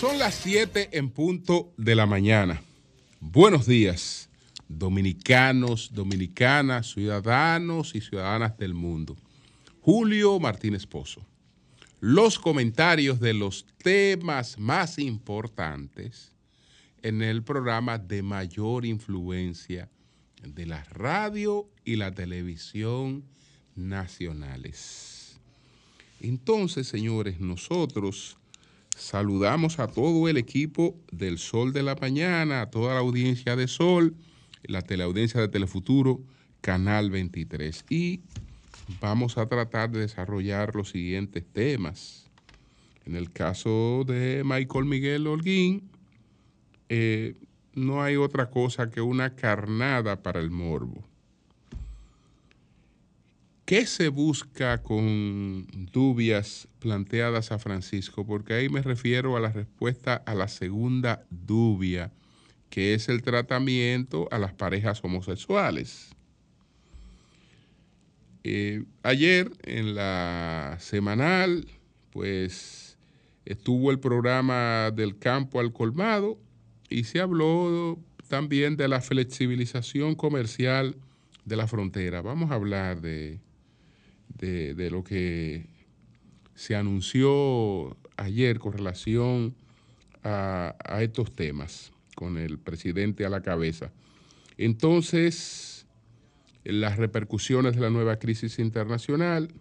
Son las 7 en punto de la mañana. Buenos días, dominicanos, dominicanas, ciudadanos y ciudadanas del mundo. Julio Martínez Pozo. Los comentarios de los temas más importantes en el programa de mayor influencia de la radio y la televisión nacionales. Entonces, señores, nosotros saludamos a todo el equipo del Sol de la Mañana, a toda la audiencia de Sol, la teleaudiencia de Telefuturo, Canal 23. Y vamos a tratar de desarrollar los siguientes temas. En el caso de Michael Miguel Holguín, eh, no hay otra cosa que una carnada para el morbo. ¿Qué se busca con dubias planteadas a Francisco? Porque ahí me refiero a la respuesta a la segunda dubia, que es el tratamiento a las parejas homosexuales. Eh, ayer en la semanal, pues estuvo el programa del campo al colmado y se habló también de la flexibilización comercial de la frontera. Vamos a hablar de, de, lo que se anunció ayer con relación a estos temas, con el presidente a la cabeza. Entonces, las repercusiones de la nueva crisis internacional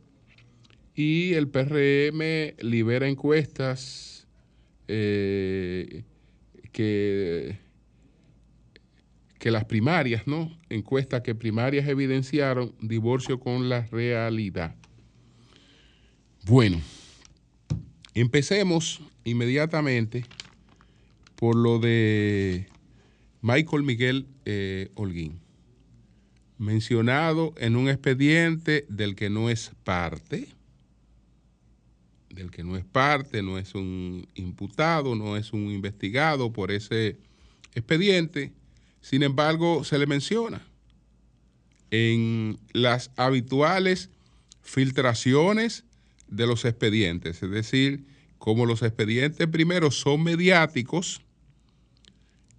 y el PRM libera encuestas eh, que, que las primarias, ¿no? Encuestas que primarias evidenciaron divorcio con la realidad. Bueno, empecemos inmediatamente por lo de Michael Miguel eh, Holguín mencionado en un expediente del que no es parte, del que no es parte, no es un imputado, no es un investigado por ese expediente, sin embargo se le menciona en las habituales filtraciones de los expedientes, es decir, como los expedientes primero son mediáticos,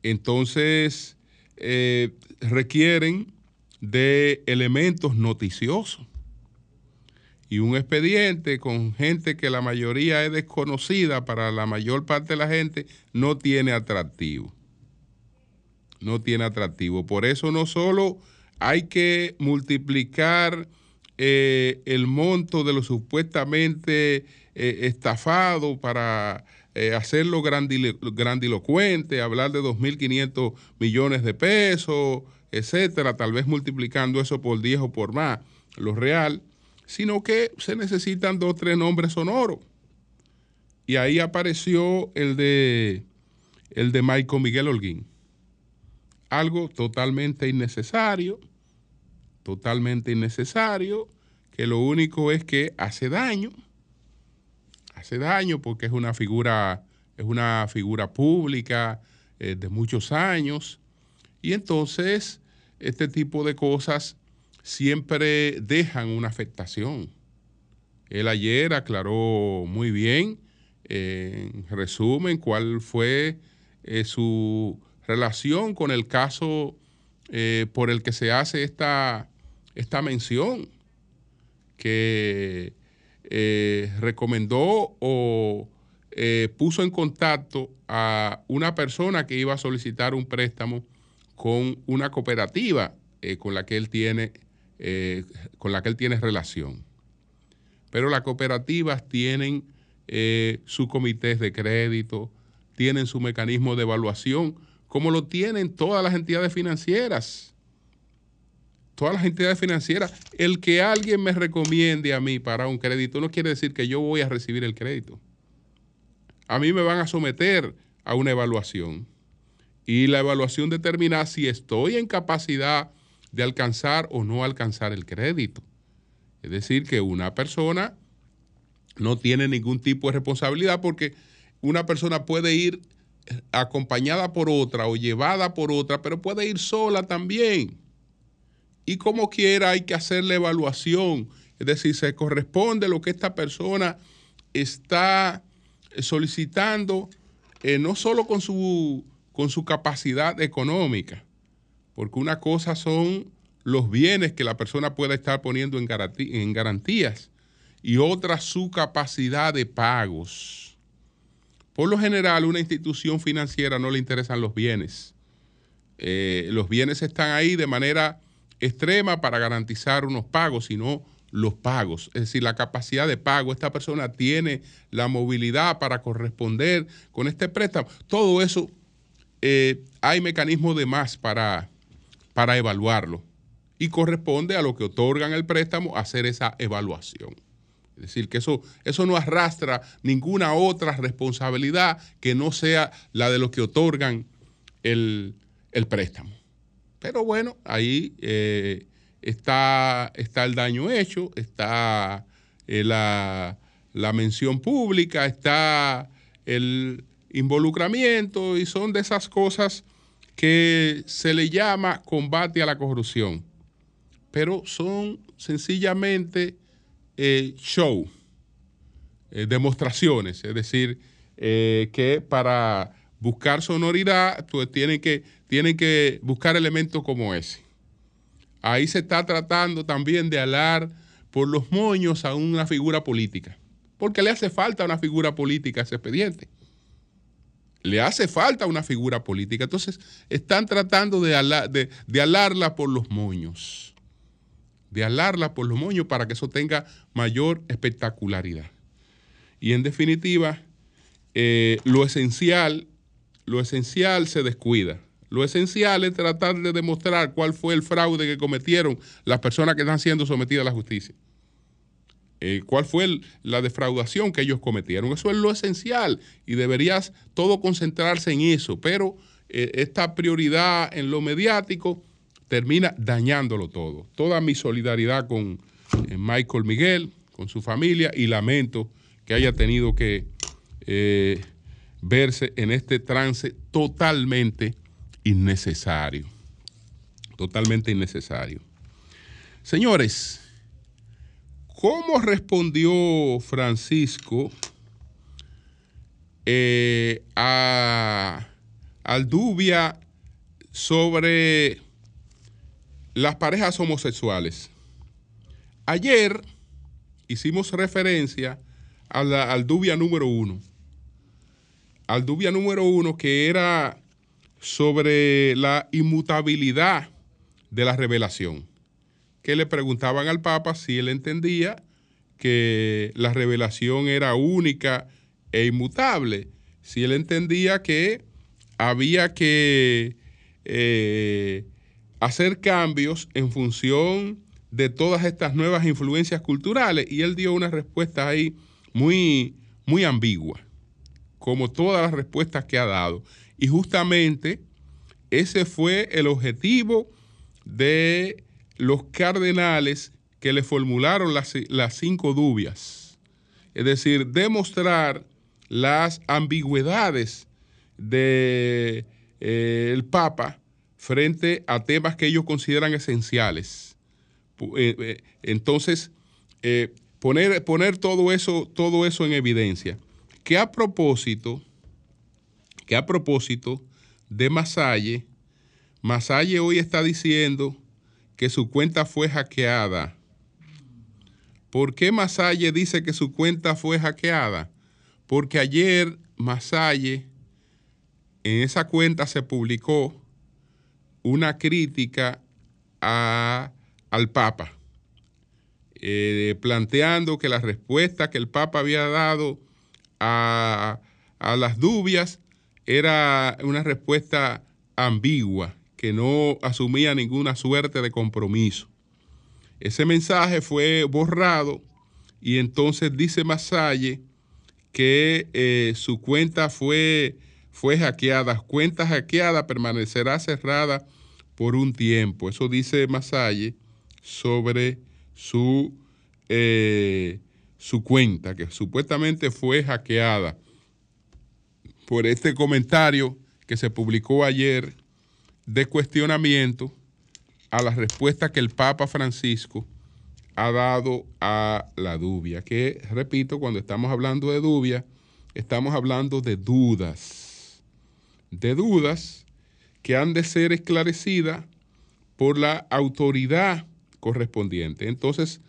entonces eh, requieren de elementos noticiosos. Y un expediente con gente que la mayoría es desconocida para la mayor parte de la gente no tiene atractivo. No tiene atractivo. Por eso no solo hay que multiplicar eh, el monto de lo supuestamente eh, estafado para eh, hacerlo grandilo grandilocuente, hablar de 2.500 millones de pesos, etcétera, tal vez multiplicando eso por 10 o por más, lo real, sino que se necesitan dos o tres nombres sonoros. Y ahí apareció el de, el de Michael Miguel Holguín. Algo totalmente innecesario, totalmente innecesario, que lo único es que hace daño, hace daño porque es una figura, es una figura pública eh, de muchos años, y entonces este tipo de cosas siempre dejan una afectación. Él ayer aclaró muy bien, en resumen, cuál fue eh, su relación con el caso eh, por el que se hace esta, esta mención, que eh, recomendó o puso en contacto a una persona que iba a solicitar un préstamo con una cooperativa eh, con la que él tiene eh, con la que él tiene relación. Pero las cooperativas tienen eh, sus comités de crédito, tienen su mecanismo de evaluación, como lo tienen todas las entidades financieras. Todas las entidades financieras. El que alguien me recomiende a mí para un crédito no quiere decir que yo voy a recibir el crédito. A mí me van a someter a una evaluación y la evaluación determina si estoy en capacidad de alcanzar o no alcanzar el crédito. Es decir, que una persona no tiene ningún tipo de responsabilidad porque una persona puede ir acompañada por otra o llevada por otra, pero puede ir sola también. Y como quiera hay que hacer la evaluación, es decir, se corresponde lo que esta persona está solicitando, eh, no solo con su, con su capacidad económica, porque una cosa son los bienes que la persona pueda estar poniendo en, garantías y otra su capacidad de pagos. Por lo general, a una institución financiera no le interesan los bienes. Eh, los bienes están ahí de manera extrema para garantizar unos pagos, sino los pagos, es decir, la capacidad de pago. Esta persona tiene la movilidad para corresponder con este préstamo. Todo eso eh, hay mecanismos de más para, para evaluarlo y corresponde a lo que otorgan el préstamo hacer esa evaluación. Es decir, que eso, eso no arrastra ninguna otra responsabilidad que no sea la de los que otorgan el, préstamo. Pero bueno, ahí eh, está, está el daño hecho, está eh, la, la mención pública, está el involucramiento y son de esas cosas que se le llama combate a la corrupción, pero son sencillamente eh, show, eh, demostraciones, es decir, eh, que para buscar sonoridad, pues tienen que, tienen que buscar elementos como ese. Ahí se está tratando también de alar por los moños a una figura política, porque le hace falta una figura política a ese expediente. Le hace falta una figura política. Entonces, están tratando de, de alarla por los moños de alarla por los moños para que eso tenga mayor espectacularidad. Y en definitiva, eh, lo esencial, lo esencial se descuida. Lo esencial es tratar de demostrar cuál fue el fraude que cometieron las personas que están siendo sometidas a la justicia. Eh, cuál fue la defraudación que ellos cometieron. Eso es lo esencial y deberías todo concentrarse en eso. Pero eh, esta prioridad en lo mediático termina dañándolo todo. Toda mi solidaridad con eh, Michael Miguel, con su familia, y lamento que haya tenido que verse en este trance totalmente innecesario. Totalmente innecesario. Señores, ¿cómo respondió Francisco eh, a Aldubia sobre las parejas homosexuales. Ayer hicimos referencia a la, al dubia número uno. Al dubia número uno que era sobre la inmutabilidad de la revelación. Que le preguntaban al Papa si él entendía que la revelación era única e inmutable. Si él entendía que había que eh, hacer cambios en función de todas estas nuevas influencias culturales. Y él dio una respuesta ahí muy, muy ambigua, como todas las respuestas que ha dado. Y justamente ese fue el objetivo de los cardenales que le formularon las, cinco dubias. Es decir, demostrar las ambigüedades del de, eh, Papa frente a temas que ellos consideran esenciales. Eh, eh, entonces, poner, poner todo, eso, todo eso en evidencia. Que a propósito, que a propósito de Masalle, Masalle hoy está diciendo que su cuenta fue hackeada. ¿Por qué Masalle dice que su cuenta fue hackeada? Porque ayer Masalle en esa cuenta se publicó una crítica al Papa, eh, planteando que la respuesta que el Papa había dado a, a las dubias era una respuesta ambigua, que no asumía ninguna suerte de compromiso. Ese mensaje fue borrado y entonces dice Masalle que eh, su cuenta fue fue hackeada. Cuenta hackeada permanecerá cerrada por un tiempo. Eso dice Masalle sobre su, eh, su cuenta, que supuestamente fue hackeada por este comentario que se publicó ayer de cuestionamiento a la respuesta que el Papa Francisco ha dado a la dubia, que repito, cuando estamos hablando de dubia, estamos hablando de dudas, de dudas que han de ser esclarecidas por la autoridad correspondiente. Entonces,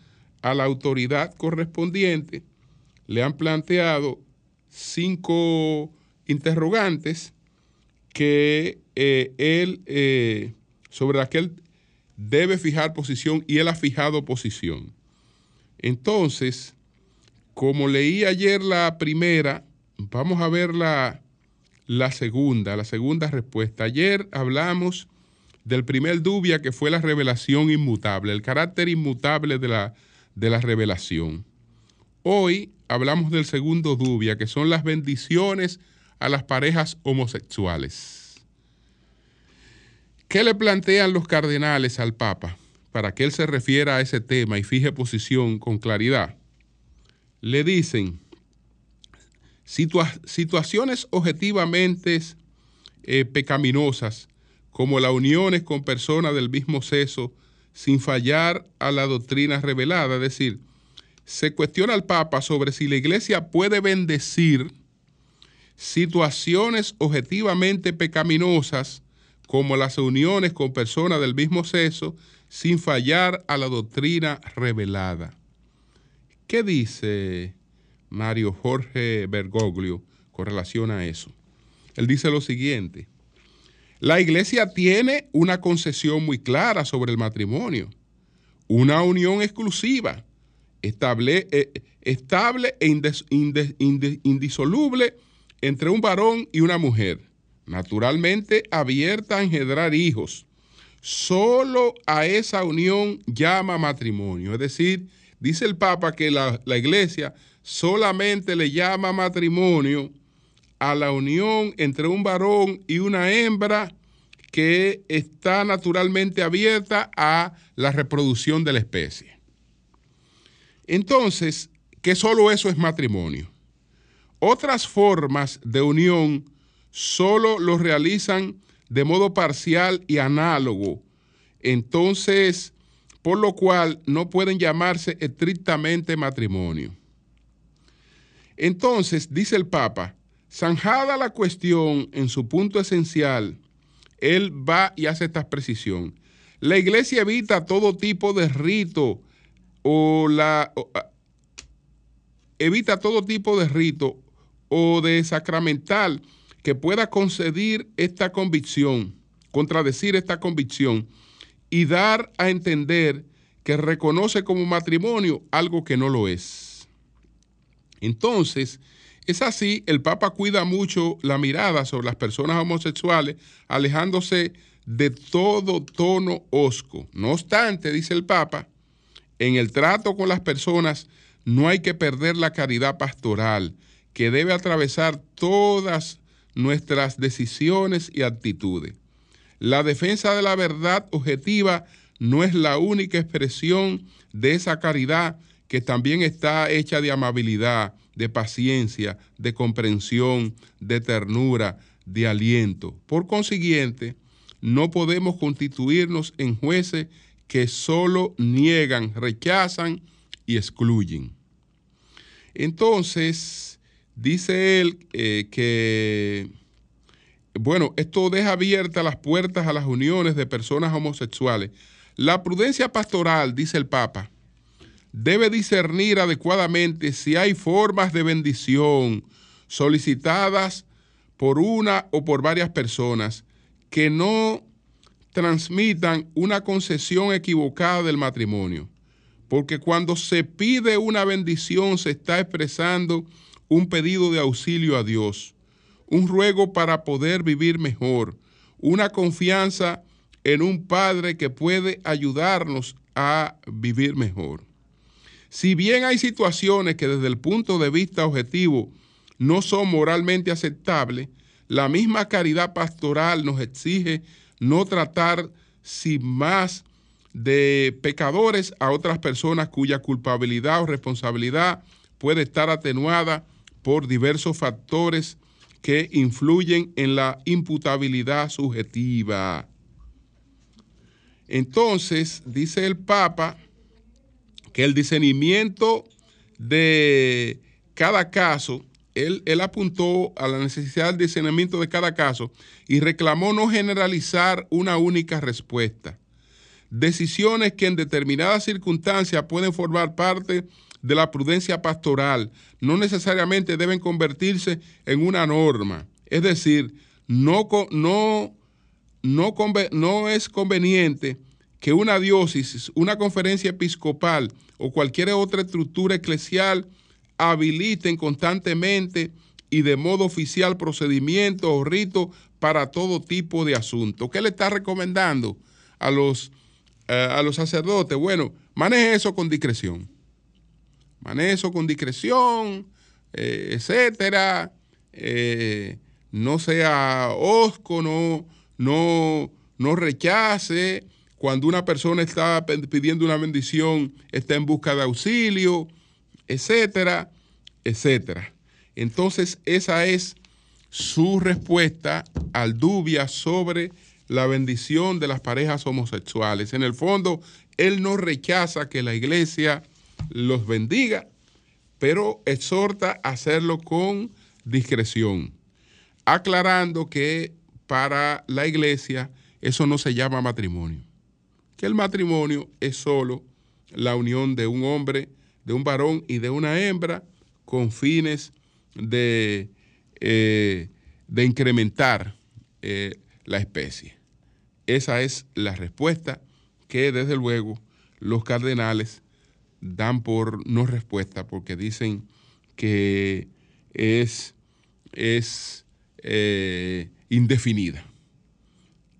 a la autoridad correspondiente le han planteado cinco interrogantes que eh, él, eh, sobre la que él debe fijar posición y él ha fijado posición. Entonces, como leí ayer la primera, vamos a ver la, la segunda, la segunda respuesta. Ayer hablamos del primer dubia que fue la revelación inmutable, el carácter inmutable de la, de la revelación. Hoy hablamos del segundo dubia, que son las bendiciones a las parejas homosexuales. ¿Qué le plantean los cardenales al Papa para que él se refiera a ese tema y fije posición con claridad? Le dicen, situaciones objetivamente eh, pecaminosas como la uniones con personas del mismo sexo sin fallar a la doctrina revelada. Es decir, se cuestiona al Papa sobre si la iglesia puede bendecir situaciones objetivamente pecaminosas como las uniones con personas del mismo sexo sin fallar a la doctrina revelada. ¿Qué dice Mario Jorge Bergoglio con relación a eso? Él dice lo siguiente, la iglesia tiene una concesión muy clara sobre el matrimonio, una unión exclusiva, estable, eh, estable e indisoluble entre un varón y una mujer, naturalmente abierta a engendrar hijos. Solo a esa unión llama matrimonio. Es decir, dice el Papa que la, la iglesia solamente le llama matrimonio a la unión entre un varón y una hembra que está naturalmente abierta a la reproducción de la especie. Entonces, que solo eso es matrimonio. Otras formas de unión solo lo realizan de modo parcial y análogo. Entonces, por lo cual no pueden llamarse estrictamente matrimonio. Entonces, dice el Papa, zanjada la cuestión en su punto esencial, él va y hace esta precisión. La iglesia evita todo tipo de rito o la evita todo tipo de rito o de sacramental que pueda conceder esta convicción, contradecir esta convicción y dar a entender que reconoce como matrimonio algo que no lo es. Entonces, es así, el Papa cuida mucho la mirada sobre las personas homosexuales, alejándose de todo tono osco. No obstante, dice el Papa, en el trato con las personas no hay que perder la caridad pastoral, que debe atravesar todas nuestras decisiones y actitudes. La defensa de la verdad objetiva no es la única expresión de esa caridad que también está hecha de amabilidad, de paciencia, de comprensión, de ternura, de aliento. Por consiguiente, no podemos constituirnos en jueces que solo niegan, rechazan y excluyen. Entonces, Dice él eh, que, bueno, esto deja abiertas las puertas a las uniones de personas homosexuales. La prudencia pastoral, dice el Papa, debe discernir adecuadamente si hay formas de bendición solicitadas por una o por varias personas que no transmitan una concesión equivocada del matrimonio. Porque cuando se pide una bendición se está expresando un pedido de auxilio a Dios, un ruego para poder vivir mejor, una confianza en un Padre que puede ayudarnos a vivir mejor. Si bien hay situaciones que desde el punto de vista objetivo no son moralmente aceptables, la misma caridad pastoral nos exige no tratar sin más de pecadores a otras personas cuya culpabilidad o responsabilidad puede estar atenuada por diversos factores que influyen en la imputabilidad subjetiva. Entonces, dice el Papa que el discernimiento de cada caso, él, apuntó a la necesidad del discernimiento de cada caso y reclamó no generalizar una única respuesta. Decisiones que en determinadas circunstancias pueden formar parte de la prudencia pastoral no necesariamente deben convertirse en una norma. Es decir, no, no, no, no es conveniente que una diócesis, una conferencia episcopal o cualquier otra estructura eclesial habiliten constantemente y de modo oficial procedimientos o ritos para todo tipo de asuntos. ¿Qué le está recomendando a los, eh, a los sacerdotes? Bueno, maneje eso con discreción. Maneje eso con discreción, eh, etcétera. Eh, no sea osco, no, no, no rechace cuando una persona está pidiendo una bendición, está en busca de auxilio, etcétera, etcétera. Entonces, esa es su respuesta al dubia sobre la bendición de las parejas homosexuales. En el fondo, él no rechaza que la iglesia los bendiga, pero exhorta a hacerlo con discreción, aclarando que para la iglesia eso no se llama matrimonio que el matrimonio es solo la unión de un hombre, de un varón y de una hembra con fines de, eh, de incrementar eh, la especie. Esa es la respuesta que desde luego los cardenales dan por no respuesta porque dicen que es, es eh, indefinida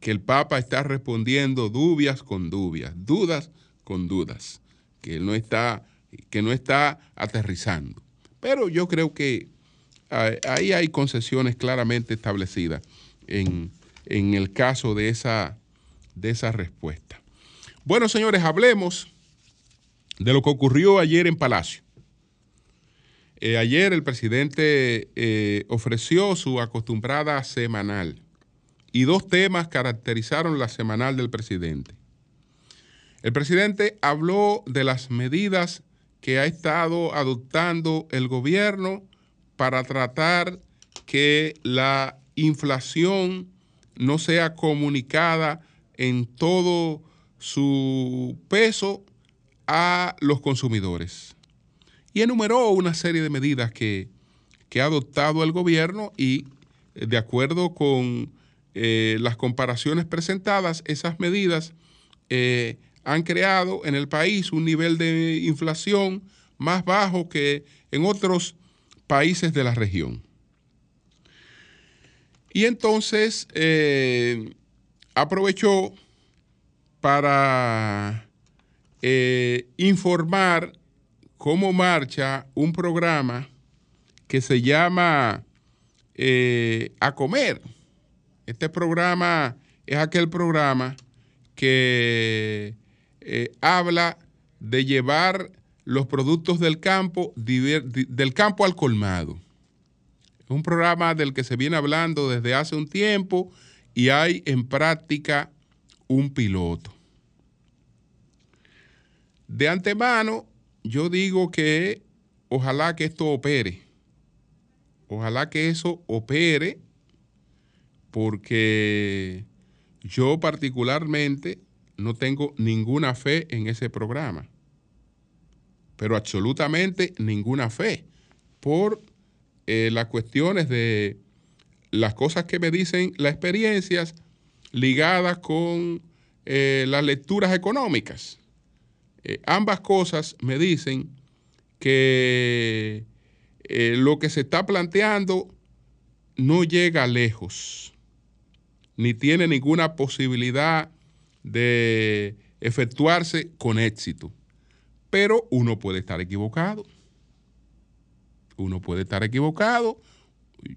que el Papa está respondiendo dudas con dudas, dudas con dudas, que no está, que no está aterrizando. Pero yo creo que ahí hay concesiones claramente establecidas en, el caso de esa, de esa respuesta. Bueno, señores, hablemos de lo que ocurrió ayer en Palacio. Eh, ayer el presidente eh, ofreció su acostumbrada semanal y dos temas caracterizaron la semanal del presidente. El presidente habló de las medidas que ha estado adoptando el gobierno para tratar que la inflación no sea comunicada en todo su peso a los consumidores. Y enumeró una serie de medidas que, que ha adoptado el gobierno y de acuerdo con eh, las comparaciones presentadas, esas medidas eh, han creado en el país un nivel de inflación más bajo que en otros países de la región. Y entonces eh, aprovechó para informar cómo marcha un programa que se llama A Comer este programa es aquel programa que eh, habla de llevar los productos del campo, del campo al colmado. Es un programa del que se viene hablando desde hace un tiempo y hay en práctica un piloto. De antemano, yo digo que ojalá que esto opere. Ojalá que eso opere porque yo particularmente no tengo ninguna fe en ese programa, pero absolutamente ninguna fe, por eh, las cuestiones de las cosas que me dicen las experiencias ligadas con eh, las lecturas económicas. Eh, ambas cosas me dicen que lo que se está planteando no llega lejos ni tiene ninguna posibilidad de efectuarse con éxito. Pero uno puede estar equivocado. Uno puede estar equivocado.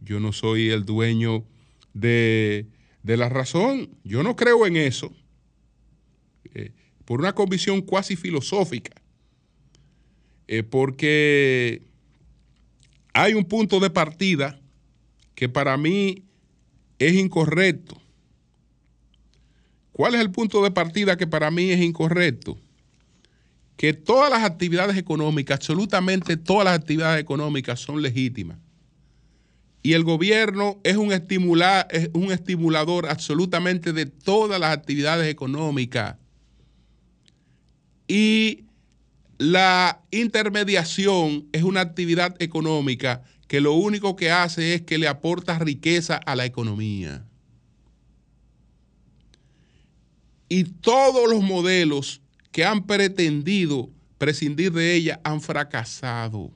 Yo no soy el dueño de, la razón. Yo no creo en eso. Eh, por una convicción cuasi filosófica. Eh, porque hay un punto de partida que para mí es incorrecto. ¿Cuál es el punto de partida que para mí es incorrecto? Que todas las actividades económicas, absolutamente todas las actividades económicas son legítimas. Y el gobierno es un, es un estimulador absolutamente de todas las actividades económicas. Y la intermediación es una actividad económica que lo único que hace es que le aporta riqueza a la economía. Y todos los modelos que han pretendido prescindir de ella han fracasado.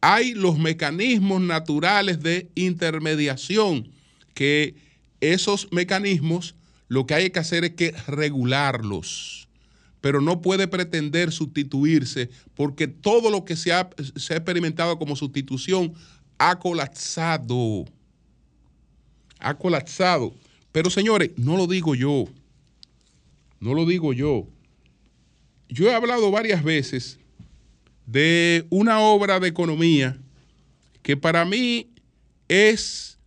Hay los mecanismos naturales de intermediación, que esos mecanismos lo que hay que hacer es que regularlos pero no puede pretender sustituirse porque todo lo que se ha, se ha experimentado como sustitución ha colapsado. Ha colapsado. Pero señores, no lo digo yo. No lo digo yo. Yo he hablado varias veces de una obra de economía que para mí es,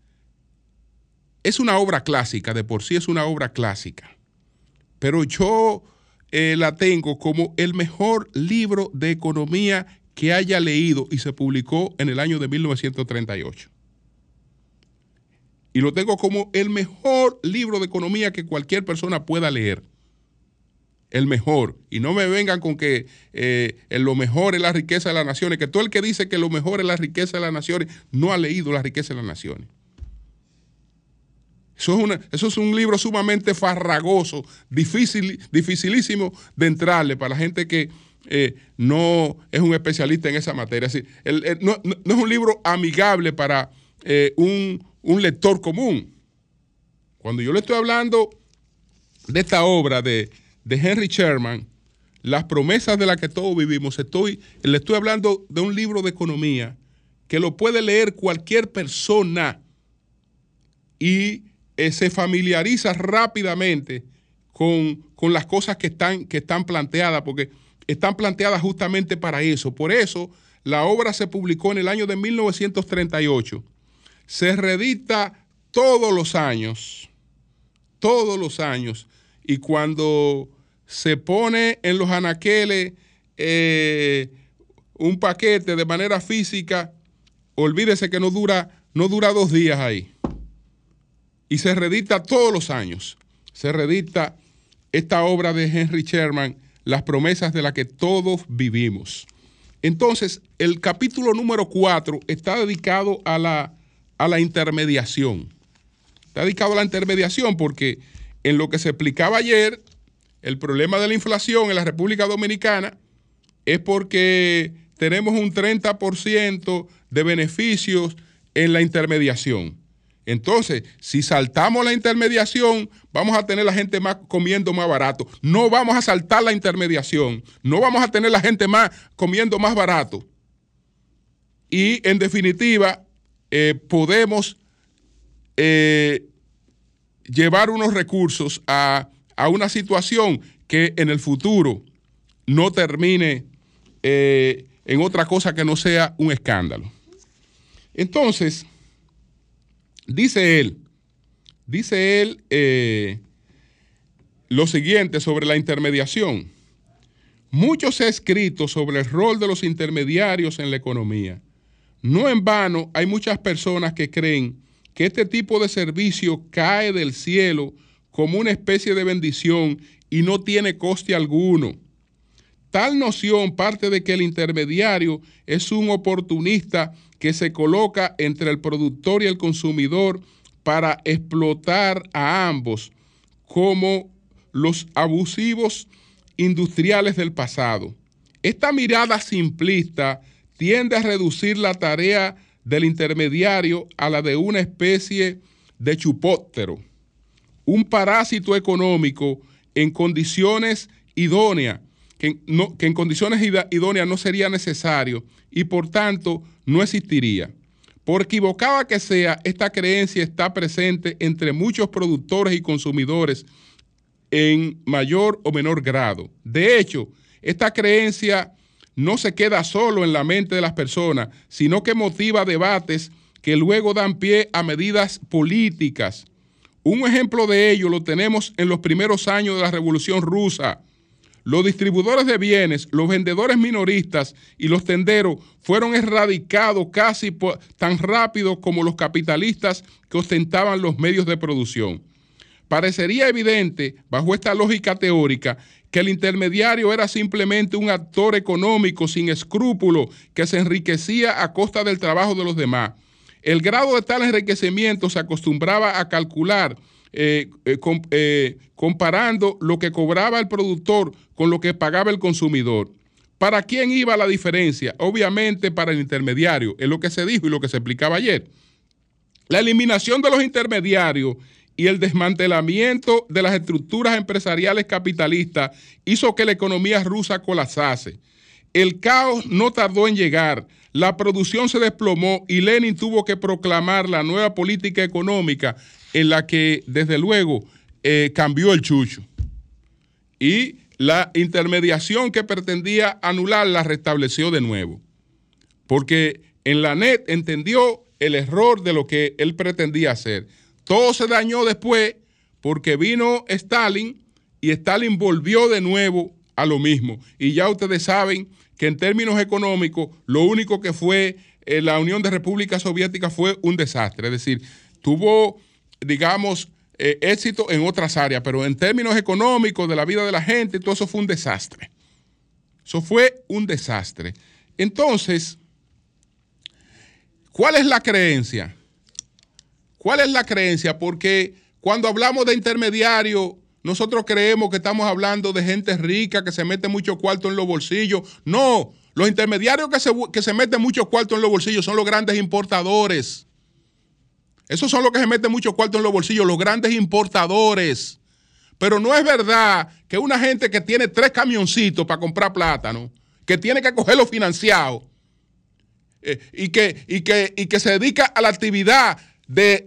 es una obra clásica, de por sí es una obra clásica. Pero yo eh, la tengo como el mejor libro de economía que haya leído y se publicó en el año de 1938. Y lo tengo como el mejor libro de economía que cualquier persona pueda leer. El mejor. Y no me vengan con que eh, lo mejor es la riqueza de las naciones, que todo el que dice que lo mejor es la riqueza de las naciones no ha leído la riqueza de las naciones. Eso es, una, eso es, un libro sumamente farragoso, difícil, dificilísimo de entrarle para la gente que eh, no es un especialista en esa materia. El, no, no, es un libro amigable para eh, un, un, lector común. Cuando yo le estoy hablando de esta obra de, de Henry Sherman, Las promesas de las que todos vivimos, estoy, le estoy hablando de un libro de economía que lo puede leer cualquier persona y eh, se familiariza rápidamente con, con, las cosas que están, que están planteadas, porque están planteadas justamente para eso. Por eso la obra se publicó en el año de 1938. Se reedita todos los años, todos los años, y cuando se pone en los anaqueles eh, un paquete de manera física, olvídese que no dura, no dura dos días ahí y se reedita todos los años. Se reedita esta obra de Henry Sherman, Las promesas de las que todos vivimos. Entonces, el capítulo número 4 está dedicado a la, a la intermediación. Está dedicado a la intermediación porque en lo que se explicaba ayer, el problema de la inflación en la República Dominicana es porque tenemos un 30% de beneficios en la intermediación. Entonces, si saltamos la intermediación, vamos a tener la gente más comiendo más barato. No vamos a saltar la intermediación. No vamos a tener la gente más comiendo más barato. Y en definitiva, eh, podemos eh, llevar unos recursos a, a, una situación que en el futuro no termine eh, en otra cosa que no sea un escándalo. Entonces, dice él, dice él eh, lo siguiente sobre la intermediación. Mucho se ha escrito sobre el rol de los intermediarios en la economía. No en vano hay muchas personas que creen que este tipo de servicio cae del cielo como una especie de bendición y no tiene coste alguno. Tal noción parte de que el intermediario es un oportunista que se coloca entre el productor y el consumidor para explotar a ambos, como los abusivos industriales del pasado. Esta mirada simplista tiende a reducir la tarea del intermediario a la de una especie de chupóptero, un parásito económico en condiciones idóneas, que, no, que en condiciones idóneas no sería necesario y por tanto no existiría. Por equivocada que sea, esta creencia está presente entre muchos productores y consumidores en mayor o menor grado. De hecho, esta creencia no se queda solo en la mente de las personas, sino que motiva debates que luego dan pie a medidas políticas. Un ejemplo de ello lo tenemos en los primeros años de la Revolución Rusa. Los distribuidores de bienes, los vendedores minoristas y los tenderos fueron erradicados casi tan rápido como los capitalistas que ostentaban los medios de producción. Parecería evidente, bajo esta lógica teórica, que el intermediario era simplemente un actor económico sin escrúpulo que se enriquecía a costa del trabajo de los demás. El grado de tal enriquecimiento se acostumbraba a calcular eh, eh, eh, comparando lo que cobraba el productor con lo que pagaba el consumidor. ¿Para quién iba la diferencia? Obviamente para el intermediario, es lo que se dijo y lo que se explicaba ayer. La eliminación de los intermediarios y el desmantelamiento de las estructuras empresariales capitalistas hizo que la economía rusa colapsase. El caos no tardó en llegar, la producción se desplomó y Lenin tuvo que proclamar la nueva política económica en la que, desde luego, eh, cambió el chucho. Y la intermediación que pretendía anular la restableció de nuevo. Porque en la net entendió el error de lo que él pretendía hacer. Todo se dañó después porque vino Stalin y Stalin volvió de nuevo a lo mismo. Y ya ustedes saben que en términos económicos lo único que fue eh, la Unión de Repúblicas Soviéticas fue un desastre. Es decir, tuvo, digamos, eh, éxito en otras áreas, pero en términos económicos de la vida de la gente, todo eso fue un desastre. Eso fue un desastre. Entonces, ¿cuál es la creencia? ¿Cuál es la creencia? Porque cuando hablamos de intermediario, nosotros creemos que estamos hablando de gente rica que se mete mucho cuarto en los bolsillos. No, los intermediarios que se, que se meten mucho cuarto en los bolsillos son los grandes importadores. Esos son los que se meten mucho cuarto en los bolsillos, los grandes importadores. Pero no es verdad que una gente que tiene tres camioncitos para comprar plátano, que tiene que cogerlo financiado eh, y, que, y, que, y que se dedica a la actividad de,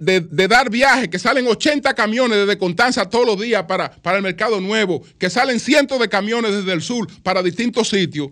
dar viajes, que salen 80 camiones desde Constanza todos los días para, para el mercado nuevo, que salen cientos de camiones desde el sur para distintos sitios.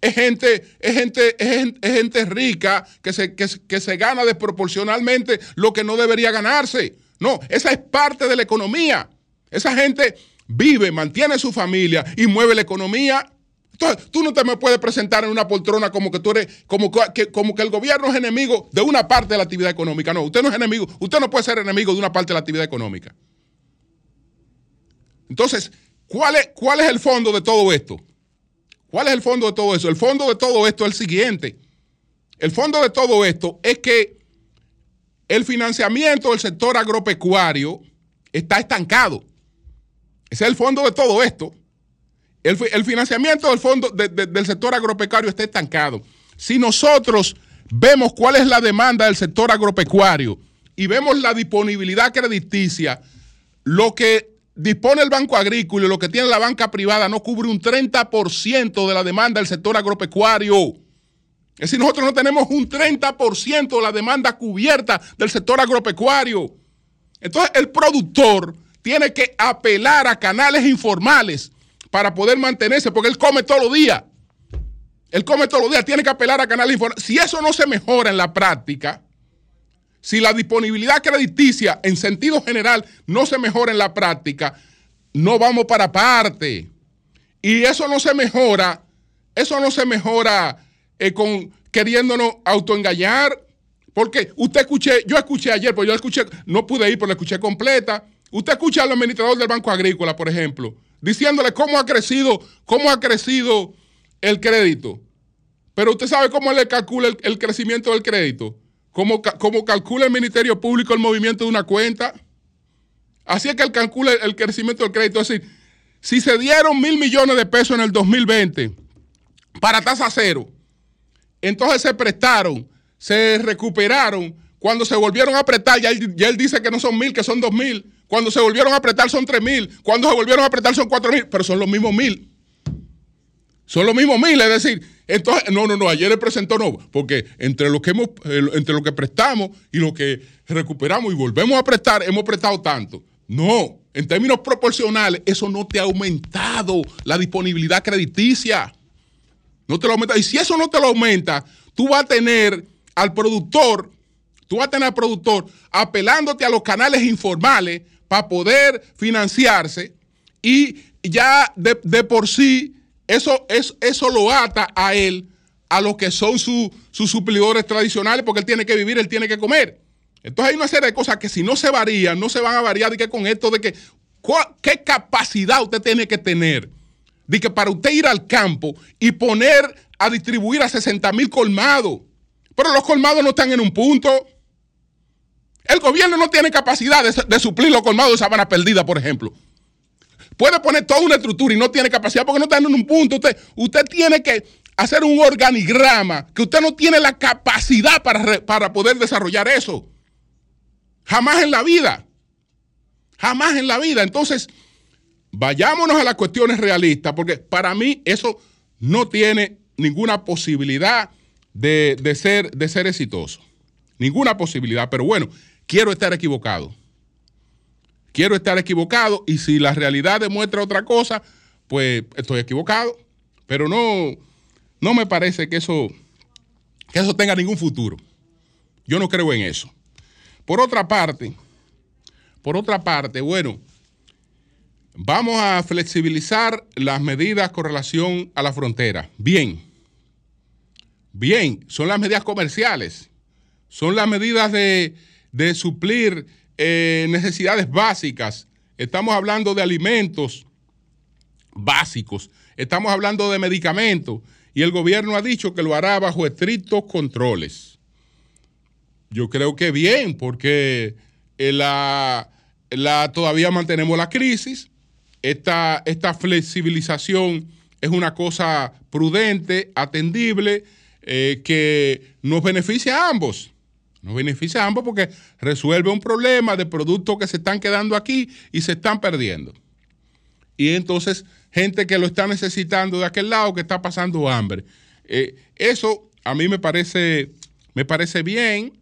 Es gente, es gente, es, gente rica que se, que, que se gana desproporcionalmente lo que no debería ganarse. No, esa es parte de la economía. Esa gente vive, mantiene su familia y mueve la economía entonces, tú no te me puedes presentar en una poltrona como que tú eres, como que, como que el gobierno es enemigo de una parte de la actividad económica. No, usted no es enemigo, usted no puede ser enemigo de una parte de la actividad económica. Entonces, ¿cuál es, cuál es el fondo de todo esto? ¿Cuál es el fondo de todo eso? El fondo de todo esto es el siguiente. El fondo de todo esto es que el financiamiento del sector agropecuario está estancado. Ese es el fondo de todo esto. El, financiamiento del fondo del sector agropecuario está estancado. Si nosotros vemos cuál es la demanda del sector agropecuario y vemos la disponibilidad crediticia, lo que dispone el Banco Agrícola y lo que tiene la banca privada no cubre un 30% de la demanda del sector agropecuario. Es decir, nosotros no tenemos un 30% de la demanda cubierta del sector agropecuario. Entonces, el productor tiene que apelar a canales informales para poder mantenerse, porque él come todos los días. Él come todos los días, tiene que apelar a canales informales. Si eso no se mejora en la práctica, si la disponibilidad crediticia en sentido general no se mejora en la práctica, no vamos para parte. Y eso no se mejora, eso no se mejora eh, con queriéndonos autoengañar. Porque usted escuché, yo escuché ayer, pues yo escuché, no pude ir, pero la escuché completa. Usted escucha al administrador del Banco Agrícola, por ejemplo, diciéndole cómo ha crecido, cómo ha crecido el crédito. Pero usted sabe cómo le calcula el, crecimiento del crédito. ¿Cómo, ¿Cómo, calcula el Ministerio Público el movimiento de una cuenta. Así es que él calcula el crecimiento del crédito. Es decir, si se dieron mil millones de pesos en el 2020 para tasa cero, entonces se prestaron, se recuperaron. Cuando se volvieron a prestar, ya él, dice que no son mil, que son dos mil. Cuando se volvieron a apretar son 3 mil. Cuando se volvieron a apretar son 4 mil. Pero son los mismos mil. Son los mismos mil. Es decir, entonces, no, no, no. Ayer él presentó no. Porque entre lo que, hemos, eh, entre lo que prestamos y lo que recuperamos y volvemos a prestar, hemos prestado tanto. No. En términos proporcionales, eso no te ha aumentado la disponibilidad crediticia. No te lo aumenta. Y si eso no te lo aumenta, tú vas a tener al productor, tú vas a tener al productor apelándote a los canales informales para poder financiarse y ya de, de por sí eso, eso, eso lo ata a él a lo que son su- sus suplidores tradicionales porque él tiene que vivir, él tiene que comer. Entonces hay una serie de cosas que si no se varían, no se van a variar de que con esto de que ¿cuál- qué capacidad usted tiene que tener de que para usted ir al campo y poner a distribuir a 60 mil colmados. Pero los colmados no están en un punto. El gobierno no tiene capacidad de, de suplir los colmados de sabana perdida, por ejemplo. Puede poner toda una estructura y no tiene capacidad porque no está en un punto. Usted, usted tiene que hacer un organigrama que usted no tiene la capacidad para, para poder desarrollar eso. Jamás en la vida. Jamás en la vida. Entonces, vayámonos a las cuestiones realistas, porque para mí eso no tiene ninguna posibilidad de, de ser, de ser exitoso. Ninguna posibilidad. Pero bueno, quiero estar equivocado. Quiero estar equivocado y si la realidad demuestra otra cosa, pues estoy equivocado. Pero no, no me parece que eso, que eso tenga ningún futuro. Yo no creo en eso. Por otra parte, por otra parte, bueno, vamos a flexibilizar las medidas con relación a la frontera. Bien, bien, son las medidas comerciales, son las medidas de, de suplir eh, necesidades básicas. Estamos hablando de alimentos básicos, estamos hablando de medicamentos y el gobierno ha dicho que lo hará bajo estrictos controles. Yo creo que bien, porque eh, la, todavía mantenemos la crisis. Esta, esta flexibilización es una cosa prudente, atendible, eh, que nos beneficia a ambos. Nos beneficia a ambos porque resuelve un problema de productos que se están quedando aquí y se están perdiendo. Y entonces, gente que lo está necesitando de aquel lado, que está pasando hambre. Eh, eso a mí me parece, me parece bien.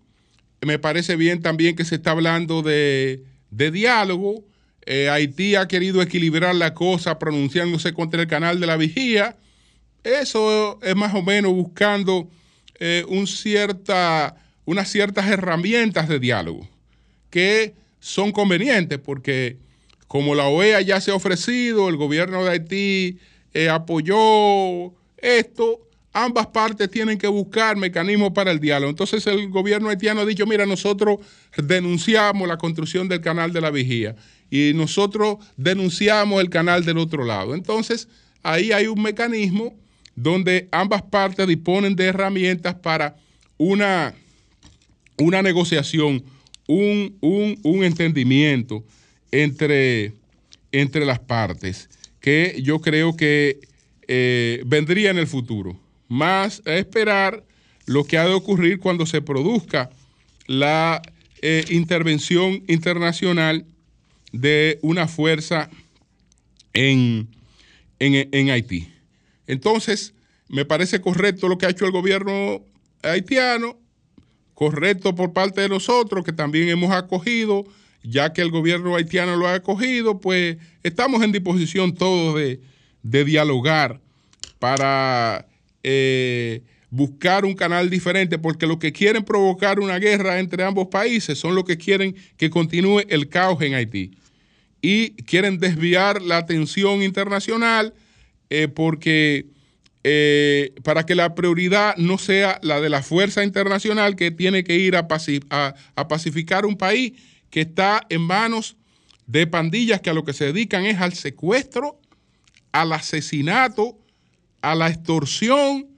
Me parece bien también que se está hablando de, de diálogo. Eh, Haití ha querido equilibrar la cosa pronunciándose contra el canal de la vigía. Eso es más o menos buscando eh, un cierta, unas ciertas herramientas de diálogo que son convenientes porque como la OEA ya se ha ofrecido, el gobierno de Haití eh, apoyó esto, ambas partes tienen que buscar mecanismos para el diálogo. Entonces el gobierno haitiano ha dicho, mira, nosotros denunciamos la construcción del canal de la vigía y nosotros denunciamos el canal del otro lado. Entonces ahí hay un mecanismo donde ambas partes disponen de herramientas para una, una negociación, un, un- un entendimiento entre, entre las partes que yo creo que eh, vendría en el futuro. Más a esperar lo que ha de ocurrir cuando se produzca la eh, intervención internacional de una fuerza en, en, en Haití. Entonces, me parece correcto lo que ha hecho el gobierno haitiano, correcto por parte de nosotros, que también hemos acogido, ya que el gobierno haitiano lo ha acogido, pues estamos en disposición todos de, dialogar para eh, buscar un canal diferente, porque los que quieren provocar una guerra entre ambos países son los que quieren que continúe el caos en Haití. Y quieren desviar la atención internacional eh, porque eh, para que la prioridad no sea la de la fuerza internacional que tiene que ir a, paci- a- a pacificar un país que está en manos de pandillas que a lo que se dedican es al secuestro, al asesinato, a la extorsión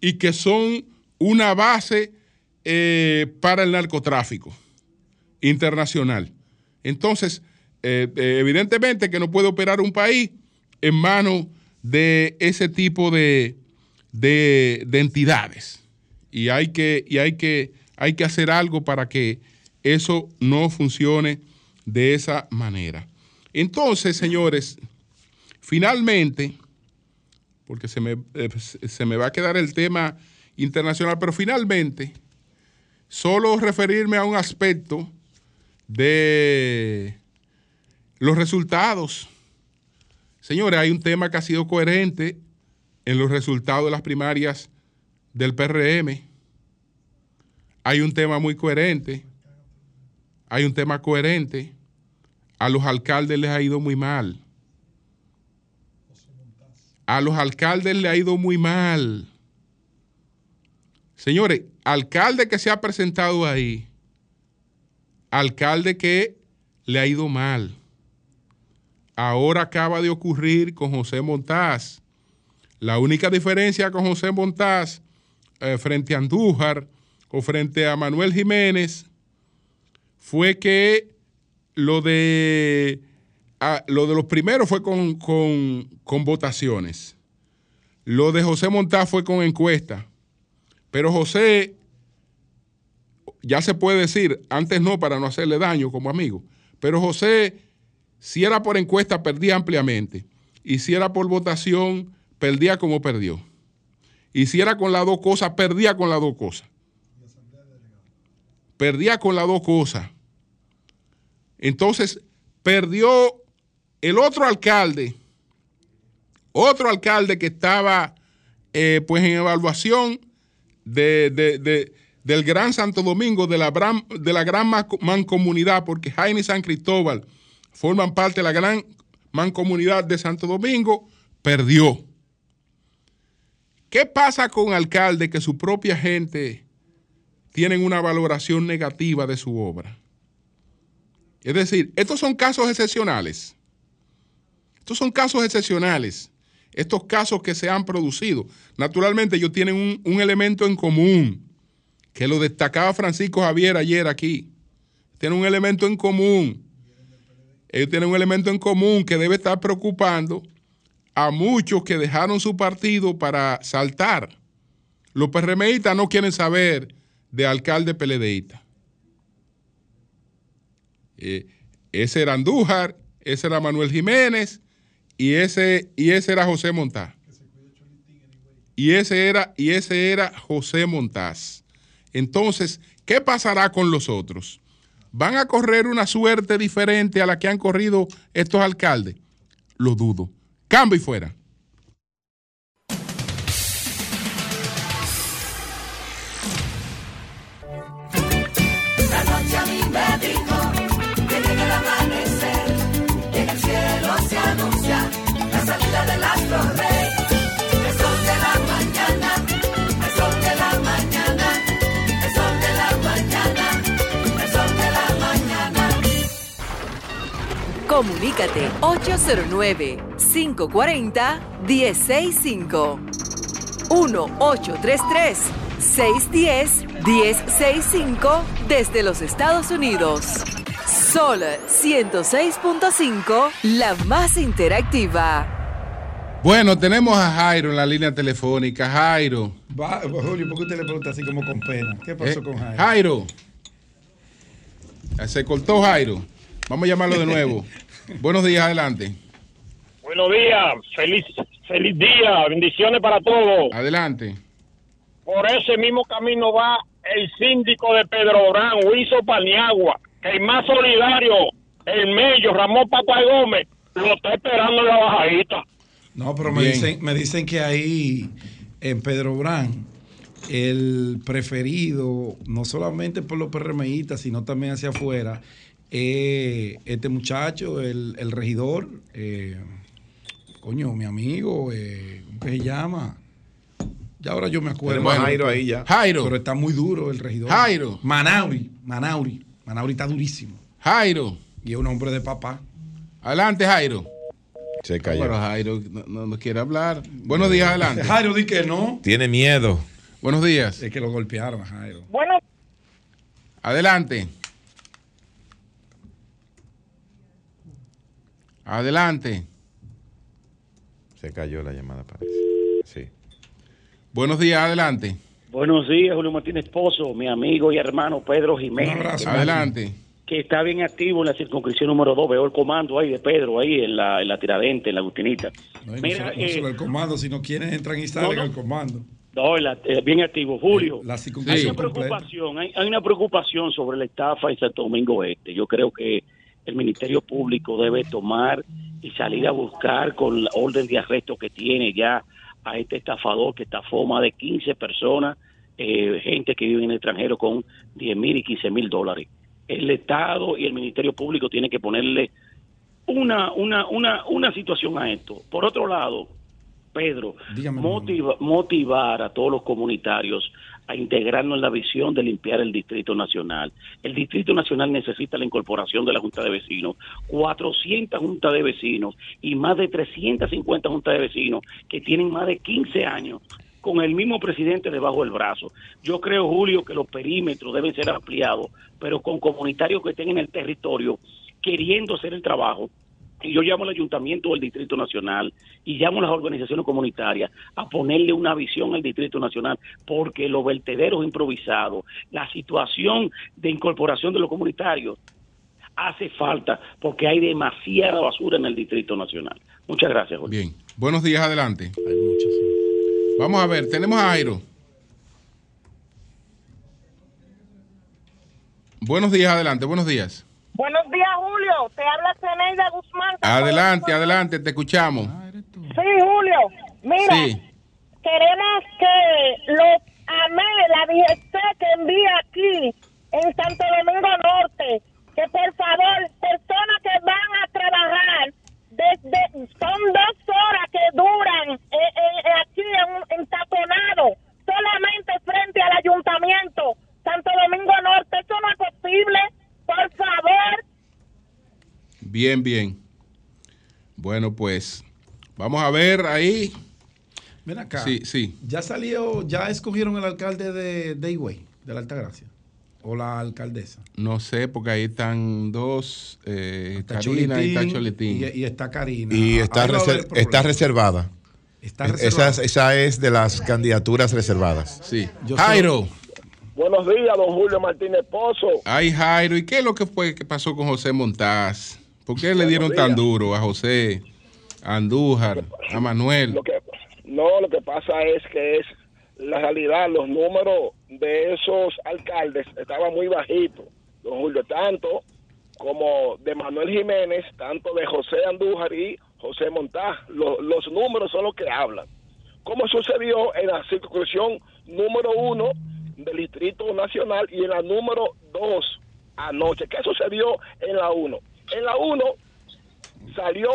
y que son una base eh, para el narcotráfico internacional. Entonces, eh, evidentemente que no puede operar un país en manos de ese tipo de, de- de entidades. Y hay que, y hay que, hay que hacer algo para que eso no funcione de esa manera. Entonces, señores, finalmente, porque se me, eh, se me va a quedar el tema internacional, pero finalmente, solo referirme a un aspecto de los resultados. Señores, hay un tema que ha sido coherente en los resultados de las primarias del PRM. Hay un tema muy coherente. Hay un tema coherente. A los alcaldes les ha ido muy mal. A los alcaldes le ha ido muy mal. Señores, alcalde que se ha presentado ahí, alcalde que le ha ido mal. Ahora acaba de ocurrir con José Montaz. La única diferencia con José Montaz eh, frente a Andújar o frente a Manuel Jiménez fue que lo de, ah, lo de los primeros fue con, con, con votaciones. Lo de José Montaz fue con encuesta. Pero José, ya se puede decir, antes no para no hacerle daño como amigo, pero José, si era por encuesta, perdía ampliamente. Y si era por votación, perdía como perdió. Y si era con las dos cosas, perdía con las dos cosas. Perdía con las dos cosas. Entonces, perdió el otro alcalde, otro alcalde que estaba eh, pues en evaluación de, de, de, del Gran Santo Domingo, de la, de la gran mancomunidad, porque Jaime San Cristóbal forman parte de la gran mancomunidad de Santo Domingo, perdió. ¿Qué pasa con alcalde que su propia gente tienen una valoración negativa de su obra? Es decir, estos son casos excepcionales. Estos son casos excepcionales. Estos casos que se han producido. Naturalmente ellos tienen un, un elemento en común, que lo destacaba Francisco Javier ayer aquí. Tienen un elemento en común. Ellos tienen un elemento en común que debe estar preocupando a muchos que dejaron su partido para saltar. Los PRMistas no quieren saber de alcalde peledeísta. Eh, ese era Andújar, ese era Manuel Jiménez y ese, y ese era José Montaz. Y ese era, y ese era José Montaz. Entonces, ¿qué pasará con los otros? ¿Van a correr una suerte diferente a la que han corrido estos alcaldes? Lo dudo. Cambio y fuera. Comunícate 809-540-1065. 1-833-610-1065 desde los Estados Unidos. Sol 106.5, la más interactiva. Bueno, tenemos a Jairo en la línea telefónica. Jairo. Va, Julio, ¿por qué usted le pregunta así como con pena? ¿Qué pasó Eh, con Jairo? Jairo. Se cortó Jairo. Vamos a llamarlo de nuevo. Buenos días, adelante. Buenos días, feliz, feliz día, bendiciones para todos. Adelante. Por ese mismo camino va el síndico de Pedro Orán, Huizo Paniagua, que el más solidario, el Mello, Ramón Papá Gómez, lo está esperando en la bajadita. No, pero me dicen, me dicen que ahí en Pedro Brán, el preferido, no solamente por los PRMistas, sino también hacia afuera, eh, este muchacho, el, el regidor, eh, coño, mi amigo, eh, ¿cómo que se llama? Ya ahora yo me acuerdo. Tenemos a Jairo ahí ya. Jairo. Pero está muy duro el regidor. Jairo. Manauri, Manauri. Manauri está durísimo. Jairo. Y es un hombre de papá. Adelante, Jairo. Se cayó. Bueno, Jairo no, no- no quiere hablar. Buenos días, adelante. Jairo, di que no. Tiene miedo. Buenos días. Es que lo golpearon a Jairo. Bueno, Adelante. Adelante. Se cayó la llamada, parece. Sí. Buenos días, adelante. Buenos días, Julio Martínez Pozo, mi amigo y hermano Pedro Jiménez. Un abrazo. Adelante. Que está bien activo en la circunscripción número 2. Veo el comando ahí de Pedro, ahí en la, en la tiradente, en la Agustinita. No, Mira, solo, no eh, solo el comando, si no quieren entran y salen No, no. al comando. no, la- eh, bien activo. Julio, La hay circunscripción una completa. preocupación, hay, hay una preocupación sobre la estafa en Santo Domingo Este. Yo creo que el Ministerio Público debe tomar y salir a buscar con la orden de arresto que tiene ya a este estafador que estafó más de 15 personas, eh, gente que vive en el extranjero con 10 mil y 15 mil dólares. El Estado y el Ministerio Público tienen que ponerle una, una, una, una situación a esto. Por otro lado, Pedro, motiva- motivar a todos los comunitarios a integrarnos en la visión de limpiar el Distrito Nacional. El Distrito Nacional necesita la incorporación de la Junta de Vecinos, 400 juntas de vecinos y más de 350 juntas de vecinos que tienen más de 15 años con el mismo presidente debajo del brazo. Yo creo, Julio, que los perímetros deben ser ampliados, pero con comunitarios que estén en el territorio queriendo hacer el trabajo y yo llamo al Ayuntamiento del Distrito Nacional y llamo a las organizaciones comunitarias a ponerle una visión al Distrito Nacional, porque los vertederos improvisados, la situación de incorporación de los comunitarios, hace falta porque hay demasiada basura en el Distrito Nacional. Muchas gracias, Jorge. Bien. Buenos días, adelante. Hay muchos. sí. Vamos a ver, tenemos a Jairo. Buenos días, adelante, buenos días. Buenos días, Julio. Te habla Zeneida Guzmán. Adelante, adelante, te escuchamos. Sí, Julio. Mira, Sí, queremos que los AME, la DGC que envía aquí en Santo Domingo Norte, que por favor, personas que van a trabajar desde, son dos horas que duran eh, eh, aquí en, un- en Taponado, solamente frente al ayuntamiento Santo Domingo Norte. Eso no es posible. Por favor. bien, bien. Bueno, pues vamos a ver ahí. Ven acá. Sí, sí. Ya salió, ya escogieron el alcalde de, de Higüey, de la Altagracia. O la alcaldesa. No sé, porque ahí están dos, eh, Está Karina y está Cholitín. Y, y está Karina. Y está, reser- reservada. Está Es- reservado. Esa, esa es de las candidaturas reservadas. Sí. Yo Jairo. Buenos días, don Julio Martínez Pozo. Ay, Jairo, ¿y qué es lo que fue que pasó con José Montaz? ¿Por qué le dieron tan duro a José, a Andújar, a Manuel? Lo que no, lo que pasa es que es la realidad, los números de esos alcaldes estaban muy bajitos, don Julio, tanto como de Manuel Jiménez, tanto de José Andújar y José Montaz. Lo- los números son los que hablan. Como sucedió en la circunscripción número uno del Distrito Nacional y en la número dos anoche. ¿Qué sucedió en la uno? En la uno salió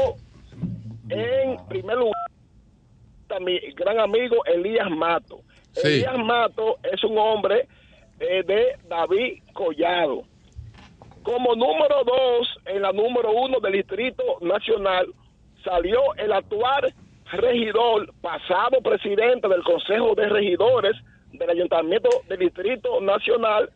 en primer lugar a mi gran amigo Elías Mato. Sí. Elías Mato es un hombre eh, de David Collado. Como número dos, en la número uno del Distrito Nacional, salió el actual regidor, pasado presidente del Consejo de Regidores del Ayuntamiento del Distrito Nacional,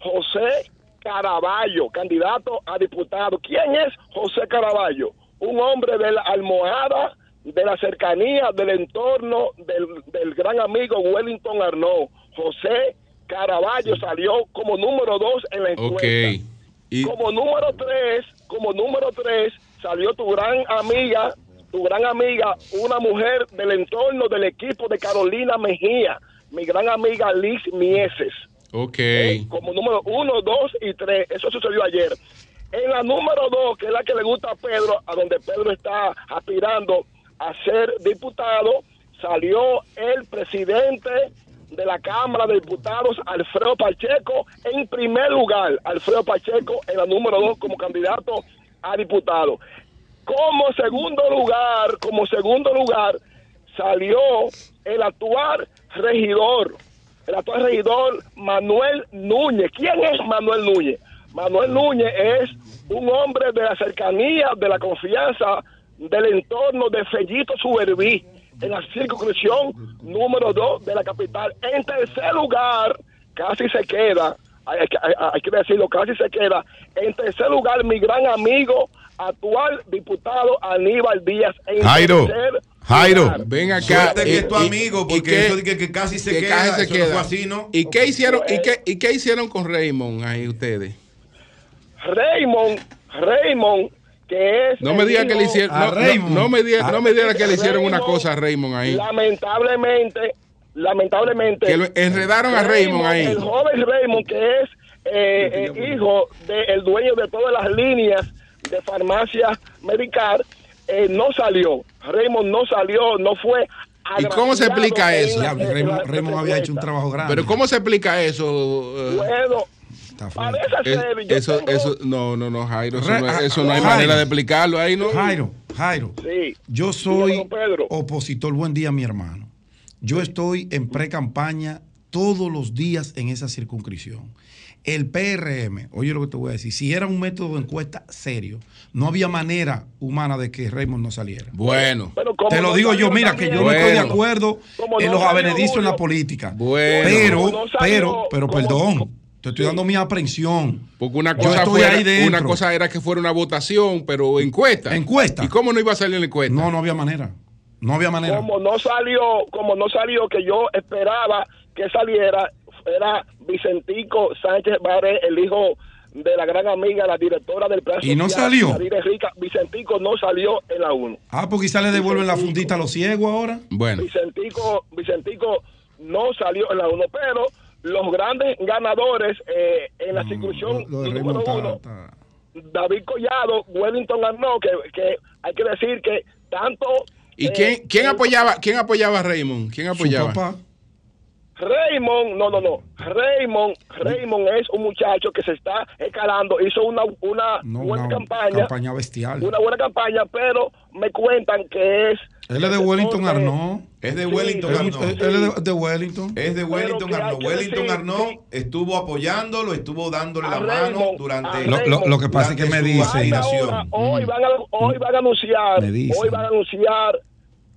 José Caraballo, candidato a diputado. ¿Quién es José Caraballo? Un hombre de la almohada, de la cercanía, del entorno del, del gran amigo Wellington Arnaud. José Caraballo salió como número dos en la encuesta. Ok. Y, Como número tres, como número tres, salió tu gran amiga, tu gran amiga, una mujer del entorno del equipo de Carolina Mejía, mi gran amiga Liz Mieses. ok. Eh, como número uno, dos y tres. Eso sucedió ayer. En la número dos, que es la que le gusta a Pedro, a donde Pedro está aspirando a ser diputado, salió el presidente de la Cámara de Diputados, Alfredo Pacheco, en primer lugar. Alfredo Pacheco en la número dos como candidato a diputado. Como segundo lugar, como segundo lugar, salió el actual regidor, el actual regidor Manuel Núñez. ¿Quién es Manuel Núñez? Manuel Núñez es un hombre de la cercanía, de la confianza, del entorno de Fellito Suberví, en la circunscripción número 2 de la capital. En tercer lugar, casi se queda, hay, hay que- hay- hay que decirlo, casi se queda. En tercer lugar, mi gran amigo, actual diputado Aníbal Díaz. En Jairo, tercer Jairo. Ven acá. Suerte que y- es tu amigo, porque qué- eso de que, que casi se que queda, casi se eso no queda. fue así, ¿no? ¿Y qué hicieron, y qué, y qué hicieron con Raymond ahí ustedes? Raymond, Raymond, que es. No me diga que le hicieron, a no, no, Raymond. no me diga, no me diga que le hicieron una cosa a Raymond ahí. Lamentablemente, lamentablemente. Que lo enredaron a Raymond ahí. El joven Raymond, que es eh, eh, hijo del dueño de todas las líneas de farmacia medical, eh, no salió. Raymond no salió, no fue ¿Y cómo se explica eso? la- en Raymond, había hecho un trabajo grande. Pero ¿cómo se explica eso? eh? Bueno, Es- eso, eso, no, no, no, Jairo, eso no, es- eso no hay Jairo. manera de explicarlo ahí, ¿no? Jairo, Jairo, Sí. yo soy Pedro. opositor. Buen día, mi hermano. Yo estoy en pre-campaña todos los días en esa circunscripción. El PRM, oye lo que te voy a decir, si era un método de encuesta serio, no había manera humana de que Raymond no saliera. Bueno, Pero Te lo no digo yo, mira, que yo no estoy de acuerdo Como en no los salió abenedicios en la política. Bueno. Pero, Como no salió- pero, pero, perdón, te estoy dando mi aprensión. porque una cosa, estoy fuera- una cosa era que fuera una votación, pero encuesta. Encuesta. ¿Y cómo no iba a salir en la encuesta? No, no había manera. No había manera. como no salió, como no salió que yo esperaba que saliera, era Vicentico Sánchez Baré, el hijo de la gran amiga, la directora del plan ¿Y no social, salió? Rica. Vicentico no salió en la 1. Ah, porque quizá le devuelven la fundita a los ciegos ahora. Bueno, Vicentico, Vicentico no salió en la 1, pero los grandes ganadores eh, en la circunscripción Lo de número uno, David Collado, Wellington Arnaud, que, que hay que decir que tanto... ¿y eh, quién, quién el- apoyaba, quién apoyaba a Raymond? ¿Quién su apoyaba? papá. Raymond, no, no, no. Raymond, Raymond es un muchacho que se está escalando, hizo una, una No, buena una campaña, campaña bestial. una buena campaña, pero me cuentan que es Él es de Wellington Entonces, Arnaud. Es de Sí, Wellington sí, Arnaud. él- es de, de Wellington. Es de Wellington Arnaud. Wellington decir, Arnaud sí. estuvo apoyándolo, estuvo dándole la mano durante. Lo, lo- lo que pasa es que me dicen. Ahora, aspiración. hoy, van a, hoy van a anunciar, hoy van a anunciar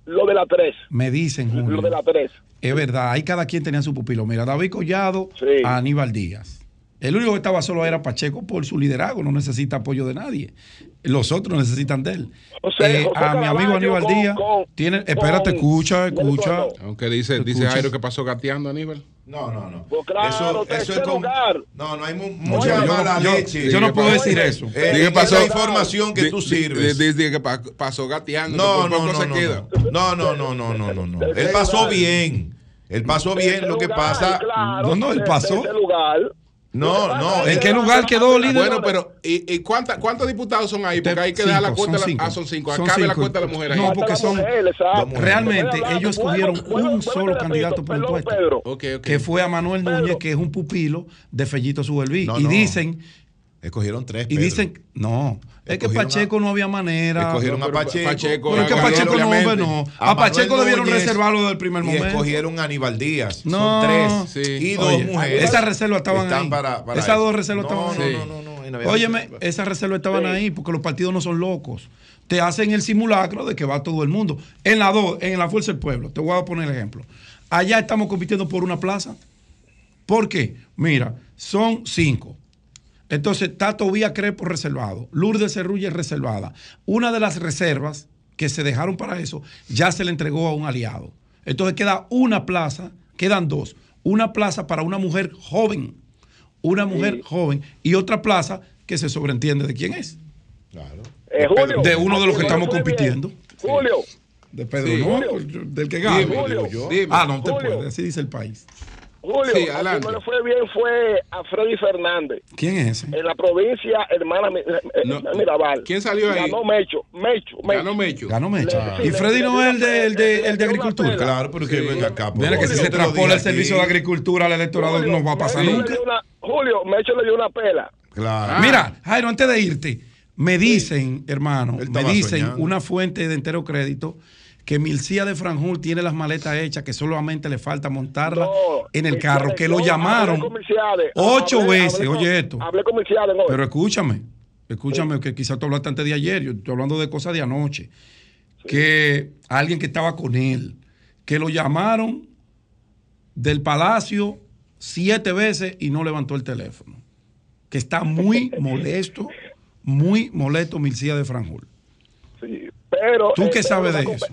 lo de la 3, Me dicen, lo Julio. de la 3. Es verdad, ahí cada quien tenía su pupilo. Mira, David Collado Sí. a Aníbal Díaz. El único que estaba solo era Pacheco por su liderazgo, no necesita apoyo de nadie. Los otros necesitan de él. Eh, José a mi amigo Aníbal con- Díaz con- tiene. Espérate, con- escucha, con- escucha. con- Aunque dice, dice. Jairo que pasó gateando, Aníbal. No, no, no. Pues claro, eso, eso es como. lugar. No, no hay mu- Oye, mucha yo, mala yo- leche. yo no puedo decir eso. Eh, Diga, en pasó- esa información que tú sirves. di- que pa- pasó gateando. No, no, no, se no, queda. no, no, no, no, no, no, no. Él pasó bien. Él pasó bien. Lo que pasa. claro, No, no, él pasó. lugar. No, no, ¿en qué lugar quedó líder? Bueno, pero ¿y, y cuánta- cuántos diputados son ahí? Porque hay que dejar la cuenta. son la- cinco. ah, son cinco. Son Acabe la cuenta de las mujeres No, ahí. porque son- Mujer. Realmente, ellos escogieron un bueno, solo candidato por ok. Que fue a Manuel Pedro. Núñez, que es un pupilo de Fellito Suberví. No, y no. dicen, Escogieron tres. y Pedro. dicen, no, es que Pacheco a- no había manera. Escogieron a pero Pacheco. Pacheco- Pero es que Pacheco no, hombre, no. A A Pacheco debieron reservarlo desde el primer Y momento. escogieron a Aníbal Díaz. No. Son tres. Sí. Y dos Oye, mujeres. esas reservas estaban están ahí. Para, para esas dos reservas no, estaban no, ahí. No, no, no, no, no, Óyeme, esas reservas estaban ahí porque los partidos no son locos. Te hacen el simulacro de que va todo el mundo. En la dos, en la Fuerza del Pueblo, te voy a poner el ejemplo. Allá estamos compitiendo por una plaza. ¿Por qué? Mira, son cinco. Entonces, Tato Vía Crepo reservado, Lourdes Cerrulla reservada. Una de las reservas que se dejaron para eso ya se le entregó a un aliado. Entonces queda una plaza, quedan dos. Una plaza para una mujer joven, una mujer joven, y otra plaza que se sobreentiende de quién es. Claro. Eh, Julio, De uno de los que estamos compitiendo. Julio, De Pedro, Sí. no, del que gana. Dime, Julio. digo yo. Dime. Ah, no te Julio. puede, así dice el país. Julio, Sí, adelante. no le fue bien fue a Freddy Fernández. ¿Quién es ese? En la provincia hermana Mi- eh, No. Mirabal. ¿Quién salió ahí? Ganó Mecho, Mecho, Mecho. Ganó Mecho. Ganó Mecha. Le- Y Freddy le- no es el de, el de, el agricultura. Claro, pero que venga acá. Mira que si se transpola el servicio de agricultura al electorado Julio, no va a pasar Mecho nunca. una- Julio, Mecho le dio una pela. Claro. Ah. Mira, Jairo, antes de irte, me dicen, hermano, me dicen soñando. una fuente de entero crédito que Milcía de Franjul tiene las maletas hechas, que solamente le falta montarlas No, en el Milciades, carro, que lo llamaron ocho hablé- veces, hablé con- oye esto. Hablé con. Pero escúchame, escúchame, que quizás tú hablaste antes de ayer, yo estoy hablando de cosas de anoche. Que alguien que estaba con él, que lo llamaron del palacio siete veces y no levantó el teléfono. Que está muy molesto, muy molesto Milcía de Franjul. Sí, pero, ¿Tú eh, qué pero sabes de eso?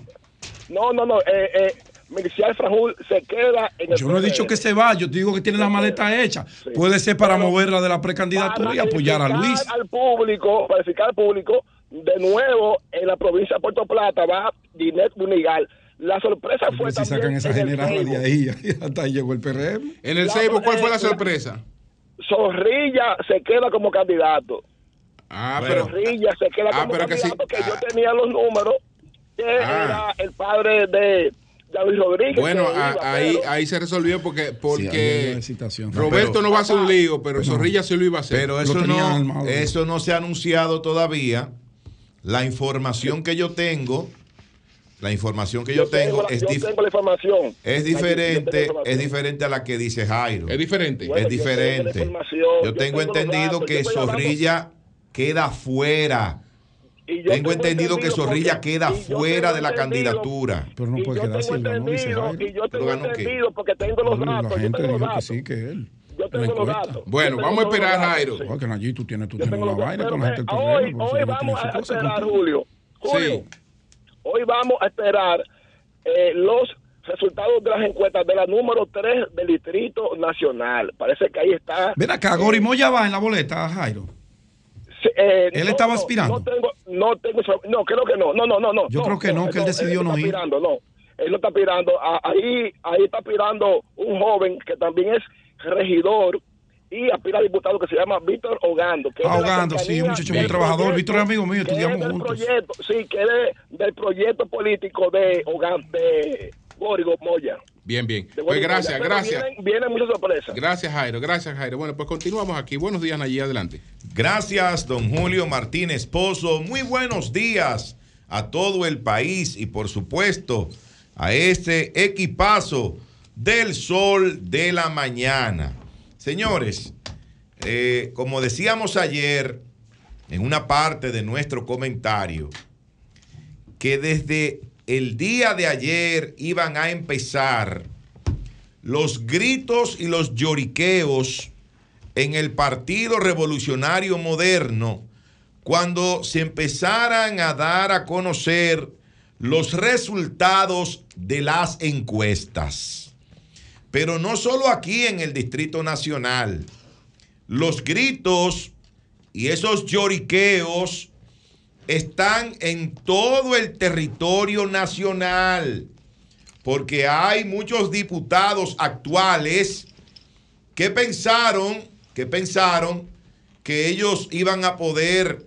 No, no, no. Eh, eh, Milciades Franjul se queda en el Yo no he dicho que se va, yo te digo que tiene la maleta hecha. Puede ser para moverla de la precandidatura y apoyar a Luis. al público, para al público, de nuevo en la provincia de Puerto Plata va Dinet Bunigal. La sorpresa fue Si también sacan esa general de ahí, hasta ahí llegó el PRM. En el La- Seibo, ¿cuál fue la sorpresa? Zorrilla se queda como candidato. Ah, pero. Zorrilla se queda Ah, como pero que sí. candidato que, yo Ah. tenía los números que Ah. era el padre de David Rodríguez. Bueno, que a- iba, ahí, pero- ahí se resolvió porque, Sí, ahí hay porque. Roberto pero- no va a hacer un lío, pero Zorrilla sí lo iba a hacer. Pero eso no, eso no se ha anunciado todavía. La información que yo tengo, la información que yo, tengo, la- es, yo dif- tengo la información. es Yo tengo diferente, información. es diferente a la que dice Jairo. es diferente. Bueno, es yo tengo diferente. Yo yo tengo tengo los entendido datos, que yo Zorrilla queda fuera. Y yo Tengo entendido que Zorrilla porque- queda fuera de la candidatura. Pero no puede quedar tengo si ganó, dice y yo ¿Pero tengo entendido porque tengo los datos. la yo gente tengo los dijo que datos. sí, que él. Yo tengo los encuesta. datos. Bueno, Yo vamos a esperar, Jairo. sí. Oye, que Nayib, tú tienes, tú tienes una vaina con la gente del eh, Hoy ellos vamos a esperar. Julio. Hoy vamos a esperar eh, los resultados de las encuestas de la número 3 del Distrito Nacional. Parece que ahí está. Ven acá, Gori Moya va en la boleta, Jairo. Eh, ¿Él no, estaba aspirando? No tengo, no tengo, no, creo que no, no, no, no, no. Yo creo que no, que él decidió no ir. aspirando, no, él no está aspirando. Ahí, ahí está aspirando un joven que también es regidor y aspira a diputado que se llama Víctor Ogando. Que sí, un muchacho muy trabajador. Víctor es amigo mío, estudiamos es del juntos. Proyecto, sí, que es de- del proyecto político de Ogando, de Górigo Moya. Bien, bien. Pues gracias, gracias. Vienen, vienen muchas sorpresas. Gracias, Jairo. Gracias, Jairo. Bueno, pues continuamos aquí. Buenos días, allí adelante. Gracias, don Julio Martínez Pozo. Muy buenos días a todo el país y por supuesto a este equipazo del sol de la mañana. Señores, eh, como decíamos ayer en una parte de nuestro comentario, que desde el día de ayer iban a empezar los gritos y los lloriqueos en el Partido Revolucionario Moderno cuando se empezaran a dar a conocer los resultados de las encuestas. Pero no solo aquí en el Distrito Nacional. Los gritos y esos lloriqueos están en todo el territorio nacional, porque hay muchos diputados actuales que pensaron, que pensaron que ellos iban a poder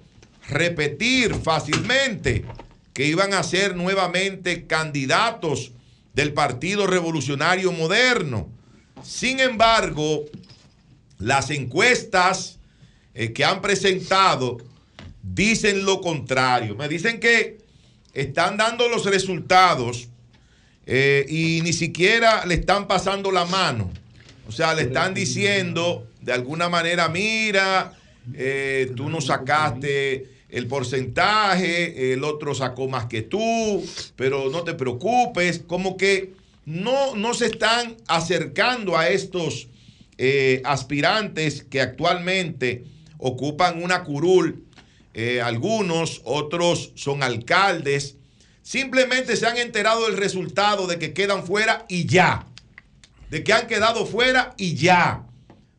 repetir fácilmente, que iban a ser nuevamente candidatos del Partido Revolucionario Moderno. Sin embargo, las encuestas eh, que han presentado dicen lo contrario. Me dicen que están dando los resultados eh, y ni siquiera le están pasando la mano. O sea, le están diciendo de alguna manera, mira, eh, tú no sacaste el porcentaje, el otro sacó más que tú, pero no te preocupes, como que no, no se están acercando a estos eh, aspirantes que actualmente ocupan una curul, eh, algunos, otros son alcaldes, simplemente se han enterado del resultado de que quedan fuera y ya, de que han quedado fuera y ya.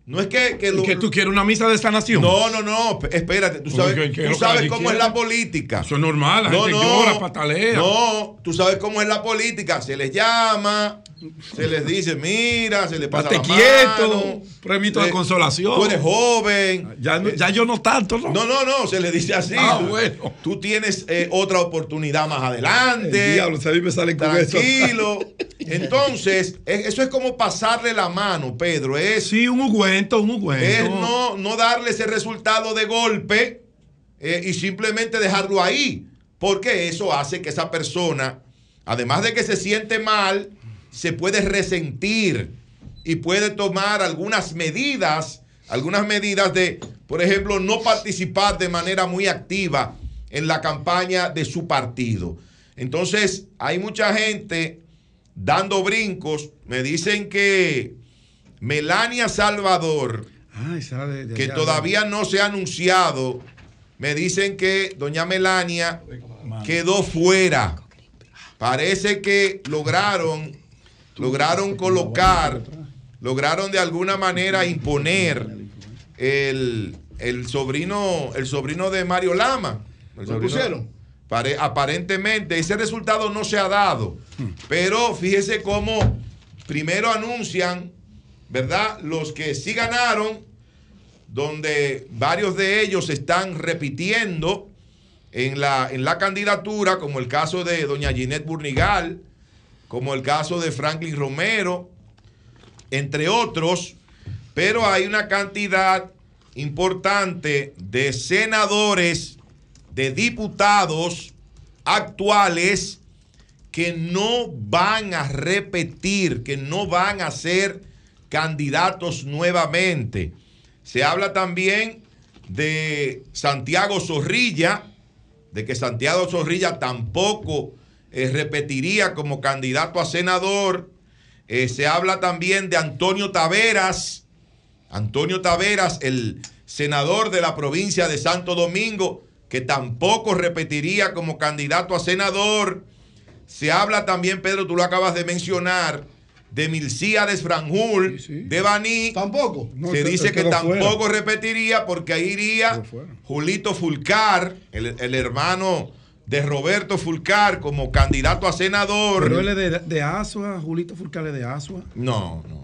No es que, que, ¿Y que tú quieres una misa de esta nación? No, no, no, espérate, tú sabes, Oye, ¿qué es tú lo que sabes la cómo es la política. Eso es normal, la gente llora, patalea. No, tú sabes cómo es la política. Se les llama, se les dice, mira, se les pasa la quieto, mano. premito de Eh, consolación. Tú eres joven. Ya, ya yo no tanto, ¿no? No, no, no, se le dice así. Ah, bueno. Tú tienes eh, otra oportunidad más adelante. El diablo, a mí me salen con eso. Tranquilo. Entonces, e- eso es como pasarle la mano, Pedro. Es, Sí, un ungüento, un ungüento. es no, no darle ese resultado de golpe eh, y simplemente dejarlo ahí. Porque eso hace que esa persona, además de que se siente mal, se puede resentir y puede tomar algunas medidas, algunas medidas de, por ejemplo, no participar de manera muy activa en la campaña de su partido. Entonces, hay mucha gente dando brincos. Me dicen que Melania Salvador, Ay, esa de- de que allá, todavía no se ha anunciado, me dicen que doña Melania quedó fuera. Parece que lograron, lograron colocar, lograron de alguna manera imponer el, el sobrino, el sobrino de Mario Lama. El sobrino- pusieron? Pare- aparentemente ese resultado no se ha dado. Pero fíjese cómo primero anuncian, ¿verdad? Los que sí ganaron, donde varios de ellos están repitiendo en la, en la candidatura, como el caso de doña Ginette Burnigal, como el caso de Franklin Romero, entre otros, pero hay una cantidad importante de senadores, de diputados actuales que no van a repetir, que no van a ser candidatos nuevamente. Se habla también de Santiago Zorrilla, de que Santiago Zorrilla tampoco eh, repetiría como candidato a senador. Eh, se habla también de Antonio Taveras, Antonio Taveras, el senador de la provincia de Santo Domingo, que tampoco repetiría como candidato a senador. Se habla también, Pedro, tú lo acabas de mencionar, de Milcíades Franjul, de Baní. Tampoco. se se- dice que tampoco fuera. repetiría porque ahí iría Julito Fulcar, el, el hermano de Roberto Fulcar, como candidato a senador. Pero él es de, de Asua, Julito Fulcar es de Asua. No, no.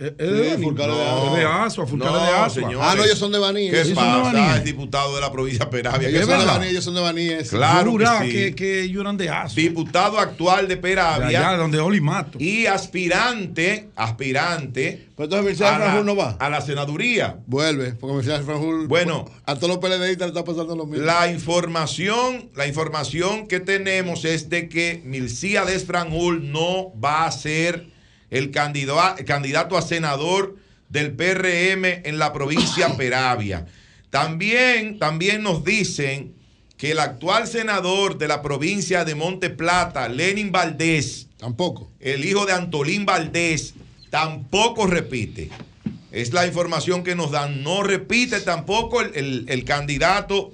Es de, Fulcar es de no, es de Asua, Fulcar es de No, Asua. señores. Ah, no, ellos son de Baní. ¿Qué de pasa? Es diputado de la provincia de Peravia. Ellos ¿Qué son de? Baní, ellos son de Baní. Claro que sí. que, que ellos eran de Asua. Diputado actual de De Peravia. allá, donde Oli Mato. y aspirante, aspirante Pero entonces Mercedes Franjul no va. a la senaduría. Vuelve, porque Mercedes Franjul. Bueno. A todos los PLDistas le está pasando lo mismo. La información, la información que tenemos es de que Milcíades Franjul no va a ser el candidato, a senador del PRM en la provincia Peravia. También, también nos dicen que el actual senador de la provincia de Monte Plata, Lenin Valdés, Tampoco. el hijo de Antolín Valdés, tampoco repite. Es la información que nos dan. No repite tampoco el, el- el candidato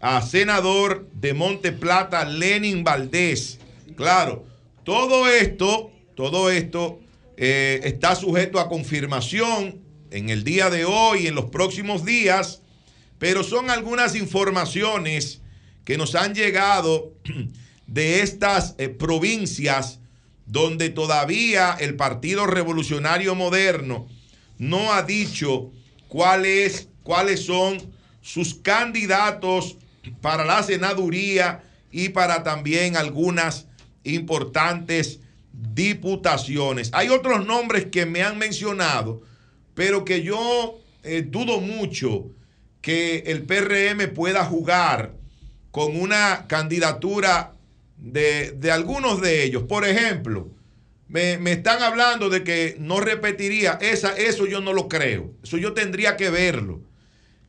a senador de Monte Plata, Lenin Valdés. Claro, todo esto, todo esto eh, está sujeto a confirmación en el día de hoy, en los próximos días, pero son algunas informaciones que nos han llegado de estas eh, provincias donde todavía el Partido Revolucionario Moderno no ha dicho cuáles, cuáles son sus candidatos para la senaduría y para también algunas importantes diputaciones. Hay otros nombres que me han mencionado, pero que yo eh, dudo mucho que el PRM pueda jugar con una candidatura de, de algunos de ellos. Por ejemplo, me, me están hablando de que no repetiría, esa, eso yo no lo creo, eso yo tendría que verlo.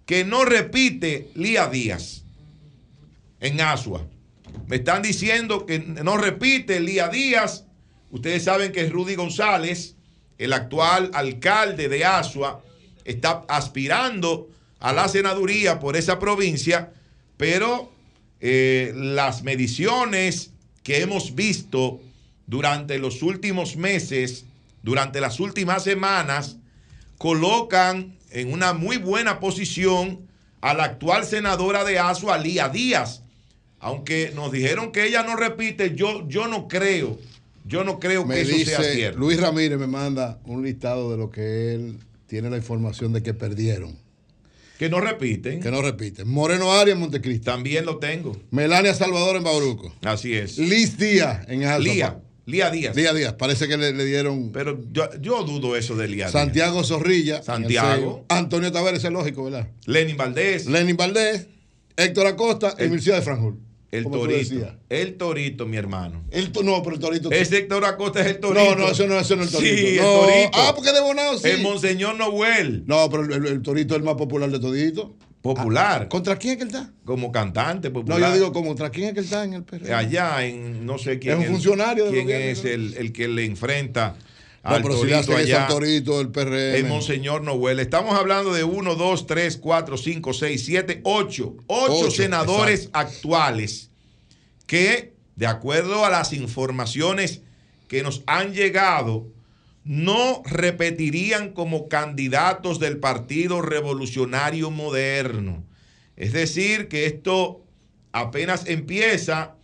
Que no repite Lía Díaz en Asua. Me están diciendo que no repite Lía Díaz. Ustedes saben que Rudy González, el actual alcalde de Asua, está aspirando a la senaduría por esa provincia, pero eh, las mediciones que hemos visto durante los últimos meses, durante las últimas semanas, colocan en una muy buena posición a la actual senadora de Asua, Lía Díaz. Aunque nos dijeron que ella no repite, yo, yo no creo, yo no creo que eso sea cierto. Luis Ramírez me manda un listado de lo que él tiene la información de que perdieron. Que no repiten. Que no repiten. Moreno Arias en Montecristi. También lo tengo. Melania Salvador en Bauruco. Así es. Liz Díaz en Alfa. Lía, Lía Díaz. Lía Díaz. Parece que le, le dieron Pero yo, yo dudo eso de Lía Díaz. Santiago Zorrilla. Santiago. Antonio Tavares, es lógico, ¿verdad? Lenin Valdés. Lenin Valdés. Héctor Acosta y El- Mircea de Franjul. El Torito. El Torito, mi hermano. El no, pero el Torito. Ese Héctor Acosta es el Torito. no, no, eso no, eso no es el Torito. Sí, el No. Torito. Ah, porque de Bonao sí. El Monseñor Noel. No, pero el, el- el Torito es el más popular de todito. Popular. ¿Contra quién es que él está? como cantante No, popular. yo digo, ¿contra quién es que él está en el PRM? Allá en no sé quién. Es un funcionario ¿Quién gobierno, es ¿no? el, el que le enfrenta No, al pero Torito allá? al Torito, el PRM. El Monseñor Noel. Estamos hablando de 1, 2, 3, 4, 5, 6, 7, 8. 8 Ocho, senadores actuales que, de acuerdo a las informaciones que nos han llegado, no repetirían como candidatos del Partido Revolucionario Moderno. Es decir, que esto apenas empieza,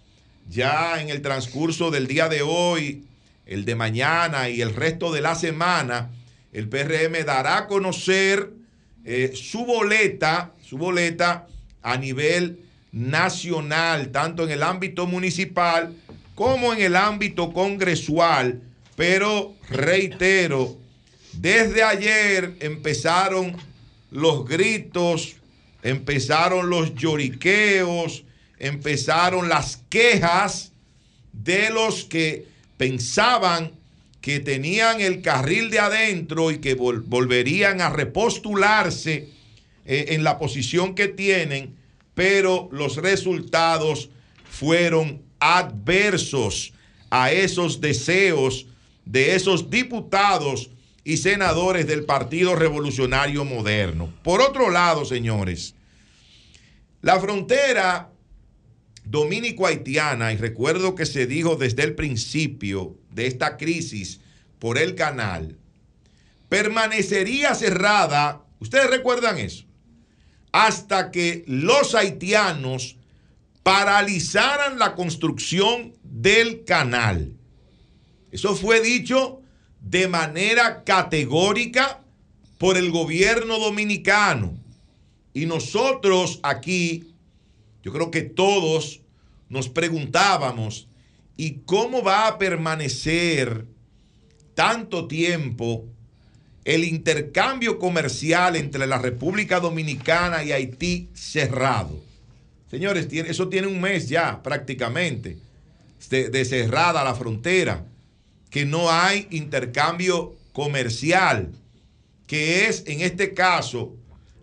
ya en el transcurso del día de hoy, el de mañana y el resto de la semana, el PRM dará a conocer eh, su boleta, su boleta a nivel nacional, tanto en el ámbito municipal como en el ámbito congresual, pero reitero, desde ayer empezaron los gritos, empezaron los lloriqueos, empezaron las quejas de los que pensaban que tenían el carril de adentro y que vol- volverían a repostularse eh, en la posición que tienen, pero los resultados fueron adversos a esos deseos de esos diputados y senadores del Partido Revolucionario Moderno. Por otro lado, señores, la frontera dominico-haitiana, y recuerdo que se dijo desde el principio de esta crisis por el canal, permanecería cerrada, ustedes recuerdan eso, hasta que los haitianos paralizaran la construcción del canal. Eso fue dicho de manera categórica por el gobierno dominicano. Y nosotros aquí, yo creo que todos nos preguntábamos, ¿y cómo va a permanecer tanto tiempo el intercambio comercial entre la República Dominicana y Haití cerrado? Señores, eso tiene un mes ya prácticamente de cerrada la frontera, que no hay intercambio comercial, que es en este caso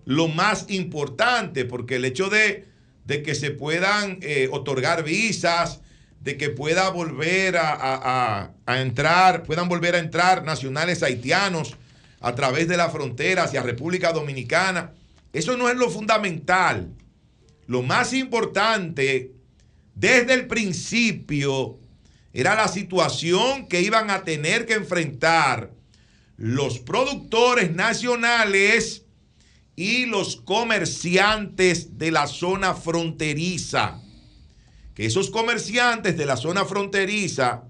lo más importante, porque el hecho de, de que se puedan eh, otorgar visas, de que pueda volver a, a- entrar, puedan volver a entrar nacionales haitianos a través de la frontera hacia República Dominicana, eso no es lo fundamental. Lo más importante desde el principio era la situación que iban a tener que enfrentar los productores nacionales y los comerciantes de la zona fronteriza. Que esos comerciantes de la zona fronteriza,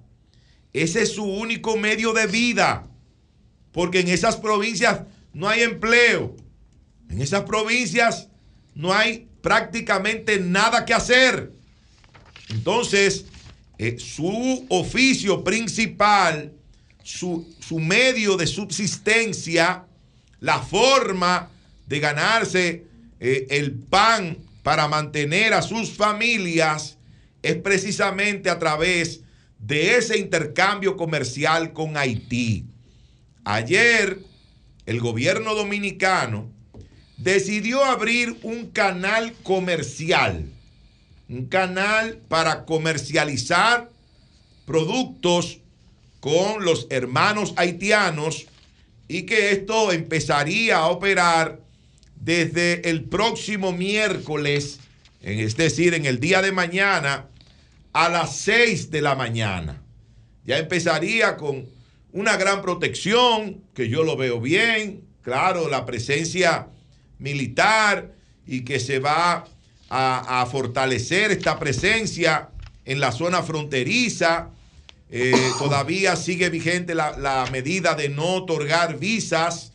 ese es su único medio de vida, porque en esas provincias no hay empleo, en esas provincias no hay prácticamente nada que hacer. Entonces, eh, su oficio principal, su, su medio de subsistencia, la forma de ganarse eh, el pan para mantener a sus familias, es precisamente a través de ese intercambio comercial con Haití. Ayer, el gobierno dominicano decidió abrir un canal comercial, un canal para comercializar productos con los hermanos haitianos y que esto empezaría a operar desde el próximo miércoles, es decir, en el día de mañana, a las 6 de la mañana. Ya empezaría con una gran protección, que yo lo veo bien, claro, la presencia militar y que se va a, fortalecer esta presencia en la zona fronteriza. Eh, todavía sigue vigente la medida de no otorgar visas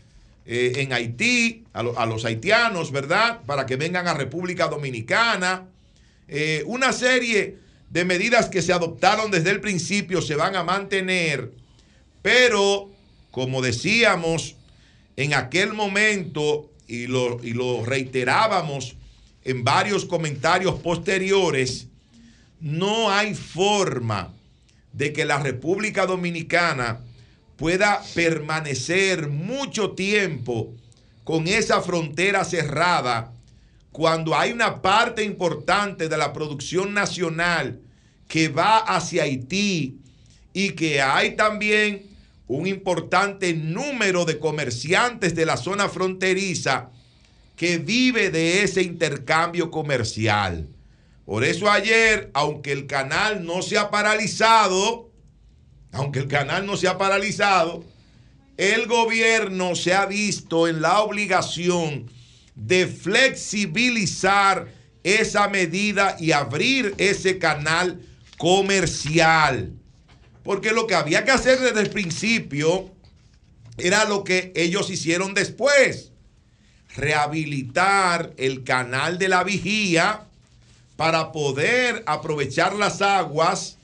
eh, en Haití a, lo- a los haitianos, ¿verdad? Para que vengan a República Dominicana. Eh, una serie de medidas que se adoptaron desde el principio se van a mantener, pero como decíamos en aquel momento y lo, y lo reiterábamos en varios comentarios posteriores, no hay forma de que la República Dominicana pueda permanecer mucho tiempo con esa frontera cerrada cuando hay una parte importante de la producción nacional que va hacia Haití y que hay también un importante número de comerciantes de la zona fronteriza que vive de ese intercambio comercial. Por eso ayer, aunque el canal no se ha paralizado, aunque el canal no se ha paralizado, el gobierno se ha visto en la obligación de flexibilizar esa medida y abrir ese canal comercial. Porque lo que había que hacer desde el principio era lo que ellos hicieron después. Rehabilitar el canal de la vigía para poder aprovechar las aguas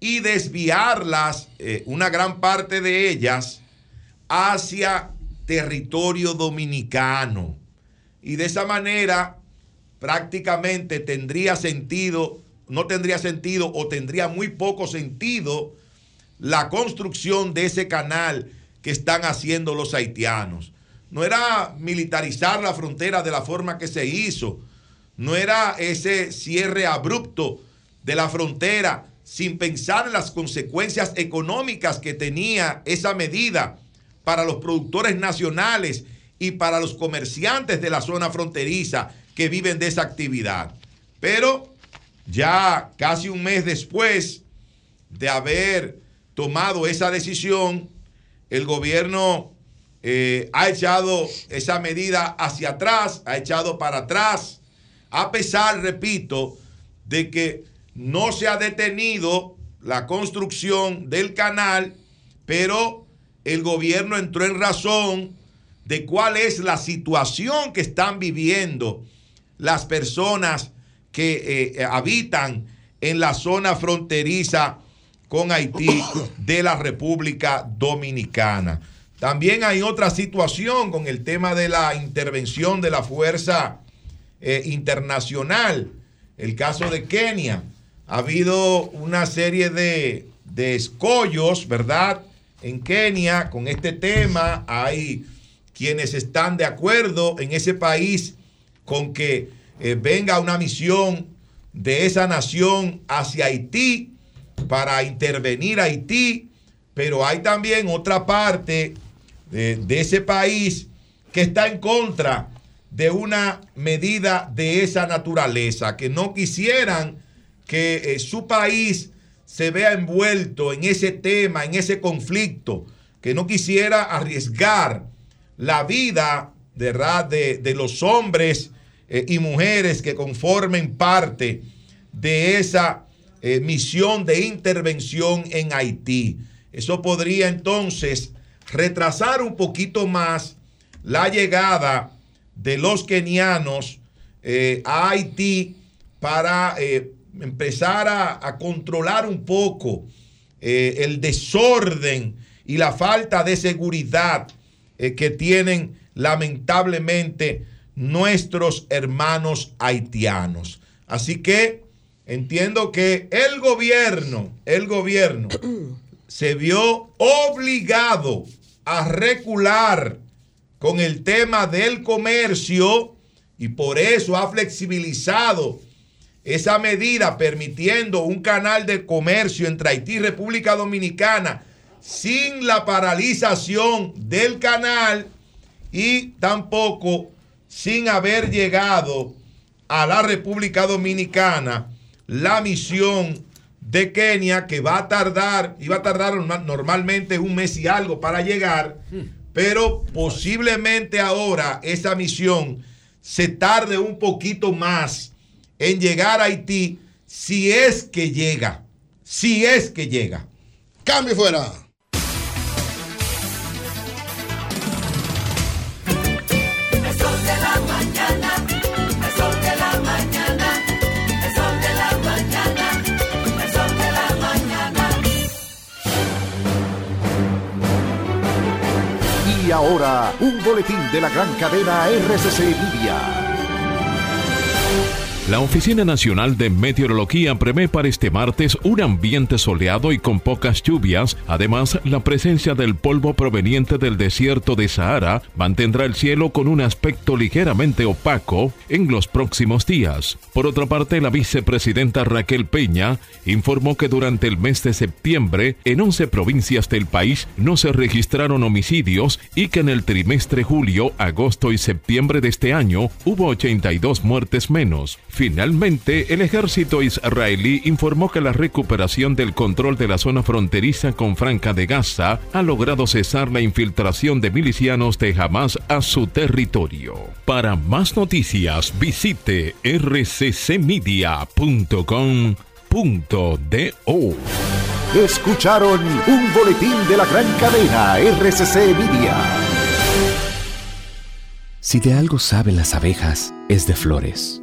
y desviarlas, eh, una gran parte de ellas, hacia territorio dominicano. Y de esa manera prácticamente tendría sentido, no tendría sentido o tendría muy poco sentido la construcción de ese canal que están haciendo los haitianos. No era militarizar la frontera de la forma que se hizo, no era ese cierre abrupto de la frontera sin pensar en las consecuencias económicas que tenía esa medida para los productores nacionales y para los comerciantes de la zona fronteriza que viven de esa actividad. Pero ya casi un mes después de haber tomado esa decisión, el gobierno eh, ha echado esa medida hacia atrás, ha echado para atrás, a pesar, repito, de que no se ha detenido la construcción del canal, pero el gobierno entró en razón de cuál es la situación que están viviendo las personas que eh, habitan en la zona fronteriza con Haití de la República Dominicana. También hay otra situación con el tema de la intervención de la Fuerza eh, Internacional. El caso de Kenia. Ha habido una serie de, de escollos, ¿verdad? En Kenia con este tema. Hay quienes están de acuerdo en ese país con que eh, venga una misión de esa nación hacia Haití para intervenir Haití, pero hay también otra parte de, de ese país que está en contra de una medida de esa naturaleza, que no quisieran que eh, su país se vea envuelto en ese tema, en ese conflicto, que no quisiera arriesgar la vida de, de, de los hombres eh, y mujeres que conformen parte de esa eh, misión de intervención en Haití. Eso podría entonces retrasar un poquito más la llegada de los kenianos a Haití para empezar a, controlar un poco el desorden y la falta de seguridad que tienen lamentablemente nuestros hermanos haitianos. Así que entiendo que el gobierno, el gobierno se vio obligado a recular con el tema del comercio y por eso ha flexibilizado esa medida permitiendo un canal de comercio entre Haití y República Dominicana sin la paralización del canal y tampoco sin haber llegado a la República Dominicana la misión de Kenia que va a tardar, iba a tardar normalmente un mes y algo para llegar, pero posiblemente ahora esa misión se tarde un poquito más en llegar a Haití si es que llega, si es que llega. Cambio fuera. Y ahora, un boletín de la gran cadena RCC Media. La Oficina Nacional de Meteorología prevé para este martes un ambiente soleado y con pocas lluvias. Además, la presencia del polvo proveniente del desierto de Sahara mantendrá el cielo con un aspecto ligeramente opaco en los próximos días. Por otra parte, la vicepresidenta Raquel Peña informó que durante el mes de septiembre, en 11 provincias del país no se registraron homicidios y que en el trimestre julio, agosto y septiembre de este año hubo 82 muertes menos. Finalmente, el ejército israelí informó que la recuperación del control de la zona fronteriza con Franca de Gaza ha logrado cesar la infiltración de milicianos de Hamas a su territorio. Para más noticias, visite rccmedia.com.do. Escucharon un boletín de la gran cadena RCC Media. Si de algo saben las abejas, es de flores.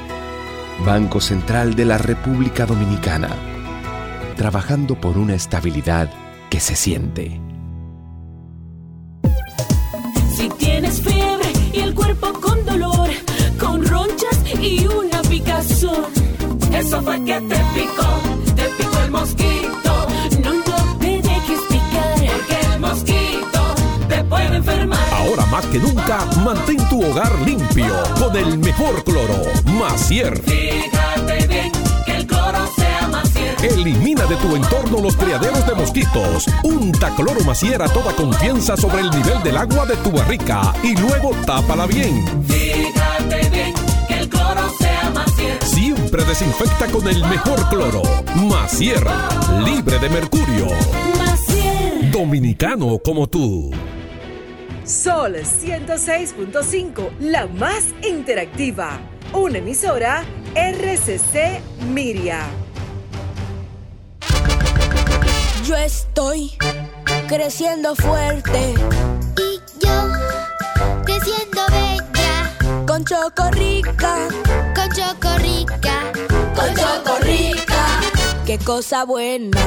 Banco Central de la República Dominicana. Trabajando por una estabilidad que se siente. Si tienes fiebre y el cuerpo con dolor, con ronchas y una picazón. Eso fue que te picó, te picó el mosquito. Más que nunca, mantén tu hogar limpio con el mejor cloro, Macier. Fíjate bien que el cloro sea más cierto. Elimina de tu entorno los criaderos de mosquitos. Unta cloro Macier a toda confianza sobre el nivel del agua de tu barrica y luego tápala bien. Fíjate bien que el cloro sea más cierto. Siempre desinfecta con el mejor cloro, Macier, libre de mercurio. Macier. Dominicano como tú. Sol 106.5, la más interactiva. Una emisora RCC Miria. Yo estoy creciendo fuerte. Y yo creciendo bella. Con Chocorrica. Con Chocorrica. Con Chocorrica. Qué cosa buena.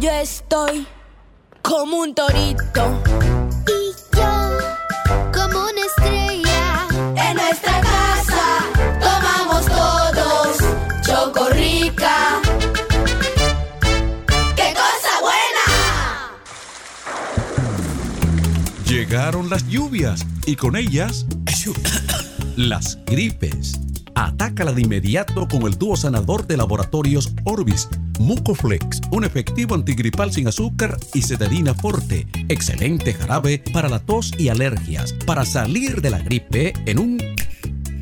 Yo estoy como un torito. Como una estrella. En nuestra casa tomamos todos Chocorrica. ¡Qué cosa buena! Llegaron las lluvias y con ellas las gripes. Atácala de inmediato con el dúo sanador de laboratorios Orbis, Mucoflex, un efectivo antigripal sin azúcar y cetadina forte. Excelente jarabe para la tos y alergias. Para salir de la gripe en un...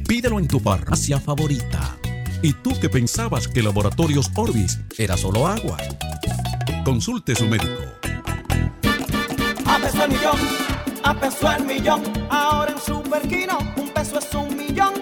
Pídelo en tu farmacia favorita. ¿Y tú que pensabas que Laboratorios Orbis era solo agua? Consulte su médico. A peso el millón, a peso el millón. Ahora en Superquino, un peso es un millón.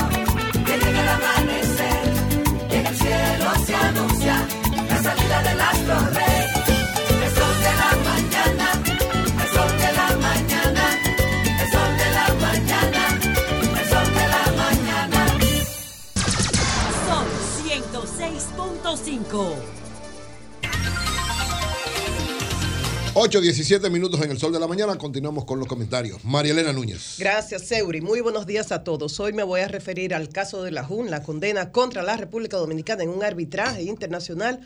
Sol 106.5. 8, 17 minutos en el sol de la mañana. Continuamos con los comentarios. María Elena Núñez. Gracias, Seuri. Muy buenos días a todos. Hoy me voy a referir al caso de la JUN, la condena contra la República Dominicana en un arbitraje internacional.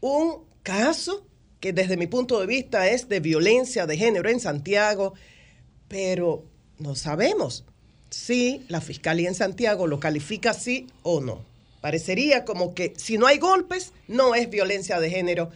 Un caso que desde mi punto de vista es de violencia de género en Santiago, pero no sabemos si la Fiscalía en Santiago lo califica así o no. Parecería como que si no hay golpes, no es violencia de género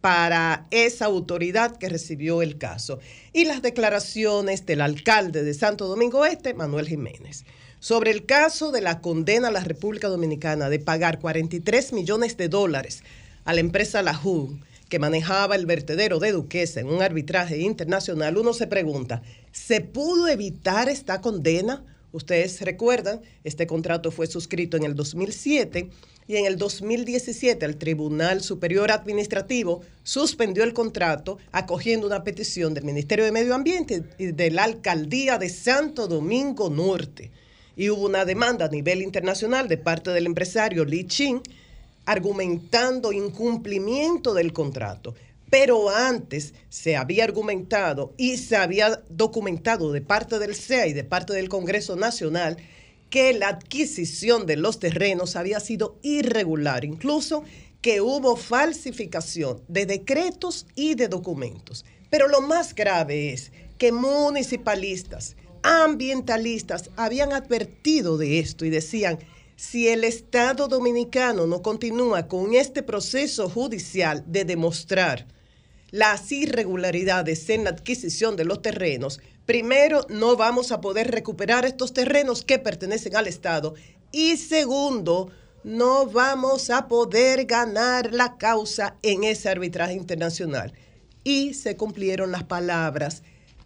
para esa autoridad que recibió el caso. Y las declaraciones del alcalde de Santo Domingo Este, Manuel Jiménez, sobre el caso de la condena a la República Dominicana de pagar 43 millones de dólares a la empresa La JUN, que manejaba el vertedero de Duquesa en un arbitraje internacional, uno se pregunta, ¿se pudo evitar esta condena? Ustedes recuerdan, este contrato fue suscrito en el 2007 y en el 2017 el Tribunal Superior Administrativo suspendió el contrato acogiendo una petición del Ministerio de Medio Ambiente y de la Alcaldía de Santo Domingo Norte. Y hubo una demanda a nivel internacional de parte del empresario Li Chin argumentando incumplimiento del contrato. Pero antes se había argumentado y se había documentado de parte del CEA y de parte del Congreso Nacional que la adquisición de los terrenos había sido irregular, incluso que hubo falsificación de decretos y de documentos. Pero lo más grave es que municipalistas, ambientalistas habían advertido de esto y decían, si el Estado dominicano no continúa con este proceso judicial de demostrar las irregularidades en la adquisición de los terrenos, primero no vamos a poder recuperar estos terrenos que pertenecen al Estado y segundo, no vamos a poder ganar la causa en ese arbitraje internacional. Y se cumplieron las palabras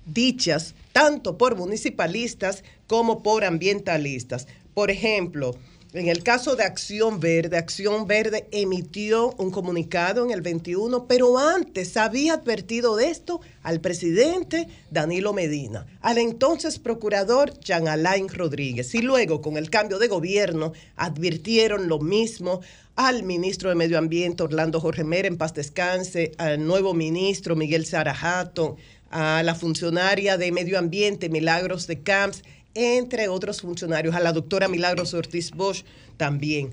dichas tanto por municipalistas como por ambientalistas. Por ejemplo, en el caso de Acción Verde, Acción Verde emitió un comunicado en el 21, pero antes había advertido de esto al presidente Danilo Medina, al entonces procurador Jean Alain Rodríguez, y luego con el cambio de gobierno advirtieron lo mismo al ministro de Medio Ambiente Orlando Jorge Mera, en paz descanse, al nuevo ministro Miguel Sarajato, a la funcionaria de Medio Ambiente Milagros de Camps, entre otros funcionarios, a la doctora Milagros Ortiz Bosch también.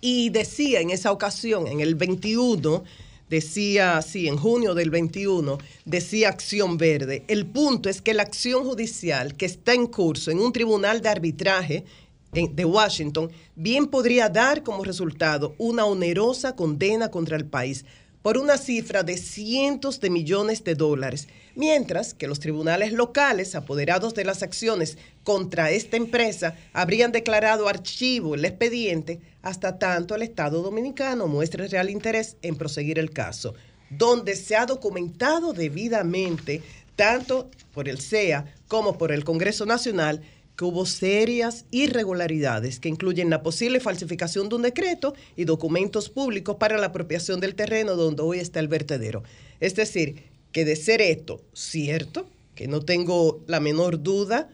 Y decía en esa ocasión, en el 21, decía, sí, en junio del 21, decía Acción Verde. El punto es que la acción judicial que está en curso en un tribunal de arbitraje de Washington bien podría dar como resultado una onerosa condena contra el país por una cifra de cientos de millones de dólares, mientras que los tribunales locales apoderados de las acciones contra esta empresa habrían declarado archivo el expediente hasta tanto el Estado dominicano muestre real interés en proseguir el caso, donde se ha documentado debidamente tanto por el CEA como por el Congreso Nacional que hubo serias irregularidades que incluyen la posible falsificación de un decreto y documentos públicos para la apropiación del terreno donde hoy está el vertedero. Es decir, que de ser esto cierto, que no tengo la menor duda,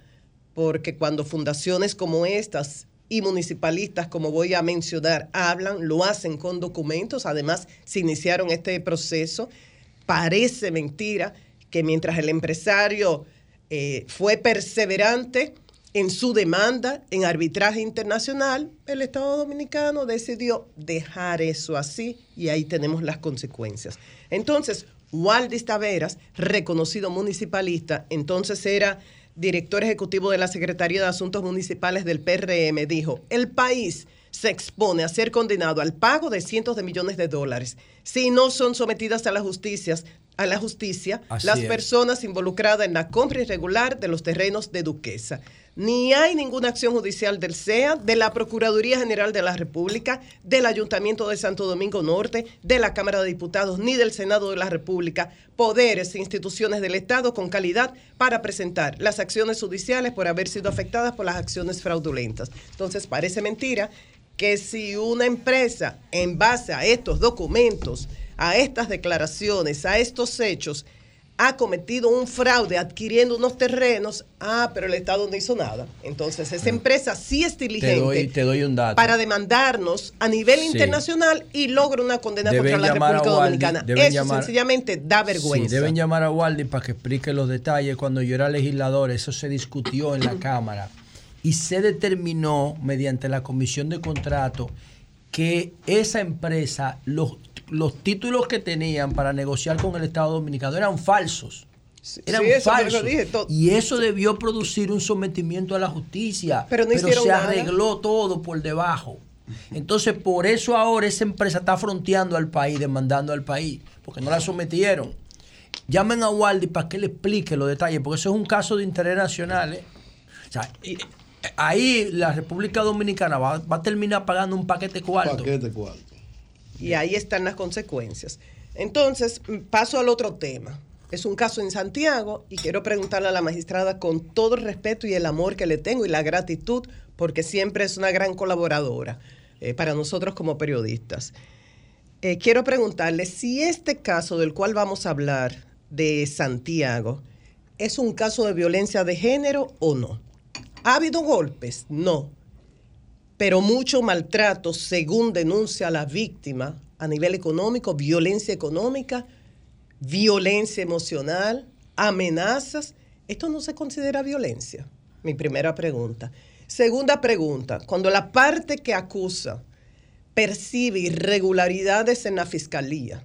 porque cuando fundaciones como estas y municipalistas, como voy a mencionar, hablan, lo hacen con documentos, además se iniciaron este proceso, parece mentira que mientras el empresario eh, fue perseverante en su demanda en arbitraje internacional, el Estado Dominicano decidió dejar eso así y ahí tenemos las consecuencias. Entonces, Waldis Taveras, reconocido municipalista, entonces era director ejecutivo de la Secretaría de Asuntos Municipales del PRM, dijo, el país se expone a ser condenado al pago de cientos de millones de dólares si no son sometidas a la justicia, a la justicia Así las es. personas involucradas en la compra irregular de los terrenos de Duquesa. Ni hay ninguna acción judicial del CEA, de la Procuraduría General de la República, del Ayuntamiento de Santo Domingo Norte, de la Cámara de Diputados, ni del Senado de la República, poderes e instituciones del Estado con calidad para presentar las acciones judiciales por haber sido afectadas por las acciones fraudulentas. Entonces, parece mentira que si una empresa, en base a estos documentos, a estas declaraciones, a estos hechos, ha cometido un fraude adquiriendo unos terrenos, ah, pero el Estado no hizo nada. Entonces, esa empresa sí es Te diligente doy, te doy un dato. para demandarnos a nivel Sí. internacional y logra una condena Deben contra la República Dominicana. deben Eso llamar- sencillamente da vergüenza. Sí, deben llamar a Waldi para que explique los detalles. Cuando yo era legislador, eso se discutió en la Cámara y se determinó mediante la comisión de contrato que esa empresa, los, los títulos que tenían para negociar con el Estado Dominicano eran falsos. Eran sí, eso yo lo falsos. dije, y eso debió producir un sometimiento a la justicia. Pero no hicieron se nada. arregló todo por debajo. Entonces, por eso ahora esa empresa está fronteando al país, demandando al país, porque no la sometieron. Llamen a Waldi para que le explique los detalles, porque eso es un caso de interés nacional. ¿eh? O sea, y- eh, ahí la República Dominicana va, va a terminar pagando un paquete cuarto. Paquete cuarto. Y ahí están las consecuencias. Entonces, paso al otro tema. Es un caso en Santiago y quiero preguntarle a la magistrada con todo el respeto y el amor que le tengo y la gratitud, porque siempre es una gran colaboradora eh, para nosotros como periodistas. Eh, quiero preguntarle si este caso del cual vamos a hablar de Santiago es un caso de violencia de género o no. ¿Ha habido golpes? No pero mucho maltrato, según denuncia la víctima, a nivel económico, violencia económica, violencia emocional, amenazas. ¿Esto no se considera violencia? Mi primera pregunta. Segunda pregunta, cuando la parte que acusa percibe irregularidades en la fiscalía,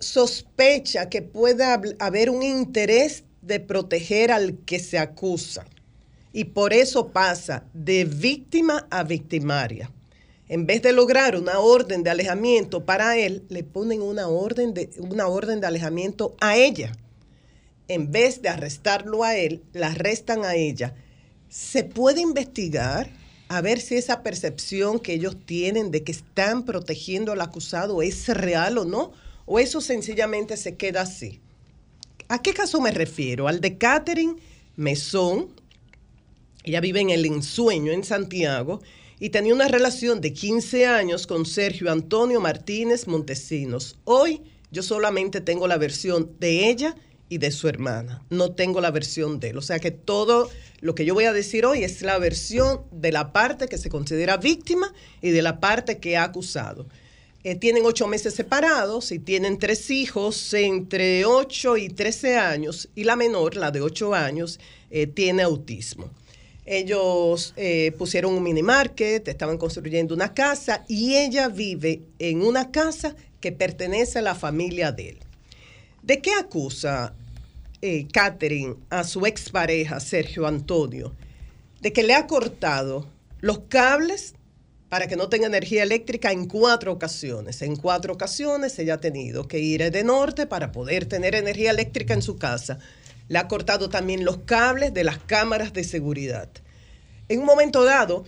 sospecha que pueda hab- haber un interés de proteger al que se acusa y por eso pasa de víctima a victimaria. En vez de lograr una orden de alejamiento para él, le ponen una orden de, una orden de alejamiento a ella. En vez de arrestarlo a él, la arrestan a ella. Se puede investigar a ver si esa percepción que ellos tienen de que están protegiendo al acusado es real o no, o eso sencillamente se queda así. ¿A qué caso me refiero? Al de Catherine Mesón. Ella vive en el ensueño en Santiago y tenía una relación de 15 años con Sergio Antonio Martínez Montesinos. Hoy yo solamente tengo la versión de ella y de su hermana. No tengo la versión de él. O sea que todo lo que yo voy a decir hoy es la versión de la parte que se considera víctima y de la parte que ha acusado. Eh, tienen ocho meses separados y tienen tres hijos entre 8 y 13 años y la menor, la de 8 años, eh, tiene autismo. Ellos eh, pusieron un mini market, estaban construyendo una casa y ella vive en una casa que pertenece a la familia de él. ¿De qué acusa eh, Catherine a su expareja Sergio Antonio? De que le ha cortado los cables para que no tenga energía eléctrica en cuatro ocasiones. En cuatro ocasiones ella ha tenido que ir de norte para poder tener energía eléctrica en su casa. Le ha cortado también los cables de las cámaras de seguridad. En un momento dado,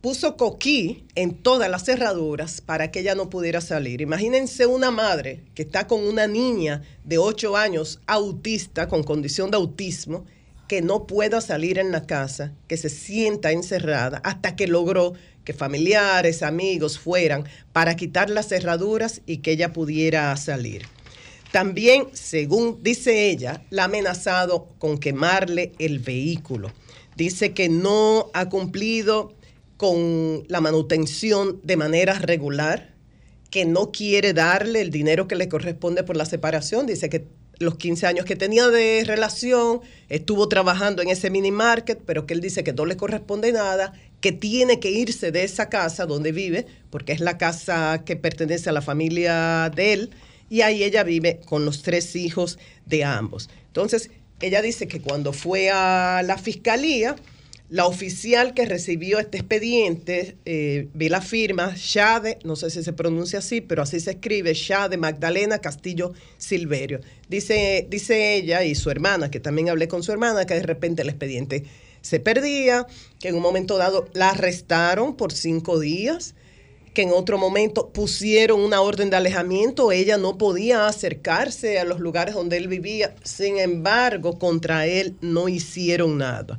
puso coquí en todas las cerraduras para que ella no pudiera salir. Imagínense una madre que está con una niña de 8 años autista, con condición de autismo, que no pueda salir en la casa, que se sienta encerrada hasta que logró que familiares, amigos fueran para quitar las cerraduras y que ella pudiera salir. También, según dice ella, la ha amenazado con quemarle el vehículo. Dice que no ha cumplido con la manutención de manera regular, que no quiere darle el dinero que le corresponde por la separación. Dice que los 15 años que tenía de relación, estuvo trabajando en ese mini market, pero que él dice que no le corresponde nada, que tiene que irse de esa casa donde vive, porque es la casa que pertenece a la familia de él, y ahí ella vive con los tres hijos de ambos. Entonces, ella dice que cuando fue a la fiscalía, la oficial que recibió este expediente, eh, vi la firma, Shade, no sé si se pronuncia así, pero así se escribe, Shade Magdalena Castillo Silverio. Dice, dice ella y su hermana, que también hablé con su hermana, que de repente el expediente se perdía, que en un momento dado la arrestaron por cinco días, que en otro momento pusieron una orden de alejamiento, ella no podía acercarse a los lugares donde él vivía, sin embargo, contra él no hicieron nada.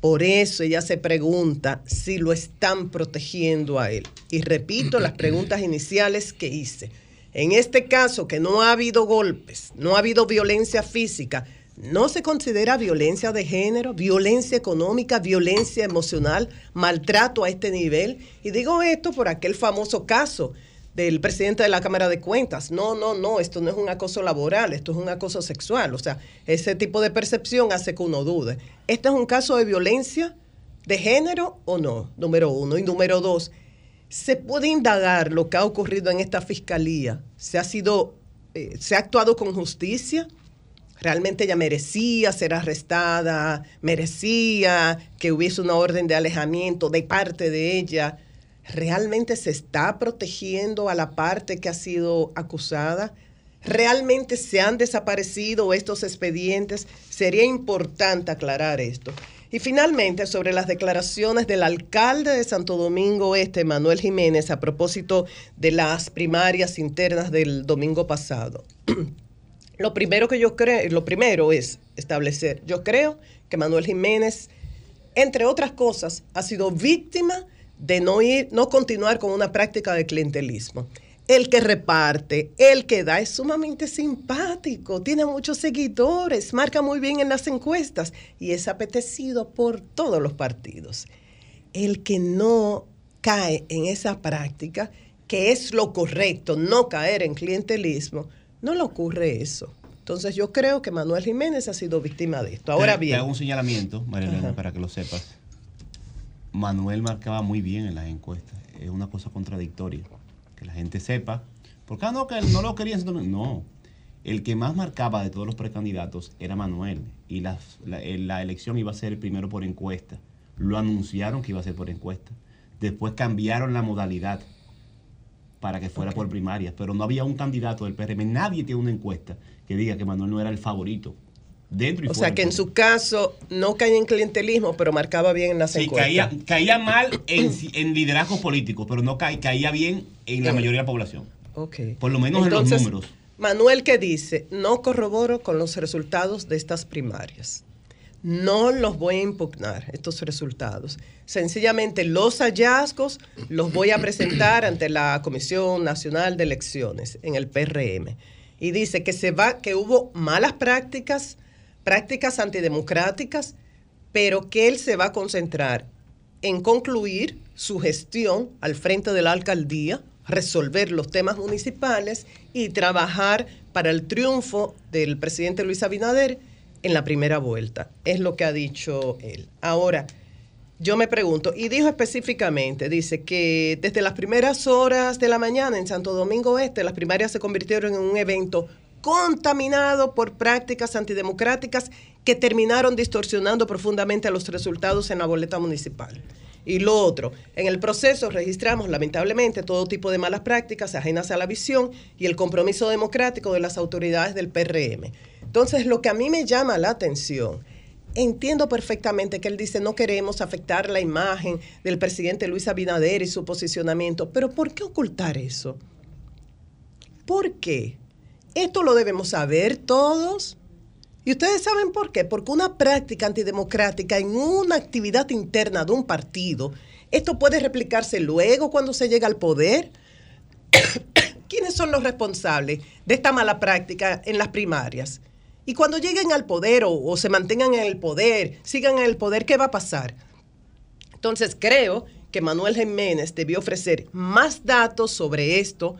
Por eso ella se pregunta si lo están protegiendo a él. Y repito las preguntas iniciales que hice. En este caso, que no ha habido golpes, no ha habido violencia física, no se considera violencia de género, violencia económica, violencia emocional, maltrato a este nivel. Y digo esto por aquel famoso caso del presidente de la Cámara de Cuentas. No, no, no, esto no es un acoso laboral, esto es un acoso sexual. O sea, ese tipo de percepción hace que uno dude. ¿Este es un caso de violencia de género o no? Número uno. Y número dos, ¿se puede indagar lo que ha ocurrido en esta fiscalía? ¿Se ha sido, eh, se ha actuado con justicia? Realmente ella merecía ser arrestada, merecía que hubiese una orden de alejamiento de parte de ella. ¿Realmente se está protegiendo a la parte que ha sido acusada? ¿Realmente se han desaparecido estos expedientes? Sería importante aclarar esto. Y finalmente, sobre las declaraciones del alcalde de Santo Domingo Este, Manuel Jiménez, a propósito de las primarias internas del domingo pasado. Lo primero que yo creo, lo primero es establecer, yo creo que Manuel Jiménez, entre otras cosas, ha sido víctima de no ir, no continuar con una práctica de clientelismo. El que reparte, el que da es sumamente simpático, tiene muchos seguidores, marca muy bien en las encuestas y es apetecido por todos los partidos. El que no cae en esa práctica, que es lo correcto, no caer en clientelismo, no le ocurre eso. Entonces yo creo que Manuel Jiménez ha sido víctima de esto. Ahora Te- bien. Te hago un señalamiento, María Elena, para que lo sepas. Manuel marcaba muy bien en las encuestas. es una cosa contradictoria. Que la gente sepa. Porque ah, no, que no lo quería. No. El que más marcaba de todos los precandidatos era Manuel. Y la, la- eh, la elección iba a ser primero por encuesta. Lo anunciaron que iba a ser por encuesta. Después cambiaron la modalidad para que fuera por primarias. Pero no había un candidato del PRM. Nadie tiene una encuesta que diga que Manuel no era el favorito. Dentro y O fuera sea que en su caso no caía en clientelismo, pero marcaba bien en las Sí, encuestas. caía, caía mal en, en liderazgos políticos, pero no caía, caía bien en la mayoría de la población. Ok. Por lo menos en los números. Manuel que dice, no corroboro con los resultados de estas primarias. No los voy a impugnar, estos resultados. Sencillamente los hallazgos los voy a presentar ante la Comisión Nacional de Elecciones, en el PRM. Y dice que, se va, que hubo malas prácticas, prácticas antidemocráticas, pero que él se va a concentrar en concluir su gestión al frente de la alcaldía, resolver los temas municipales y trabajar para el triunfo del presidente Luis Abinader en la primera vuelta. Es lo que ha dicho él. Ahora, yo me pregunto, y dijo específicamente, dice que desde las primeras horas de la mañana en Santo Domingo Este, las primarias se convirtieron en un evento contaminado por prácticas antidemocráticas que terminaron distorsionando profundamente los resultados en la boleta municipal. Y lo otro, en el proceso registramos lamentablemente todo tipo de malas prácticas ajenas a la visión y el compromiso democrático de las autoridades del PRM. Entonces, lo que a mí me llama la atención, entiendo perfectamente que él dice no queremos afectar la imagen del presidente Luis Abinader y su posicionamiento, pero ¿por qué ocultar eso? ¿Por qué? Esto lo debemos saber todos. Y ustedes saben por qué. Porque una práctica antidemocrática en una actividad interna de un partido, esto puede replicarse luego cuando se llega al poder. ¿Quiénes son los responsables de esta mala práctica en las primarias? Y cuando lleguen al poder o, se mantengan en el poder, sigan en el poder, ¿qué va a pasar? Entonces creo que Manuel Jiménez debió ofrecer más datos sobre esto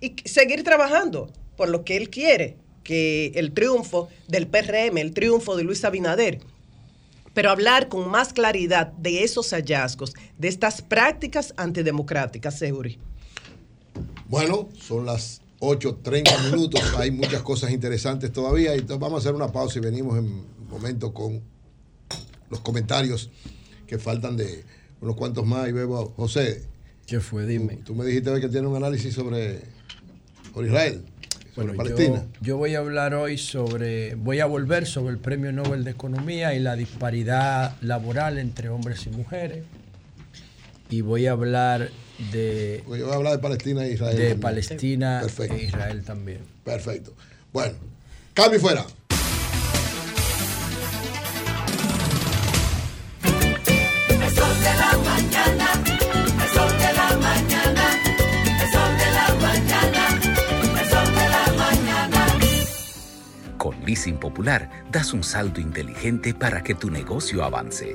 y seguir trabajando por lo que él quiere, que el triunfo del PRM, el triunfo de Luis Abinader, pero hablar con más claridad de esos hallazgos, de estas prácticas antidemocráticas, Seuri. Bueno, son las 8.30 minutos. Hay muchas cosas interesantes todavía. Entonces vamos a hacer una pausa y venimos en un momento con los comentarios que faltan de unos cuantos más. Y veo, José. ¿Qué fue? Dime. Tú, tú me dijiste hoy que tiene un análisis sobre, sobre Israel, sobre Bueno, Palestina. Yo, yo voy a hablar hoy sobre, voy a volver sobre el Premio Nobel de Economía y la disparidad laboral entre hombres y mujeres. Y voy a hablar de, Porque yo voy a hablar de Palestina e Israel. de también. Palestina Perfecto. e Israel también. Perfecto. Bueno, cambio fuera. El sol de la mañana, el sol de la mañana, el sol de la mañana, el sol de la mañana. Con Leasing Popular das un salto inteligente para que tu negocio avance.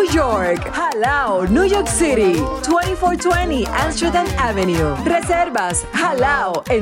New York. Halao, New York City. 2420 Amsterdam Avenue. Reservas halaonyc.com.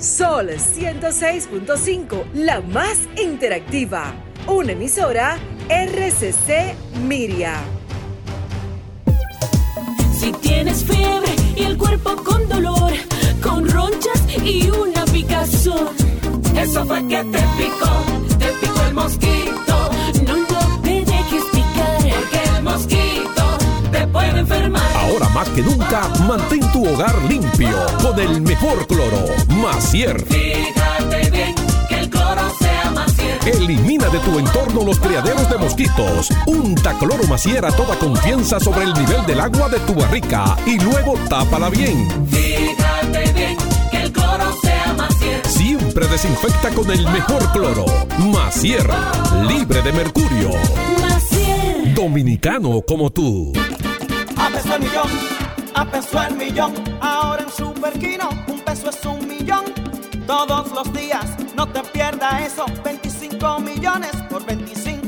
Sol 106.5, la más interactiva. Una emisora RCC Miria. Si tienes fiebre y el cuerpo con dolor, con ronchas y una picazón, eso fue que te picó, te picó el mosquito. No, no te dejes picar, porque el mosquito te puede enfermar. Más que nunca, mantén tu hogar limpio con el mejor cloro, Macier. Fíjate bien que el cloro sea más cierto. Elimina de tu entorno los criaderos de mosquitos. Unta cloro Macier a toda confianza sobre el nivel del agua de tu barrica y luego tápala bien. Fíjate bien que el cloro sea más cierto. Siempre desinfecta con el mejor cloro, Macier, libre de mercurio. Macier. Dominicano como tú. Peso el millón, a peso el millón. Ahora en Superquino, un peso es un millón. Todos los días, no te pierdas eso. 25 millones por 25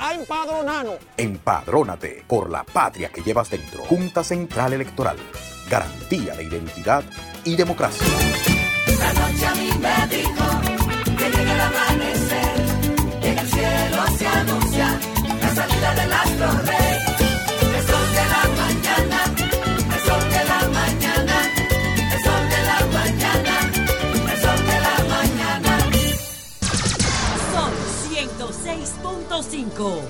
a empadronarnos. Empadrónate por la patria que llevas dentro. Junta Central Electoral. Garantía de identidad y democracia. La noche a mí me dijo que llega el amanecer, que en el cielo se anuncia la salida del astro rey. 106.5.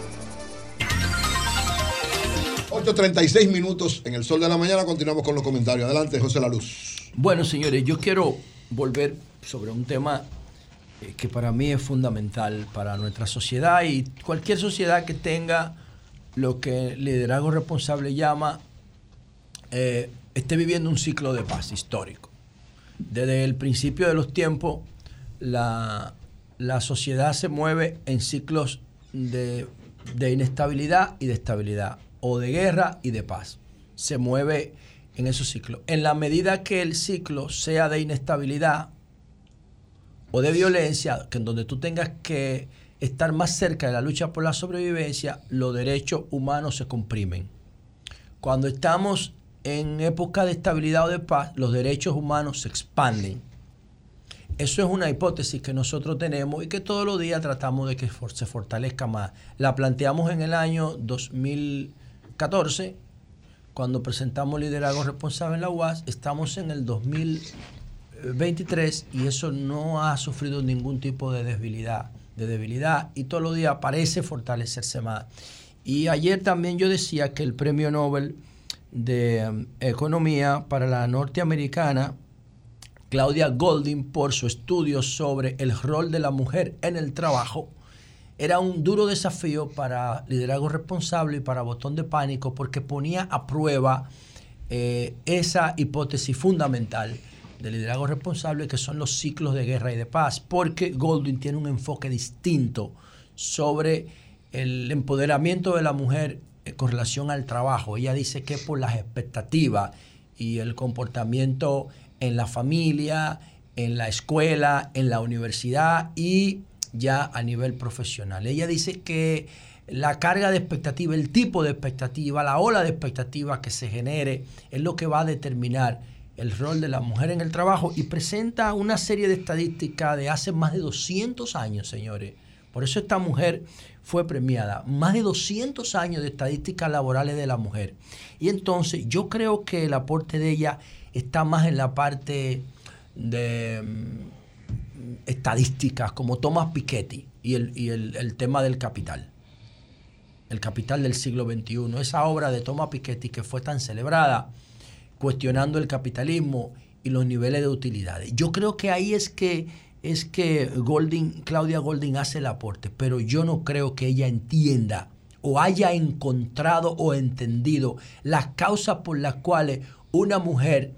8.36 minutos en el sol de la mañana. Continuamos con los comentarios. Adelante, José La Luz. Bueno, señores, yo quiero volver sobre un tema eh, que para mí es fundamental para nuestra sociedad y cualquier sociedad que tenga lo que el liderazgo responsable llama eh, esté viviendo un ciclo de paz histórico. Desde el principio de los tiempos, la, la sociedad se mueve en ciclos de, de inestabilidad y de estabilidad, o de guerra y de paz. Se mueve en esos ciclos. En la medida que el ciclo sea de inestabilidad o de violencia, que en donde tú tengas que estar más cerca de la lucha por la sobrevivencia, los derechos humanos se comprimen. Cuando estamos en época de estabilidad o de paz, los derechos humanos se expanden. Eso es una hipótesis que nosotros tenemos y que todos los días tratamos de que se fortalezca más. La planteamos en el año 2014, cuando presentamos liderazgo responsable en la UAS, estamos en el 2023 y eso no ha sufrido ningún tipo de debilidad, de debilidad y todos los días parece fortalecerse más. Y ayer también yo decía que el premio Nobel de um, Economía para la norteamericana, Claudia Golding, por su estudio sobre el rol de la mujer en el trabajo, era un duro desafío para liderazgo responsable y para botón de pánico porque ponía a prueba eh, esa hipótesis fundamental de liderazgo responsable que son los ciclos de guerra y de paz, porque Goldwyn tiene un enfoque distinto sobre el empoderamiento de la mujer eh, con relación al trabajo. Ella dice que por las expectativas y el comportamiento en la familia, en la escuela, en la universidad y ya a nivel profesional. Ella dice que la carga de expectativa, el tipo de expectativa, la ola de expectativa que se genere, es lo que va a determinar el rol de la mujer en el trabajo y presenta una serie de estadísticas de hace más de 200 años, señores. Por eso esta mujer fue premiada. Más de 200 años de estadísticas laborales de la mujer. Y entonces yo creo que el aporte de ella está más en la parte de mm, estadísticas, como Thomas Piketty y, el, y el- tema del capital. El capital del siglo XXI. Esa obra de Thomas Piketty que fue tan celebrada, cuestionando el capitalismo y los niveles de utilidades. Yo creo que ahí es que es que Claudia Golding hace el aporte, pero yo no creo que ella entienda o haya encontrado o entendido las causas por las cuales una mujer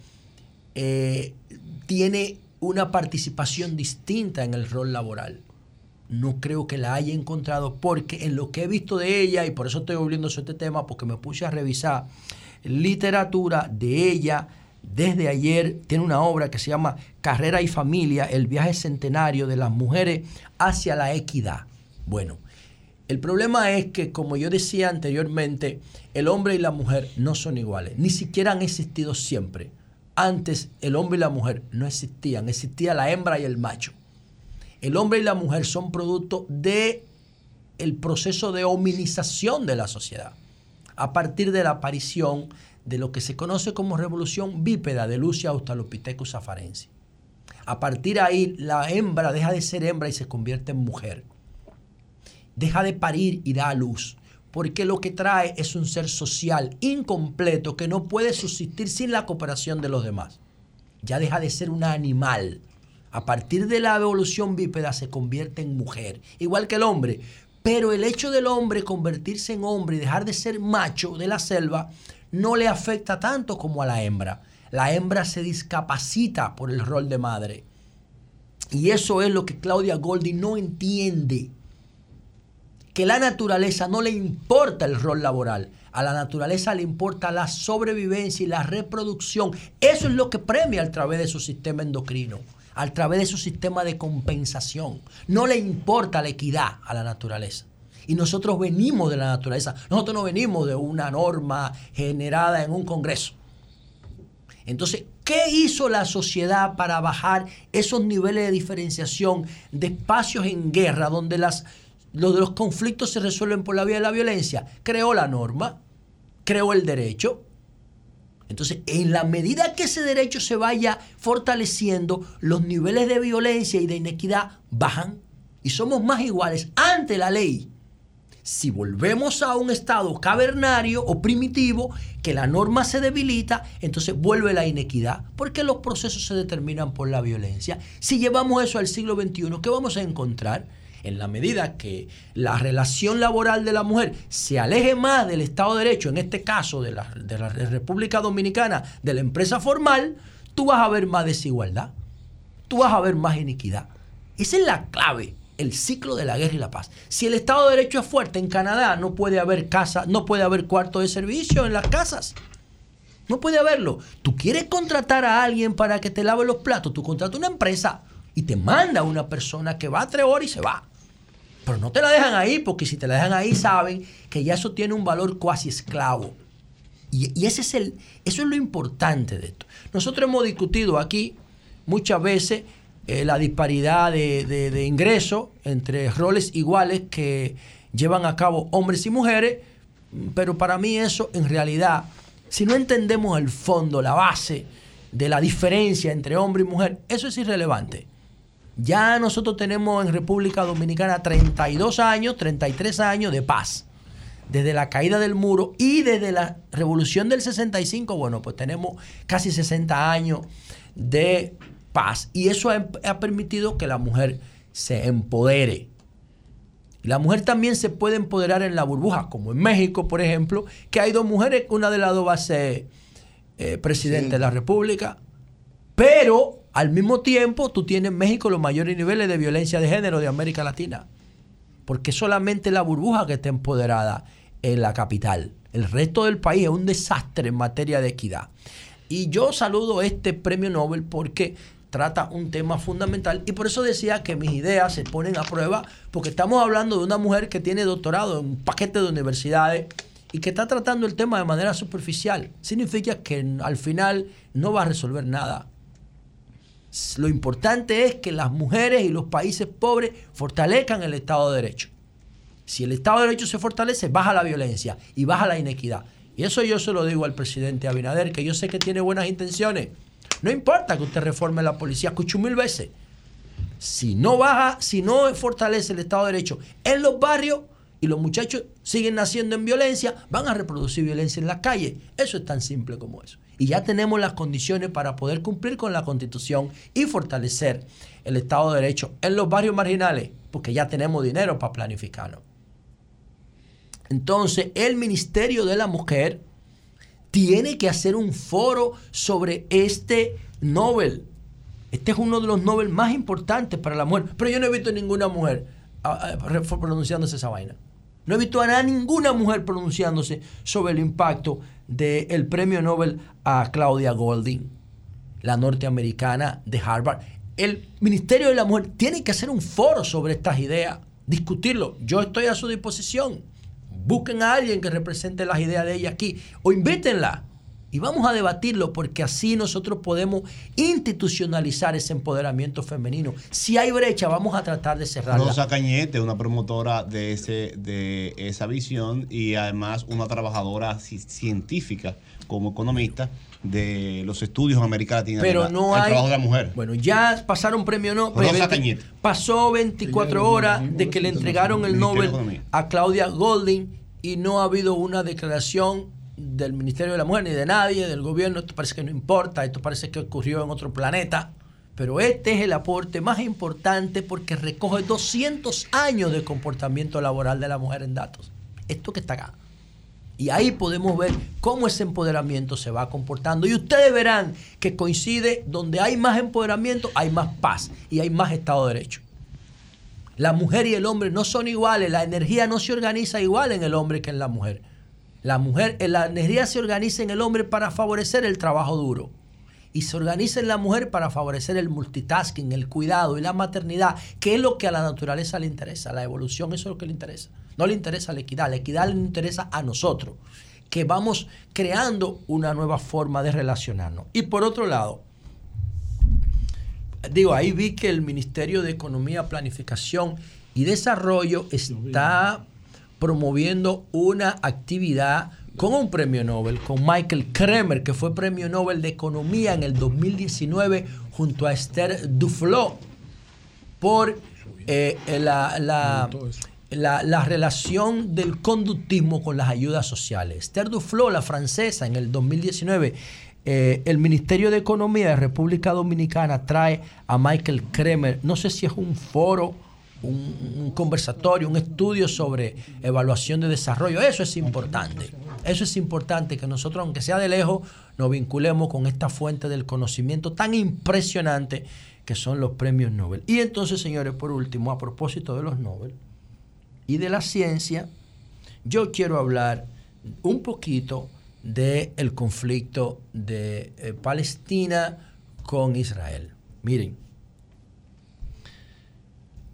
eh, tiene una participación distinta en el rol laboral. No creo que la haya encontrado porque en lo que he visto de ella, y por eso estoy volviendo sobre este tema, porque me puse a revisar literatura de ella desde ayer. Tiene una obra que se llama Carrera y Familia, el viaje centenario de las mujeres hacia la equidad. Bueno, el problema es que, como yo decía anteriormente, el hombre y la mujer no son iguales, ni siquiera han existido siempre. Antes el hombre y la mujer no existían, existía la hembra y el macho. El hombre y la mujer son producto de el proceso de hominización de la sociedad a partir de la aparición de lo que se conoce como revolución bípeda de Lucia Australopithecus afarensis. A partir de ahí, la hembra deja de ser hembra y se convierte en mujer. Deja de parir y da a luz, porque lo que trae es un ser social incompleto que no puede subsistir sin la cooperación de los demás. Ya deja de ser un animal. A partir de la evolución bípeda se convierte en mujer, igual que el hombre. Pero el hecho del hombre convertirse en hombre y dejar de ser macho de la selva no le afecta tanto como a la hembra. La hembra se discapacita por el rol de madre. Y eso es lo que Claudia Golding no entiende. Que la naturaleza no le importa el rol laboral. A la naturaleza le importa la sobrevivencia y la reproducción. Eso es lo que premia a través de su sistema endocrino, a través de su sistema de compensación. No le importa la equidad a la naturaleza. Y nosotros venimos de la naturaleza. Nosotros no venimos de una norma generada en un congreso. Entonces, ¿qué hizo la sociedad para bajar esos niveles de diferenciación de espacios en guerra donde las, los, los conflictos se resuelven por la vía de la violencia? Creó la norma, creó el derecho. Entonces, en la medida que ese derecho se vaya fortaleciendo, los niveles de violencia y de inequidad bajan y somos más iguales ante la ley. Si volvemos a un estado cavernario o primitivo, que la norma se debilita, entonces vuelve la inequidad, porque los procesos se determinan por la violencia. Si llevamos eso al siglo XXI, ¿qué vamos a encontrar? En la medida que la relación laboral de la mujer se aleje más del Estado de Derecho, en este caso de la, de la República Dominicana, de la empresa formal, tú vas a ver más desigualdad, tú vas a ver más iniquidad. Esa es la clave el ciclo de la guerra y la paz. Si el Estado de Derecho es fuerte en Canadá, no puede haber casa, no puede haber cuarto de servicio en las casas. No puede haberlo. Tú quieres contratar a alguien para que te lave los platos, tú contratas una empresa y te manda una persona que va a tres horas y se va. Pero no te la dejan ahí, porque si te la dejan ahí saben que ya eso tiene un valor cuasi esclavo. Y, ese es el, eso es lo importante de esto. Nosotros hemos discutido aquí muchas veces eh, la disparidad de, de, de ingresos entre roles iguales que llevan a cabo hombres y mujeres, pero para mí eso en realidad, si no entendemos el fondo, la base de la diferencia entre hombre y mujer, eso es irrelevante. Ya nosotros tenemos en República Dominicana 32 años, 33 años de paz. Desde la caída del muro y desde la revolución del 65, bueno, pues tenemos casi 60 años de paz. Y eso ha, ha permitido que la mujer se empodere. La mujer también se puede empoderar en la burbuja, como en México, por ejemplo, que hay dos mujeres, una de las dos va a ser eh, presidente sí. de la República, pero al mismo tiempo tú tienes en México los mayores niveles de violencia de género de América Latina, porque solamente la burbuja que está empoderada en la capital. El resto del país es un desastre en materia de equidad. Y yo saludo este premio Nobel porque trata un tema fundamental y por eso decía que mis ideas se ponen a prueba porque estamos hablando de una mujer que tiene doctorado en un paquete de universidades y que está tratando el tema de manera superficial. Significa que al final no va a resolver nada. Lo importante es que las mujeres y los países pobres fortalezcan el Estado de Derecho. Si el Estado de Derecho se fortalece, baja la violencia y baja la inequidad. Y eso yo se lo digo al presidente Abinader, que yo sé que tiene buenas intenciones. No importa que usted reforme la policía, escucho mil veces. Si no baja, si no fortalece el Estado de Derecho en los barrios y los muchachos siguen naciendo en violencia, van a reproducir violencia en las calles. Eso es tan simple como eso. Y ya tenemos las condiciones para poder cumplir con la Constitución y fortalecer el Estado de Derecho en los barrios marginales, porque ya tenemos dinero para planificarlo. Entonces, el Ministerio de la Mujer tiene que hacer un foro sobre este Nobel. Este es uno de los Nobel más importantes para la mujer. Pero yo no he visto ninguna mujer ah, ah, pronunciándose esa vaina. No he visto a ninguna mujer pronunciándose sobre el impacto del premio Nobel a Claudia Golding, la norteamericana de Harvard. El Ministerio de la Mujer tiene que hacer un foro sobre estas ideas, discutirlo. Yo estoy a su disposición. Busquen a alguien que represente las ideas de ella aquí o invítenla y vamos a debatirlo porque así nosotros podemos institucionalizar ese empoderamiento femenino. Si hay brecha, vamos a tratar de cerrarla. Rosa Cañete, una promotora de, ese, de esa visión y además una trabajadora científica como economista de los estudios en América Latina pero no hay, trabajo de la mujer. Bueno, ya pasaron premio no, Rosa 20 Cañete. pasó 24 horas de que le entregaron el Nobel a Claudia Golding y no ha habido una declaración del Ministerio de la Mujer ni de nadie, del gobierno, esto parece que no importa, esto parece que ocurrió en otro planeta. Pero este es el aporte más importante porque recoge 200 años de comportamiento laboral de la mujer en datos. Esto que está acá. Y ahí podemos ver cómo ese empoderamiento se va comportando. Y ustedes verán que coincide donde hay más empoderamiento, hay más paz y hay más Estado de Derecho. La mujer y el hombre no son iguales, la energía no se organiza igual en el hombre que en la mujer. La mujer, eh, la energía se organiza en el hombre para favorecer el trabajo duro. Y se organiza en la mujer para favorecer el multitasking, el cuidado y la maternidad, que es lo que a la naturaleza le interesa. La evolución, eso es lo que le interesa. No le interesa la equidad, la equidad le interesa a nosotros, que vamos creando una nueva forma de relacionarnos. Y por otro lado, digo, ahí vi que el Ministerio de Economía, Planificación y Desarrollo está promoviendo una actividad con un premio Nobel, con Michael Kremer, que fue premio Nobel de Economía en el 2019 junto a Esther Duflo por eh, la, la- la- la relación del conductismo con las ayudas sociales. Esther Duflo, la francesa, en el 2019, eh, el Ministerio de Economía de República Dominicana trae a Michael Kremer, no sé si es un foro, un, conversatorio, un estudio sobre evaluación de desarrollo. Eso es importante. Eso es importante que nosotros, aunque sea de lejos, nos vinculemos con esta fuente del conocimiento tan impresionante que son los premios Nobel. Y entonces, señores, por último, a propósito de los Nobel y de la ciencia, yo quiero hablar un poquito del conflicto de eh, Palestina con Israel. Miren,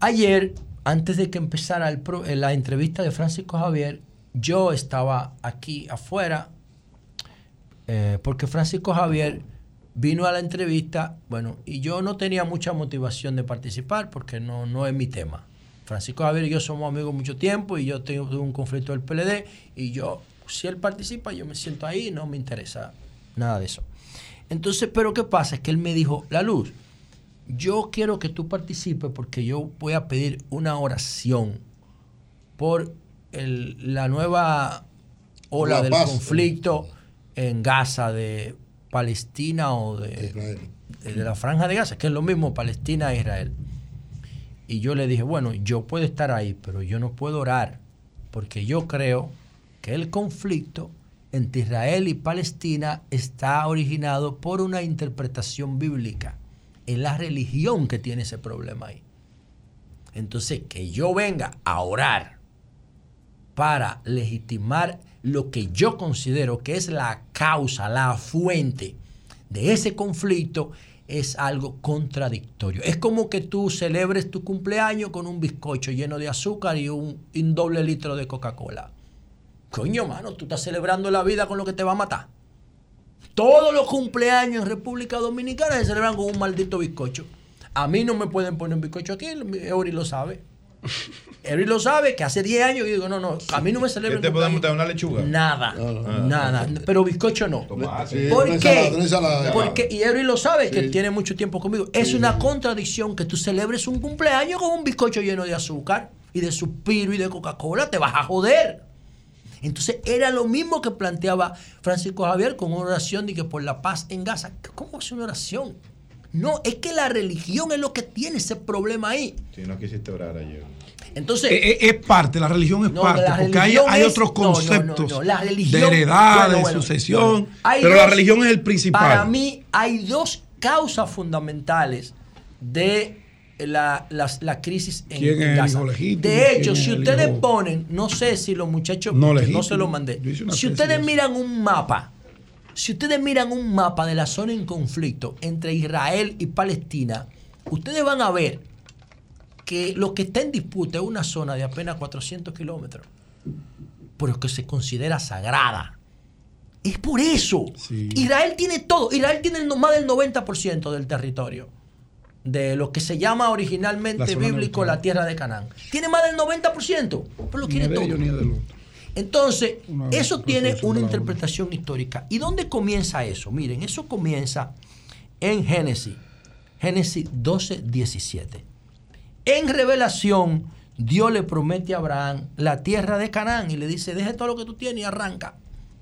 ayer, antes de que empezara el pro- eh, la entrevista de Francisco Javier, yo estaba aquí afuera eh, porque Francisco Javier vino a la entrevista, bueno, y yo no tenía mucha motivación de participar porque no, no es mi tema. Francisco Javier y yo somos amigos mucho tiempo y yo tengo un conflicto del PLD y yo, si él participa, yo me siento ahí, no me interesa nada de eso. Entonces, pero ¿qué pasa? Es que él me dijo, La Luz, yo quiero que tú participes porque yo voy a pedir una oración por el- la nueva ola La del paz. conflicto en Gaza de Palestina o de, de la franja de Gaza, que es lo mismo Palestina e Israel. Y yo le dije, bueno, yo puedo estar ahí, pero yo no puedo orar, porque yo creo que el conflicto entre Israel y Palestina está originado por una interpretación bíblica. Es la religión que tiene ese problema ahí. Entonces, que yo venga a orar para legitimar lo que yo considero que es la causa, la fuente de ese conflicto, es algo contradictorio. Es como que tú celebres tu cumpleaños con un bizcocho lleno de azúcar y un, un doble litro de Coca-Cola. Coño, mano, tú estás celebrando la vida con lo que te va a matar. Todos los cumpleaños en República Dominicana se celebran con un maldito bizcocho. A mí no me pueden poner un bizcocho aquí, Eury lo sabe. Eury lo sabe, que hace 10 años yo digo, no, no, a mí no me ¿Qué celebran te podemos dar una lechuga? Nada, Ah. nada. Pero bizcocho no. sí, ¿Por qué? ensalada, una ensalada. Porque, y Eury lo sabe, que tiene mucho tiempo conmigo. Es una contradicción que tú celebres un cumpleaños con un bizcocho lleno de azúcar y de suspiro y de Coca-Cola. Te vas a joder. Entonces era lo mismo que planteaba Francisco Javier con una oración de que por la paz en Gaza. ¿Cómo es una oración? No, es que la religión es lo que tiene ese problema ahí. Si no quisiste orar ayer. Entonces, Eh, eh, es parte, la religión es No, parte, porque hay, religión hay es- otros no, no, no, conceptos no, la religión- de heredad, bueno, de bueno, sucesión, bueno. Pero la religión es el principal. Para mí hay dos causas fundamentales de la, la crisis en, ¿Quién en es el Gaza. hijo legítimo? De ¿Quién hecho, si ustedes hijo- ponen, no sé si los muchachos, No no se lo mandé, si ustedes de miran un mapa, si ustedes miran un mapa de la zona en conflicto entre Israel y Palestina, ustedes van a ver que lo que está en disputa es una zona de apenas 400 kilómetros, pero que se considera sagrada. Es por eso. Israel tiene todo. Israel tiene más del 90% del territorio. De lo que se llama La originalmente bíblico la tierra de Canaán. Tiene más del 90%, pero lo Ni quiere todo. Entonces, Una eso tiene una interpretación histórica. ¿Y dónde comienza eso? Miren, eso comienza en Génesis. Génesis 12, 17. En revelación, Dios le promete a Abraham la tierra de Canaán y le dice, deja todo lo que tú tienes y arranca.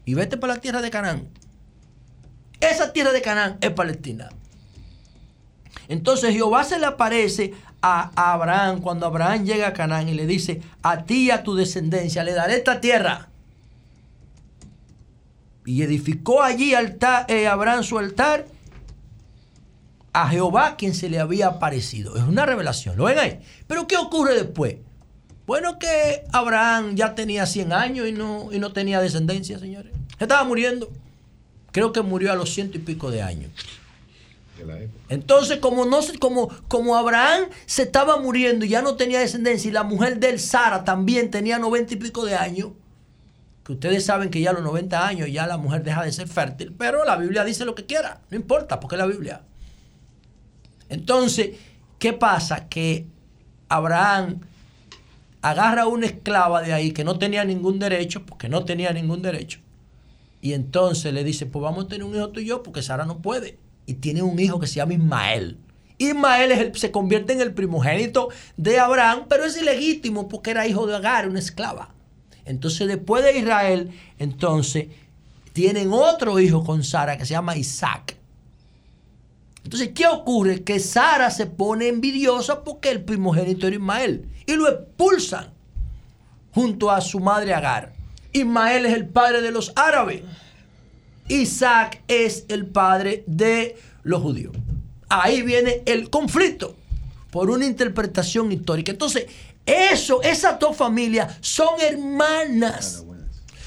Y vete para la tierra de Canaán. Esa tierra de Canaán es Palestina. Entonces Jehová se le aparece a, Abraham cuando Abraham llega a Canaán y le dice, a ti y a tu descendencia le daré esta tierra. Y edificó allí altar, eh, Abraham su altar a Jehová quien se le había aparecido. Es una revelación, ¿lo ven ahí? Pero ¿qué ocurre después? Bueno, que Abraham ya tenía 100 años y no, y no tenía descendencia, señores. Se estaba muriendo. Creo que murió a los ciento y pico de años. Entonces, como, no, como, como Abraham se estaba muriendo y ya no tenía descendencia, y la mujer de Sara, también tenía noventa y pico de años, que ustedes saben que ya a los 90 años ya la mujer deja de ser fértil, pero la Biblia dice lo que quiera, no importa, porque es la Biblia. Entonces, ¿qué pasa? Que Abraham agarra a una esclava de ahí que no tenía ningún derecho, porque no tenía ningún derecho, y entonces le dice, pues vamos a tener un hijo tú y yo, porque Sara no puede. Y tiene un hijo que se llama Ismael. Ismael se convierte en el primogénito de Abraham, pero es ilegítimo porque era hijo de Agar, una esclava. Entonces después de Israel, entonces tienen otro hijo con Sara que se llama Isaac. Entonces, ¿qué ocurre? Que Sara se pone envidiosa porque el primogénito era Ismael y lo expulsan junto a su madre Agar. Ismael es el padre de los árabes. Isaac es el padre de los judíos. Ahí viene el conflicto por una interpretación histórica. Entonces, eso, esas dos familias son hermanas.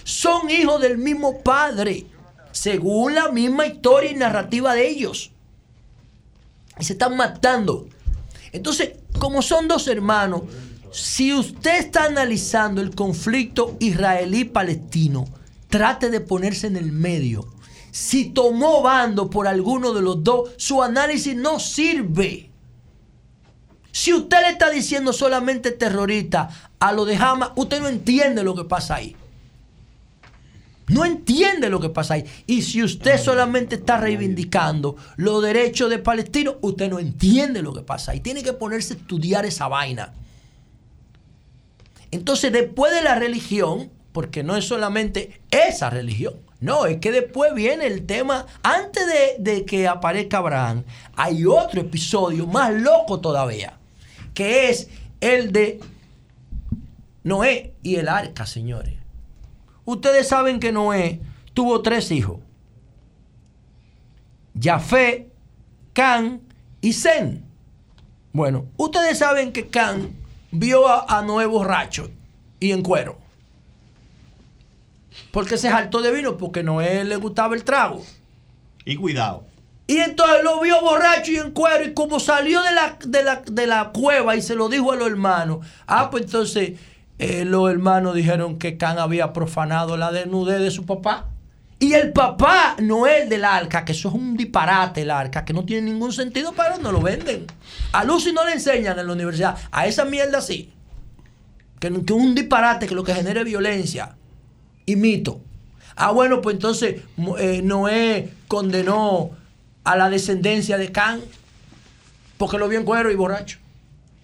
Son hijos del mismo padre, según la misma historia y narrativa de ellos. Y se están matando. Entonces, como son dos hermanos, si usted está analizando el conflicto israelí-palestino, trate de ponerse en el medio. Si tomó bando por alguno de los dos, su análisis no sirve. Si usted le está diciendo solamente terrorista a lo de Hamas, usted no entiende lo que pasa ahí. No entiende lo que pasa ahí. Y si usted solamente está reivindicando los derechos de palestinos, usted no entiende lo que pasa ahí. Tiene que ponerse a estudiar esa vaina. Entonces, después de la religión, porque no es solamente esa religión, no, es que después viene el tema, antes de, que aparezca Abraham, hay otro episodio más loco todavía, que es el de Noé y el arca, señores. Ustedes saben que Noé tuvo tres hijos. Jafé, Can y Zen. Bueno, ustedes saben que Can vio a, a Noé borracho y en cuero. ¿Por qué se saltó de vino? Porque Noé le gustaba el trago. Y cuidado. Y entonces lo vio borracho y en cuero. Y como salió de la, de la, de la cueva y se lo dijo a los hermanos. Ah, pues entonces eh, los hermanos dijeron que Can había profanado la desnudez de su papá. Y el papá Noel del arca, que eso es un disparate el arca, que no tiene ningún sentido, pero no lo venden. A Lucy no le enseñan en la universidad. A esa mierda sí. Que, que es un disparate que lo que genera es violencia y mito. Ah, bueno, pues entonces eh, Noé condenó a la descendencia de Can porque lo vio en cuero y borracho.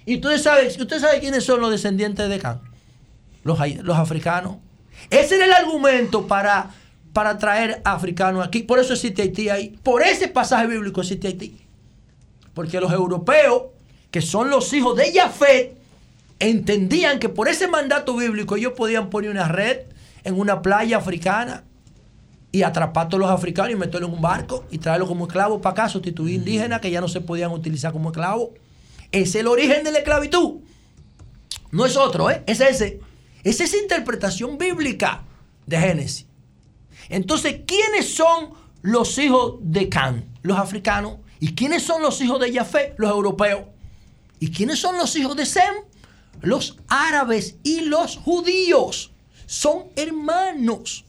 Y ustedes saben, usted sabe quiénes son los descendientes de Can. Los, los africanos. Ese era el argumento para, para traer africanos aquí. Por eso existe Haití ahí. Por ese pasaje bíblico existe Haití. Porque los europeos, que son los hijos de Jafet, entendían que por ese mandato bíblico ellos podían poner una red en una playa africana y atrapar a todos los africanos y meterlos en un barco y traerlos como esclavos para acá, sustituir indígenas que ya no se podían utilizar como esclavos. Es el origen de la esclavitud. No es otro, ¿eh? Es ese. Es esa interpretación bíblica de Génesis. Entonces, ¿quiénes son los hijos de Can? Los africanos. ¿Y quiénes son los hijos de Jafé? Los europeos. ¿Y quiénes son los hijos de Sem? Los árabes y los judíos. Son hermanos.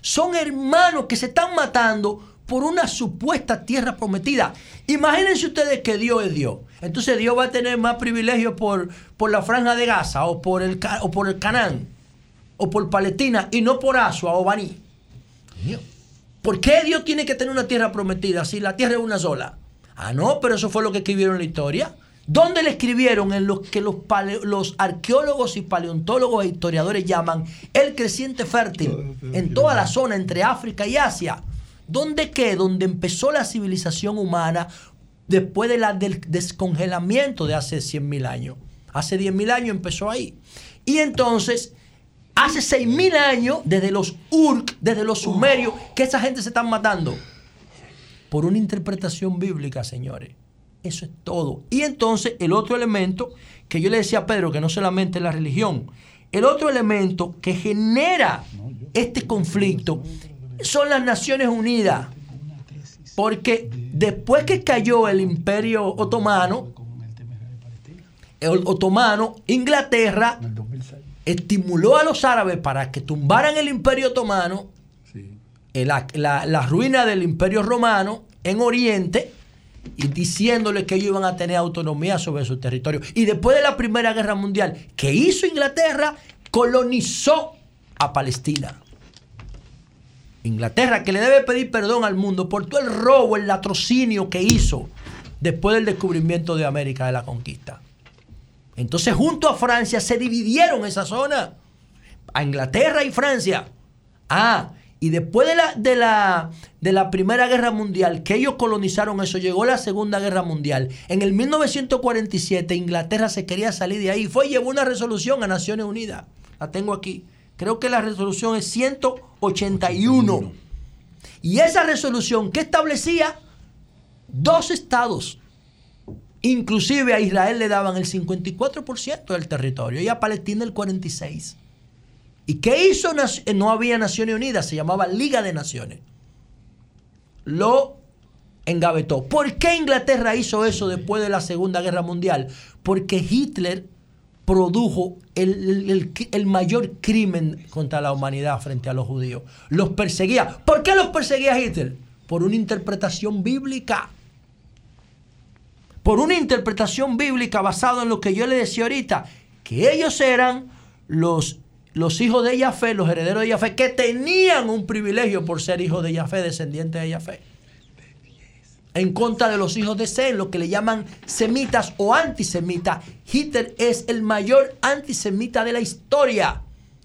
Son hermanos que se están matando por una supuesta tierra prometida. Imagínense ustedes que Dios es Dios. Entonces Dios va a tener más privilegios por, por la franja de Gaza o por el, o por el Canaán o por Palestina y no por Asua o Baní. ¿Por qué Dios tiene que tener una tierra prometida si la tierra es una sola? Ah, no, pero eso fue lo que escribieron en la historia. ¿Dónde le escribieron en lo que los arqueólogos y paleontólogos e historiadores llaman el creciente fértil en toda la zona entre África y Asia? ¿Dónde qué? Donde empezó la civilización humana después de la- del descongelamiento de hace 100.000 años. Hace 10.000 años empezó ahí. Y entonces, hace 6.000 años, desde los Urk, desde los sumerios, que esa gente se están matando. Por una interpretación bíblica, señores. Eso es todo. Y entonces, el otro elemento que yo le decía a Pedro, que no solamente es la religión, el otro elemento que genera este conflicto son las Naciones Unidas. Porque después que cayó el imperio otomano, el otomano, Inglaterra estimuló a los árabes para que tumbaran el imperio otomano, la, la- la ruina del imperio romano en Oriente, y diciéndole que ellos iban a tener autonomía sobre su territorio. Y después de la Primera Guerra Mundial, ¿qué hizo Inglaterra? Colonizó a Palestina. Inglaterra, que le debe pedir perdón al mundo por todo el robo, el latrocinio que hizo después del descubrimiento de América, de la conquista. Entonces, junto a Francia, se dividieron esa zona. A Inglaterra y Francia. Ah, y después de la, de la, de la Primera Guerra Mundial, que ellos colonizaron eso, llegó la Segunda Guerra Mundial. En el 1947, Inglaterra se quería salir de ahí. Fue y llevó una resolución a Naciones Unidas. La tengo aquí. Creo que la resolución es 181. Y esa resolución que establecía dos estados. Inclusive a Israel le daban el 54% del territorio y a Palestina el 46%. ¿Y qué hizo? Eh, No había Naciones Unidas, se llamaba Liga de Naciones. Lo engavetó. ¿Por qué Inglaterra hizo eso después de la Segunda Guerra Mundial? Porque Hitler produjo el- el- el mayor crimen contra la humanidad frente a los judíos. Los perseguía. ¿Por qué los perseguía Hitler? Por una interpretación bíblica. Por una interpretación bíblica basada en lo que yo le decía ahorita, que ellos eran los, los hijos de Yahvé, los herederos de Yahvé, que tenían un privilegio por ser hijos de Yahvé, descendientes de Yahvé en contra de los hijos de Sem, lo que le llaman semitas o antisemitas. Hitler es el mayor antisemita de la historia.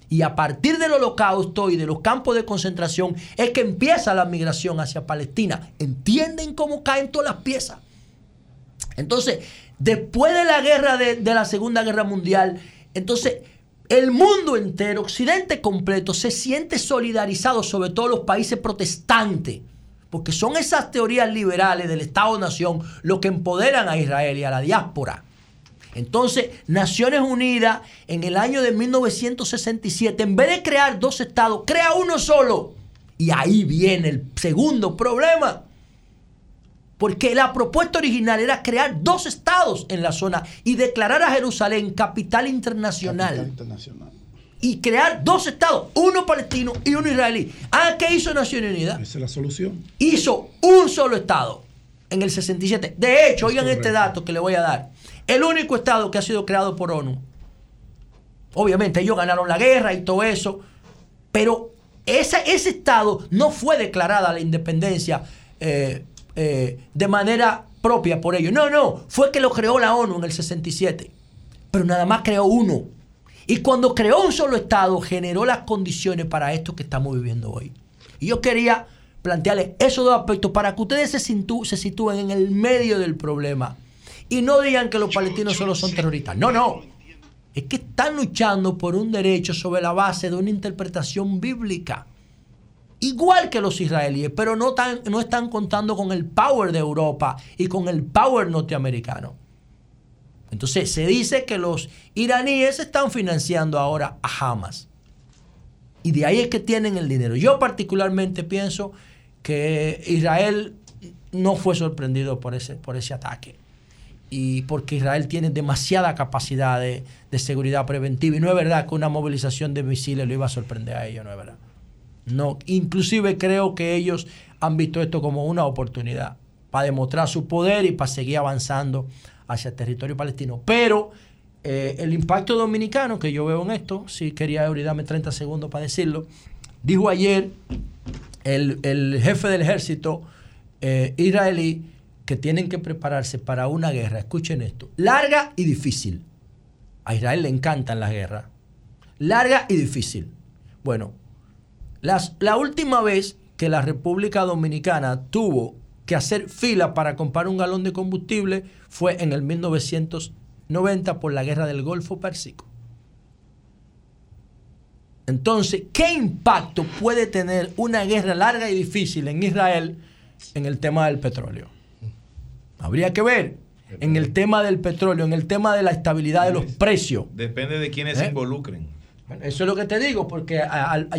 Y a partir del holocausto y de los campos de concentración es que empieza la migración hacia Palestina. ¿Entienden cómo caen todas las piezas? Entonces, después de la guerra de la Segunda Guerra Mundial, entonces el mundo entero, Occidente completo, se siente solidarizado, sobre todo los países protestantes, porque son esas teorías liberales del Estado-Nación lo que empoderan a Israel y a la diáspora. Entonces, Naciones Unidas, en el año de 1967, en vez de crear dos estados, crea uno solo. Y ahí viene el segundo problema. Porque la propuesta original era crear dos estados en la zona y declarar a Jerusalén capital internacional. Y crear dos estados, uno palestino y uno israelí. Ah, ¿qué hizo Naciones Unidas? Esa es la solución. hizo un solo estado en el 67. De hecho, oigan este dato que le voy a dar. El único estado que ha sido creado por ONU. Obviamente ellos ganaron la guerra y todo eso, pero esa- ese estado no fue declarada la independencia eh, eh, de manera propia por ellos. No, no, fue que lo creó la ONU en el 67, pero nada más creó uno. Y cuando creó un solo estado, generó las condiciones para esto que estamos viviendo hoy. Y yo quería plantearles esos dos aspectos para que ustedes se, se sitúen en el medio del problema. Y no digan que los palestinos solo son terroristas. No, no. Es que están luchando por un derecho sobre la base de una interpretación bíblica. Igual que los israelíes, pero no, tan- no están contando con el power de Europa y con el power norteamericano. Entonces se dice que los iraníes están financiando ahora a Hamas. Y de ahí es que tienen el dinero. Yo particularmente pienso que Israel no fue sorprendido por ese, por ese ataque. Y porque Israel tiene demasiada capacidad de, de seguridad preventiva. Y no es verdad que una movilización de misiles lo iba a sorprender a ellos, no es verdad. No, inclusive creo que ellos han visto esto como una oportunidad para demostrar su poder y para seguir avanzando hacia el territorio palestino. Pero eh, el impacto dominicano que yo veo en esto, si quería Eury, dame 30 segundos para decirlo, dijo ayer el, el jefe del ejército eh, israelí que tienen que prepararse para una guerra, escuchen esto, larga y difícil. A Israel le encantan las guerras. Larga y difícil. Bueno, las- la última vez que la República Dominicana tuvo que hacer fila para comprar un galón de combustible fue en el 1990 por la guerra del Golfo Pérsico. Entonces, ¿qué impacto puede tener una guerra larga y difícil en Israel en el tema del petróleo? Habría que ver en el tema del petróleo, en el tema de la estabilidad de los precios. Depende de quiénes ¿Eh? se involucren. Eso es lo que te digo, porque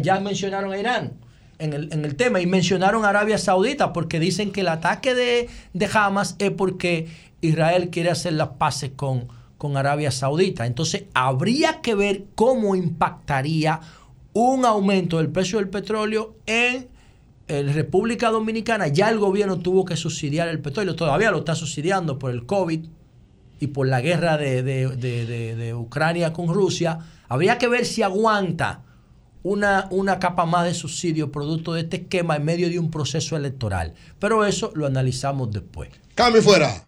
ya mencionaron a Irán en el, en el tema y mencionaron Arabia Saudita porque dicen que el ataque de, de Hamas es porque Israel quiere hacer las paces con, con Arabia Saudita. Entonces habría que ver cómo impactaría un aumento del precio del petróleo en, en República Dominicana. Ya el gobierno tuvo que subsidiar el petróleo, todavía lo está subsidiando por el COVID y por la guerra de- de- de- de Ucrania con Rusia, habría que ver si aguanta una, una capa más de subsidio producto de este esquema en medio de un proceso electoral. Pero eso lo analizamos después. Cambio fuera.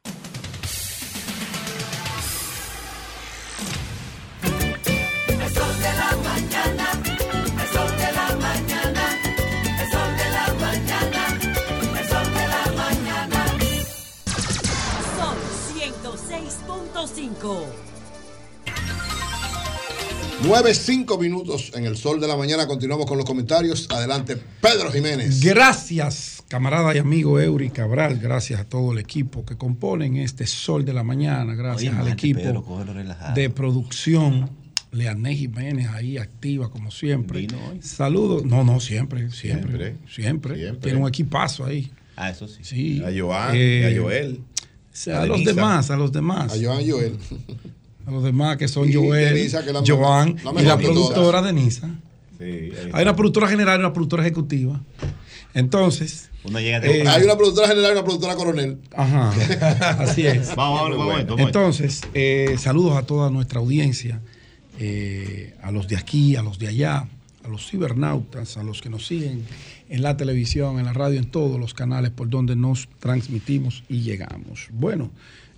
9, 5 minutos en el sol de la mañana. Continuamos con los comentarios. Adelante, Pedro Jiménez. Gracias, camarada y amigo Eury Cabral. Gracias a todo el equipo que componen este Sol de la Mañana. Gracias Oye, al mate, equipo Pedro, de producción. Leanés Jiménez ahí activa como siempre. Saludos. No, no, siempre, siempre. Siempre. Siempre. Siempre. Tiene un equipazo ahí. Ah, eso sí. Sí. A Joan, Eh, a Joel. A, a los demás, a los demás. A Joan y Joel. A los demás que son Y Joel, Denisa, que es la Joan la y la de productora Denisa. Sí, ahí Hay una productora general y una productora ejecutiva. Entonces. Uno llega eh, Hay una productora general y una productora coronel. Ajá, así es. Vamos, vamos, vamos, vamos. Entonces, eh, saludos a toda nuestra audiencia, eh, a los de aquí, a los de allá, a los cibernautas, a los que nos siguen en la televisión, en la radio, en todos los canales por donde nos transmitimos y llegamos. Bueno,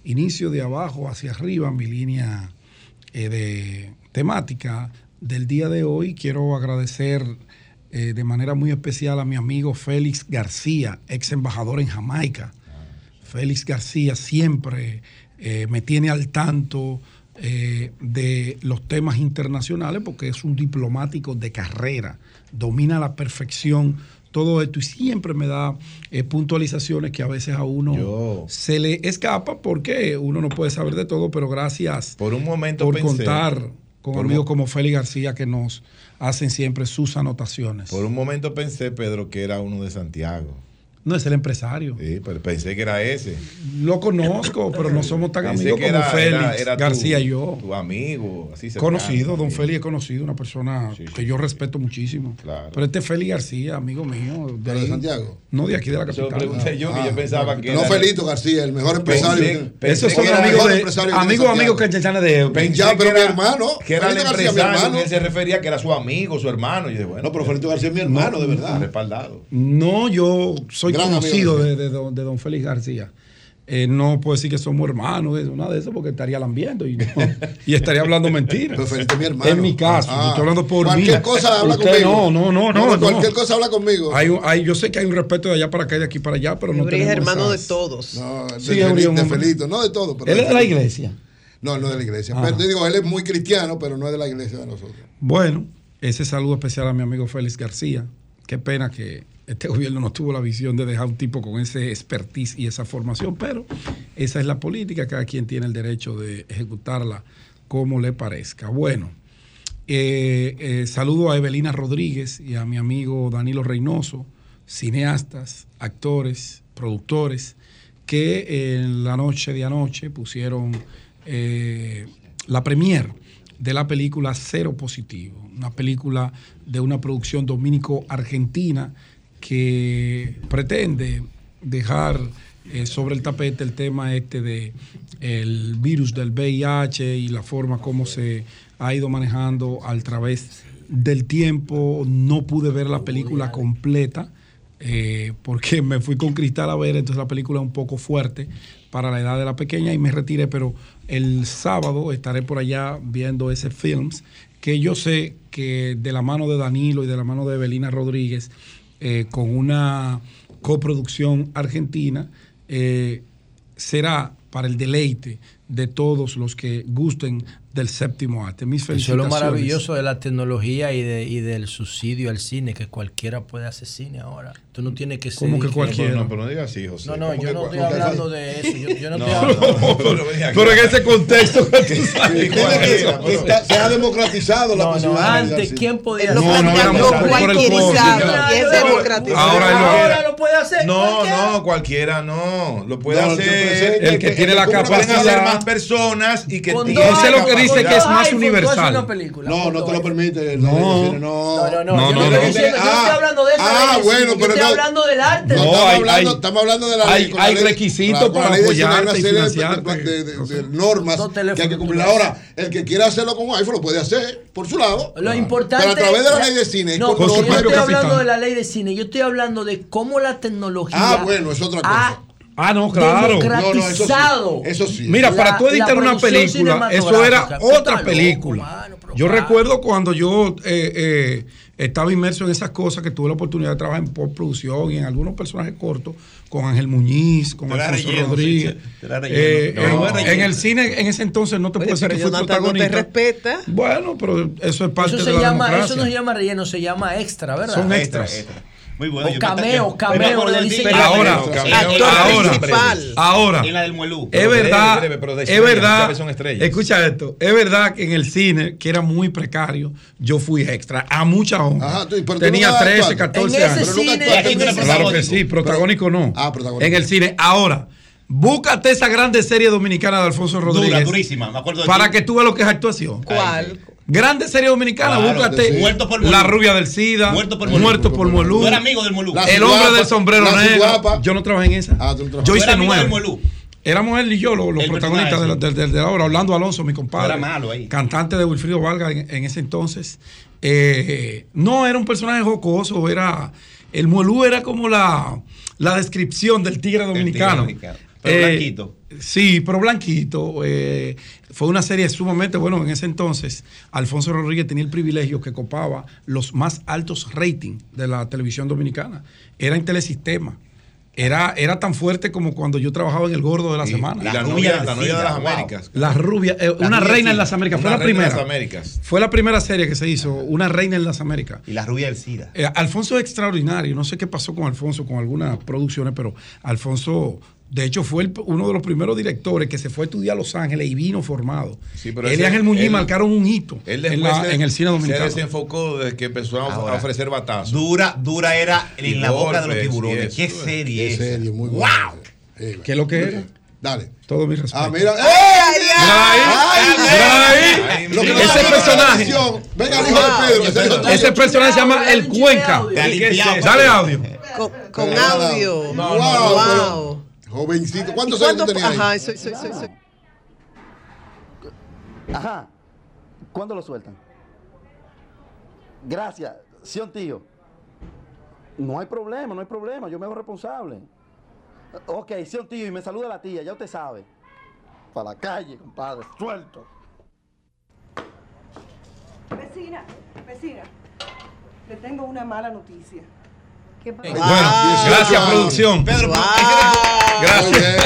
inicio de abajo hacia arriba, mi línea eh, de temática del día de hoy. Quiero agradecer eh, de manera muy especial a mi amigo Félix García, ex embajador en Jamaica. Félix García siempre eh, me tiene al tanto de los temas internacionales porque es un diplomático de carrera, domina a la perfección todo esto y siempre me da eh, puntualizaciones que a veces a uno se le escapa porque uno no puede saber de todo, pero gracias Por un momento por pensé- contar con por amigos mo- como Félix García que nos hacen siempre sus anotaciones. Por un momento pensé, Pedro, que era uno de Santiago. No es el empresario. Sí, pero pensé que era ese. Lo conozco, pero no somos tan Pensé amigos que como era- Félix era- era tu- García y yo. Tu amigo, así cercano. Conocido, don Félix es conocido, una persona que yo respeto muchísimo. Pero este es Félix García, amigo mío. De, ¿De Santiago? No, de aquí de la capital. pregunté yo, que yo pensaba que No era- Felito García, el mejor empresario. Pensé- que- Esos que son era amigos de que amigos, amigos canchachanes de Pensé Ya, pero que mi era- hermano, Que era el Felito García, mi empresario, hermano. que él se refería que era su amigo, su hermano. Y yo dije, bueno. No, pero Felito García es mi hermano, de verdad. Respaldado. No, yo soy Gran conocido amigo de, de don, de don Félix García. Eh, no puedo decir que somos hermanos, de nada de eso, porque estaría lambiendo y, no- y estaría hablando mentiras. Es mi hermano. En mi caso, Ah. yo estoy hablando por mí. Cualquier cosa habla Usted conmigo. No, no, no, no. Cualquier cosa habla conmigo. Hay, yo sé que hay un respeto de allá para acá y de aquí para allá, pero no Uri es tenemos hermano de todos. No, de, Sí, es de Felito, no de todo. pero Él es de la iglesia. No, no de la iglesia. Ah. Pero te digo, él es muy cristiano, pero no es de la iglesia de nosotros. Bueno, ese saludo especial a mi amigo Félix García. Qué pena que este gobierno no tuvo la visión de dejar un tipo con ese expertise y esa formación, pero esa es la política, cada quien tiene el derecho de ejecutarla como le parezca. Bueno, eh, eh, saludo a Evelina Rodríguez y a mi amigo Danilo Reynoso, cineastas, actores, productores, que en la noche de anoche pusieron eh, la premier de la película Cero Positivo, una película de una producción dominico-argentina que pretende dejar eh, sobre el tapete el tema este de el virus del VIH y la forma como se ha ido manejando a través del tiempo. No pude ver la película completa eh, porque me fui con Cristal a ver, entonces la película es un poco fuerte para la edad de la pequeña y me retiré, pero el sábado estaré por allá viendo ese films que yo sé que de la mano de Danilo y de la mano de Evelina Rodríguez, eh, con una coproducción argentina, eh, será para el deleite de todos los que gusten del séptimo arte. Mis Eso es felicitaciones. lo maravilloso de la tecnología y, de, y del subsidio al cine, que cualquiera puede hacer cine ahora. Tú no tienes que ser... ¿Cómo que cualquiera? No, pero no digas así, José. No, no, ¿Cómo yo no estoy hablando de eso. Yo, yo no, No, estoy hablando... no, pero. Pero en ese contexto que tú sabes. Y tiene que- que está- se ha democratizado la posibilidad de antes, hacer. ¿quién podía lo No, no, como Ahora- democratizado. Ahora él lo- Ahora lo puede hacer. No, no, cualquiera no. Lo puede hacer. El que tiene la capacidad. Personas y que tiene Ese es lo que dice que es más universal. No, no te lo permite. No. no. No, no, no. No, yo no, no, no. estoy Ah, hablando de eso. ah, bueno, pero estoy no- hablando del arte. No, No, estamos, hablando, hay- estamos hablando de la ley. hay requisitos para ley de cine, hay apoyarte una serie de- de normas que hay que cumplir. Ahora, el que quiera hacerlo con un iPhone lo puede hacer por su lado. Lo importante Pero a través de la ley de cine. No, yo estoy hablando de la ley de cine. Yo estoy hablando de cómo la tecnología. Ah, bueno, es otra cosa. Ah, no, claro. democratizado. Eso sí. Mira, La- para tú editar una película, eso era otra película. mano, yo claro. recuerdo cuando yo eh, eh, estaba inmerso en esas cosas, que tuve la oportunidad de trabajar en postproducción y en algunos personajes cortos, con Ángel Muñiz, con Alfonso relleno, Rodríguez. sí, sí. Eh, No, en- el cine, en ese entonces, no te puedo decir que Jonathan no te protagonista. respeta. Bueno, pero eso es parte Eso de se la llama, eso no se llama relleno, se llama extra, ¿verdad? Son Extra, extras. extra. Muy bueno. O cameo, yo- cameo, de dicen ti. Ahora, Cameo, cameo. actor ahora, principal. ahora, En la del Muelú. es Pero verdad, breve, breve, pero de es estrellas, verdad, ¿sabes? Son estrellas. escucha esto, es verdad que en el cine, que era muy precario, yo fui extra, a mucha honra. Pero Tenía nunca 13, actuaste. 14 En ese años. Pero nunca cine, actuaste en en ese una Claro que protagónico. sí, protagónico no. Ah, protagónico. En el cine. Ahora, búscate esa grande serie dominicana de Alfonso Rodríguez. Dura, durísima. Me acuerdo de Para ti. que tú veas lo que es actuación. ¿Cuál? Grande serie dominicana, Claro, búscate sí. Muerto por Molú. La rubia del SIDA, Muerto por Molú. Muerto por Molú. Tú eras amigo del Molú. La El hombre del sombrero negro. Yo no trabajé en esa. Ah, tú no. Yo hice nueve. Molú. Éramos él y yo los, los El protagonistas de la, de- de- de la obra. Orlando Alonso, mi compadre. Era malo ahí. Cantante de Wilfrido Valga en, en ese entonces. Eh, no, era un personaje jocoso. Era, el Molú era como la, la descripción del tigre dominicano. dominicano. Pero Eh, blanquito. Sí, pero blanquito. eh, fue una serie sumamente, bueno, en ese entonces Alfonso Rodríguez tenía el privilegio que copaba los más altos ratings de la televisión dominicana. Era en telesistema. Era, era tan fuerte como cuando yo trabajaba en El Gordo de la Y- Semana. y la La novia, rubia la del novia de las wow. Américas. La rubia, eh, La una reina en las. Américas, fue Una la de primera. las Américas. Fue la primera serie que se hizo, una reina en las Américas. Y la rubia del SIDA. Eh, Alfonso es extraordinario, no sé qué pasó con Alfonso con algunas producciones, pero Alfonso De hecho, fue el- uno de los primeros directores que se fue a estudiar a Los Ángeles y vino formado. pero él y Ángel Muñiz él- marcaron un hito Él en, la- se- en el cine Se dominicano. desenfocó desde que empezó a, Ahora, a ofrecer batazos. Dura, dura era Y en la boca de los tiburones. Qué serie Qué es. serie, muy ¡Wow! buena. ¿Qué es lo que era? Dale. Todo mi respeto. Ah, mira. ¡Ay, ¡Ay! ¡Ay! Ese personaje. Venga, el hijo de Pedro. ese- Ese personaje se llama El Cuenca. Dale audio. Con, audio. Wow. Jovencito. ¿Cuántos años tú tenías ahí? Ajá, soy, soy, soy, soy. Ajá. ¿Cuándo lo sueltan? Gracias. Sí, un tío. No hay problema, no hay problema. Yo me hago responsable. Ok, sí, un tío. Y me saluda la tía, ya usted sabe. Para la calle, compadre. Suelto. Vecina, vecina, le tengo una mala noticia. ¿Qué? Bueno, gracias, producción. Pedro, Gracias.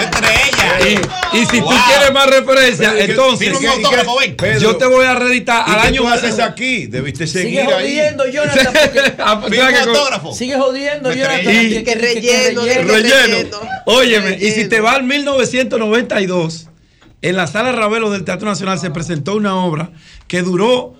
Entre ellas. Y, y si Wow. tú quieres más referencia, Pero, ¿y qué- entonces firma un autógrafo, ven. Pedro, yo te voy a reeditar ¿y al qué año tú haces aquí? Debiste seguir Sigue ahí. jodiendo, Jonathan. porque- Ah, pues, ¿sabes qué? Sigue jodiendo, Jonathan. que- Que que- que relleno, Relleno. Óyeme, y si te va al 1992, en la sala Ravelo del Teatro Nacional se presentó una obra que duró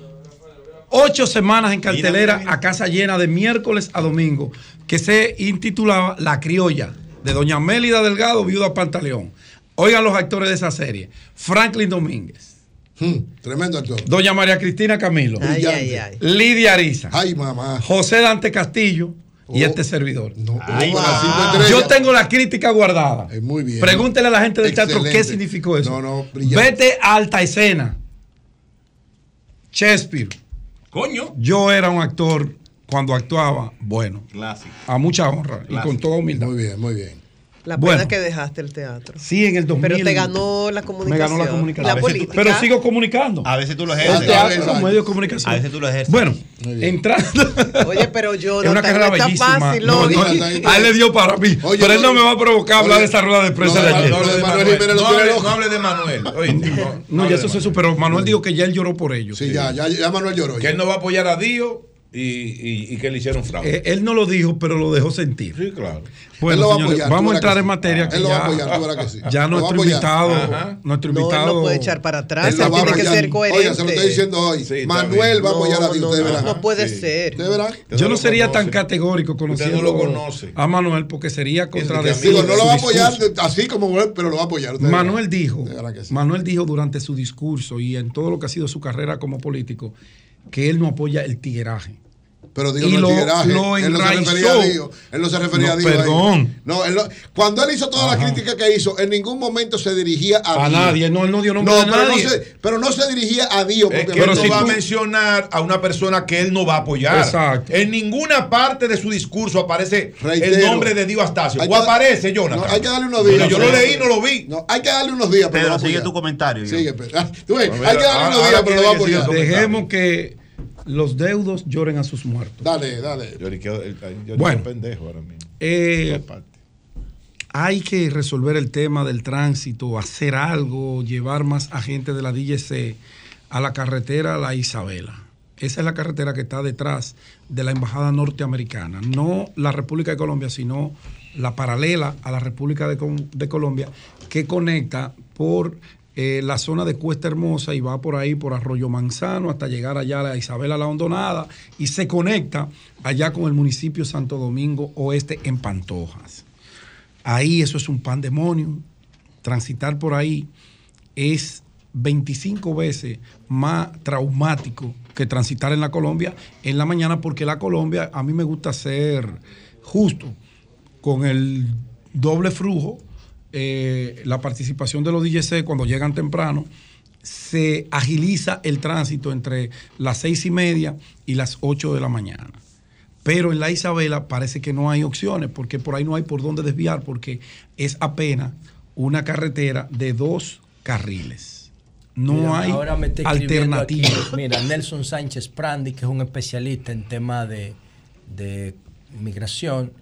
ocho semanas en cartelera a casa llena de miércoles a domingo, que se intitulaba La Criolla, de doña Mélida Delgado, viuda Pantaleón. Oigan los actores de esa serie. Franklin Domínguez. Hmm, tremendo actor. Doña María Cristina Camilo. Ay, ay, ay. Lidia Ariza. Ay, mamá. José Dante Castillo y Oh. este servidor. Ay, estrellas. Yo tengo la crítica guardada. muy bien. Pregúntele a la gente del teatro qué Excelente. significó eso. No, no, brillante. Vete a alta escena. Shakespeare. Coño. Yo era un actor cuando actuaba, bueno, Clásico. a mucha honra y con toda humildad. Muy bien, muy bien. La Bueno. pena que dejaste el teatro. Sí, en el 2000. Pero te ganó la Me comunicación. ganó la comunicación. La tú- política. pero sigo comunicando. A veces tú lo El ejerces. teatro, los medios de comunicación. A veces tú lo ejerces. Bueno, entrando. Oye, pero yo Es no una carrera está bellísima. fácil, No, no, a él le dio para mí. Oye, pero él no me va a provocar hablar de esa rueda de prensa no, de ayer. no, No hable de Manuel no hable- loco. no hable de Manuel. Oye, no, No, ya eso se superó. Manuel dijo que ya él lloró por ello. Sí, ya, ya, ya Manuel lloró. Que él no va a apoyar a Dio y, y, y que le hicieron fraude. Eh, él no lo dijo, pero lo dejó sentir. Sí, claro. Bueno, Él lo va a señores, apoyar, vamos a entrar en sí. materia. que Él lo va a ya- apoyar, tú verás que sí. Ya Lo nuestro invitado, Ajá. nuestro No, él invitado. no puede echar para atrás. Él tiene que ser coherente. Oiga, se lo estoy diciendo hoy. Sí, Manuel va a apoyar a No, ti, no, no, no puede Sí. ser. Yo no no sería conoce. tan categórico Usted conociendo no lo conoce. a Manuel porque sería Digo, no lo va a apoyar así como él, pero lo va a apoyar. Manuel dijo. Manuel dijo durante su discurso y en todo lo que ha sido su carrera como político que él no apoya el tigueraje. Pero digo, Y no lo- el tigueraje. lo él no se refería a Dios. Él no se refería No, a Dios. ahí. perdón. No, él no- cuando él hizo toda la crítica que hizo, en ningún momento se dirigía a, A Dios. nadie, no, él no dio nombre No, de pero, nadie. No se, pero no se dirigía a Dios. Es porque que Pero no si va tú- a mencionar a una persona que él no va a apoyar. Exacto. En ninguna parte de su discurso aparece el nombre de Dio Astacio. Hay O que- aparece, Jonathan. No, hay que darle unos días. Pero yo lo leí, no lo vi. No, hay que darle unos días. pero a sigue tu comentario. Sigue, Pedro. Tú ves, No, hay que darle unos días, pero lo va a apoyar. Dejemos que los deudos lloren a sus muertos. Dale, dale. Yo le quedo- el- yo Bueno. pendejo ahora mismo. Eh, hay que resolver el tema del tránsito, hacer algo, llevar más agentes de la DGC a la carretera La Isabela. Esa es la carretera que está detrás de la Embajada Norteamericana. No la República de Colombia, sino la paralela a la República de, Com- de Colombia que conecta por eh, la zona de Cuesta Hermosa y va por ahí, por Arroyo Manzano, hasta llegar allá a la Isabela La Hondonada y se conecta allá con el municipio Santo Domingo Oeste en Pantojas. Ahí eso es un pandemonium. Transitar por ahí es 25 veces más traumático que transitar en la Colombia en la mañana, porque la Colombia a mí me gusta ser justo con el doble flujo, eh, la participación de los DGC cuando llegan temprano, se agiliza el tránsito entre las seis y media y las 8 de la mañana. Pero en la Isabela parece que no hay opciones, porque por ahí no hay por dónde desviar, porque es apenas una carretera de dos carriles. No Mira, hay ahora me alternativa. aquí, mira, Nelson Sánchez Prandi, que es un especialista en tema de, de migración,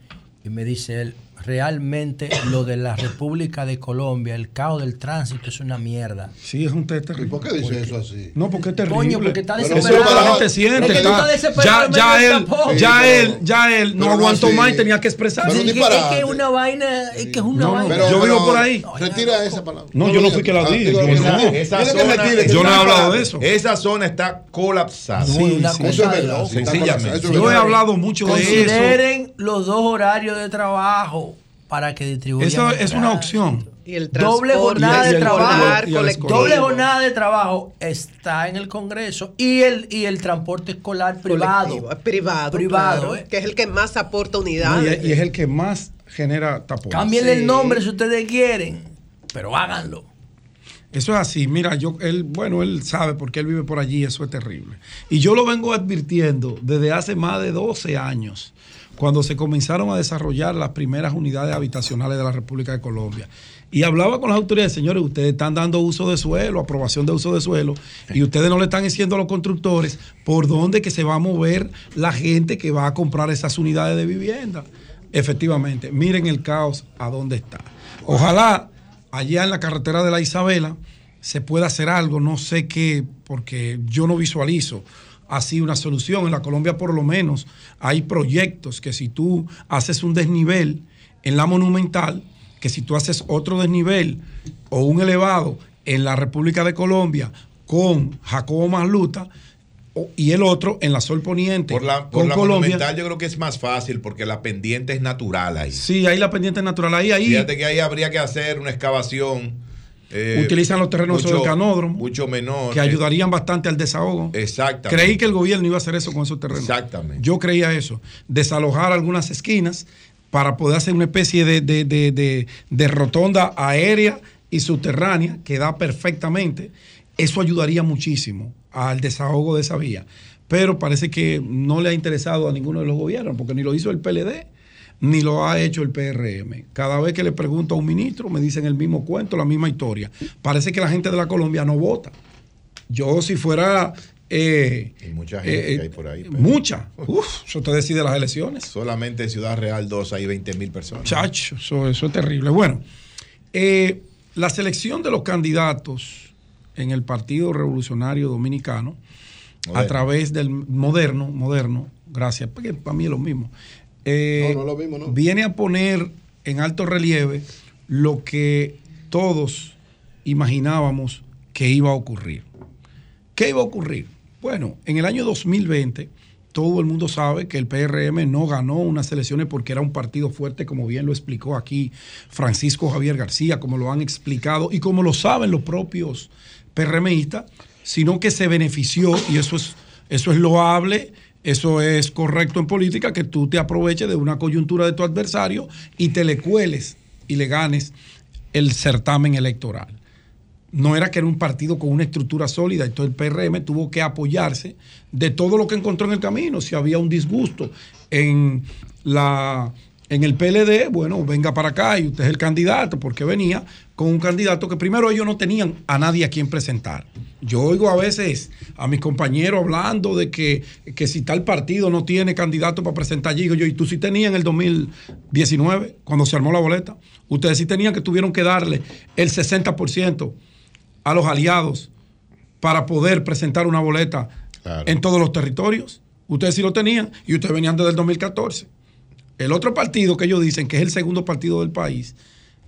y me dice él, realmente lo de la República de Colombia, el caos del tránsito es una mierda. Sí, es un test terrible. ¿Por qué dice eso así? No, porque es terrible. Coño, porque está Eso desesperado. es lo que la gente siente. Es que tú está- ya, ya él, tapón. ya Sí, él, ya él no aguantó más y tenía que expresar. Pero Es que, disparate. es que es una vaina, es que es una No, vaina. Pero- yo vivo por ahí. Retira esa palabra. No, yo no fui que la Ah, dije. Yo esa- no. Esa Dile que zona, retire, Yo no he hablado de eso. Esa zona está colapsada. Sí, sí. Eso es verdad. sí, Sencillamente. eso Yo he hablado mucho de eso. Consideren los dos horarios de trabajo para que distribuyan. Eso es una opción. Y el Doble transporte jornada de escolar, trabajo. y el colectivo. Doble jornada de trabajo está en el Congreso y el, y el transporte escolar privado. Colectivo, es privado. Privado, claro, eh. Que es el que más aporta unidades. es, y es el que más genera tapones. Cámbienle Sí. el nombre si ustedes quieren, pero háganlo. Eso es así. Mira, yo, él, bueno, él sabe porque él vive por allí, eso es terrible. Y yo lo vengo advirtiendo desde hace más de 12 años, cuando se comenzaron a desarrollar las primeras unidades habitacionales de la República de Colombia. Y hablaba con las autoridades, señores, ustedes están dando uso de suelo, aprobación de uso de suelo, y ustedes no le están diciendo a los constructores por dónde que se va a mover la gente que va a comprar esas unidades de vivienda. Efectivamente, miren el caos a dónde está. Ojalá allá en la carretera de la Isabela se pueda hacer algo, no sé qué, porque yo no visualizo así una solución. En la Colombia por lo menos hay proyectos que si tú haces un desnivel en la monumental, que si tú haces otro desnivel o un elevado en la República de Colombia con Jacobo Masluta y el otro en la Sol Poniente Por la, por con la Colombia. monumental yo creo que es más fácil porque la pendiente es natural ahí. Sí, ahí la pendiente natural, ahí, ahí. Fíjate que ahí habría que hacer una excavación. Eh, Utilizan los terrenos mucho- del canódromo. Mucho menor. que ayudarían bastante al desahogo. Exactamente. Creí que el gobierno iba a hacer eso con esos terrenos. Exactamente. Yo creía eso. Desalojar algunas esquinas para poder hacer una especie de, de- de- de- de rotonda aérea y subterránea que da perfectamente. Eso ayudaría muchísimo al desahogo de esa vía. Pero parece que no le ha interesado a ninguno de los gobiernos, porque ni lo hizo el PLD, ni lo ha hecho el PRM. Cada vez que le pregunto a un ministro, me dicen el mismo cuento, la misma historia. Parece que la gente de la Colombia no vota. Yo si fuera... eh, Y mucha gente eh, que hay por ahí. Mucha. Uf, eso te decide las elecciones. Solamente en Ciudad Real 2 hay 20 mil personas. Chacho, eso, eso es terrible. Bueno, eh, la selección de los candidatos en el Partido Revolucionario Dominicano, a través del moderno, moderno, gracias, porque para mí es lo mismo, eh, No, no lo mismo, no. viene a poner en alto relieve lo que todos imaginábamos que iba a ocurrir. ¿Qué iba a ocurrir? Bueno, en el año 2020 todo el mundo sabe que el PRM no ganó unas elecciones porque era un partido fuerte, como bien lo explicó aquí Francisco Javier García, como lo han explicado y como lo saben los propios PRMistas, sino que se benefició, y eso es, eso es loable, eso es correcto en política, que tú te aproveches de una coyuntura de tu adversario y te le cueles y le ganes el certamen electoral no era que era un partido con una estructura sólida, entonces el PRM tuvo que apoyarse de todo lo que encontró en el camino. Si había un disgusto en, la, en el PLD, bueno, venga para acá y usted es el candidato, porque venía con un candidato que primero ellos no tenían a nadie a quien presentar. Yo oigo a veces a mis compañeros hablando de que, que si tal partido no tiene candidato para presentar allí, digo yo, ¿y tú sí tenías en el 2019, cuando se armó la boleta? Ustedes sí tenían que tuvieron que darle el 60% a los aliados para poder presentar una boleta en todos los territorios. Ustedes sí lo tenían y ustedes venían desde el 2014. El otro partido que ellos dicen que es el segundo partido del país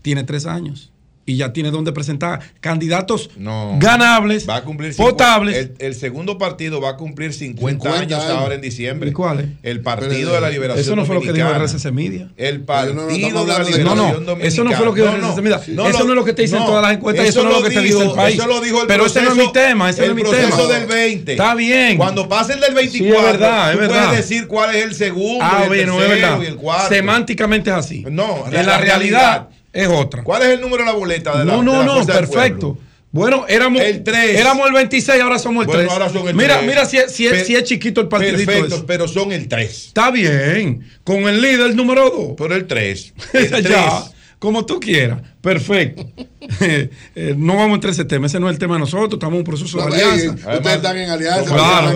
tiene tres años y ya tiene donde presentar candidatos ganables, Va a cumplir potables. El, el segundo partido va a cumplir 50, 50 años, años. ahora en diciembre. ¿Y cuál es? El Partido de la Liberación Eso no fue lo que dijo. RCC Media. El no, no, Partido de la Liberación No, no, Dominicana. eso no fue lo que dijo RCC Media. Eso no es lo que te dicen todas las encuestas y eso no es lo que te dice el país. Eso lo dijo el Pero ese no es mi tema, ese el no es mi proceso tema. del 20. Está bien. Cuando pase el del 24, Sí, es verdad, es tú verdad. puedes decir cuál es el segundo, Ah, y el bueno, es tercero verdad. y el cuarto. Semánticamente es así. No, en la, realidad, es otra. ¿Cuál es el número de la boleta de la No, de no, la no, perfecto. Bueno, éramos El tres. Éramos el 26, ahora somos el Bueno, 3. ahora son el mira, tres. mira si es, si es- si es chiquito el partidito Perfecto, ese. pero son el 3. Está bien. Con el líder número 2. Por el 3. ya. Como tú quieras. Perfecto. Eh, eh, no vamos a entrar en ese tema. Ese no es el tema de nosotros. Estamos en un proceso No, de ey, alianza. ustedes están en alianza, Claro.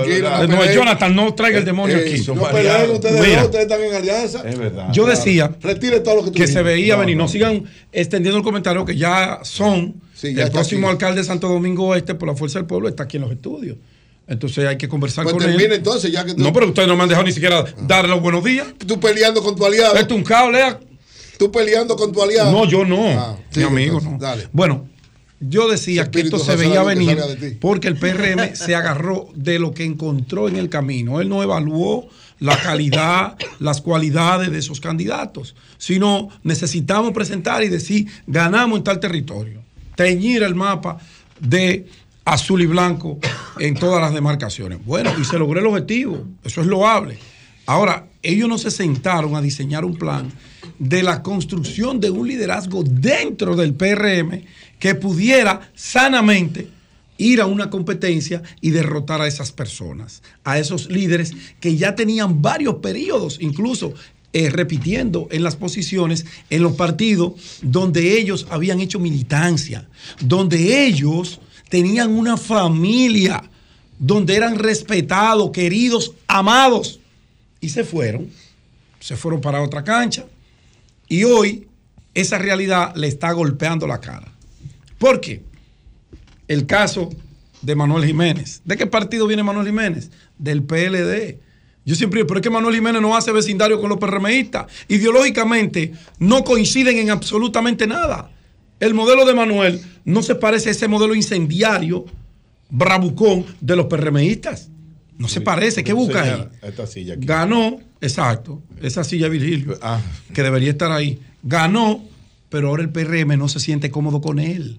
no Eh. Jonathan, no traiga el demonio Eh, aquí. No peleen ustedes Mira, ustedes están en alianza. Es verdad. Yo decía Retire todo lo que tú que se veía No, venir. No, no. sigan extendiendo el comentario que ya son. ya el próximo aquí. alcalde de Santo Domingo Oeste, por la fuerza del pueblo, está aquí en los estudios. Entonces hay que conversar Pues con termina él. entonces, ya que tú- No, pero ustedes no me han dejado ni siquiera darle los buenos días. Tú peleando con tu aliado. Esto es un caos, Lea. Tú peleando con tu aliado. No, yo no. Ah, mi amigo, entonces, no. Dale. Bueno, yo decía que esto se veía venir porque el PRM se agarró de lo que encontró en el camino. Él no evaluó la calidad, las cualidades de esos candidatos, sino necesitamos presentar y decir, ganamos en tal territorio. Teñir el mapa de azul y blanco en todas las demarcaciones. Bueno, y se logró el objetivo. Eso es loable. Ahora, ellos no se sentaron a diseñar un plan de la construcción de un liderazgo dentro del PRM que pudiera sanamente ir a una competencia y derrotar a esas personas, a esos líderes que ya tenían varios periodos, incluso eh, repitiendo en las posiciones, en los partidos donde ellos habían hecho militancia, donde ellos tenían una familia, donde eran respetados, queridos, amados, y se fueron, se fueron para otra cancha, y hoy esa realidad le está golpeando la cara. ¿Por qué? El caso de Manuel Jiménez. ¿De qué partido viene Manuel Jiménez? Del PLD. Yo siempre digo, pero es que Manuel Jiménez no hace vecindario con los PRMistas. Ideológicamente no coinciden en absolutamente nada. El modelo de Manuel no se parece a ese modelo incendiario, bravucón de los PRMistas. No se parece. ¿Qué busca ahí? Ganó, exacto, esa silla Virgilio, Ah. que debería estar ahí. Ganó, pero ahora el PRM no se siente cómodo con él.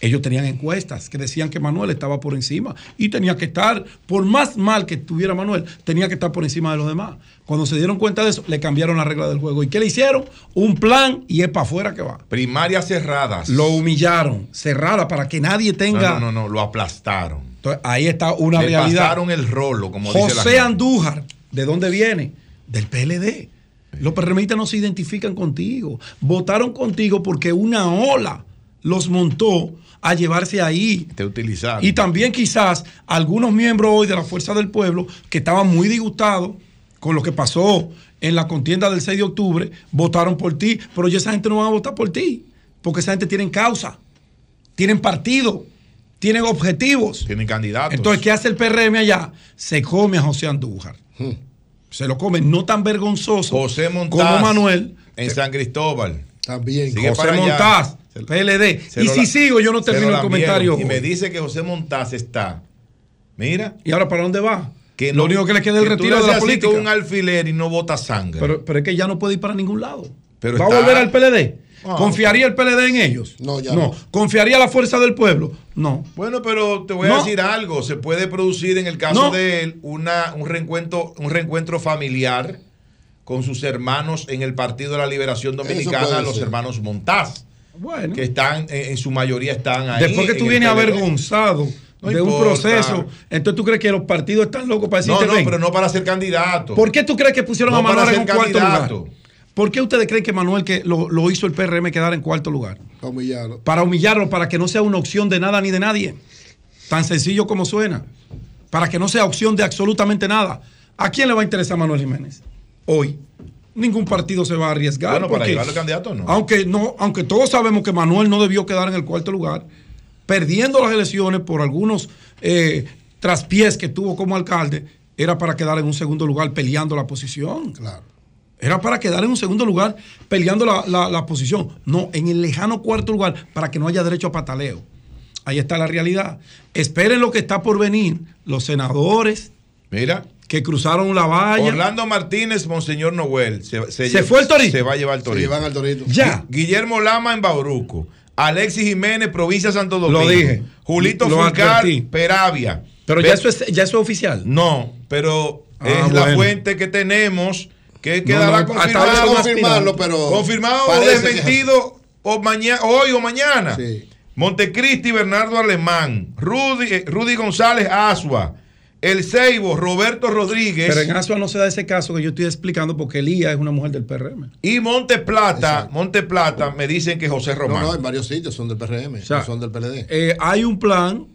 Ellos tenían encuestas que decían que Manuel estaba por encima y tenía que estar, por más mal que estuviera Manuel, tenía que estar por encima de los demás. Cuando se dieron cuenta de eso, le cambiaron la regla del juego. ¿Y qué le hicieron? Un plan y es para afuera que va. Primarias cerradas. Lo humillaron, cerrada para que nadie tenga. No, no, no, no, lo aplastaron. Entonces, ahí está una Le realidad. pasaron el rolo, como dice la José. Andújar, ¿de dónde viene? Del PLD. Los PRMistas no se identifican contigo. Votaron contigo porque una ola los montó a llevarse ahí. Te utilizaron. Y también quizás algunos miembros hoy de la Fuerza del Pueblo que estaban muy disgustados con lo que pasó en la contienda del 6 de octubre, votaron por ti, pero ya esa gente no va a votar por ti, porque esa gente tiene causa, tienen partido, tienen objetivos. Tienen candidatos. Entonces, ¿qué hace el PRM allá? Se come a José Andújar. Se lo come, no tan vergonzoso José Montaz. como Manuel. En San Cristóbal. También. Sigue José allá. Montaz, lo- PLD. se Y lo si la- sigo, yo no termino lo el comentario. Y me dice que José Montaz está. Mira. ¿Y ahora para dónde va? Que Lo no- único que le queda es el que tú retiro le de la política. con un alfiler y no bota sangre. Pero, pero es que ya no puede ir para ningún lado. Pero ¿Va está- a volver al PLD? Ah, ¿Confiaría el PLD en ellos? No, ya no. no. ¿Confiaría la fuerza del pueblo? No. Bueno, pero te voy a No. decir algo. Se puede producir en el caso No. de él una, un, reencuentro, un reencuentro familiar con sus hermanos en el Partido de la Liberación Dominicana, los ser. hermanos Montaz, Bueno. que están, en, en su mayoría están ahí. Después que tú vienes avergonzado No de un proceso, entonces tú crees que los partidos están locos para No, decirte no, ven. pero no para ser candidato. ¿Por qué tú crees que pusieron No a Manuel en un cuarto candidato. lugar? ¿Por qué ustedes creen que Manuel que lo, lo hizo el PRM quedar en cuarto lugar? Para humillarlo. Para humillarlo, para que no sea una opción de nada ni de nadie. Tan sencillo como suena. Para que no sea opción de absolutamente nada. ¿A quién le va a interesar Manuel Jiménez? Hoy. Ningún partido se va a arriesgar. Bueno, para porque- llevarlo candidato, no. Aunque, no, aunque todos sabemos que Manuel no debió quedar en el cuarto lugar, perdiendo las elecciones por algunos eh, traspiés que tuvo como alcalde, era para quedar en un segundo lugar peleando la posición. Claro. Era para quedar en un segundo lugar peleando la, la- la posición. No, en el lejano cuarto lugar para que no haya derecho a pataleo. Ahí está la realidad. Esperen lo que está por venir. Los senadores Mira. que cruzaron la valla. Orlando Martínez, Monseñor Noel. Se, ¿Se fue el Torito? Se va a llevar el Se Torito. llevan al Torito. Ya. Gui- Guillermo Lama en Bauruco. Alexis Jiménez, provincia de Santo Domingo. Lo dije. Julito Lo Fulcar. Peravia. Pero Pe- ya eso, es, ya eso es oficial. No, pero Ah, es la fuente que tenemos que quedará no, confirmado. confirmarlo, pero confirmado o desmentido o mañana, hoy o mañana. Sí. Montecristi, Bernardo Alemán, Rudy, eh, Rudy González Asua, El Ceibo, Roberto Rodríguez. Pero en Asua no se da ese caso que yo estoy explicando porque Elías es una mujer del PRM. Y Monte Plata, Monte Plata, me dicen que José Román. No, no, en varios sitios son del PRM, sea, no son del PLD. Eh, hay un plan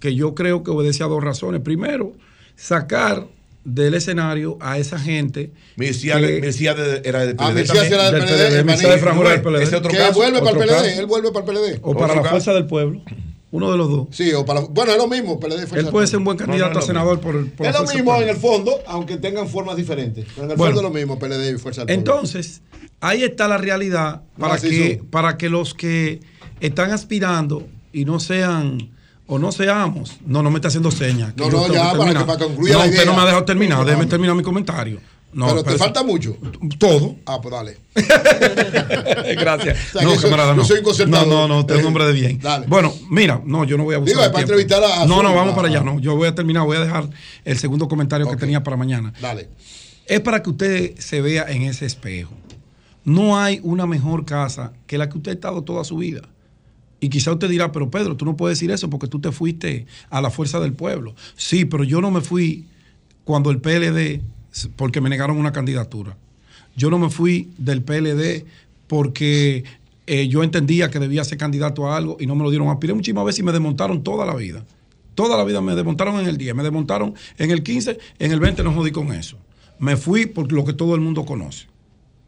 que yo creo que obedece a dos razones. Primero, sacar del escenario a esa gente. De- era del Ah, PLD. Sí era del también. PLD, de Franjura del. PLD. Ese otro que caso. vuelve para el PLD, caso. él vuelve para el PLD. O para la caso. fuerza del pueblo. Uno de los dos. Sí, o para. Bueno, es lo mismo, PLD. fuerza Él del puede ser un pueblo. buen candidato no, a no, senador por, el- por Es lo mismo en el fondo, aunque tengan formas diferentes. Pero en el Bueno. fondo es lo mismo, PLD y fuerza del pueblo. Entonces, ahí está la realidad para, que, son. para que los que están aspirando y no sean o no seamos, no, no me está haciendo señas. No, no, ya, para que- para que concluya No, la usted idea. no me ha dejado terminar, No, déjeme no. terminar mi comentario. No, pero te falta mucho. Todo. Ah, pues dale. Gracias. O sea, no, camarada, yo no. soy. No, no, no, usted es un hombre de bien. Dale. Bueno, mira, no, yo no voy a abusar Digo, es para tiempo. entrevistar a- No, no, vamos a- para allá, no. Yo voy a terminar, voy a dejar el segundo comentario que tenía para mañana. Dale. Es para que usted se vea en ese espejo. No hay una mejor casa que la que usted ha estado toda su vida. Y quizá usted dirá, pero Pedro, tú no puedes decir eso porque tú te fuiste a la fuerza del pueblo. Sí, pero yo no me fui cuando el PLD, porque me negaron una candidatura. Yo no me fui del PLD porque eh, yo entendía que debía ser candidato a algo y no me lo dieron. Aspiré muchísimas veces y me desmontaron toda la vida. Toda la vida me desmontaron en el 10, me desmontaron en el 15, en el 20 no jodí con eso. Me fui por lo que todo el mundo conoce.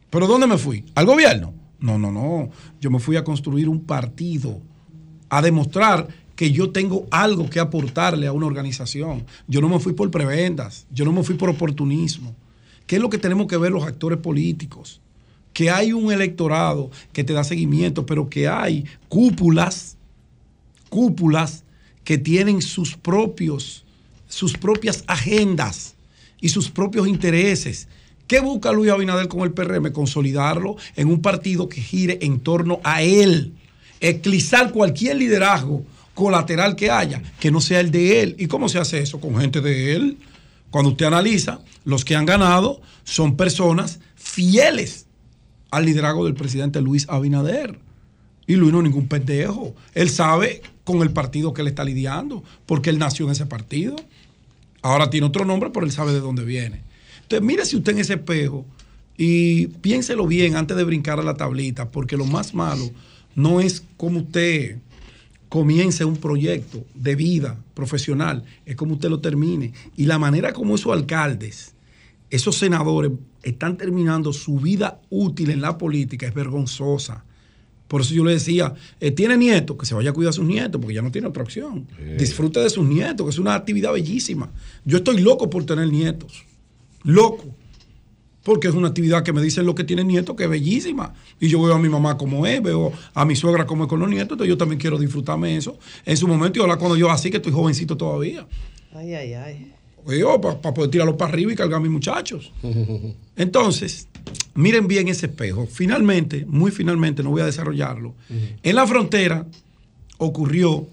¿Pero dónde me fui? ¿Al gobierno? No, no, no. Yo me fui a construir un partido, a demostrar que yo tengo algo que aportarle a una organización. Yo no me fui por prebendas, yo no me fui por oportunismo. ¿Qué es lo que tenemos que ver los actores políticos? Que hay un electorado que te da seguimiento, pero que hay cúpulas, cúpulas que tienen sus propios, sus propias agendas y sus propios intereses. ¿Qué busca Luis Abinader con el PRM? Consolidarlo en un partido que gire en torno a él. Eclizar cualquier liderazgo colateral que haya, que no sea el de él. ¿Y cómo se hace eso? Con gente de él. Cuando usted analiza, los que han ganado son personas fieles al liderazgo del presidente Luis Abinader. Y Luis no es ningún pendejo. Él sabe con el partido que él está lidiando, porque él nació en ese partido. Ahora tiene otro nombre, pero él sabe de dónde viene. Entonces, mírese usted en ese espejo y piénselo bien antes de brincar a la tablita, porque lo más malo no es como usted comience un proyecto de vida profesional, es como usted lo termine. Y la manera como esos alcaldes, esos senadores están terminando su vida útil en la política es vergonzosa. Por eso yo le decía, eh, tiene nietos, que se vaya a cuidar a sus nietos, porque ya no tiene otra opción. Disfrute de sus nietos, que es una actividad bellísima. Yo estoy loco por tener nietos. Loco. Porque es una actividad que me dicen los que tienen nietos que es bellísima. Y yo veo a mi mamá como es, veo a mi suegra como es con los nietos, entonces yo también quiero disfrutarme eso en su momento y ahora cuando yo así que estoy jovencito todavía. Ay, ay, ay. Yo, para poder tirarlos para arriba y cargar a mis muchachos. Entonces, miren bien ese espejo. Finalmente, muy finalmente, no voy a desarrollarlo. En la frontera ocurrió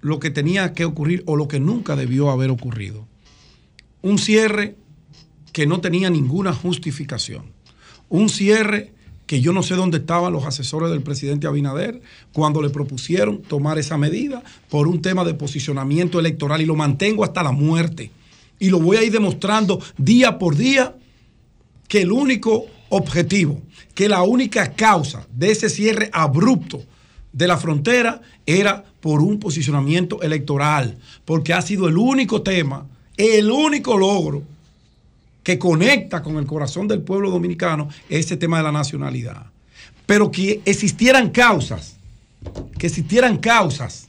lo que tenía que ocurrir o lo que nunca debió haber ocurrido. Un cierre que no tenía ninguna justificación. Un cierre que yo no sé dónde estaban los asesores del presidente Abinader cuando le propusieron tomar esa medida por un tema de posicionamiento electoral y lo mantengo hasta la muerte. Y lo voy a ir demostrando día por día que el único objetivo, que la única causa de ese cierre abrupto de la frontera era por un posicionamiento electoral, porque ha sido el único tema, el único logro que conecta con el corazón del pueblo dominicano ese tema de la nacionalidad. Pero que existieran causas, que existieran causas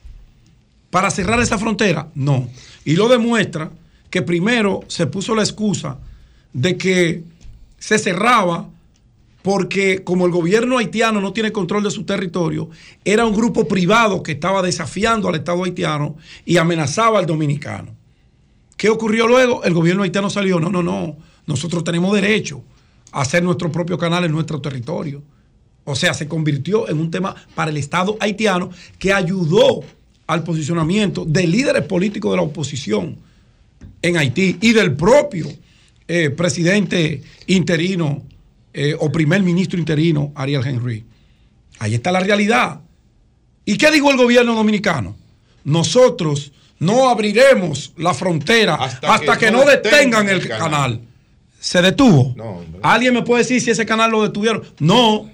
para cerrar esa frontera, no. Y lo demuestra que primero se puso la excusa de que se cerraba porque como el gobierno haitiano no tiene control de su territorio, era un grupo privado que estaba desafiando al Estado haitiano y amenazaba al dominicano. ¿Qué ocurrió luego? El gobierno haitiano salió, no, no, no, nosotros tenemos derecho a hacer nuestro propio canal en nuestro territorio. O sea, se convirtió en un tema para el Estado haitiano que ayudó al posicionamiento de líderes políticos de la oposición en Haití y del propio eh, presidente interino eh, o primer ministro interino, Ariel Henry. Ahí está la realidad. ¿Y qué dijo el gobierno dominicano? Nosotros no abriremos la frontera hasta, Hasta que, que no detengan detengan el el canal. canal. Se detuvo. No. ¿Alguien me puede decir si ese canal lo detuvieron? No.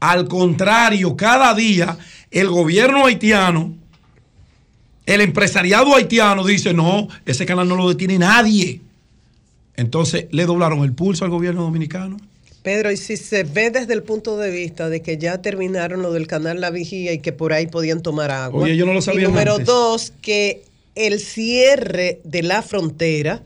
Al contrario, cada día el gobierno haitiano, el empresariado haitiano dice, no, ese canal no lo detiene nadie. Entonces, ¿le doblaron el pulso al gobierno dominicano? Pedro, y si se ve desde el punto de vista de que ya terminaron lo del canal La Vigía y que por ahí podían tomar agua. Oye, yo no lo sabía Y número antes. dos, que el cierre de la frontera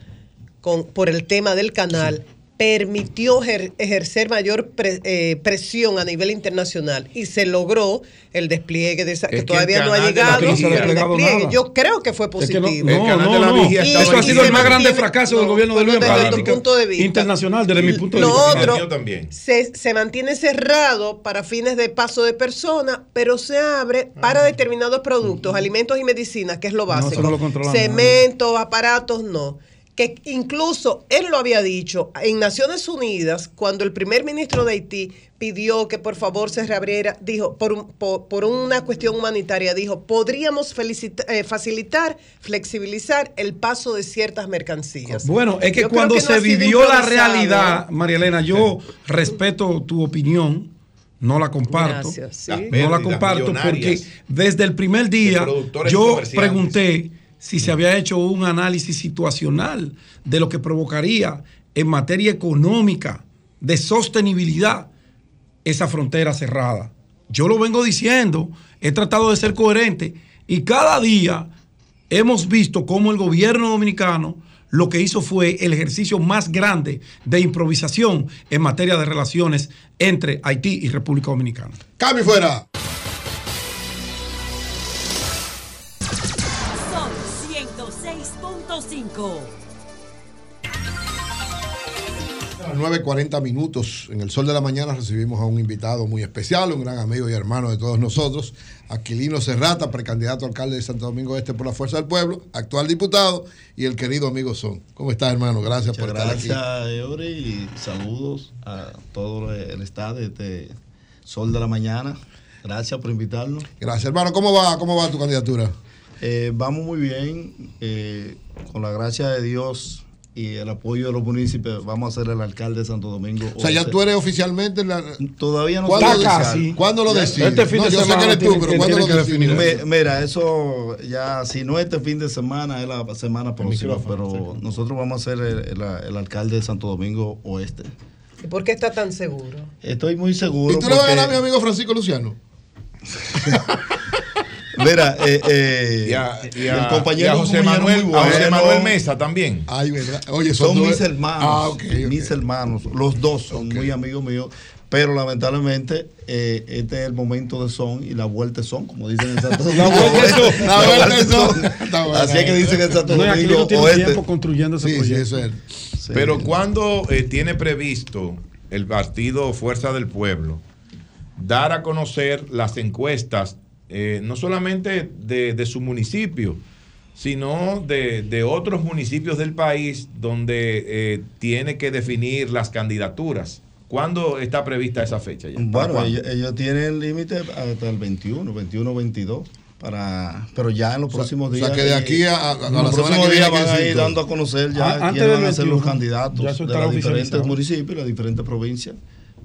con, por el tema del canal permitió ejer- ejercer mayor pre- eh, presión a nivel internacional y se logró el despliegue de esa, que, que todavía no ha de la llegado, Vigía no despliegue. Yo creo que fue Es que positivo. no, no, no, no. Y- Eso ha sido el más grande mantiene- fracaso del no, gobierno de Luis desde tu punto de vista. internacional, desde mi punto de Lo vista. otro, Se, se mantiene cerrado para fines de paso de personas, pero se abre para determinados productos, alimentos y medicinas, que es lo básico. no lo Cemento, aparatos, no. Que incluso él lo había dicho en Naciones Unidas, cuando el primer ministro de Haití pidió que por favor se reabriera, dijo, por, un- por, por una cuestión humanitaria, dijo, podríamos felicita- eh, facilitar, flexibilizar el paso de ciertas mercancías. Bueno, es que Yo cuando que no se vivió la realidad, María Elena, yo respeto tu opinión, no la comparto. Gracias, sí. No la comparto porque desde el primer día yo pregunté si se había hecho un análisis situacional de lo que provocaría en materia económica, de sostenibilidad, esa frontera cerrada. Yo lo vengo diciendo, he tratado de ser coherente y cada día hemos visto cómo el gobierno dominicano lo que hizo fue el ejercicio más grande de improvisación en materia de relaciones entre Haití y República Dominicana. Cambio fuera. 9.40 minutos, en el sol de la mañana, recibimos a un invitado muy especial, un gran amigo y hermano de todos nosotros, Aquilino Serrata, precandidato a alcalde de Santo Domingo Este por la Fuerza del Pueblo, actual diputado, y el querido amigo Son. ¿Cómo estás, hermano? Gracias por estar aquí. Gracias, Eury, y saludos a todo el estado de este Sol de la Mañana. Gracias por invitarnos. Gracias, hermano. ¿Cómo va, cómo va tu candidatura? Eh, vamos muy bien, eh, con la gracia de Dios y el apoyo de los municipios, vamos a ser el alcalde de Santo Domingo. O sea, ya Oeste. tú eres oficialmente la... Todavía no ¿Cuándo, soy de- oficial. ¿Cuándo lo decides? Este fin no, de yo sé semana que eres tú, tiene- pero ¿cuándo lo decides? definir. Me- Mira, eso ya, si no este fin de semana, es la semana próxima, pero nosotros vamos a ser el, el- el alcalde de Santo Domingo Oeste. ¿Y por qué está tan seguro? Estoy muy seguro. ¿Y tú le vas a porque- ganar a mi amigo Francisco Luciano? Mira, eh, eh, Y a- y a- el compañero y a José Manuel- a. José Manuel Mesa también. Ay, verdad. Oye, son, son dos- mis hermanos. Ah, ok, ok. Mis hermanos. Los dos son muy amigos míos. Pero lamentablemente, eh, este es el momento de son y la vuelta es son, como dicen en Santo Domingo. La vuelta es son. La vuelta es son. Está bueno. Así es que dicen en Santo No, Domingo. no tiene Oeste. tiempo construyendo ese Sí, sí, proyecto. eso es. Sí. Pero cuando tiene previsto el partido Fuerza del Pueblo dar a conocer las encuestas, eh, no solamente de, de su municipio, sino de, de otros municipios del país donde eh, tiene que definir las candidaturas. ¿Cuándo está prevista esa fecha? Bueno, ellos, ellos tienen límite hasta el 21, 21, 22. Para, pero ya en los O sea, próximos o sea, días. que de aquí a- a- a la los semana próximos que viene días van a ir dando a conocer Ah, ya antes quiénes van a ser los 21, candidatos ya de los diferentes municipios las diferentes provincias.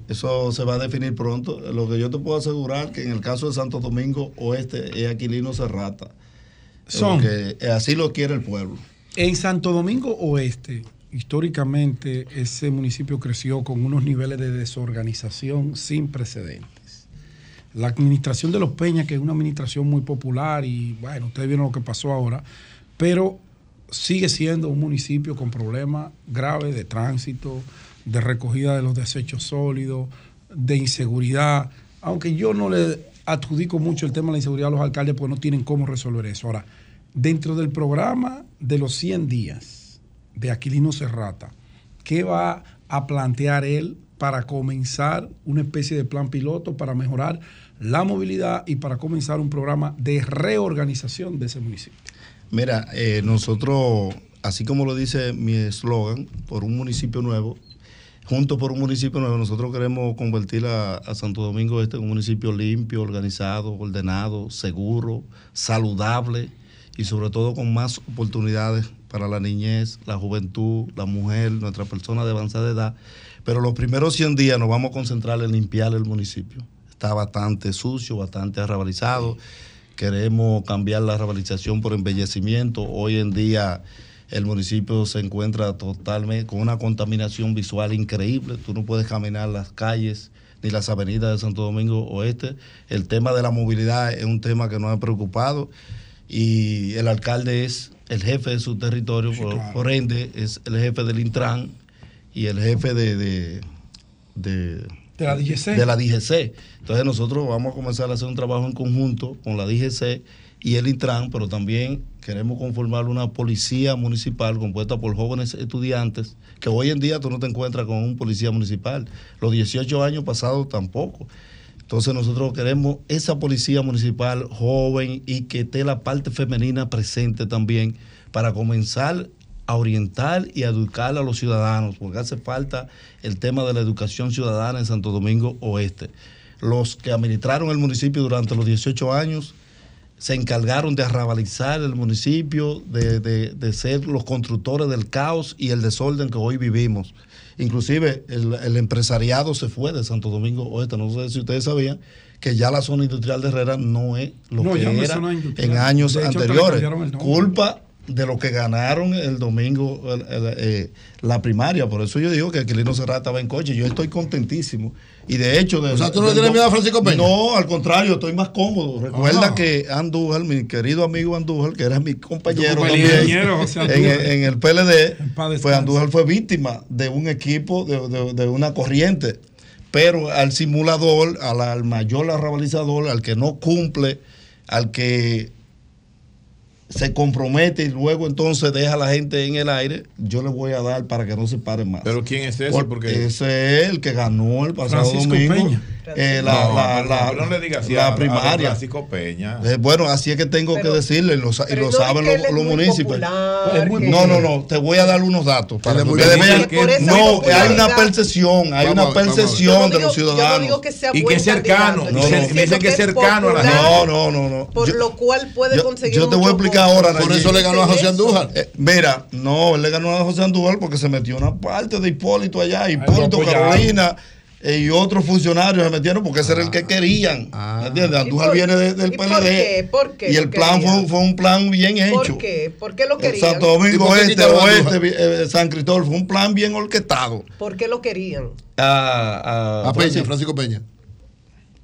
Eso se va a definir pronto. Lo que yo te puedo asegurar que en el caso de Santo Domingo Oeste es Aquilino Serrata. Son. Porque así lo quiere el pueblo. En Santo Domingo Oeste, históricamente, ese municipio creció con unos niveles de desorganización sin precedentes. La administración de los Peñas, que es una administración muy popular y bueno, ustedes vieron lo que pasó ahora, pero sigue siendo un municipio con problemas graves de tránsito, de recogida de los desechos sólidos, de inseguridad, aunque yo no le adjudico mucho el tema de la inseguridad a los alcaldes porque no tienen cómo resolver eso. Ahora, dentro del programa de los 100 días de Aquilino Serrata, ¿qué va a plantear él para comenzar una especie de plan piloto para mejorar la movilidad y para comenzar un programa de reorganización de ese municipio? Mira, eh, nosotros, así como lo dice mi eslogan, por un municipio nuevo, juntos por un municipio nuevo, nosotros queremos convertir a, a Santo Domingo Este en un municipio limpio, organizado, ordenado, seguro, saludable y sobre todo con más oportunidades para la niñez, la juventud, la mujer, nuestra persona de avanzada edad. Pero los primeros 100 días nos vamos a concentrar en limpiar el municipio. Está bastante sucio, bastante arrabalizado. Queremos cambiar la arrabalización por embellecimiento. Hoy en día el municipio se encuentra totalmente con una contaminación visual increíble. Tú no puedes caminar las calles ni las avenidas de Santo Domingo Oeste. El tema de la movilidad es un tema que nos ha preocupado y el alcalde es el jefe de su territorio, por, por ende es el jefe del Intran y el jefe de, de, de, De la DGC. de la DGC. Entonces nosotros vamos a comenzar a hacer un trabajo en conjunto con la DGC y el Intran, pero también queremos conformar una policía municipal compuesta por jóvenes estudiantes, que hoy en día tú no te encuentras con un policía municipal. Los 18 años pasados tampoco. Entonces nosotros queremos esa policía municipal joven y que esté la parte femenina presente también para comenzar a orientar y a educar a los ciudadanos, porque hace falta el tema de la educación ciudadana en Santo Domingo Oeste. Los que administraron el municipio durante los 18 años se encargaron de arrabalizar el municipio, de, de- de ser los constructores del caos y el desorden que hoy vivimos. Inclusive el, el empresariado se fue de Santo Domingo Oeste. No sé si ustedes sabían que ya la zona industrial de Herrera no es lo No, que era en años hecho, anteriores. Culpa de lo que ganaron el domingo el- el- eh, la primaria. Por eso yo digo que Aquilino Serra estaba en coche. Yo estoy contentísimo. Y de hecho... de- O sea, ¿tú no tienes miedo a Francisco Peña? No, al contrario, estoy más cómodo. Recuerda Ah. que Andújar, mi querido amigo Andújar, que era mi compañero también ingeniero José en, en el PLD, fue Andújar fue víctima de un equipo, de, de- de una corriente. Pero al simulador, al, al mayor arrabalizador, al que no cumple, al que se compromete y luego entonces deja a la gente en el aire, yo le voy a dar para que no se paren más. ¿Pero quién es ese? Porque ese es el que ganó el pasado Francisco domingo. Peña. Eh, la, No, la- la- pero no le digas así la a- a primaria. Francisco Peña. Eh, bueno, así es que tengo que decirle, y lo, y saben los, municipios. popular, no, no, no, te voy a dar unos datos para Él es que muy ustedes popular. vean. Por esa No, hay una percepción, hay Vamos una percepción de digo- los ciudadanos. y que es cercano. diciendo que es cercano a la gente. popular, No, no, no, no. Por Yo- lo cual puede yo, conseguir yo te voy a explicar ahora. Por eso le ganó a José Andújar. Eh, mira, no, él le ganó a José Andújar porque se metió una parte de Hipólito allá, Hipólito, apoyaron. Carolina eh, y otros funcionarios se metieron porque ese era el que querían. ¿me ¿Entiendes? Andújar por- viene de- del y por PLD. qué? ¿Por qué Y el plan fue, fue un plan bien hecho. ¿Por qué? ¿Por qué lo querían? Santo Domingo ¿Y por Este, Oeste, Andújar? eh, San Cristóbal, fue un plan bien orquestado. ¿Por qué lo querían? A, A Peña, Francisco Peña.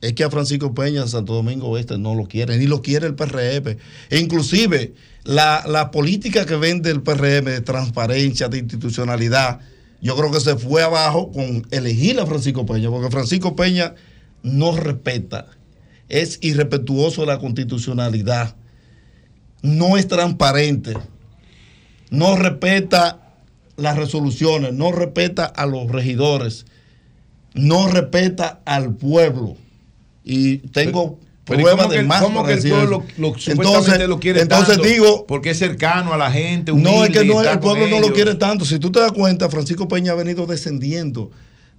Es que a Francisco Peña, Santo Domingo Oeste, no lo quiere, ni lo quiere el PRM. E inclusive, la, la política que vende el PRM de transparencia, de institucionalidad, yo creo que se fue abajo con elegir a Francisco Peña, porque Francisco Peña no respeta, es irrespetuoso de la constitucionalidad, no es transparente, no respeta las resoluciones, no respeta a los regidores, no respeta al pueblo. Y tengo Pero ¿y pruebas cómo de que- más cómo que el pueblo lo, lo quiere entonces tanto? digo, porque es cercano a la gente, no es que no, el pueblo no lo quiere tanto. Si tú te das cuenta, Francisco Peña ha venido descendiendo.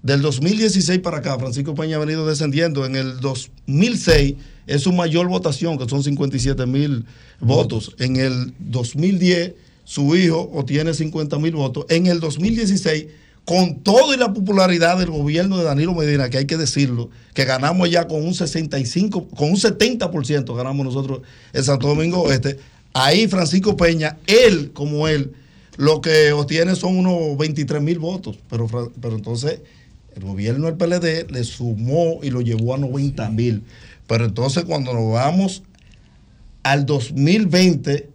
Del 2016 para acá, Francisco Peña ha venido descendiendo. En el 2006 es su mayor votación, que son 57 mil votos. En el 2010, su hijo obtiene 50 mil votos. En el 2016, con todo y la popularidad del gobierno de Danilo Medina, que hay que decirlo, que ganamos ya con un 65, con un 70% ganamos nosotros en Santo Domingo Oeste. Ahí Francisco Peña, él como él, lo que obtiene son unos 23 mil votos. Pero, pero entonces el gobierno del PLD le sumó y lo llevó a 90 mil. Pero entonces cuando nos vamos al 2020,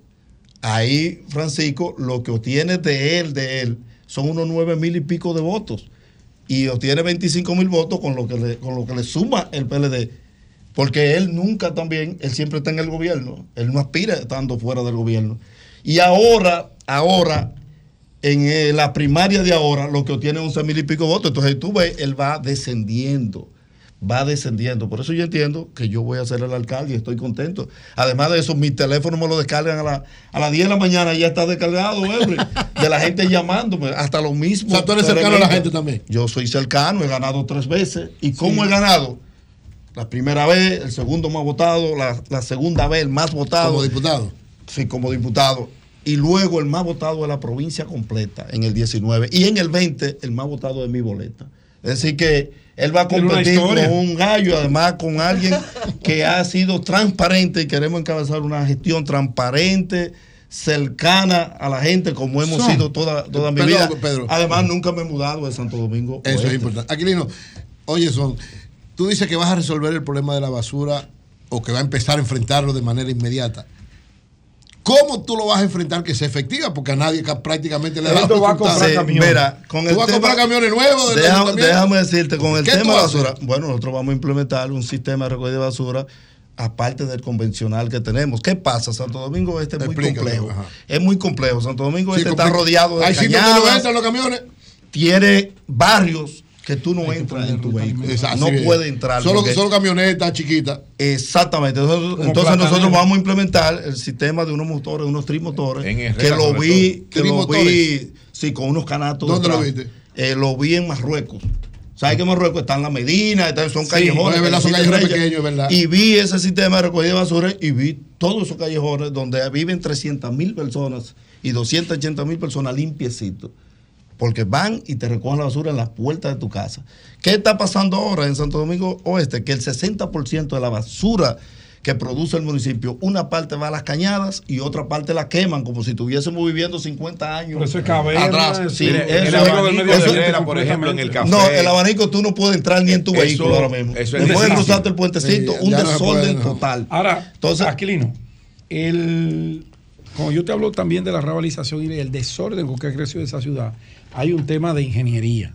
ahí Francisco lo que obtiene de él, de él, son unos 9 mil y pico de votos. Y obtiene 25 mil votos con lo, que le, con lo que le suma el PLD. Porque él nunca también, él siempre está en el gobierno. Él no aspira estando fuera del gobierno. Y ahora, ahora, en eh, la primaria de ahora, lo que obtiene 11 mil y pico votos. Entonces tú ves, él va descendiendo, va descendiendo. Por eso yo entiendo que yo voy a ser el alcalde y estoy contento. Además de eso, mi teléfono me lo descargan a, la- a las 10 de la mañana, ya está descargado, Every, de la gente llamándome, hasta lo mismo. O sea, tú eres cercano a la gente también. Yo soy cercano, he ganado tres veces. ¿Y cómo he ganado? La primera vez, el segundo más votado, la, la segunda vez el más votado. Como diputado. sí, como diputado. Y luego el más votado de la provincia completa en el 19. Y en el 20, el más votado de mi boleta. Es decir, que él va a competir con un gallo, además con alguien que ha sido transparente y queremos encabezar una gestión transparente, cercana a la gente, como hemos Son. sido toda, toda mi Perdón, vida. Pedro. Además, nunca me he mudado de Santo Domingo. Eso es importante. Aquilino, oye, son, tú dices que vas a resolver el problema de la basura o que va a empezar a enfrentarlo de manera inmediata. ¿Cómo tú lo vas a enfrentar que sea efectiva? Porque a nadie ca- prácticamente le da va a comprar camiones. Mira, con ¿Tú el vas a tema- comprar camiones nuevos del Déjame, decirte, con el ¿Qué tema de basura, bueno, nosotros vamos a implementar un sistema de recogida de basura aparte del convencional que tenemos. ¿Qué pasa? Santo Domingo Este es muy complejo. ajá. Es muy complejo. Santo Domingo Sí, Este está rodeado de Hay sitios donde no cañadas, entran los camiones. tiene barrios que tú no entras en tu vehículo. Exacto, no puedes entrar. Solo, solo camionetas chiquitas. Exactamente. Entonces, nosotros vamos a implementar el sistema de unos motores, unos trimotores, Herrera, que lo vi, que lo vi, sí, con unos canatos. ¿Dónde lo detrás. viste? Eh, lo vi en Marruecos. ¿Sabes que en Marruecos están las Medinas, están, son Sí, callejones? es verdad, son callejones pequeños, es verdad. Y vi ese sistema de recogida de basura y vi todos esos callejones donde viven 300 mil personas y 280 mil personas limpiecitos. Porque van y te recogen la basura en la puerta de tu casa. ¿Qué está pasando ahora en Santo Domingo Oeste? Que el 60% de la basura que produce el municipio, una parte va a las cañadas y otra parte la queman, como si estuviésemos viviendo 50 años. Pero eso es caverna, atrás. Sí, el abanico del medio eso- de Herrera, por ejemplo, en el café. No, el abanico tú no puedes entrar ni en tu Eso- vehículo ahora mismo. eso es Después de cruzarte el puentecito, Sí, un desorden puede, no. total. Ahora, Entonces- Aquilino, el, como yo te hablo también de la revalización y el desorden con que ha crecido esa ciudad, hay un tema de ingeniería,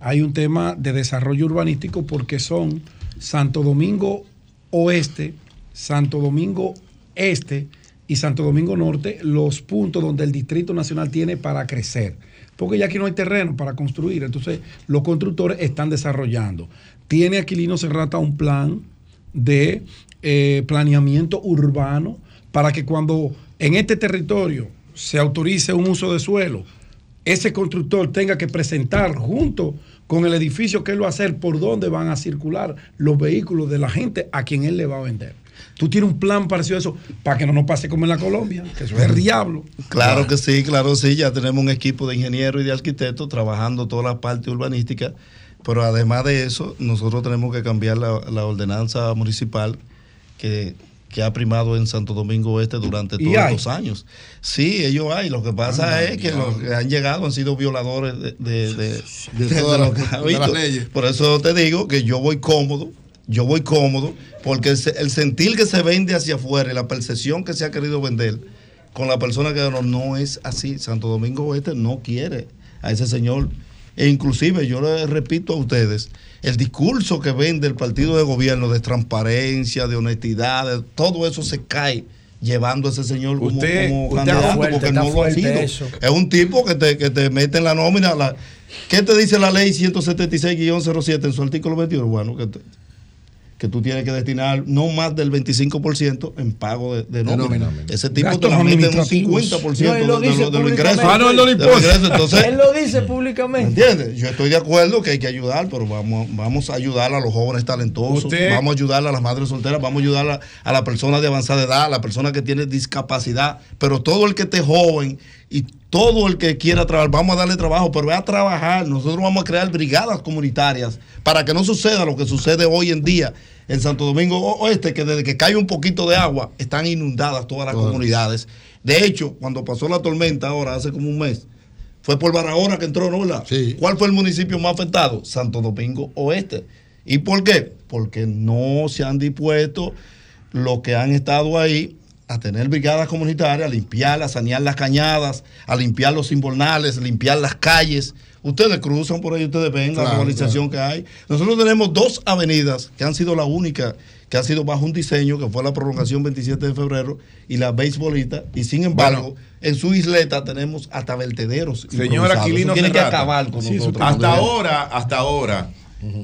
hay un tema de desarrollo urbanístico porque son Santo Domingo Oeste, Santo Domingo Este y Santo Domingo Norte los puntos donde el Distrito Nacional tiene para crecer. Porque ya aquí no hay terreno para construir, entonces los constructores están desarrollando. Tiene Aquilino Serrata un plan de eh, planeamiento urbano para que cuando en este territorio se autorice un uso de suelo, ese constructor tenga que presentar junto con el edificio que él va a hacer por dónde van a circular los vehículos de la gente a quien él le va a vender. Tú tienes un plan parecido a eso para que no nos pase como en la Colombia, que eso es el diablo. Claro que sí, claro sí. Ya tenemos un equipo de ingenieros y de arquitectos trabajando toda la parte urbanística. Pero además de eso, nosotros tenemos que cambiar la, la ordenanza municipal que, que ha primado en Santo Domingo Oeste durante ¿Y todos los años. Sí, ellos hay. Lo que pasa es que los que han llegado han sido violadores de, de- de- De todas las- leyes. Por eso te digo que yo voy cómodo, yo voy cómodo, porque el sentir que se vende hacia afuera y la percepción que se ha querido vender con la persona que no, no es así. Santo Domingo Oeste no quiere a ese señor. E inclusive yo le repito a ustedes, el discurso que vende el partido de gobierno de transparencia, de honestidad, de- todo eso se cae llevando a ese señor como, Usted- como usted candidato fuerte, porque no lo ha sido. eso. Es un tipo que te, que te mete en la nómina. La, ¿Qué te dice la ley 176-07 en su artículo 21? Bueno, que, te- que tú tienes que destinar no más del 25% en pago de, de nómina. Ese tipo Gastos te la mete en un administrativos. 50% No, él lo de, dice lo- de los ingresos. Ah, no, él no le importa. Entonces, Él lo dice públicamente. ¿Me entiendes? Yo estoy de acuerdo que hay que ayudar, pero vamos, vamos a ayudar a los jóvenes talentosos, Usted- vamos a ayudar a las madres solteras, vamos a ayudar a, a la persona de avanzada edad, a la persona que tiene discapacidad, pero todo el que esté joven y todo el que quiera trabajar, vamos a darle trabajo, pero ve a trabajar. Nosotros vamos a crear brigadas comunitarias para que no suceda lo que sucede hoy en día en Santo Domingo Oeste, que desde que cae un poquito de agua están inundadas todas las comunidades. De hecho, cuando pasó la tormenta ahora, hace como un mes, fue por Barahona que entró, ¿no? ¿Cuál fue el municipio más afectado? Santo Domingo Oeste. ¿Y por qué? Porque no se han dispuesto los que han estado ahí a tener brigadas comunitarias, a limpiar, a sanear las cañadas, a limpiar los invernales, limpiar las calles. Ustedes cruzan por ahí, ustedes ven la Claro, urbanización que hay. Nosotros tenemos dos avenidas que han sido la única que ha sido bajo un diseño, que fue la prolongación 27 de febrero y la beisbolita. Y sin embargo, en su isleta tenemos hasta vertederos. Señor. Aquilino tiene que acabar con Sí, nosotros. Hasta ahora, hasta ahora,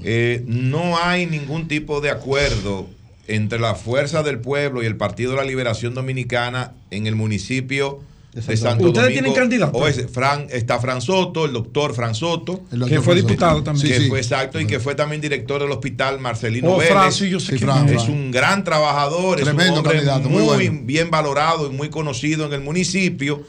eh, no hay ningún tipo de acuerdo entre la Fuerza del Pueblo y el Partido de la Liberación Dominicana en el municipio de Santo ¿Ustedes Domingo tienen candidato? Oeste. Fran, está Fran Soto, el doctor Fran Soto. Que fue diputado también. Que Sí, sí. fue exacto y que fue también director del hospital Marcelino Oh, Vélez. Fran, sí, yo sé Fran, es. es un gran trabajador, es Tremendo un hombre candidato, muy, muy bueno. bien valorado y muy conocido en el municipio.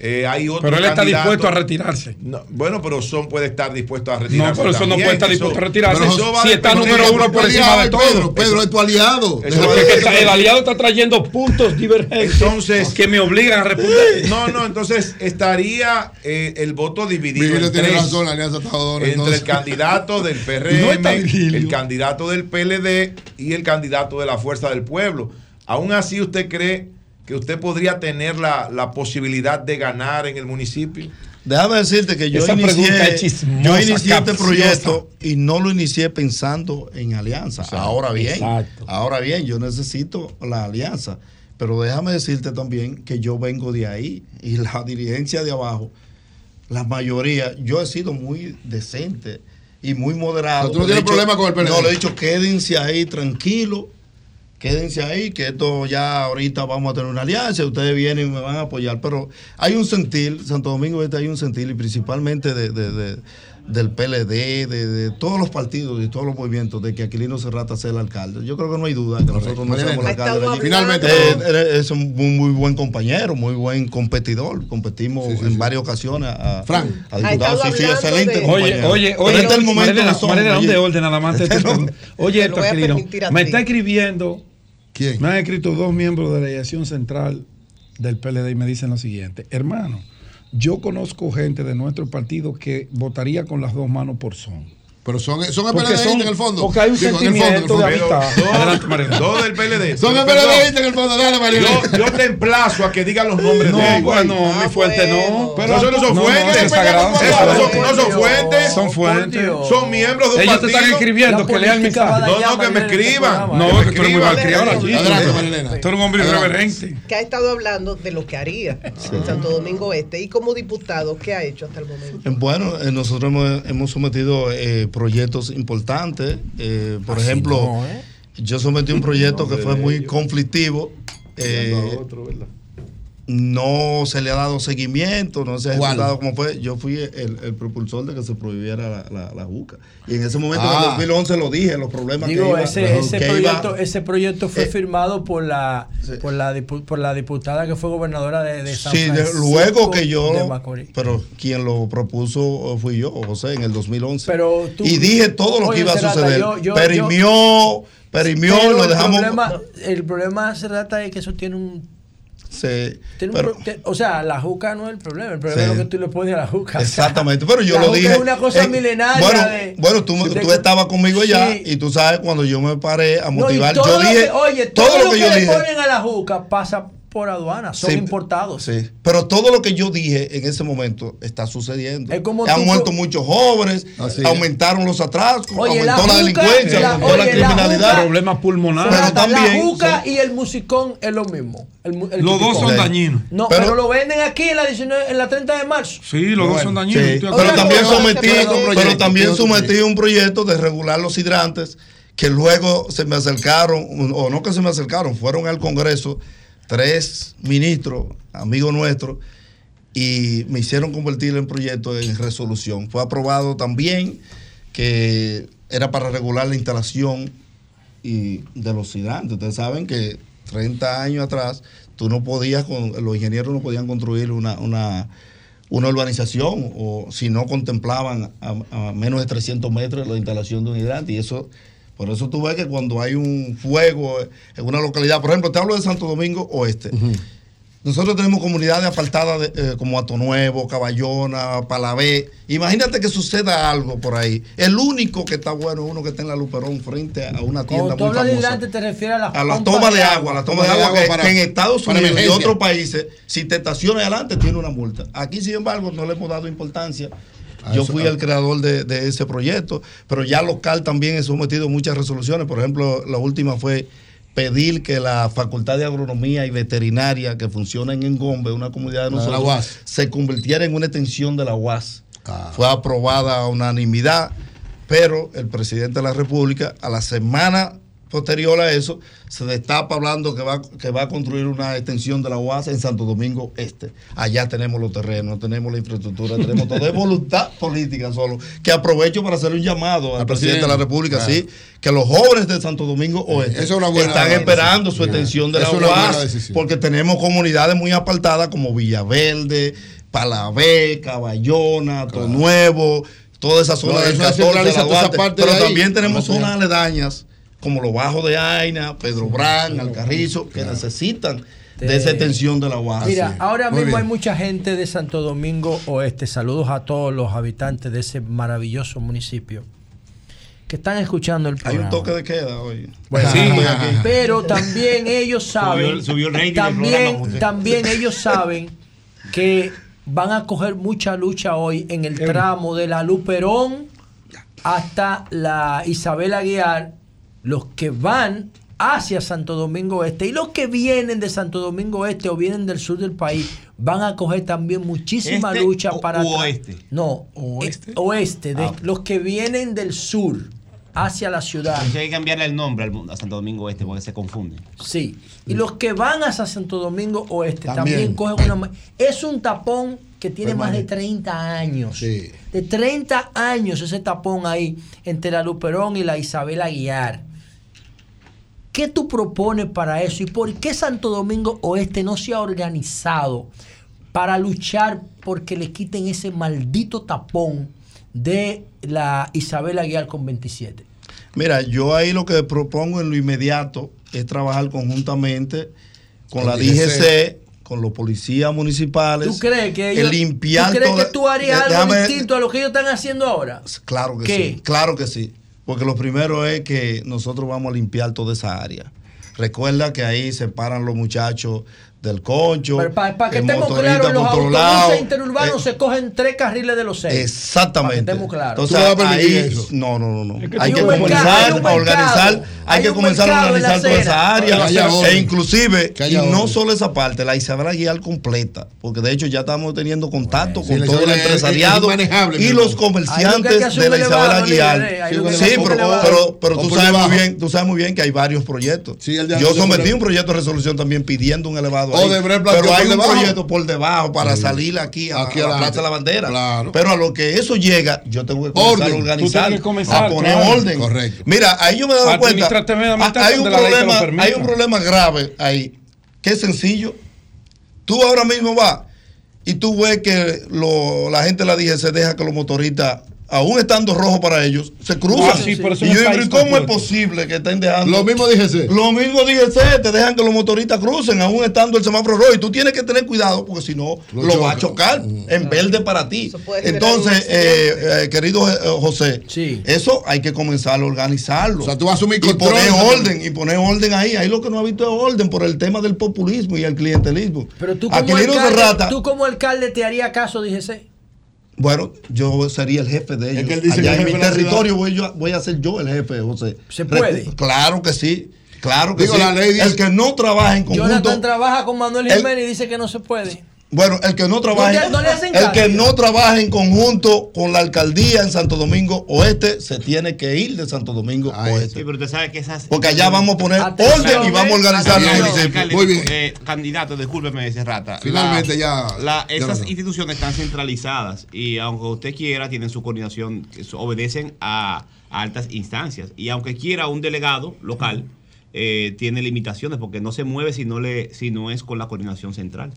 Eh, hay otro Pero él está candidato- dispuesto a retirarse. No, bueno, pero Son puede estar dispuesto a retirarse. pero eso no puede estar dispuesto a retirarse. Eso- si está número uno por encima de todo. Pedro, Pedro es tu aliado. El aliado está trayendo puntos divergentes Entonces- que me obligan a responder. No, no, entonces estaría eh, el voto dividido en tres. razón, entre el candidato del No PRM, el candidato del PLD y el candidato de la Fuerza del Pueblo. Aún así, ¿usted cree que usted podría tener la, la posibilidad de ganar en el municipio? Déjame decirte que yo Esa pregunta inicié, es chismosa, yo inicié este proyecto y no lo inicié pensando en alianza. Ahora bien, exacto. ahora bien, yo necesito la alianza. Pero déjame decirte también que yo vengo de ahí y la dirigencia de abajo, la mayoría, yo he sido muy decente y muy moderado. O sea, tú no tienes problema con el PLD. No, le he dicho quédense ahí tranquilo, quédense ahí, que esto ya ahorita vamos a tener una alianza, ustedes vienen y me van a apoyar. Pero hay un sentir, Santo Domingo Este hay un sentir, y principalmente de, de- de- del PLD, de, de todos los partidos y todos los movimientos, de que Aquilino Serrata sea el alcalde. Yo creo que no hay duda que nosotros no seamos el alcalde. allí. Finalmente, Eh, eh, es un muy, muy buen compañero, muy buen competidor. Competimos en varias ocasiones a, Frank. a diputados. Sí, sí, excelente Oye, compañero. oye, Pero oye, este es el momento un oye. de orden nada más. te- te- Oye, Te voy a Aquilino, me está escribiendo. Me han escrito dos miembros de la delegación central del PLD y me dicen lo siguiente: hermano, yo conozco gente de nuestro partido que votaría con las dos manos por son. Pero son, son en el fondo. porque hay un Digo, en el fondo, en el sentimiento de. Dos del PLD. Son PLDistas en el fondo, dale, Marilena. Yo, yo te emplazo a que digan los nombres No, de ellos. bueno, mi fuente no. Pero eso no son No, no, fuentes. no son- no son fuentes. Son fuentes. Son miembros de un Ellos te partido. están escribiendo que lean mensaje. No, no, que me escriban. No, que tú eres muy escriban. malcriado allí. Adelante, Marilena. Tú eres un hombre irreverente. que ha estado hablando de lo que haría en Santo Domingo Este y como diputado, ¿qué ha hecho hasta el momento? Bueno, eh, nosotros hemos, hemos sometido eh, proyectos importantes. eh, por Así ejemplo, no, ¿eh? yo sometí un proyecto que fue muy conflictivo. eh, no se le ha dado seguimiento, no se ha ¿Cuál? ejecutado como fue. Yo fui el, el propulsor de que se prohibiera la, la, la juca. Y en ese momento, en el Ah. 2011, lo dije, los problemas que Digo, iba, ese, ese que iba- proyecto, ese proyecto fue eh, firmado por la, por la dipu- por la diputada que fue gobernadora de, de San Sí, de- Francisco luego que yo, pero quien lo propuso fui yo, José, en el 2011. Pero tú- y dije todo lo que iba a Serrata, suceder. yo- yo- perimió, perimió, Pero lo el dejamos. Problema, el problema se trata de que eso tiene un. Se- un te- o sea, la juca no es el problema. El problema Sí. es lo que tú le pones a la juca. Exactamente, pero yo la lo juca dije. Es una cosa eh, milenaria. Bueno, de- bueno tú, de- tú estabas conmigo allá Sí. y tú sabes cuando yo me paré a motivar. yo dije. que- oye, todo, lo que, yo le dije. ponen a la juca pasa por aduana, son Sí, importados. Sí, pero todo lo que yo dije en ese momento está sucediendo. Es como Han tú- muerto muchos jóvenes, Así es. aumentaron los atracos, Oye, la aumentó la, delincuencia, la- aumentó la oye, la criminalidad. juca- Problemas pulmonares. Pero también la juca son- y el musicón es lo mismo. El mu- el Los dos son dañinos. No, Pero- pero, lo venden aquí en la 19, en la 30 de marzo. Sí, los dos son dañinos. Sí, pero también sometí, pero también sometí un proyecto de regular los hidrantes que luego se me acercaron, o no que se me acercaron, fueron al Congreso tres ministros, amigos nuestros, y me hicieron convertir el proyecto en resolución. Fue aprobado también que era para regular la instalación y de los hidrantes. Ustedes saben que 30 años atrás tú no podías, los ingenieros no podían construir una, una, una urbanización o si no contemplaban a, a menos de 300 metros la instalación de un hidrante y eso por eso tú ves que cuando hay un fuego en una localidad, por ejemplo, te hablo de Santo Domingo Oeste. Nosotros tenemos comunidades apartadas de, eh, como Ato Nuevo, Caballona, Palavé. Imagínate que suceda algo por ahí. El único que está bueno es uno que está en la Luperón frente a una tienda Cuando muy famosa te refieres a la, a la toma de agua, a la toma de agua que, para- que en Estados Unidos y otros países, si te estacionas adelante, tiene una multa. Aquí, sin embargo, no le hemos dado importancia. Yo eso- fui el creador de, de ese proyecto, pero ya local también he sometido muchas resoluciones. Por ejemplo, la última fue pedir que la Facultad de Agronomía y Veterinaria que funciona en Engombe, una comunidad de La la nosotros, UAS. se convirtiera en una extensión de la UAS. Ah. Fue aprobada a unanimidad, pero el presidente de la República a la semana posterior a eso, se destapa hablando que va, que va a construir una extensión de la UAS en Santo Domingo Este. Allá tenemos los terrenos, tenemos la infraestructura, tenemos todo. Es voluntad política solo. Que aprovecho para hacer un llamado al presidente de la República, Claro. sí, que los jóvenes de Santo Domingo Oeste es una buena están esperando su extensión de la UAS, porque tenemos comunidades muy apartadas como Villaverde, Palavé, Caballona, Nuevo, toda esa zona No, del eso 14, centraliza la toda esa Duarte. parte de pero también tenemos zonas aledañas como los bajos de Aina, Pedro Brán, Alcarrizo, que necesitan de esa extensión de la UAS. Mira, ahora Muy mismo bien. hay mucha gente de Santo Domingo Oeste. Saludos a todos los habitantes de ese maravilloso municipio que están escuchando el Hay programa. un toque de queda hoy. Bueno, Sí, pero también ellos saben, Subió- subió el rating del programa, también, también ellos saben que van a coger mucha lucha hoy en el tramo de la Luperón hasta la Isabel Aguiar, los que van hacia Santo Domingo Este y los que vienen de Santo Domingo Este o vienen del sur del país van a coger también muchísima ¿Este lucha o- para oeste? No, oeste, oeste de Ah. los que vienen del sur hacia la ciudad. Entonces hay que cambiarle el nombre al- a Santo Domingo Este porque se confunde. Sí. Y los que van hacia Santo Domingo Oeste también, También. cogen una... Es un tapón que tiene más de Permanente. 30 años. De 30 años ese tapón ahí entre la Luperón y la Isabel Aguiar. ¿Qué tú propones para eso? ¿Y por qué Santo Domingo Oeste no se ha organizado para luchar porque le quiten ese maldito tapón de la Isabel Aguiar con 27? Mira, yo ahí lo que propongo en lo inmediato es trabajar conjuntamente con, Con la DGC. DGC, con los policías municipales. ¿Tú crees que ellos, el limpiar ¿tú, crees que tú harías Eh, algo distinto a lo que ellos están haciendo ahora? Claro que ¿Qué? sí, claro que sí. Porque lo primero es que nosotros vamos a limpiar toda esa área. Recuerda que ahí se paran los muchachos del concho. Para, que el estemos claros, los autobuses interurbanos Eh, se cogen tres carriles de los seis. Exactamente. Para que estemos claros. Entonces, ¿Tú no ahí, no, no, no. Es que hay que mercado, comenzar hay mercado. organizar, hay Hay que comenzar a organizar toda esa área. Que E inclusive, Que y no solo esa parte, la Isabel Aguilar completa, porque de hecho ya estamos teniendo contacto Sí, con la todo el empresariado y los que que comerciantes de la Isabel elevado, no Aguilar. libre, ahí lo que hay que Sí, pero, pero, tú sabes muy bien, tú sabes muy bien que hay varios proyectos. Yo sometí un proyecto de resolución también pidiendo un elevado O ahí, planteó pero hay un proyecto por debajo para Sí. salir aquí a, Aquí a la. Plaza de la Bandera. Claro. Pero a lo que eso llega, yo tengo que comenzar Orden. a organizar, tienes que comenzar, a poner claro. orden. Correcto. Mira, ahí yo me he dado cuenta, ah, hay un problema, hay un problema grave ahí, que es sencillo. Tú ahora mismo vas y tú ves que lo- la gente de la DGC deja que los motoristas, aún estando rojos para ellos, se cruzan. Ah, sí, pero eso y yo digo, ahí ¿y ¿cómo es posible que estén dejando? Lo mismo DGC. Lo mismo DGC, te dejan que los motoristas crucen, aún estando el semáforo rojo. Y tú tienes que tener cuidado porque si no, Lo lo, va a choca. chocar en verde para ti. Entonces, eh, eh, querido eh, José, eso hay que comenzar a organizarlo. O sea, tú vas a asumir y poner orden, y poner orden ahí. Ahí lo que no ha visto es orden por el tema del populismo y el clientelismo. Pero tú como, alcalde, Serrata, tú como alcalde te haría caso, DGC. Bueno, yo sería el jefe de ellos. que él dice que Allá es en mi territorio voy, yo, voy a ser yo el jefe, José. ¿Se puede? Claro que sí. Claro que Digo, sí. la ley dice- el que no trabaja en conjunto. Jonathan trabaja con Manuel El- Jiménez y dice que no se puede. Bueno, el que no trabaja, No le- no le hacen el que no trabaja en conjunto con la alcaldía en Santo Domingo Oeste se tiene que ir de Santo Domingo Oeste. Sí, pero usted sabe que esas. Porque allá vamos a poner Atención, orden y vamos a organizar los Muy bien. eh, candidato, discúlpeme, Serrata. Finalmente La- ya- la- esas instituciones están centralizadas y aunque usted quiera, tienen su coordinación, obedecen a, a altas instancias. Y aunque quiera un delegado local, eh, tiene limitaciones porque no se mueve si no, le, si no es con la coordinación central.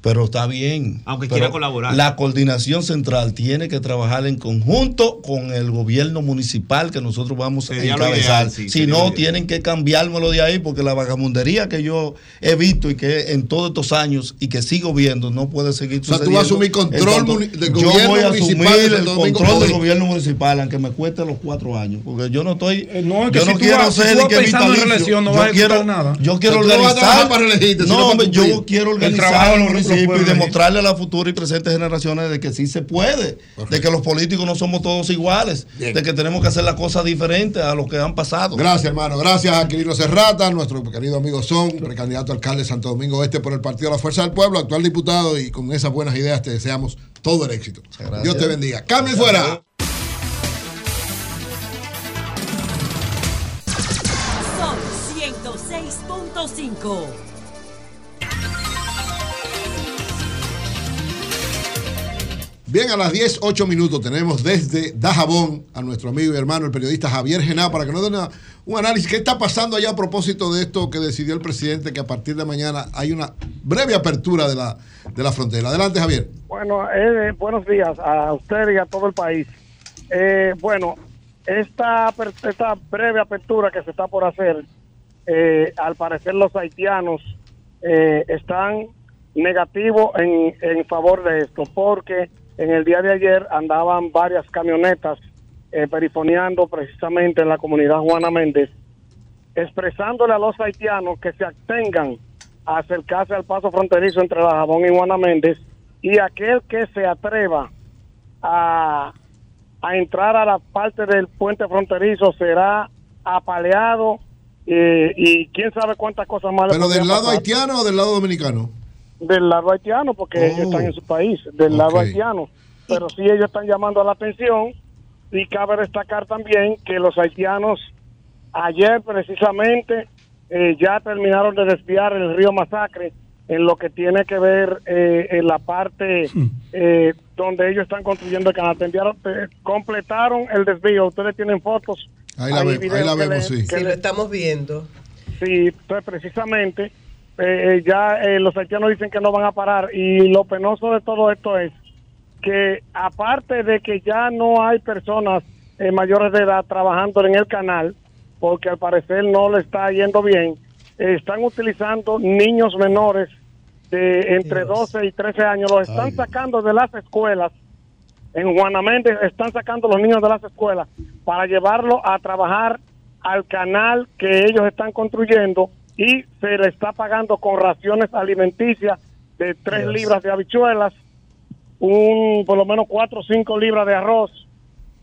Pero está bien. Aunque Pero quiera colaborar. La coordinación central tiene que trabajar en conjunto con el gobierno municipal que nosotros vamos Sería a encabezar. ideal, sí, si no, ideal. tienen que cambiármelo de ahí porque la vagamundería que yo he visto y que en todos estos años y que sigo viendo no puede seguir O sea, tú vas a asumir sucediendo. control del yo gobierno voy a municipal asumir de el control del gobierno municipal, aunque me cueste los cuatro años. Porque yo no estoy. no, es que yo si no tú quiero vas- si ser tú de que pensando en vitalicio. reelección, no Yo vas a quiero- nada. Yo quiero organizar. No, yo quiero El organizar y demostrarle a las futuras y presentes generaciones de que sí se puede, de que los políticos no somos todos iguales, Bien. de que tenemos que hacer las cosas diferentes a lo que han pasado. Gracias, hermano. Gracias a Quirino Serrata, nuestro querido amigo Son, precandidato a alcalde de Santo Domingo Este por el Partido de la Fuerza del Pueblo, actual diputado, y con esas buenas ideas te deseamos todo el éxito. Dios te bendiga. Cambio fuera. 106.5. Bien, a las 10, 8 minutos tenemos desde Dajabón a nuestro amigo y hermano, el periodista Javier Gená, para que nos dé una- un análisis. ¿Qué está pasando allá a propósito de esto que decidió el presidente, que a partir de mañana hay una breve apertura de la, de la frontera? Adelante, Javier. Bueno, eh, buenos días a usted y a todo el país. Eh, bueno, esta, esta breve apertura que se está por hacer, eh, al parecer los haitianos eh, están negativos en, en favor de esto, porque en el día de ayer andaban varias camionetas eh, perifoneando precisamente en la comunidad Juana Méndez, expresándole a los haitianos que se abstengan a acercarse al paso fronterizo entre la Jabón y Juana Méndez y aquel que se atreva a, a entrar a la parte del puente fronterizo será apaleado eh, y quién sabe cuántas cosas más. le ¿Pero del lado pasar. haitiano o del lado dominicano? Del lado haitiano, porque ellos están en su país, del lado haitiano. Pero sí ellos están llamando a la atención y cabe destacar también que los haitianos ayer precisamente eh, ya terminaron de desviar el río Masacre en lo que tiene que ver eh, en la parte eh, donde ellos están construyendo el canal. Enviaron- completaron el desvío. Ustedes tienen fotos. Ahí la Hay ve- ahí la vemos, le- sí. que Sí, lo estamos viendo. Sí, pues precisamente eh, eh, ya eh, los haitianos dicen que no van a parar. Y lo penoso de todo esto es que aparte de que ya no hay personas eh, mayores de edad trabajando en el canal, porque al parecer no le está yendo bien, eh, están utilizando niños menores de entre 12 y 13 años, los están sacando de las escuelas. En Juana Méndez están sacando los niños de las escuelas para llevarlo a trabajar al canal que ellos están construyendo y se le está pagando con raciones alimenticias de tres Dios. libras de habichuelas, un por lo menos cuatro o cinco libras de arroz,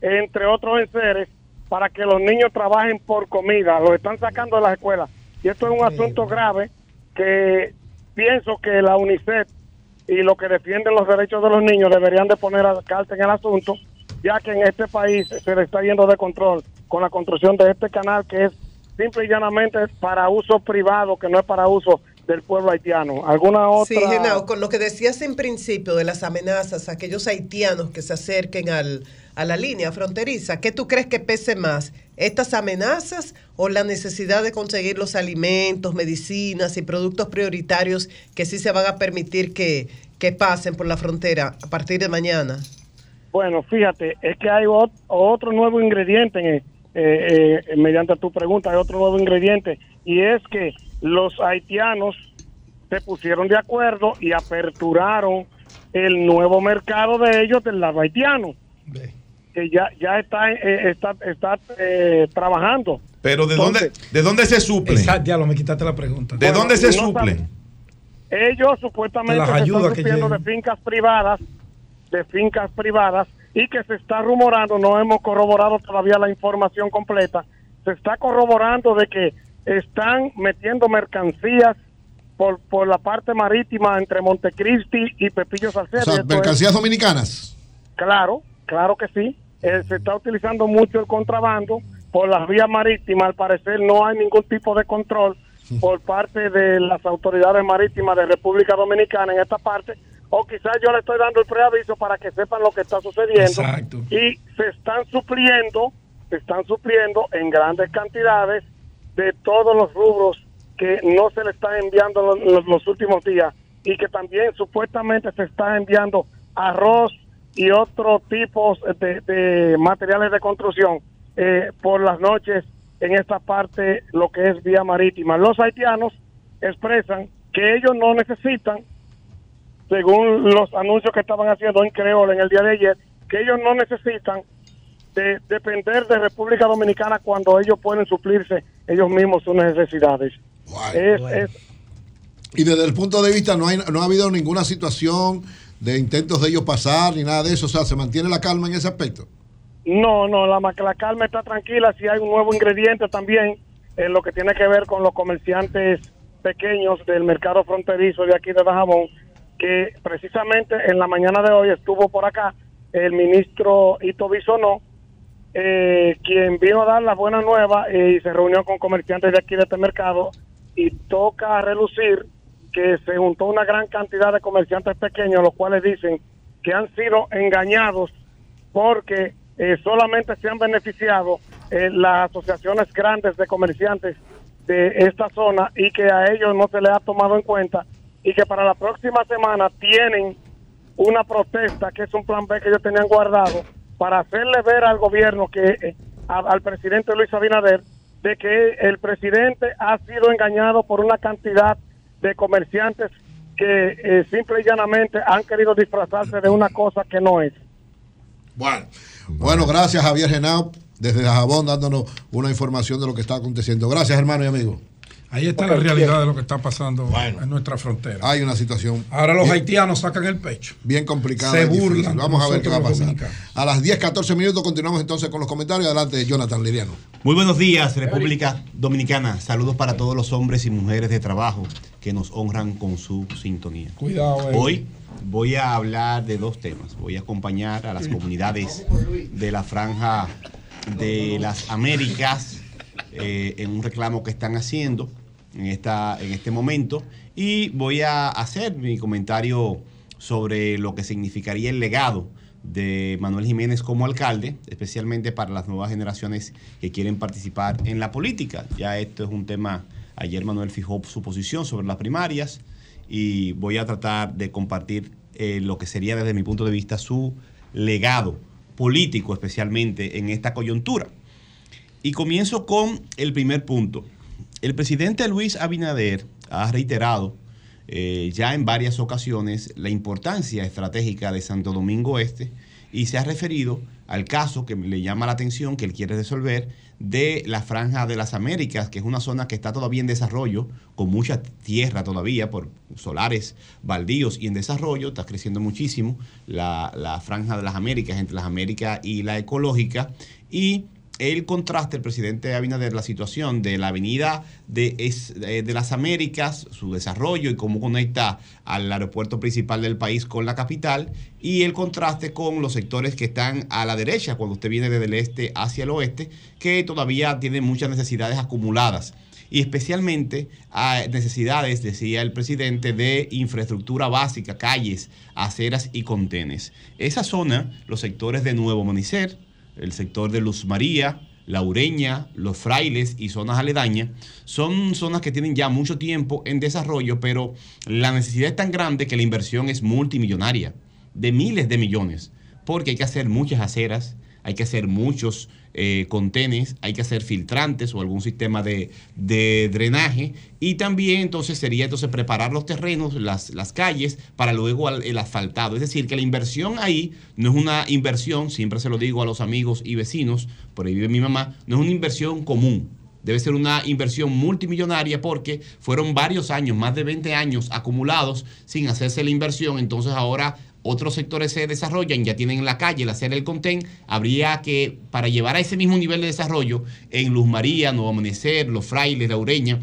entre otros enseres, para que los niños trabajen por comida. Los están sacando de las escuelas. Y esto es un asunto grave que pienso que la UNICEF y los que defienden los derechos de los niños deberían de poner a carta en el asunto, ya que en este país se le está yendo de control con la construcción de este canal que es simple y llanamente para uso privado, que no es para uso del pueblo haitiano. ¿Alguna otra? Sí, Genao, con lo que decías en principio de las amenazas a aquellos haitianos que se acerquen al, a la línea fronteriza, ¿qué tú crees que pese más? ¿Estas amenazas o la necesidad de conseguir los alimentos, medicinas y productos prioritarios que sí se van a permitir que, que pasen por la frontera a partir de mañana? Bueno, fíjate, es que hay ot- otro nuevo ingrediente, en, eh, eh, mediante tu pregunta, hay otro nuevo ingrediente, y es que los haitianos se pusieron de acuerdo y aperturaron el nuevo mercado de ellos del lado haitiano, que ya, ya está, eh, está, está eh, trabajando. Pero ¿de dónde, ¿de dónde se suplen? Exacto, diablo, me quitaste la pregunta. ¿De dónde se no suplen? Ellos supuestamente se están ayudas que supliendo de fincas privadas, de fincas privadas, y que se está rumorando, no hemos corroborado todavía la información completa, se está corroborando de que están metiendo mercancías por, por la parte marítima entre Montecristi y Pepillo Salcedo. O sea, Esto es- mercancías dominicanas. Claro, claro que sí. Eh, se está utilizando mucho el contrabando por las vías marítimas. Al parecer no hay ningún tipo de control por parte de las autoridades marítimas de República Dominicana en esta parte. O quizás yo le estoy dando el preaviso para que sepan lo que está sucediendo. Exacto. Y se están supliendo, se están supliendo en grandes cantidades de todos los rubros que no se le están enviando los, los- los últimos días y que también supuestamente se está enviando arroz y otros tipos de, de materiales de construcción eh, por las noches en esta parte, lo que es vía marítima. Los haitianos expresan que ellos no necesitan, según los anuncios que estaban haciendo en Creole en el día de ayer, que ellos no necesitan de depender de República Dominicana cuando ellos pueden suplirse ellos mismos sus necesidades. Es- es- Y desde el punto de vista, no, hay, no ha habido ninguna situación de intentos de ellos pasar ni nada de eso. O sea, se mantiene la calma en ese aspecto. No, no, la, la calma está tranquila. Si hay un nuevo ingrediente también en lo que tiene que ver con los comerciantes pequeños del mercado fronterizo de aquí de Dajabón, que precisamente en la mañana de hoy estuvo por acá el ministro Ito Bisonó, eh, quien vino a dar la buena nueva eh, y se reunió con comerciantes de aquí de este mercado y toca relucir que se juntó una gran cantidad de comerciantes pequeños, los cuales dicen que han sido engañados porque eh, solamente se han beneficiado eh, las asociaciones grandes de comerciantes de esta zona y que a ellos no se les ha tomado en cuenta y que para la próxima semana tienen una protesta que es un plan B que ellos tenían guardado para hacerle ver al gobierno que eh, al presidente Luis Abinader de que el presidente ha sido engañado por una cantidad de comerciantes que eh, simple y llanamente han querido disfrazarse de una cosa que no es. Bueno, bueno, gracias Javier Genao desde Dajabón dándonos una información de lo que está aconteciendo. Gracias, hermano y amigo. Ahí está la realidad de lo que está pasando en nuestra frontera. Hay una situación. Ahora los bien- haitianos sacan el pecho. Bien complicada. Se burlan. Vamos a ver qué va a pasar. A las 10, 14 minutos continuamos entonces con los comentarios. Adelante, Jonathan Liriano. Muy buenos días, República Dominicana. Saludos para todos los hombres y mujeres de trabajo que nos honran con su sintonía. Cuidado, eh. Hoy voy a hablar de dos temas. Voy a acompañar a las comunidades de la franja de las Américas eh, en un reclamo que están haciendo en, esta, en este momento y voy a hacer mi comentario sobre lo que significaría el legado de Manuel Jiménez como alcalde, especialmente para las nuevas generaciones que quieren participar en la política. Ya esto es un tema, ayer Manuel fijó su posición sobre las primarias y voy a tratar de compartir eh, lo que sería desde mi punto de vista su legado político, especialmente en esta coyuntura. Y comienzo con el primer punto. El presidente Luis Abinader ha reiterado eh, ya en varias ocasiones la importancia estratégica de Santo Domingo Este y se ha referido al caso que le llama la atención, que él quiere resolver, de la Franja de las Américas, que es una zona que está todavía en desarrollo, con mucha tierra todavía por solares baldíos y en desarrollo, está creciendo muchísimo la, la Franja de las Américas, entre las Américas y la ecológica, y el contraste, el presidente Abinader, la situación de la avenida de, es- de las Américas, su desarrollo y cómo conecta al aeropuerto principal del país con la capital, y el contraste con los sectores que están a la derecha, cuando usted viene desde el este hacia el oeste, que todavía tienen muchas necesidades acumuladas. Y especialmente necesidades, decía el presidente, de infraestructura básica, calles, aceras y contenes. Esa zona, los sectores de Nuevo Amanecer, el sector de Luz María, La Ureña, Los Frailes y zonas aledañas, son zonas que tienen ya mucho tiempo en desarrollo, pero la necesidad es tan grande que la inversión es multimillonaria, de miles de millones, porque hay que hacer muchas aceras, hay que hacer muchos eh, contenes, hay que hacer filtrantes o algún sistema de, drenaje y también entonces sería entonces preparar los terrenos, las, calles para luego el asfaltado. Es decir, que la inversión ahí no es una inversión, siempre se lo digo a los amigos y vecinos, por ahí vive mi mamá, no es una inversión común. Debe ser una inversión multimillonaria porque fueron varios años, más de 20 años acumulados sin hacerse la inversión. Entonces ahora otros sectores se desarrollan, ya tienen la calle, el hacer el contén. Habría que, para llevar a ese mismo nivel de desarrollo, en Luz María, Nuevo Amanecer, Los Frailes, La Ureña,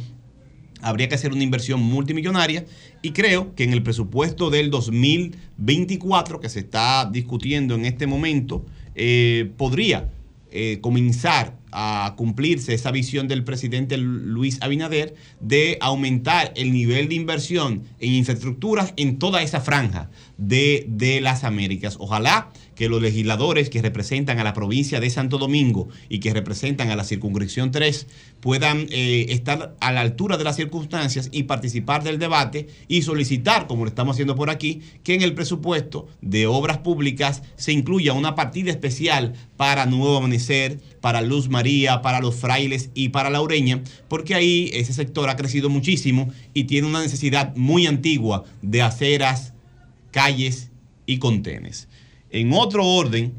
habría que hacer una inversión multimillonaria y creo que en el presupuesto del 2024 que se está discutiendo en este momento eh, podría eh, comenzar a cumplirse esa visión del presidente Luis Abinader de aumentar el nivel de inversión en infraestructuras en toda esa franja de, de las Américas. Ojalá que los legisladores que representan a la provincia de Santo Domingo y que representan a la circunscripción 3 puedan eh, estar a la altura de las circunstancias y participar del debate y solicitar, como lo estamos haciendo por aquí, que en el presupuesto de obras públicas se incluya una partida especial para Nuevo Amanecer, para Luz María, para los frailes y para La Ureña, porque ahí ese sector ha crecido muchísimo y tiene una necesidad muy antigua de aceras, calles y contenes. En otro orden,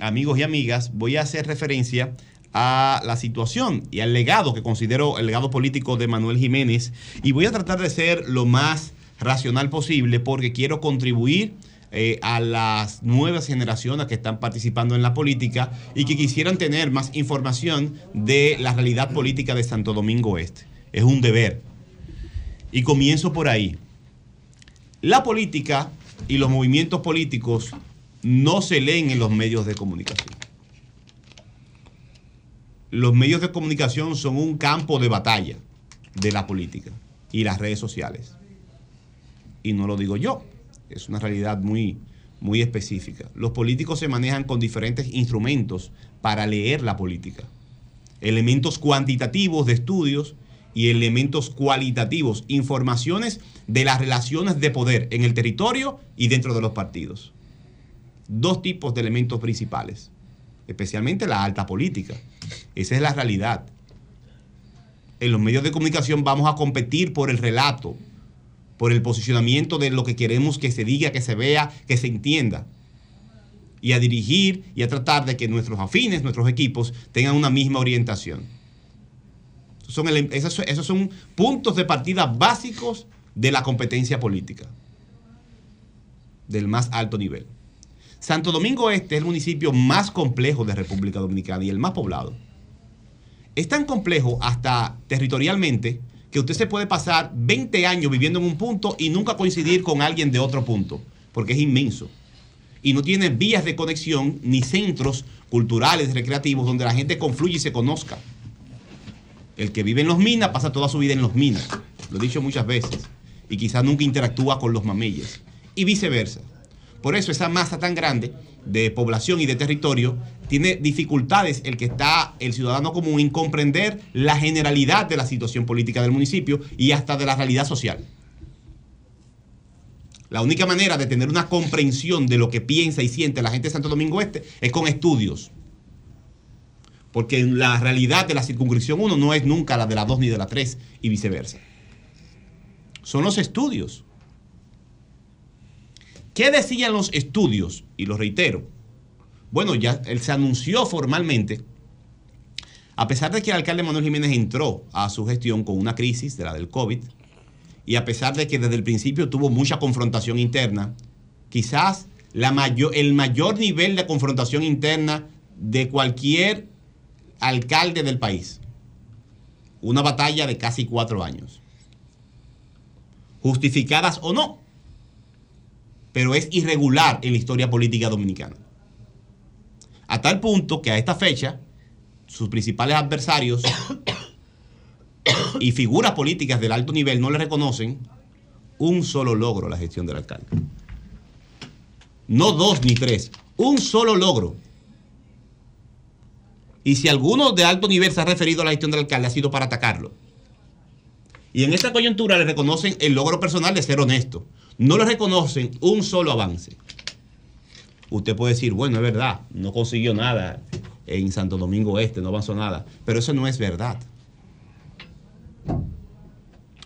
amigos y amigas, voy a hacer referencia a la situación y al legado que considero el legado político de Manuel Jiménez y voy a tratar de ser lo más racional posible porque quiero contribuir eh, a las nuevas generaciones que están participando en la política y que quisieran tener más información de la realidad política de Santo Domingo Este. Es un deber. Y comienzo por ahí. La política y los movimientos políticos no se leen en los medios de comunicación. Los medios de comunicación son un campo de batalla. de la política y las redes sociales. Y no lo digo yo, es una realidad muy, muy específica. Los políticos se manejan con diferentes instrumentos para leer la política. Elementos cuantitativos de estudios y elementos cualitativos, informaciones de las relaciones de poder en el territorio y dentro de los partidos. Dos tipos de elementos principales, especialmente la alta política. Esa es la realidad. En los medios de comunicación vamos a competir por el relato, por el posicionamiento de lo que queremos que se diga, que se vea, que se entienda. Y a dirigir y a tratar de que nuestros afines, nuestros equipos, tengan una misma orientación. Son esos, esos son puntos de partida básicos de la competencia política, del más alto nivel. Santo Domingo Este es el municipio más complejo de República Dominicana y el más poblado. Es tan complejo hasta territorialmente que usted se puede pasar 20 años viviendo en un punto y nunca coincidir con alguien de otro punto, porque es inmenso. Y no tiene vías de conexión ni centros culturales, recreativos, donde la gente confluye y se conozca. El que vive en los minas pasa toda su vida en los minas, lo he dicho muchas veces, y quizás nunca interactúa con los mameyes, y viceversa. Por eso esa masa tan grande de población y de territorio tiene dificultades el que está el ciudadano común en comprender la generalidad de la situación política del municipio y hasta de la realidad social. La única manera de tener una comprensión de lo que piensa y siente la gente de Santo Domingo Este es con estudios. Porque la realidad de la circunscripción 1 no es nunca la de la 2 ni de la 3 y viceversa. Son los estudios. ¿Qué decían los estudios? Y lo reitero. Bueno, ya él se anunció formalmente, a pesar de que el alcalde Manuel Jiménez entró a su gestión con una crisis de la del COVID, y a pesar de que desde el principio tuvo mucha confrontación interna, quizás el mayor nivel de confrontación interna de cualquier alcalde del país. Una batalla de casi cuatro años. Justificadas o no, pero es irregular en la historia política dominicana. A tal punto que a esta fecha, sus principales adversarios y figuras políticas del alto nivel no le reconocen un solo logro a la gestión del alcalde. No dos ni tres, un solo logro. Y si alguno de alto nivel se ha referido a la gestión del alcalde, ha sido para atacarlo. Y en esta coyuntura le reconocen el logro personal de ser honesto. No le reconocen un solo avance. Usted puede decir, bueno, es verdad, no consiguió nada en Santo Domingo Este, no avanzó nada. Pero eso no es verdad.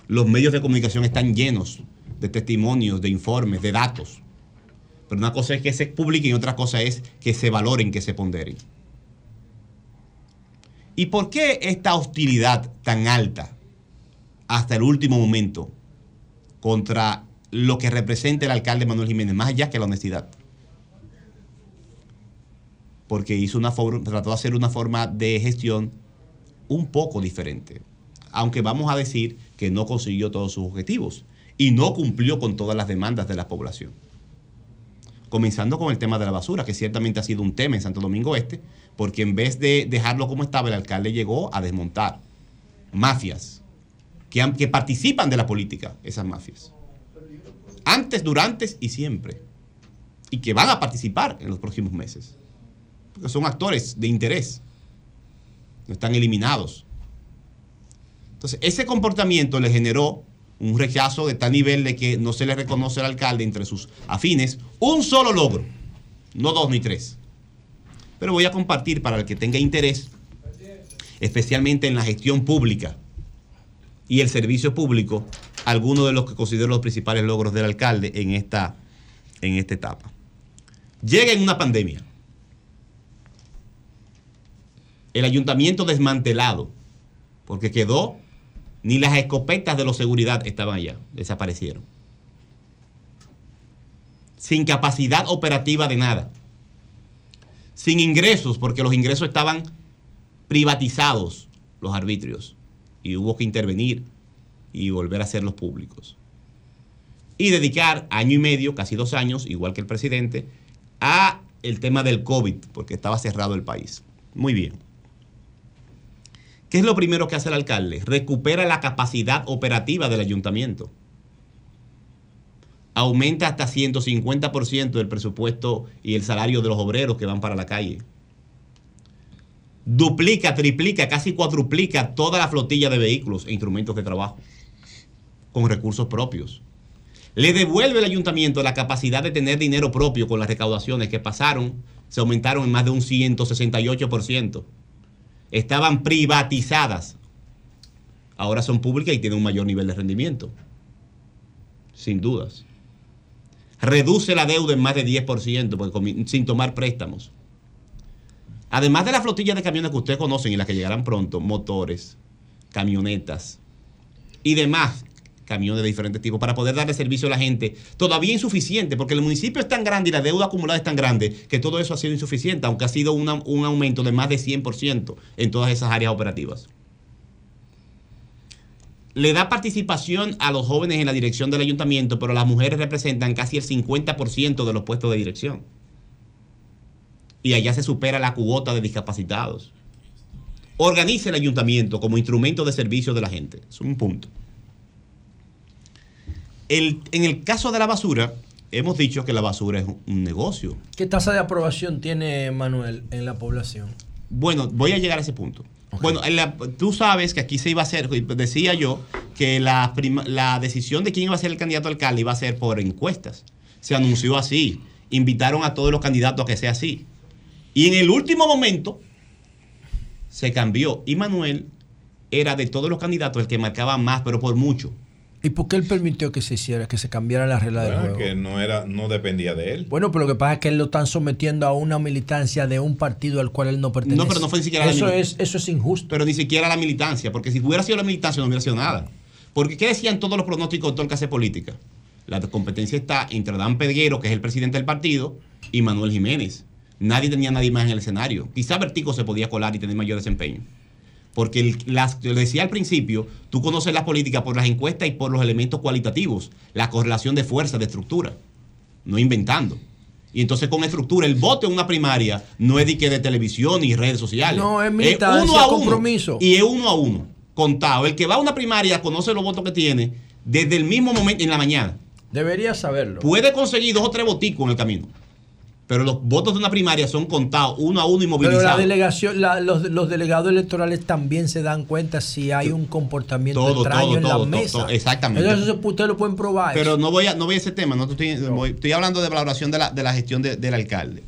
Los medios de comunicación están llenos de testimonios, de informes, de datos. Pero una cosa es que se publiquen y otra cosa es que se valoren, que se ponderen. ¿Y por qué esta hostilidad tan alta hasta el último momento contra lo que representa el alcalde Manuel Jiménez, más allá que la honestidad? Porque hizo una forma, trató de hacer una forma de gestión un poco diferente. Aunque vamos a decir que no consiguió todos sus objetivos y no cumplió con todas las demandas de la población. Comenzando con el tema de la basura, que ciertamente ha sido un tema en Santo Domingo Este, porque en vez de dejarlo como estaba, el alcalde llegó a desmontar mafias que, que participan de la política, esas mafias. Antes, durante y siempre. Y que van a participar en los próximos meses. Porque son actores de interés. No están eliminados. Entonces, ese comportamiento le generó un rechazo de tal nivel de que no se le reconoce al alcalde entre sus afines un solo logro, no dos ni tres. Pero voy a compartir para el que tenga interés, especialmente en la gestión pública y el servicio público, algunos de los que considero los principales logros del alcalde en esta, en esta etapa. Llega en una pandemia. El ayuntamiento desmantelado, porque quedó, ni las escopetas de los seguridad estaban allá, desaparecieron. Sin capacidad operativa de nada. Sin ingresos, porque los ingresos estaban privatizados, los arbitrios, y hubo que intervenir y volver a hacerlos públicos. Y dedicar año y medio, casi dos años, igual que el presidente, a el tema del COVID, porque estaba cerrado el país. Muy bien. ¿Qué es lo primero que hace el alcalde? Recupera la capacidad operativa del ayuntamiento. Aumenta hasta 150% del presupuesto y el salario de los obreros que van para la calle. Duplica, triplica, casi cuadruplica toda la flotilla de vehículos e instrumentos de trabajo con recursos propios. Le devuelve el ayuntamiento la capacidad de tener dinero propio con las recaudaciones que pasaron, se aumentaron en más de un 168%. Estaban privatizadas. Ahora son públicas y tienen un mayor nivel de rendimiento. Sin dudas. Reduce la deuda en más de 10% porque comi- sin tomar préstamos. Además de la flotilla de camiones que ustedes conocen y las que llegarán pronto, motores, camionetas y demás camiones de diferentes tipos para poder darle servicio a la gente, todavía insuficiente, porque el municipio es tan grande y la deuda acumulada es tan grande que todo eso ha sido insuficiente, aunque ha sido una- un aumento de más de 100% en todas esas áreas operativas. Le da participación a los jóvenes en la dirección del ayuntamiento, pero las mujeres representan casi el 50% de los puestos de dirección. Y allá se supera la cuota de discapacitados. Organiza el ayuntamiento como instrumento de servicio de la gente. Es un punto. El- en el caso de la basura, hemos dicho que la basura es un negocio. ¿Qué tasa de aprobación tiene Manuel en la población? Bueno, voy a llegar a ese punto. Bueno, la- tú sabes que aquí se iba a hacer, decía yo, que la, prima- la decisión de quién iba a ser el candidato a alcalde iba a ser por encuestas. Se anunció así. Invitaron a todos los candidatos a que sea así. Y en el último momento se cambió. Y Manuel era de todos los candidatos el que marcaba más, pero por mucho. ¿Y por qué él permitió que se hiciera, que se cambiara la regla del Bueno, juego? que no era, no dependía de él. Bueno, pero lo que pasa es que él lo están sometiendo a una militancia de un partido al cual él no pertenece. No, pero no fue ni siquiera la eso mili- es Eso es injusto. Pero ni siquiera la militancia, porque si hubiera sido la militancia no hubiera sido nada. Porque ¿qué decían todos los pronósticos de todo el que hace política? La competencia está entre Dan Peguero, que es el presidente del partido, y Manuel Jiménez. Nadie tenía nadie más en el escenario. Quizá Vertico se podía colar y tener mayor desempeño. Porque el- las, yo decía al principio, tú conoces las políticas por las encuestas y por los elementos cualitativos, la correlación de fuerza, de estructura, no inventando. Y entonces con estructura, el voto en una primaria no es de, que de televisión ni redes sociales. No, es militancia, uno a uno. compromiso. Y es uno a uno, contado. El que va a una primaria conoce los votos que tiene desde el mismo momento en la mañana. Debería saberlo. Puede conseguir dos o tres boticos en el camino. Pero los votos de una primaria son contados uno a uno y Pero movilizados. la delegación, la- los, los delegados electorales también se dan cuenta si hay un comportamiento Todo, extraño todo, en todo, la mesa. exactamente. Entonces eso ustedes lo pueden probar. Pero no voy a, no voy a ese tema, no estoy, estoy hablando de valoración de la, de la gestión de- del alcalde.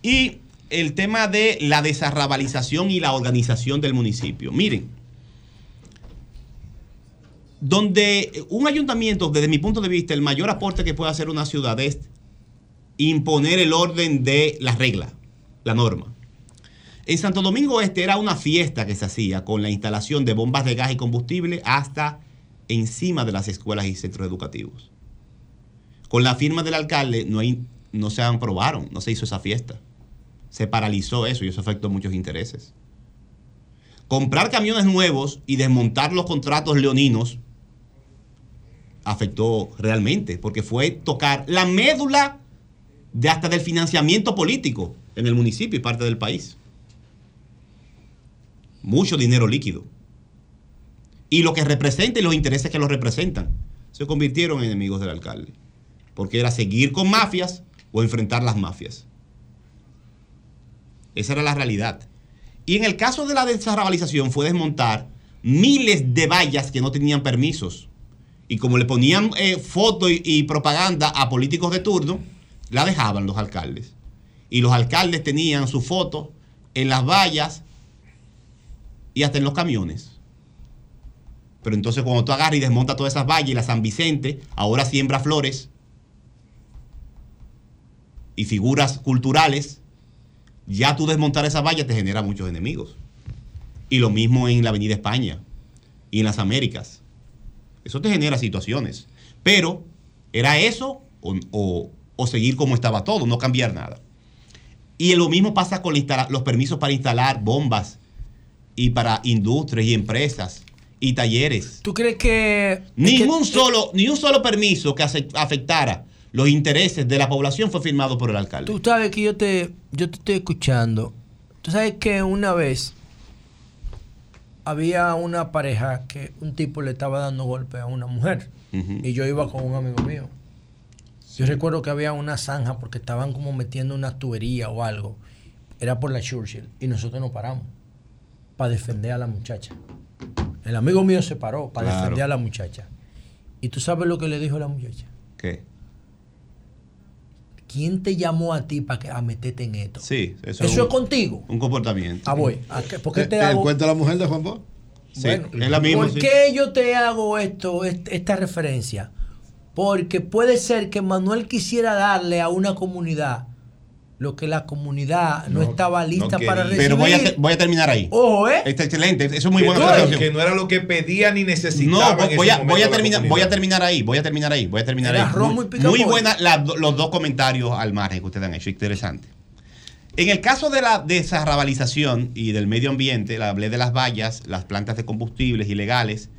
Y el tema de la desarrabalización y la organización del municipio. Miren, donde un ayuntamiento, desde mi punto de vista, el mayor aporte que puede hacer una ciudad es imponer el orden de la regla, la norma. En Santo Domingo Este era una fiesta que se hacía con la instalación de bombas de gas y combustible hasta encima de las escuelas y centros educativos. Con la firma del alcalde no, no se aprobaron, no se hizo esa fiesta. Se paralizó eso y eso afectó muchos intereses. Comprar camiones nuevos y desmontar los contratos leoninos afectó realmente, porque fue tocar la médula de hasta del financiamiento político en el municipio y parte del país. Mucho dinero líquido. Y lo que representa y los intereses que lo representan se convirtieron en enemigos del alcalde. Porque era seguir con mafias o enfrentar las mafias. Esa era la realidad. Y en el caso de la desarrabalización fue desmontar miles de vallas que no tenían permisos. Y como le ponían eh, fotos y, y propaganda a políticos de turno, la dejaban los alcaldes. Y los alcaldes tenían su foto en las vallas y hasta en los camiones. Pero entonces cuando tú agarras y desmontas todas esas vallas y la San Vicente, ahora siembra flores y figuras culturales, ya tú desmontar esa valla te genera muchos enemigos. Y lo mismo en la Avenida España y en las Américas. Eso te genera situaciones. Pero, ¿era eso o, o seguir como estaba todo, no cambiar nada? Y lo mismo pasa con los permisos para instalar bombas y para industrias y empresas y talleres. ¿Tú crees que... Ningún solo, ni un solo permiso que afectara los intereses de la población fue firmado por el alcalde. Tú sabes que yo te, yo te estoy escuchando. Tú sabes que una vez había una pareja que un tipo le estaba dando golpe a una mujer y yo iba con un amigo mío. Yo recuerdo que había una zanja porque estaban como metiendo una tubería o algo. Era por la Churchill y nosotros nos paramos para defender a la muchacha. El amigo mío se paró para Claro. defender a la muchacha. ¿Y tú sabes lo que le dijo la muchacha? ¿Qué? ¿Quién te llamó a ti para que, a meterte en esto? Sí, eso, ¿Eso es un- contigo? Un comportamiento. Ah, voy. ¿A qué- ¿Por qué ¿El, te el hago? cuento la mujer de Juan Bosch? Sí, Bueno, es la misma. ¿Por sí. qué yo te hago esto, est- esta referencia? Porque puede ser que Manuel quisiera darle a una comunidad lo que la comunidad no, estaba lista para recibir. Pero voy a, te- voy a terminar ahí. Ojo, ¿eh? Está excelente. Eso es muy no observación. que no era lo que pedía ni No, necesitaba. en voy ese a, voy a terminar, voy a terminar ahí, voy a terminar ahí, voy a terminar Era ahí. Muy, muy buena la- los dos comentarios al margen que ustedes han hecho, interesante. En el caso de la desarrabalización y del medio ambiente, la hablé de las vallas, las plantas de combustibles ilegales.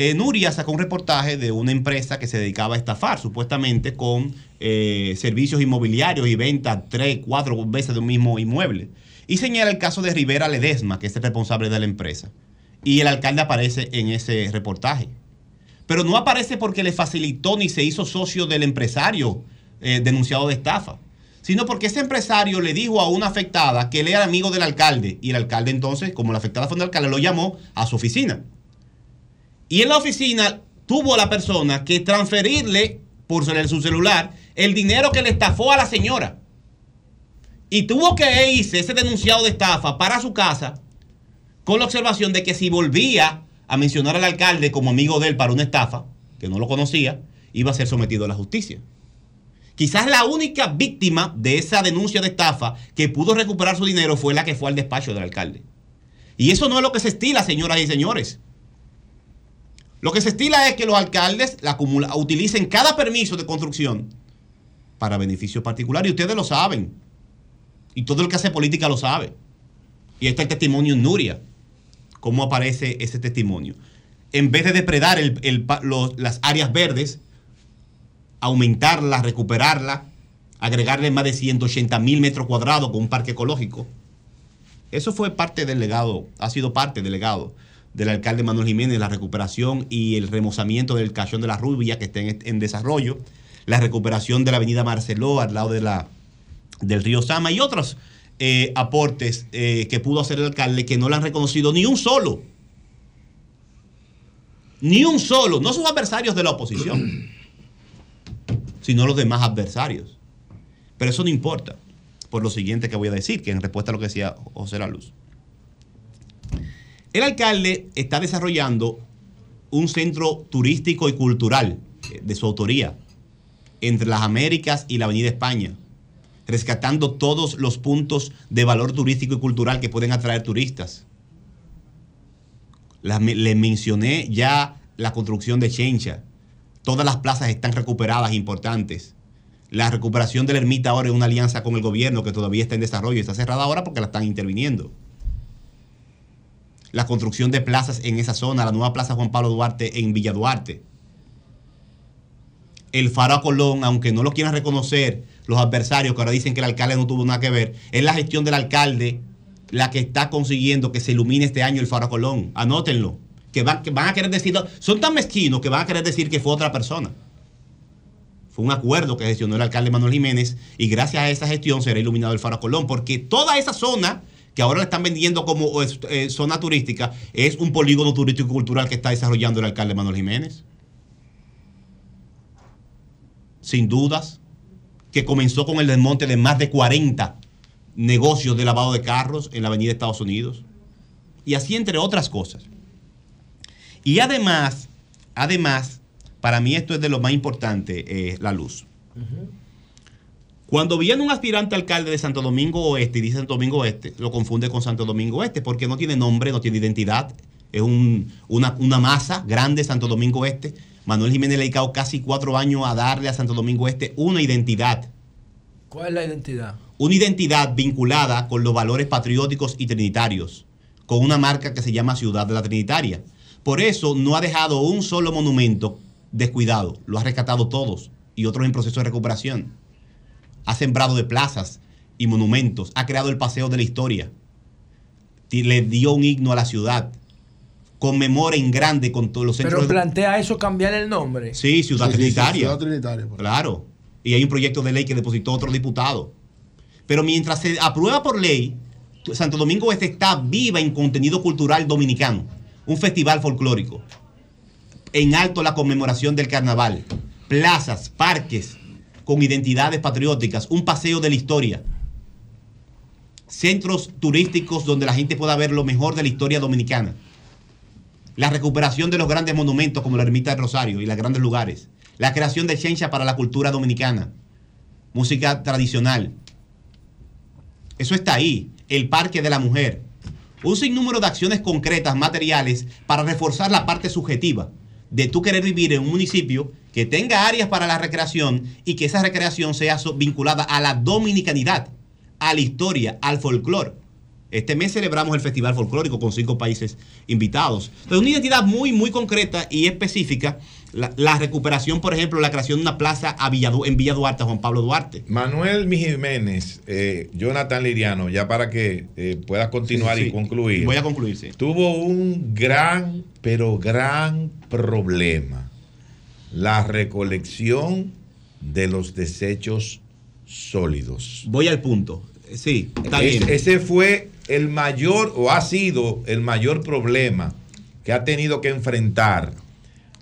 Eh, Nuria sacó un reportaje de una empresa que se dedicaba a estafar, supuestamente con eh, servicios inmobiliarios y venta tres, cuatro veces de un mismo inmueble. Y señala el caso de Rivera Ledesma, que es el responsable de la empresa. Y el alcalde aparece en ese reportaje. Pero no aparece porque le facilitó ni se hizo socio del empresario eh, denunciado de estafa, sino porque ese empresario le dijo a una afectada que él era amigo del alcalde y el alcalde entonces, como la afectada fue un alcalde, lo llamó a su oficina. Y en la oficina tuvo la persona que transferirle por su celular el dinero que le estafó a la señora. Y tuvo que irse ese denunciado de estafa para su casa con la observación de que si volvía a mencionar al alcalde como amigo de él para una estafa, que no lo conocía, iba a ser sometido a la justicia. Quizás la única víctima de esa denuncia de estafa que pudo recuperar su dinero fue la que fue al despacho del alcalde. Y eso no es lo que se estila, señoras y señores. Lo que se estila es que los alcaldes la utilicen cada permiso de construcción para beneficio particular y ustedes lo saben. Y todo el que hace política lo sabe. Y ahí está el testimonio en Nuria. ¿Cómo aparece ese testimonio? En vez de depredar las áreas verdes, aumentarlas, recuperarlas, agregarle más de 180 mil metros cuadrados con un parque ecológico. Eso fue parte del legado, ha sido parte del legado del alcalde Manuel Jiménez, la recuperación y el remozamiento del Cachón de la Rubia que está en, en desarrollo, la recuperación de la avenida Marceló al lado de la, del río Sama y otros eh, aportes eh, que pudo hacer el alcalde que no le han reconocido ni un solo. Ni un solo, no sus adversarios de la oposición, sino los demás adversarios. Pero eso no importa, por lo siguiente que voy a decir, que en respuesta a lo que decía José La Luz. El alcalde está desarrollando un centro turístico y cultural eh, de su autoría entre las Américas y la Avenida España, rescatando todos los puntos de valor turístico y cultural que pueden atraer turistas. Las me- le mencioné ya la construcción de Chencha. Todas las plazas están recuperadas importantes. La recuperación de la ermita ahora es una alianza con el gobierno que todavía está en desarrollo está cerrada ahora porque la están interviniendo. La construcción de plazas en esa zona, la nueva plaza Juan Pablo Duarte en Villa Duarte. El faro a Colón, aunque no lo quieran reconocer los adversarios que ahora dicen que el alcalde no tuvo nada que ver, es la gestión del alcalde la que está consiguiendo que se ilumine este año el faro a Colón. Anótenlo. Que van, que van a querer son tan mezquinos que van a querer decir que fue otra persona. Fue un acuerdo que gestionó el alcalde Manuel Jiménez y gracias a esa gestión será iluminado el faro a Colón, porque toda esa zona que ahora le están vendiendo como eh, eh, zona turística es un polígono turístico y cultural que está desarrollando el alcalde Manuel Jiménez. Sin dudas, que comenzó con el desmonte de más de 40 negocios de lavado de carros en la avenida Estados Unidos. Y así entre otras cosas. Y además, además, para mí esto es de lo más importante, eh, la luz. Cuando viene un aspirante alcalde de Santo Domingo Oeste y dice Santo Domingo Oeste, lo confunde con Santo Domingo Oeste porque no tiene nombre, no tiene identidad. Es un- una, una masa grande Santo Domingo Oeste. Manuel Jiménez le ha dedicado casi cuatro años a darle a Santo Domingo Este una identidad. ¿Cuál es la identidad? Una identidad vinculada con los valores patrióticos y trinitarios, con una marca que se llama Ciudad de la Trinitaria. Por eso no ha dejado un solo monumento descuidado, lo ha rescatado todos y otros en proceso de recuperación. Ha sembrado de plazas y monumentos, ha creado el Paseo de la Historia, le dio un himno a la ciudad, conmemora en grande con todos los centros. Pero plantea eso cambiar el nombre. Sí, Ciudad Sí, sí, sí, Trinitaria. Ciudad Trinitaria. pues. Claro. Y hay un proyecto de ley que depositó otro diputado. Pero mientras se aprueba por ley, Santo Domingo Este está viva en contenido cultural dominicano. Un festival folclórico. En alto la conmemoración del carnaval. Plazas, parques con identidades patrióticas. Un paseo de la historia. Centros turísticos donde la gente pueda ver lo mejor de la historia dominicana. La recuperación de los grandes monumentos como la Ermita del Rosario y los grandes lugares. La creación de ciencia para la cultura dominicana. Música tradicional. Eso está ahí. El Parque de la Mujer. Un sinnúmero de acciones concretas, materiales, para reforzar la parte subjetiva de tú querer vivir en un municipio que tenga áreas para la recreación y que esa recreación sea vinculada a la dominicanidad, a la historia, al folclore. Este mes celebramos el Festival Folclórico con cinco países invitados. Entonces, una identidad muy, muy concreta y específica. La, la recuperación, por ejemplo, la creación de una plaza a Villa Du- en Villa Duarte, a Juan Pablo Duarte. Manuel Jiménez, eh, Jonathan Liriano, ya para que eh, puedas continuar Sí, sí. y concluir. Voy a concluir, sí. Tuvo un gran, pero gran problema. La recolección de los desechos sólidos. Voy al punto. Sí, está Es- bien. Ese fue el mayor, o ha sido el mayor problema que ha tenido que enfrentar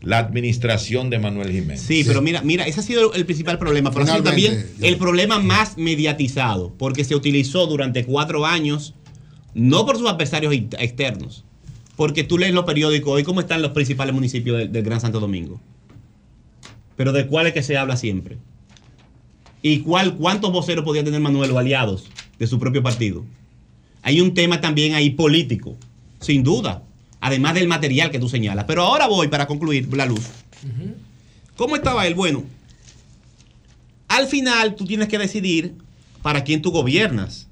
la administración de Manuel Jiménez. Sí, pero mira, mira, ese ha sido el principal problema, pero ha sido también el problema más mediatizado, porque se utilizó durante cuatro años, no por sus adversarios externos, porque tú lees los periódicos hoy cómo están los principales municipios del, del Gran Santo Domingo. Pero de cuál es que se habla siempre. ¿Y cuál, cuántos voceros podía tener Manuel o aliados de su propio partido? Hay un tema también ahí político, sin duda, además del material que tú señalas. Pero ahora voy para concluir la luz. ¿Cómo estaba él? Bueno, al final tú tienes que decidir para quién tú gobiernas.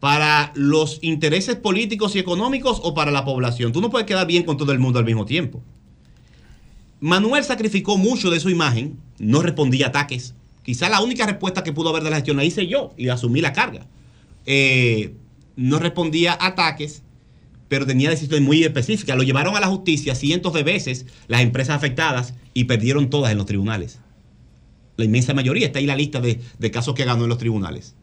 Para los intereses políticos y económicos o para la población. Tú no puedes quedar bien con todo el mundo al mismo tiempo. Manuel sacrificó mucho de su imagen, no respondía a ataques. Quizá la única respuesta que pudo haber de la gestión la hice yo y asumí la carga. Eh, no respondía a ataques, pero tenía decisiones muy específicas. Lo llevaron a la justicia cientos de veces las empresas afectadas y perdieron todas en los tribunales. La inmensa mayoría está ahí la lista de, de casos que ganó en los tribunales.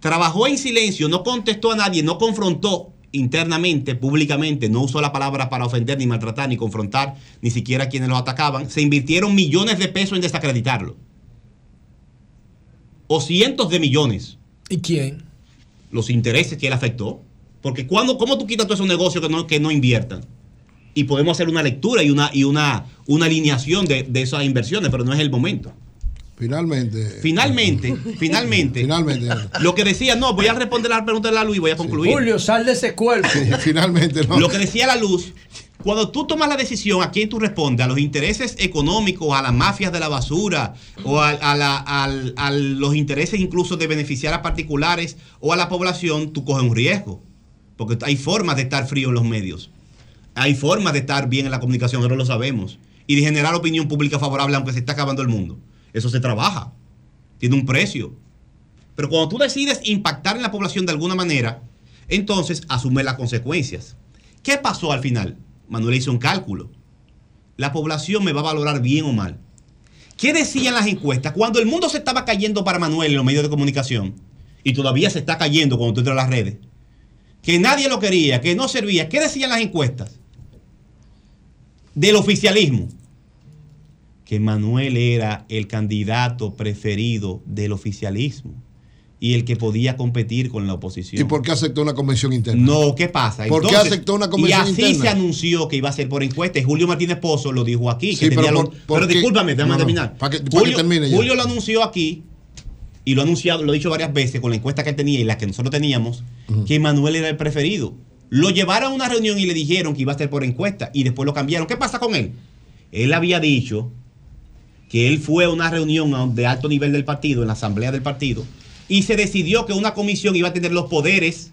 Trabajó en silencio, no contestó a nadie, no confrontó internamente, públicamente, no usó la palabra para ofender, ni maltratar, ni confrontar, ni siquiera a quienes lo atacaban. Se invirtieron millones de pesos en desacreditarlo. O cientos de millones. ¿Y quién? Los intereses que él afectó. Porque cuando, ¿cómo tú quitas todos esos negocios que no, que no inviertan? Y podemos hacer una lectura y una, y una, una alineación de, de esas inversiones, pero no es el momento. Finalmente. Finalmente, finalmente. Finalmente. Lo que decía, no, voy a responder a la pregunta de la luz y voy a concluir. Julio, sal de ese cuerpo. finalmente, no. Lo que decía la luz, cuando tú tomas la decisión a quién tú respondes, a los intereses económicos, a las mafias de la basura, o a, a la- al- a los intereses incluso de beneficiar a particulares o a la población, tú coges un riesgo. Porque hay formas de estar frío en los medios. Hay formas de estar bien en la comunicación, ahora lo sabemos. Y de generar opinión pública favorable aunque se está acabando el mundo. Eso se trabaja. Tiene un precio. Pero cuando tú decides impactar en la población de alguna manera, entonces asume las consecuencias. ¿Qué pasó al final? Manuel hizo un cálculo. La población me va a valorar bien o mal. ¿Qué decían las encuestas? Cuando el mundo se estaba cayendo para Manuel en los medios de comunicación, y todavía se está cayendo cuando tú entras a las redes, que nadie lo quería, que no servía, ¿qué decían las encuestas? Del oficialismo. Que Manuel era el candidato preferido del oficialismo y el que podía competir con la oposición. ¿Y por qué aceptó una convención interna? No, ¿qué pasa? ¿Por qué aceptó una convención Y así interna? se anunció que iba a ser por encuesta. Y Julio Martínez Pozo lo dijo aquí. Sí, que pero por- pero discúlpame, déjame No, no, terminar. para que- para que Julio, termine ya. Julio lo anunció aquí y lo ha anunciado, lo he dicho varias veces con la encuesta que él tenía y la que nosotros teníamos, que Manuel era el preferido. Lo llevaron a una reunión y le dijeron que iba a ser por encuesta y después lo cambiaron. ¿Qué pasa con él? Él había dicho que él fue a una reunión de alto nivel del partido, en la asamblea del partido, y se decidió que una comisión iba a tener los poderes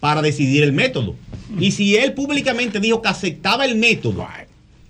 para decidir el método. Y si él públicamente dijo que aceptaba el método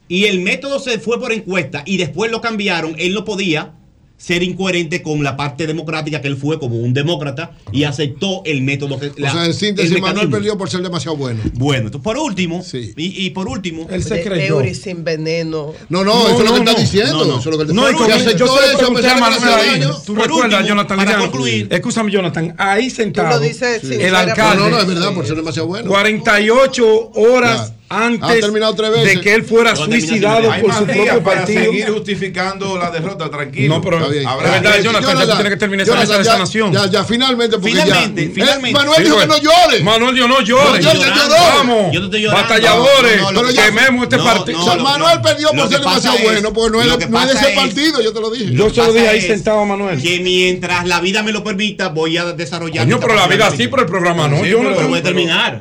y el método se fue por encuesta y después lo cambiaron, él no podía ser incoherente con la parte democrática que él fue como un demócrata y aceptó el método que o sea, en síntesis, Manuel perdió por ser demasiado bueno. Bueno, entonces, por último, y, y por último, Él se creyó. sin veneno. No, no, eso es lo que está diciendo. No, no. Eso es lo que él No, como diciendo. yo Aceptó eso, pregunté a ahí. Tú Por recuerdas, último, Jonathan para concluir. Escúchame, Jonathan. Ahí sentado. Tú lo dices el sinceramente. alcalde. No, no, es verdad, por ser demasiado bueno. 48 horas antes terminado tres veces. de que él fuera No, suicidado por su propio para partido. seguir justificando la derrota, tranquilo. No, pero Está bien. Habrá- es verdad, Jonathan, ya tú tienes que terminar esa mesa de ya, sanación. Ya, ya, finalmente, porque Finalmente, ya. finalmente. Eh, Manuel Sí, dijo que no llore. Manuel dijo no llores. No llores, lloró. Vamos, Yo no estoy llorando. batalladores, No, no, quememos este no, partido. o sea, no, Manuel no. perdió por ser demasiado bueno, porque no es, lo de- no ese es- partido, yo te lo dije. Yo se lo dije ahí sentado a Manuel. Que mientras la vida me lo permita, voy a desarrollar. Mi pero la vida sí, pero el programa no. Yo no voy a terminar.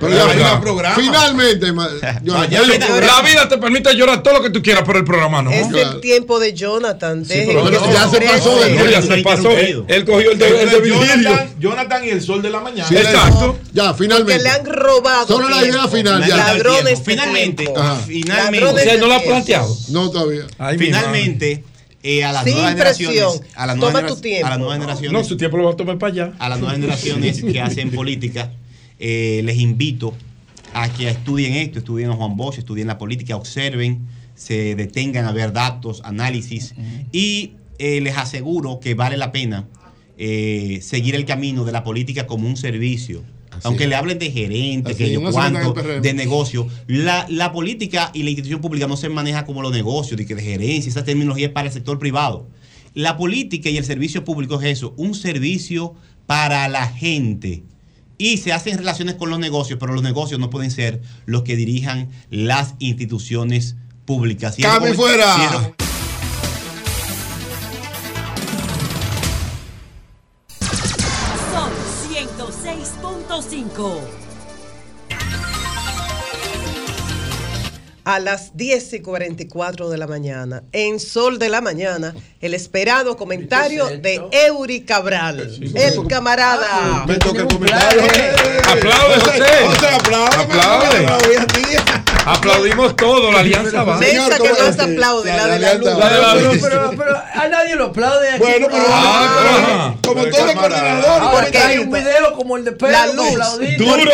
Finalmente, vete, La vida te permite llorar todo lo que tú quieras, pero el programa no. Es el tiempo de Jonathan. Sí, deje pero que ya se pasó exprese. de- No, ya se pasó. Él, cogió el de, el de Virgilio. Jonathan, Jonathan y el sol de la mañana. Sí, Exacto. Ya, Que finalmente. le han robado. Solo la idea final, La Ladrones Finalmente, finalmente. O sea, no lo ha planteado. No, todavía. Finalmente, eh, a las Sin nuevas presión. generaciones, a las nuevas, Toma tu tiempo. a las nuevas generaciones, No, su tiempo lo va a tomar para allá. a las nuevas generaciones que hacen política, eh, les invito a que estudien esto, estudien a Juan Bosch, estudien la política, observen, se detengan a ver datos, análisis y eh, les aseguro que vale la pena eh, seguir el camino de la política como un servicio. Aunque es. le hablen de gerente, Así que yo cuánto, de negocio, la, la política y la institución pública no se maneja como los negocios, de, que de gerencia, esa terminología es para el sector privado. La política y el servicio público es eso, un servicio para la gente. Y se hacen relaciones con los negocios, pero los negocios no pueden ser los que dirijan las instituciones públicas. ¡Cami con- fuera! Sol 106.5. A las 10 y 44 de la mañana, en Sol de la Mañana, el esperado comentario de Eury Cabral, el camarada. Me toca el comentario. Aplaude, José. José, aplaude. Aplaude. Aplaudimos todo, la alianza va. Mesa que se aplaude, la de la luz. alianza. La de la Pero, luz. pero, pero a nadie lo aplaude aquí. Bueno, pero Ah, como todo coordinador. Ahora porque que hay un video como el de Pedro La luz. Duro.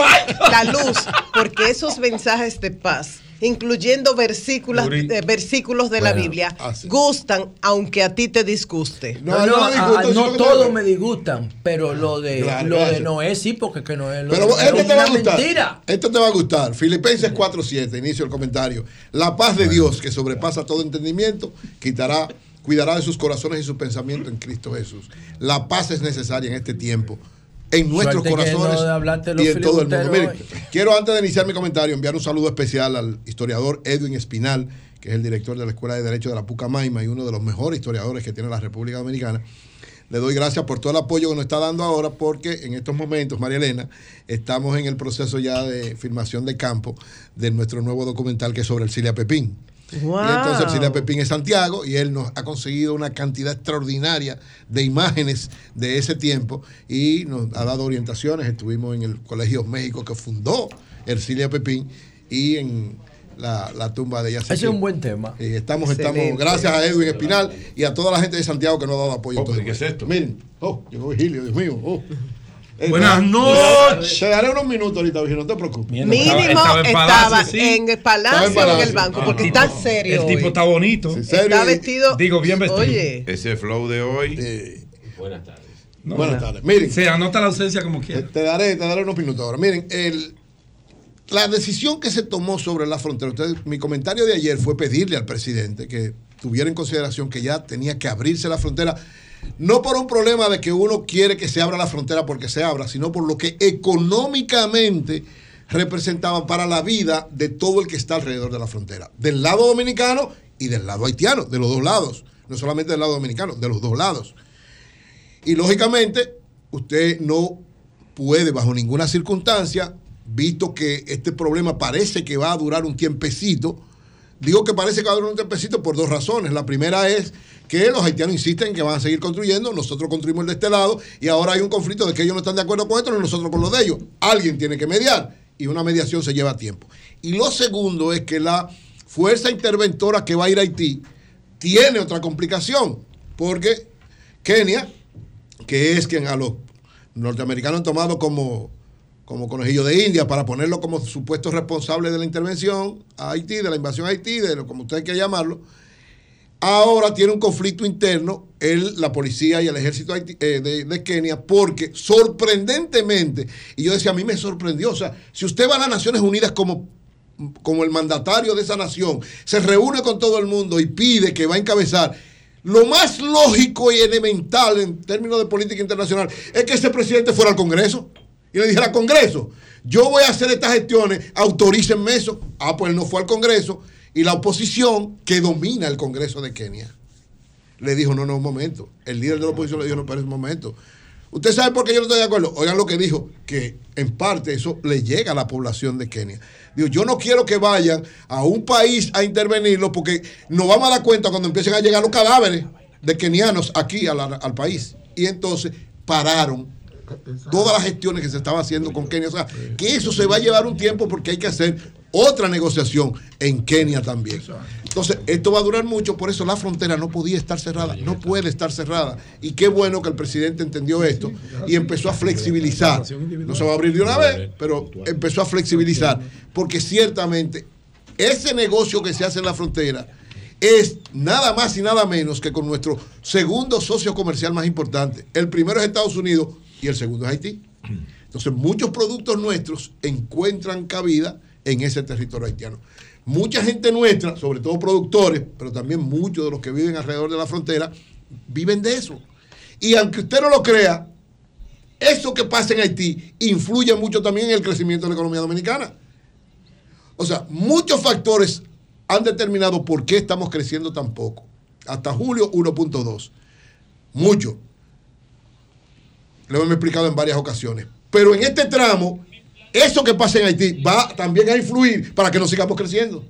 La luz, porque esos mensajes de paz, incluyendo versículos, eh, versículos de la Biblia, así. gustan aunque a ti te disguste. No, No, no, ah, disgusta, no sino que todos me disgustan, pero lo de Claro, lo de. Noé sí, porque que Noé lo Pero de esto te va a es gustar. mentira. Esto te va a gustar. Filipenses 4:7, inicio el comentario. La paz de Dios, que sobrepasa todo entendimiento, quitará, cuidará de sus corazones y sus pensamientos en Cristo Jesús. La paz es necesaria en este tiempo. En nuestros corazones no y en todo el mundo. quiero antes de iniciar mi comentario enviar un saludo especial al historiador Edwin Espinal, que es el director de la Escuela de Derecho de la Pucamaima y uno de los mejores historiadores que tiene la República Dominicana. Le doy gracias por todo el apoyo que nos está dando ahora, porque en estos momentos, María Elena, estamos en el proceso ya de filmación de campo de nuestro nuevo documental que es sobre Ercilia Pepín. Wow. Y entonces Ercilia Pepín es Santiago y él nos ha conseguido una cantidad extraordinaria de imágenes de ese tiempo y nos ha dado orientaciones. Estuvimos en el Colegio México que fundó Ercilia Pepín y en la, la tumba de ella. Ese es un buen tema. eh, estamos, estamos, gracias a Edwin Espinal y a toda la gente de Santiago que nos ha dado apoyo. Oh, todo ¿qué es esto? Miren, oh, llegó Vigilio, Dios mío. oh. Eh, Buenas noches. Te daré unos minutos ahorita, Vigilio, no te preocupes. Mínimo Estaba en estaba, Palacio, sí. en el Estaba palacio en o en el banco, Ah, porque el está tipo- serio. El tipo hoy. está bonito. Sí, serio. Está vestido. Digo, bien vestido. Oye, Ese flow de hoy. eh, Buenas tardes. No, buenas tardes. Miren, Se anota la ausencia como quiera. te daré, te daré unos minutos ahora. Miren, el, la decisión que se tomó sobre la frontera, ustedes, mi comentario de ayer fue pedirle al presidente que tuviera en consideración que ya tenía que abrirse la frontera, no por un problema de que uno quiere que se abra la frontera porque se abra, sino por lo que económicamente representaba para la vida de todo el que está alrededor de la frontera, del lado dominicano y del lado haitiano, de los dos lados, no solamente del lado dominicano, de los dos lados. Y lógicamente, usted no puede bajo ninguna circunstancia, visto que este problema parece que va a durar un tiempecito, digo que parece que va a durar un tiempecito por dos razones. La primera es que los haitianos insisten en que van a seguir construyendo, nosotros construimos el de este lado y ahora hay un conflicto de que ellos no están de acuerdo con esto y nosotros con lo de ellos. Alguien tiene que mediar y una mediación se lleva tiempo. Y lo segundo es que la fuerza interventora que va a ir a Haití tiene otra complicación, porque Kenia, que es quien a los norteamericanos han tomado como, como conejillo de India para ponerlo como supuesto responsable de la intervención a Haití, de la invasión a Haití, de lo como usted quiera llamarlo, ahora tiene un conflicto interno el, la policía y el ejército haití- eh, de, de Kenia porque sorprendentemente, y yo decía, a mí me sorprendió, o sea, si usted va a las Naciones Unidas como como el mandatario de esa nación, se reúne con todo el mundo y pide que va a encabezar, lo más lógico y elemental en términos de política internacional es que ese presidente fuera al Congreso y le dijera al Congreso, yo voy a hacer estas gestiones, autorícenme eso. Ah, pues él no fue al Congreso y la oposición que domina el Congreso de Kenia le dijo, no, no, un momento. El líder de la oposición le dijo, no, pero un momento. ¿Usted sabe por qué yo no estoy de acuerdo? Oigan lo que dijo, que en parte eso le llega a la población de Kenia. Digo, yo no quiero que vayan a un país a intervenirlo porque nos vamos a dar cuenta cuando empiecen a llegar los cadáveres de kenianos aquí al país. Y entonces pararon todas las gestiones que se estaban haciendo con Kenia. O sea, que eso se va a llevar un tiempo porque hay que hacer otra negociación en Kenia también. Entonces, esto va a durar mucho, por eso la frontera no podía estar cerrada, no puede estar cerrada. Y qué bueno que el presidente entendió esto y empezó a flexibilizar. No se va a abrir de una vez, pero empezó a flexibilizar, porque ciertamente ese negocio que se hace en la frontera es nada más y nada menos que con nuestro segundo socio comercial más importante. El primero es Estados Unidos y el segundo es Haití. Entonces, muchos productos nuestros encuentran cabida en ese territorio haitiano. Mucha gente nuestra, sobre todo productores, pero también muchos de los que viven alrededor de la frontera, viven de eso. Y aunque usted no lo crea, eso que pasa en Haití influye mucho también en el crecimiento de la economía dominicana. O sea, muchos factores han determinado por qué estamos creciendo tan poco. Hasta julio 1.2. Mucho. Lo hemos explicado en varias ocasiones. Pero en este tramo, eso que pasa en Haití va también a influir para que no sigamos creciendo.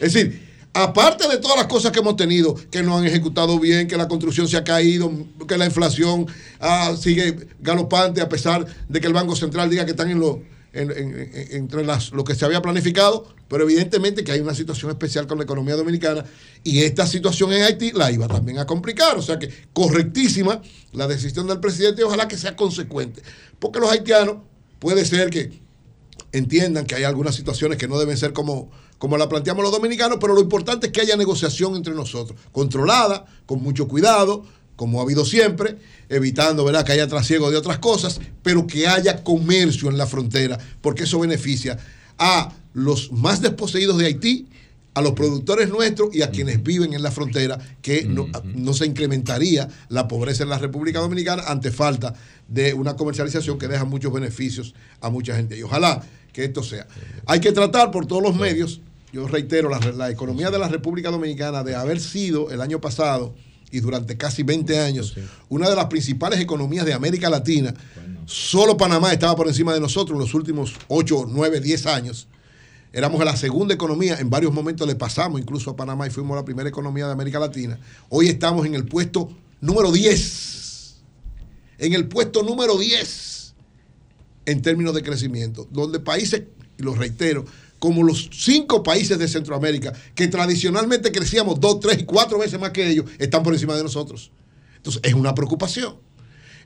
Es decir, aparte de todas las cosas que hemos tenido, que no han ejecutado bien, que la construcción se ha caído, que la inflación ah, sigue galopante a pesar de que el Banco Central diga que están en lo, en- en- en- entre las, lo que se había planificado, pero evidentemente que hay una situación especial con la economía dominicana y esta situación en Haití la iba también a complicar. O sea que correctísima la decisión del presidente y ojalá que sea consecuente. Porque los haitianos puede ser que entiendan que hay algunas situaciones que no deben ser como, como la planteamos los dominicanos, pero lo importante es que haya negociación entre nosotros, controlada, con mucho cuidado, como ha habido siempre, evitando ¿verdad? que haya trasiego de otras cosas, pero que haya comercio en la frontera, porque eso beneficia a los más desposeídos de Haití, a los productores nuestros y a quienes viven en la frontera, que no, no se incrementaría la pobreza en la República Dominicana ante falta de una comercialización que deja muchos beneficios a mucha gente. Y ojalá que esto sea. Hay que tratar por todos los medios, yo reitero, la, la economía de la República Dominicana de haber sido el año pasado y durante casi 20 años una de las principales economías de América Latina, solo Panamá estaba por encima de nosotros en los últimos 8, 9, 10 años. Éramos la segunda economía, en varios momentos le pasamos incluso a Panamá y fuimos la primera economía de América Latina. Hoy estamos en el puesto número 10. En el puesto número 10 en términos de crecimiento, donde países, y lo reitero, como los cinco países de Centroamérica, que tradicionalmente crecíamos dos, tres y cuatro veces más que ellos, están por encima de nosotros. Entonces, es una preocupación.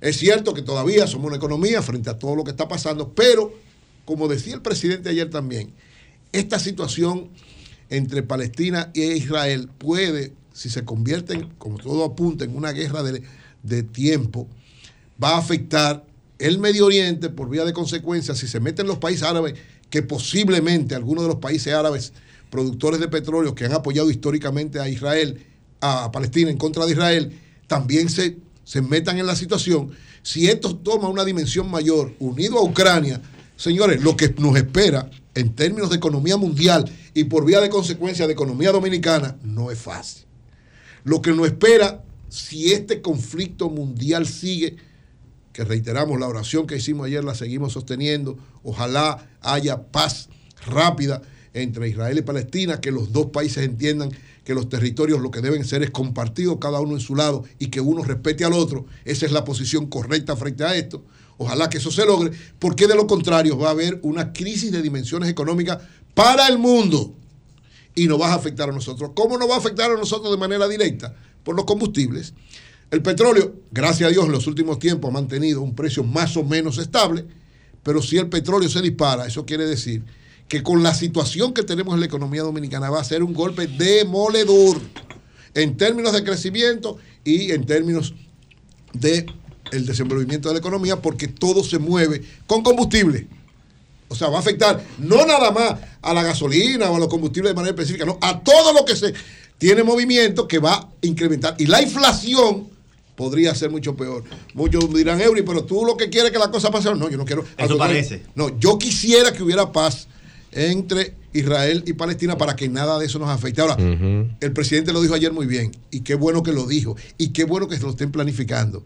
Es cierto que todavía somos una economía frente a todo lo que está pasando, pero, como decía el presidente ayer también, esta situación entre Palestina e Israel puede, si se convierte, como todo apunta, en una guerra de, de tiempo, va a afectar el Medio Oriente por vía de consecuencia si se meten los países árabes, que posiblemente algunos de los países árabes productores de petróleo que han apoyado históricamente a Israel, a Palestina en contra de Israel, también se, se metan en la situación. Si esto toma una dimensión mayor, unido a Ucrania, señores, lo que nos espera en términos de economía mundial y por vía de consecuencia de economía dominicana no es fácil. Lo que nos espera si este conflicto mundial sigue, que reiteramos la oración que hicimos ayer, la seguimos sosteniendo, ojalá haya paz rápida entre Israel y Palestina, que los dos países entiendan que los territorios lo que deben ser es compartidos cada uno en su lado y que uno respete al otro. Esa es la posición correcta frente a esto. Ojalá que eso se logre, porque de lo contrario va a haber una crisis de dimensiones económicas para el mundo y nos va a afectar a nosotros. ¿Cómo nos va a afectar a nosotros de manera directa? Por los combustibles. El petróleo, gracias a Dios, en los últimos tiempos ha mantenido un precio más o menos estable, pero si el petróleo se dispara, eso quiere decir que con la situación que tenemos en la economía dominicana va a ser un golpe demoledor en términos de crecimiento y en términos de el desenvolvimiento de la economía porque todo se mueve con combustible. O sea, va a afectar no nada más a la gasolina o a los combustibles de manera específica, no, a todo lo que se tiene movimiento que va a incrementar. Y la inflación podría ser mucho peor. Muchos dirán, Eury, pero tú lo que quieres es que la cosa pase. No, yo no quiero. contrario. parece. No, yo quisiera que hubiera paz entre Israel y Palestina para que nada de eso nos afecte. Ahora, el presidente lo dijo ayer muy bien, y qué bueno que lo dijo, y qué bueno que se lo estén planificando.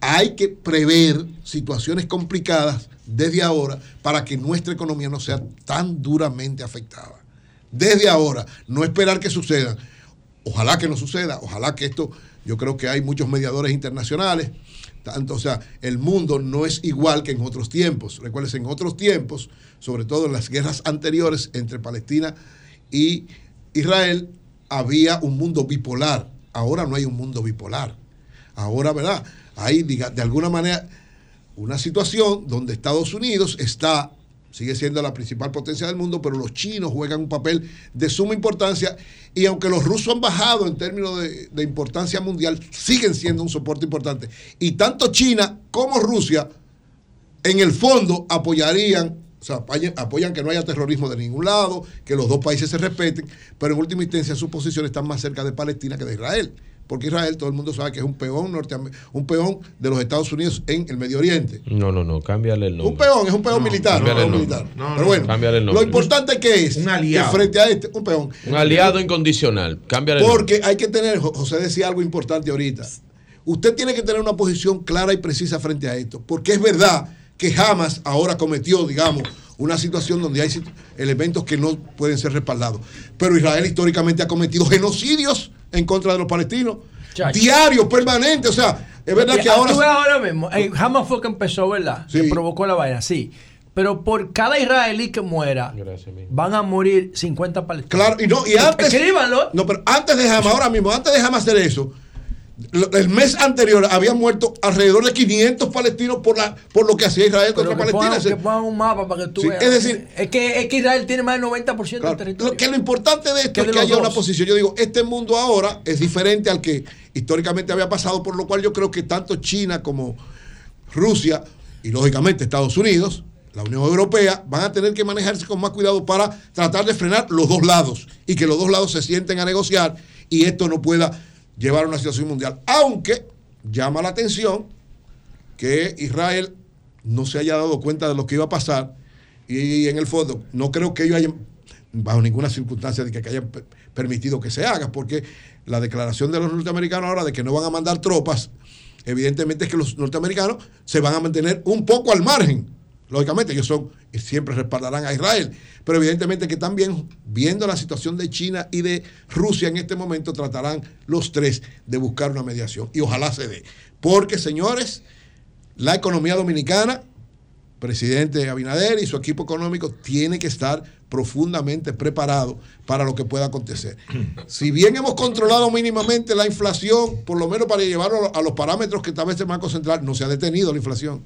Hay que prever situaciones complicadas desde ahora para que nuestra economía no sea tan duramente afectada. Desde ahora, no esperar que sucedan. Ojalá que no suceda, ojalá que esto, yo creo que hay muchos mediadores internacionales, tanto, o sea, el mundo no es igual que en otros tiempos. Recuerden, en otros tiempos, sobre todo en las guerras anteriores entre Palestina y Israel, había un mundo bipolar. Ahora no hay un mundo bipolar. Ahora, ¿verdad? Hay, diga- de alguna manera, una situación donde Estados Unidos está, sigue siendo la principal potencia del mundo, pero los chinos juegan un papel de suma importancia y aunque los rusos han bajado en términos de, importancia mundial, siguen siendo un soporte importante. Y tanto China como Rusia, en el fondo, apoyarían, o sea, apoyan que no haya terrorismo de ningún lado, que los dos países se respeten, pero en última instancia sus posiciones están más cerca de Palestina que de Israel. Porque Israel, todo el mundo sabe que es un peón un peón de los Estados Unidos en el Medio Oriente. No, no, no, cámbiale el nombre. Un peón, es un peón militar. un el militar. No, no, Pero bueno, cámbiale el lo nombre. importante que es Un aliado. que frente a este, un peón. Un aliado incondicional. Cámbiale el nombre. Porque hay que tener, Jo- José decía algo importante ahorita. Usted tiene que tener una posición clara y precisa frente a esto. Porque es verdad que Hamas ahora cometió, digamos, una situación donde hay elementos que no pueden ser respaldados. Pero Israel históricamente ha cometido genocidios en contra de los palestinos. Diarios, permanentes. O sea, es verdad Y que ahora. tú ves ahora mismo, eh, Hamas fue que empezó, ¿verdad? Sí. Que provocó la vaina, sí. Pero por cada israelí que muera, van a morir 50 palestinos. Claro, y no, y antes. Escríbanlo. No, pero antes de Hamas, ahora mismo, antes de Hamas hacer eso, el mes anterior habían muerto alrededor de 500 palestinos por, la, por lo que hacía Israel Pero contra que Palestina. pongan, Ese- que pongan un mapa para que tú Sí, veas. es decir- es que, es que Israel tiene más del 90% Claro, del territorio. Lo que lo importante de esto Que es de que haya una posición. Yo digo, este mundo ahora es diferente al que históricamente había pasado, por lo cual yo creo que tanto China como Rusia y lógicamente Estados Unidos, la Unión Europea, van a tener que manejarse con más cuidado para tratar de frenar los dos lados y que los dos lados se sienten a negociar y esto no pueda llevar a una situación mundial. Aunque llama la atención que Israel no se haya dado cuenta de lo que iba a pasar y en el fondo no creo que ellos hayan bajo ninguna circunstancia de que, que permitido que se haga porque la declaración de los norteamericanos ahora de que no van a mandar tropas evidentemente es que los norteamericanos se van a mantener un poco al margen lógicamente ellos son y siempre respaldarán a Israel pero evidentemente que también viendo la situación de China y de Rusia en este momento tratarán los tres de buscar una mediación y ojalá se dé porque señores la economía dominicana, presidente Abinader y su equipo económico tiene que estar profundamente preparado para lo que pueda acontecer. Si bien hemos controlado mínimamente la inflación, por lo menos para llevarlo a los parámetros que establece el Banco Central, no se ha detenido la inflación.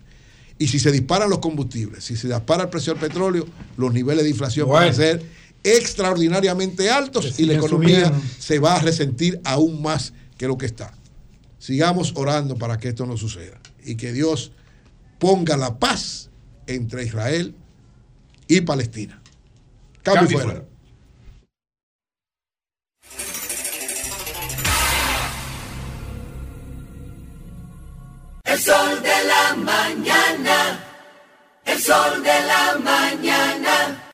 Y si se disparan los combustibles, si se dispara el precio del petróleo, los niveles de inflación van a ser extraordinariamente altos y la economía subiendo. se va a resentir aún más que lo que está. Sigamos orando para que esto no suceda y que Dios ponga la paz entre Israel y Palestina. Cambio, Cambio fuera. fuera. El sol de la mañana. El sol de la mañana.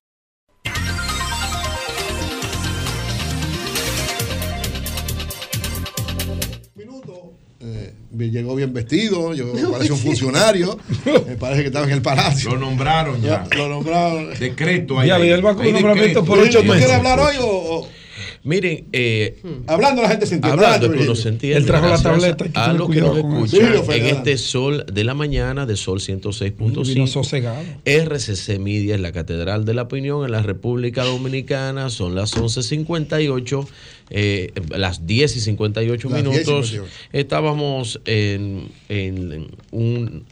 Eh, bien- llegó bien vestido, yo parece un funcionario, me parece que estaba en el palacio. Lo nombraron ya. Lo nombraron. Decreto ahí. Ya, ahí. y él va con Hay un nombramiento decreto. por ocho ¿Tú meses. quieres hablar hoy o, o- Miren, eh, Hablando la gente se entiende. Hablando que uno se entiende. Él trajo la tableta, A tener lo que nos escuchan en este sol de la mañana de Sol 106.5. Vino sosegado. RCC Media es la Catedral de la Opinión en la República Dominicana. Son las 11.58, eh, las 10 y 58 Las 10 y minutos. 58. Estábamos en, en un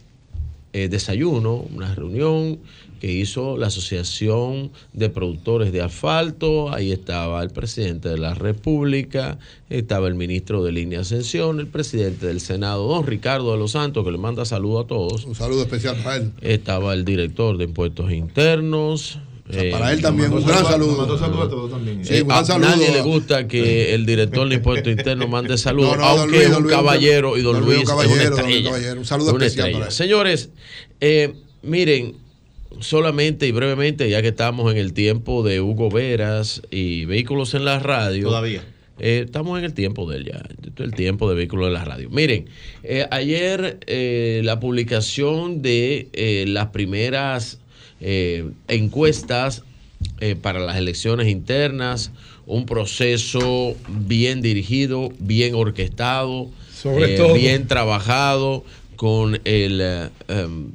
eh, desayuno, una reunión que hizo la Asociación de Productores de Asfalto. Ahí estaba el presidente de la República, estaba el ministro de Línea Ascensión, el presidente del Senado, don Ricardo de los Santos, que le manda saludo a todos. Un saludo especial para él. Estaba el director de Impuestos Internos. eh, para él también, un gran saludo. Mandó saludos a todos también. Sí, eh, un gran a saludo nadie le gusta que el director de Impuestos Internos mande saludos, No, no, don aunque Luis, es don un Luis, caballero y don, don Luis, Luis un es una caballero, don Luis, estrella. caballero. Un saludo especial para él. Señores, eh, miren, solamente y brevemente, ya que estamos en el tiempo de Hugo Veras y Vehículos en la Radio. Todavía. Eh, estamos en el tiempo de él ya, el tiempo de vehículos en la radio. Miren, eh, ayer eh, la publicación de eh, las primeras eh, encuestas para las elecciones internas, un proceso bien dirigido, bien orquestado, Sobre todo. bien trabajado con el... eh, em,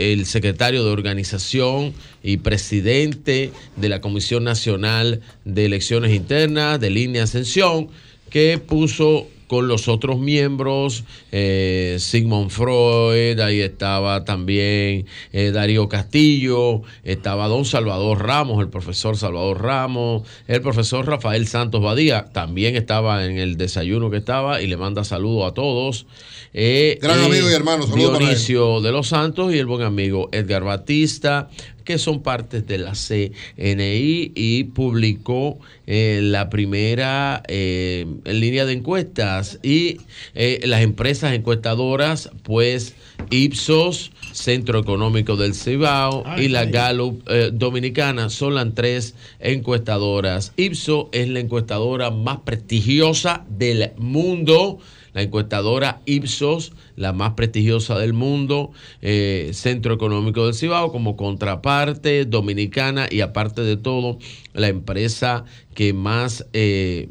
el secretario de organización y presidente de la Comisión Nacional de Elecciones Internas de Línea Ascensión, que puso con los otros miembros, eh, Sigmund Freud, ahí estaba también eh, Darío Castillo, estaba don Salvador Ramos, el profesor Salvador Ramos, el profesor Rafael Santos Badía, también estaba en el desayuno que estaba y le manda saludos a todos. Eh, Gran amigo y hermano, saludos para él. Dionisio de los Santos y el buen amigo Edgar Batista, que son partes de la CNI y publicó eh, la primera eh, línea de encuestas y eh, las empresas encuestadoras, pues Ipsos, Centro Económico del Cibao y la Gallup Dominicana son las tres encuestadoras. Ipsos es la encuestadora más prestigiosa del mundo la encuestadora Ipsos, la más prestigiosa del mundo, eh, Centro Económico del Cibao, como contraparte dominicana y aparte de todo, la empresa que más eh,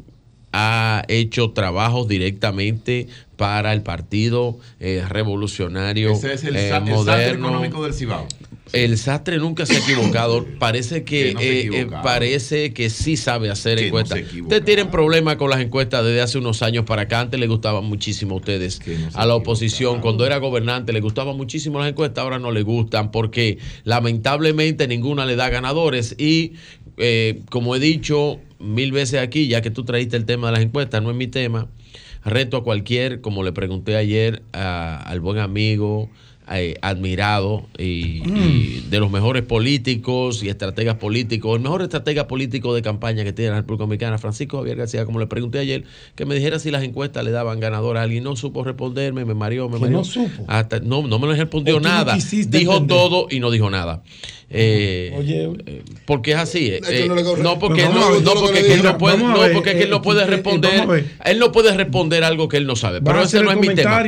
ha hecho trabajos directamente para el Partido eh, Revolucionario Ese es el, eh, el moderno. económico del Cibao. El sastre nunca se ha equivocado. Parece que, no eh, eh, parece que sí sabe hacer Que encuestas. ustedes tienen problemas con las encuestas desde hace unos años para acá. Antes les gustaban muchísimo a ustedes, a la oposición. Cuando era gobernante les gustaban muchísimo las encuestas, ahora no les gustan porque lamentablemente ninguna le da ganadores. Y eh, como he dicho mil veces aquí, ya que tú traíste el tema de las encuestas, no es mi tema, reto a cualquier, como le pregunté ayer a- al buen amigo, eh, admirado y, y de los mejores políticos y estrategas políticos, el mejor estratega político de campaña que tiene la República Dominicana, Francisco Javier García, como le pregunté ayer, que me dijera si las encuestas le daban ganador a alguien, no supo responderme, me mareó, me mareó. no supo. Hasta- no, no me respondió no nada. dijo entender. todo y no dijo nada. Eh, Oye, eh, porque es así. eh, no porque él no, ver, porque que él no puede, no, porque él no responder, él no puede responder algo que él no sabe. ¿Vas Pero ese no es mi tema.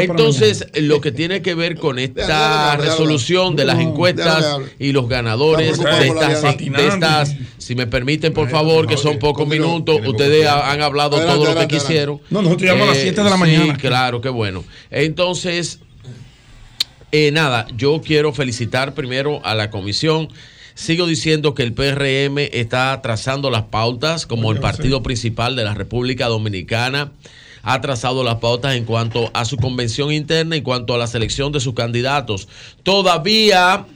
Entonces, lo que tiene que ver con esta resolución de las encuestas y los ganadores de estas, alianza. de estas, si me permiten, por favor, que son pocos minutos, ustedes han hablado todo lo que quisieron. No, nosotros llegamos a las Eh, 7 de la sí, mañana. claro, qué bueno. Entonces, eh, nada, yo quiero felicitar primero a la comisión. Sigo diciendo que el PRM está trazando las pautas como el partido principal de la República Dominicana. Ha trazado las pautas en cuanto a su convención interna, en cuanto a la selección de sus candidatos. Todavía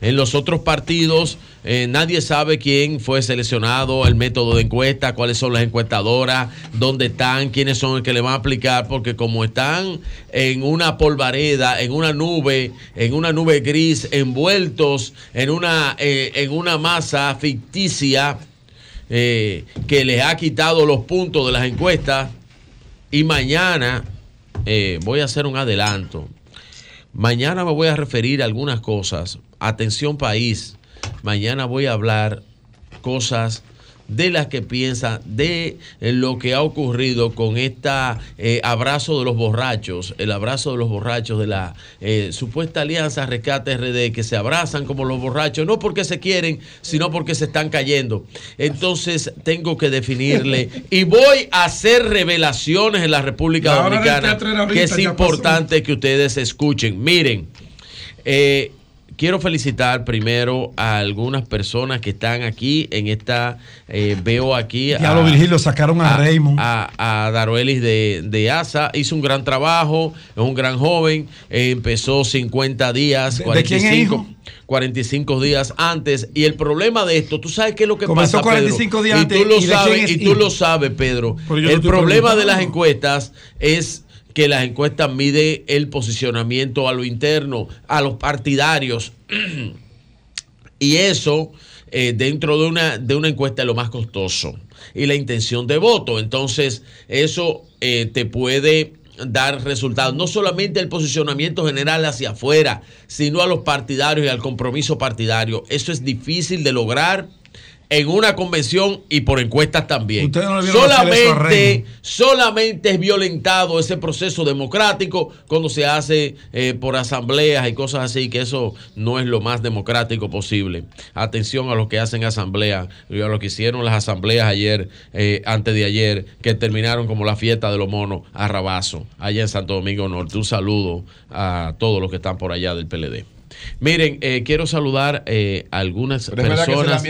en los otros partidos eh, nadie sabe quién fue seleccionado, el método de encuesta, cuáles son las encuestadoras, dónde están, quiénes son los que le van a aplicar, porque como están en una polvareda, en una nube, en una nube gris, envueltos en una, eh, en una masa ficticia eh, que les ha quitado los puntos de las encuestas, y mañana voy a hacer un adelanto. Mañana me voy a referir a algunas cosas. Atención país, mañana voy a hablar cosas de las que piensa de eh, lo que ha ocurrido con esta eh, abrazo de los borrachos, el abrazo de los borrachos de la eh, supuesta alianza Rescate RD, que se abrazan como los borrachos, no porque se quieren, sino porque se están cayendo. Entonces tengo que definirle y voy a hacer revelaciones en la República La Dominicana que es pasó. importante que ustedes escuchen. Miren, eh, quiero felicitar primero a algunas personas que están aquí en esta. eh, veo aquí. Ya lo Virgilio sacaron a, Raymond. A, a Daruelis de, de ASA. Hizo un gran trabajo, es un gran joven. eh, empezó 50 días, ¿De- de quién es 45, hijo? 45 días antes. Y el problema de esto, tú sabes qué es lo que Comenzó pasa. 45 Pedro? días y antes, tú lo ¿y sabes, es y tú hijo? lo sabes, Pedro. El problema de las encuestas es que las encuestas miden el posicionamiento a lo interno, a los partidarios. y eso, eh, dentro de una, de una encuesta, es lo más costoso. Y la intención de voto. Entonces, eso eh, te puede dar resultados. No solamente el posicionamiento general hacia afuera, sino a los partidarios y al compromiso partidario. Eso es difícil de lograr en una convención y por encuestas también. No solamente, solamente es violentado ese proceso democrático cuando se hace eh, por asambleas y cosas así, que eso no es lo más democrático posible. Atención a los que hacen asambleas y a los que hicieron las asambleas ayer, eh, antes de ayer, que terminaron como la fiesta de los monos a Rabazo, allá en Santo Domingo Norte. Un saludo a todos los que están por allá del PLD. Miren, eh, quiero saludar eh, a algunas Pero que personas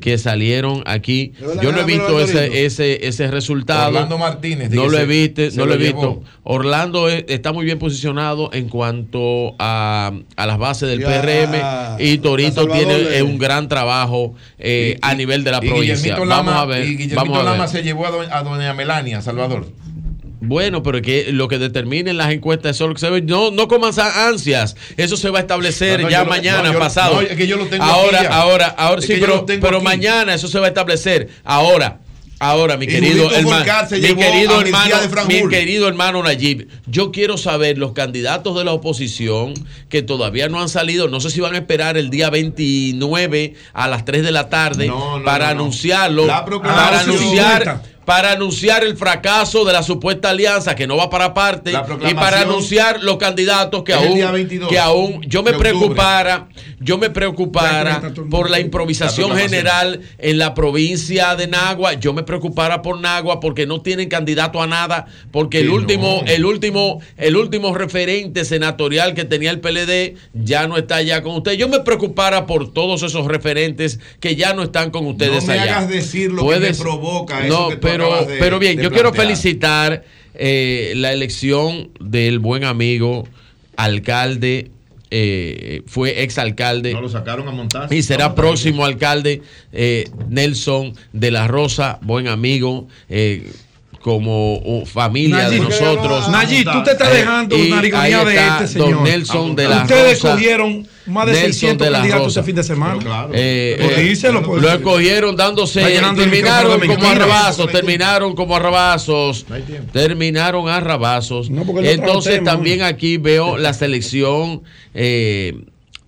que salieron aquí. ¿Es verdad Yo no he visto ese, ese, ese resultado. Orlando Martínez, No lo he visto, se no lo lo he visto. Orlando es- está muy bien posicionado en cuanto a, a las bases del PRM y Torito tiene de- eh, un gran trabajo eh, a nivel de la Y provincia. Vamos Lama, a ver. y Guillermito Vamos a ver. Lama se llevó a, do- a doña Melania, Salvador. Bueno, pero que lo que determinen las encuestas es lo que se ve. No, no coman sa- ansias. Eso se va a establecer No, no, ya mañana, yo- pasado. es que yo lo tengo ahora, aquí ahora, ahora, Es sí, pero, aquí. mañana eso se va a establecer. Ahora. Ahora, mi querido hermano, mi querido hermano, mi querido hermano Nayib, yo quiero saber los candidatos de la oposición que todavía no han salido, no sé si van a esperar el día 29 a las 3 de la tarde No, no, para no, anunciarlo, La para anunciar 50. Para anunciar el fracaso de la supuesta alianza que no va para parte y para anunciar los candidatos que aún, día 22 que aún yo me preocupara, yo me preocupara por la improvisación La general en la provincia de Nagua, yo me preocupara por Nagua porque no tienen candidato a nada, porque el último, no. el último, el último referente senatorial que tenía el PLD ya no está ya con ustedes. Yo me preocupara por todos esos referentes que ya no están con ustedes No me allá. hagas decir lo que me provoca eso No, que tú pero, de- pero bien, yo quiero felicitar eh, la elección del buen amigo alcalde. eh, fue exalcalde No lo sacaron a montar. y será No, próximo alcalde eh, Nelson de la Rosa, buen amigo, eh, como uh, familia de nosotros. Nayib, tú te estás Eh, dejando narigonía ahí de este don señor. Nelson de la Ustedes Rosa. cogieron más de Nelson 600 de la candidatos Rosa. este fin de semana. Eh, Pues eh, díselo, pues. lo escogieron dándose, terminaron como arrabazos, terminaron como arrabazos, terminaron a arrabazos. no Entonces tema, también aquí veo la selección eh,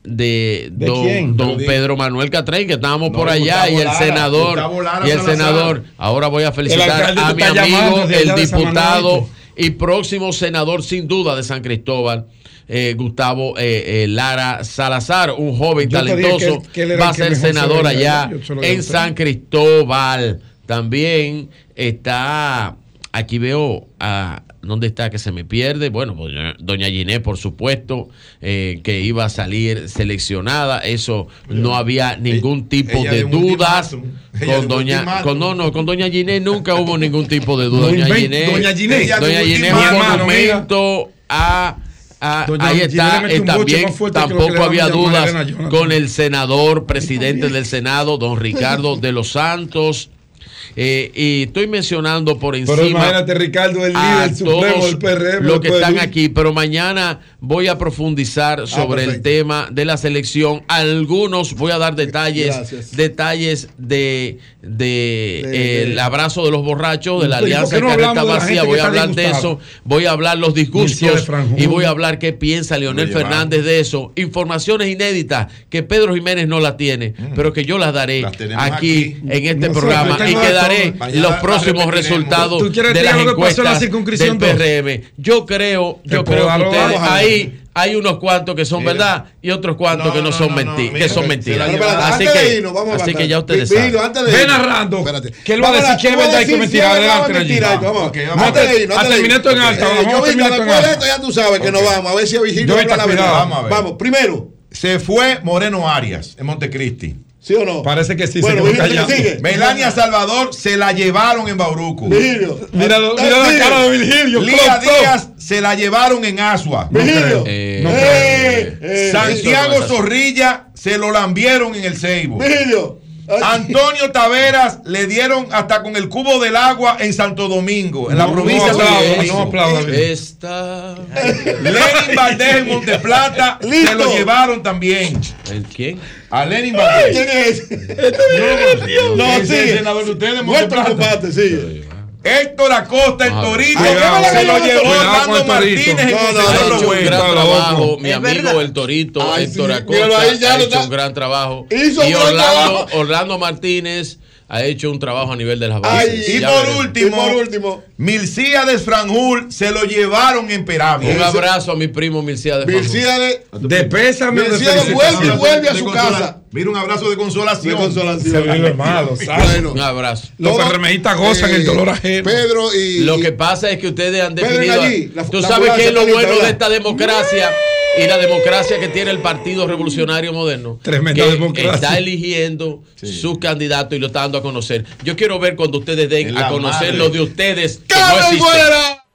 de, ¿De don, quién? don Pedro Manuel Catrén, que estábamos No, por allá, y el Lara, senador, y el senador. Ahora voy a felicitar a mi amigo, el diputado. Y próximo senador sin duda de San Cristóbal. eh, Gustavo eh, eh, Lara Salazar, un joven Yo talentoso, que él- que él era va a ser se senador allá en. San Cristóbal. También está, aquí veo a, ¿dónde está que se me pierde? Bueno, pues, doña- doña Ginés, por supuesto, eh, que iba a salir seleccionada. Eso no había ningún tipo ella de de un dudas. Con un doña, con, no, no, con doña Ginés nunca hubo ningún tipo de duda. Doña Ginés, doña Ginés. Doña un Ginés es un ultimátum, monumento a a- Doña ahí está, eh, un también tampoco había dudas con el senador, presidente del Senado, don Ricardo de los Santos. Eh, y estoy mencionando por encima. Pero imagínate, Ricardo, el a líder supremo todos del PRM. Los que están aquí, pero mañana voy a profundizar sobre el tema de la selección. Algunos voy a dar detalles, Gracias. detalles de, de, De- eh, de- el abrazo de los borrachos, de la ¿Y por qué alianza no Carreta la Vacía. Voy a hablar de eso, voy a hablar los disgustos y voy a hablar qué piensa Leonel. Fernández de eso. Informaciones inéditas que Pedro Jiménez no las tiene, pero que yo las daré Las aquí, aquí. en este programa y que daré. Mañana los próximos resultados ¿Tú quieres de decir las lo que pasó en la encuestas circunscripción del? PRM. Yo creo, yo creo que ustedes ahí hay unos cuantos que son Mira. verdad y otros cuantos No, que no, no, son no, menti- que son mentiras. Así antes de que, irnos, vamos a así que ya ustedes Vino, saben. antes de Ve irnos. narrando. Que él va a decir que es a verdad y que mentira. Adelante, mentira, Nayib. vamos. Ok, No vamos. te leí, no A te leí. terminar esto en alta, a Yo después de esto ya tú sabes que nos vamos. A ver si Vigilio Yo habla la verdad. Vamos a ver. Vamos, primero, Se fue Moreno Arias en Montecristi. ¿Sí o no? Parece que sí, Bueno, se quedó sigue. Melania Salvador se la llevaron en Bauruco. Vigilio. Mira, lo- mira la cara de Virgilio. Lía. Díaz se la llevaron en Asua. Vigilio. Eh, No Eh, eh, Santiago no es así. Zorrilla se lo lambieron en el Ceibo. Vigilio. Antonio Taveras le dieron hasta con el cubo del agua en Santo Domingo, en la No, provincia no de Santo no Domingo. aplauda. Esta. Lenin Valdés en Monteplata se lo llevaron también. ¿El quién? A Lenin Valdés. ¿Quién es? No, No, es el sigue. senador de ustedes de Muerto Monteplata. combate, sigue. Héctor Acosta, el Ah, Torito, cuidado, se lo llevó Orlando. Martínez en No, no, Ha hecho un gran trabajo, mi amigo el Torito, Ay, Héctor sí, Acosta, míralo ahí, ya ha hecho está- un gran trabajo. Hizo y. Orlando Martínez ha hecho un trabajo a nivel de las Ay, bases. Y por veremos. último, Y por último. Milcíades Franjul se lo llevaron en Peravia. Un abrazo a mi primo Mircea de Fanjul. Milcíades. De pésame Milcíades vuelve vuelve a su casa. Mira un abrazo de De consolación. consolación. Se vino hermano, Un abrazo. Los PRMistas gozan eh, el dolor ajeno. Pedro y. Lo que pasa es que ustedes han Pedro definido. allí, la- tú la sabes qué es lo bueno de esta democracia y la democracia que tiene el Partido Revolucionario Moderno. Tremenda que democracia. Está eligiendo sus candidatos y lo está dando a conocer. Yo quiero ver cuando ustedes Es den la a conocer madre. lo de ustedes. que no.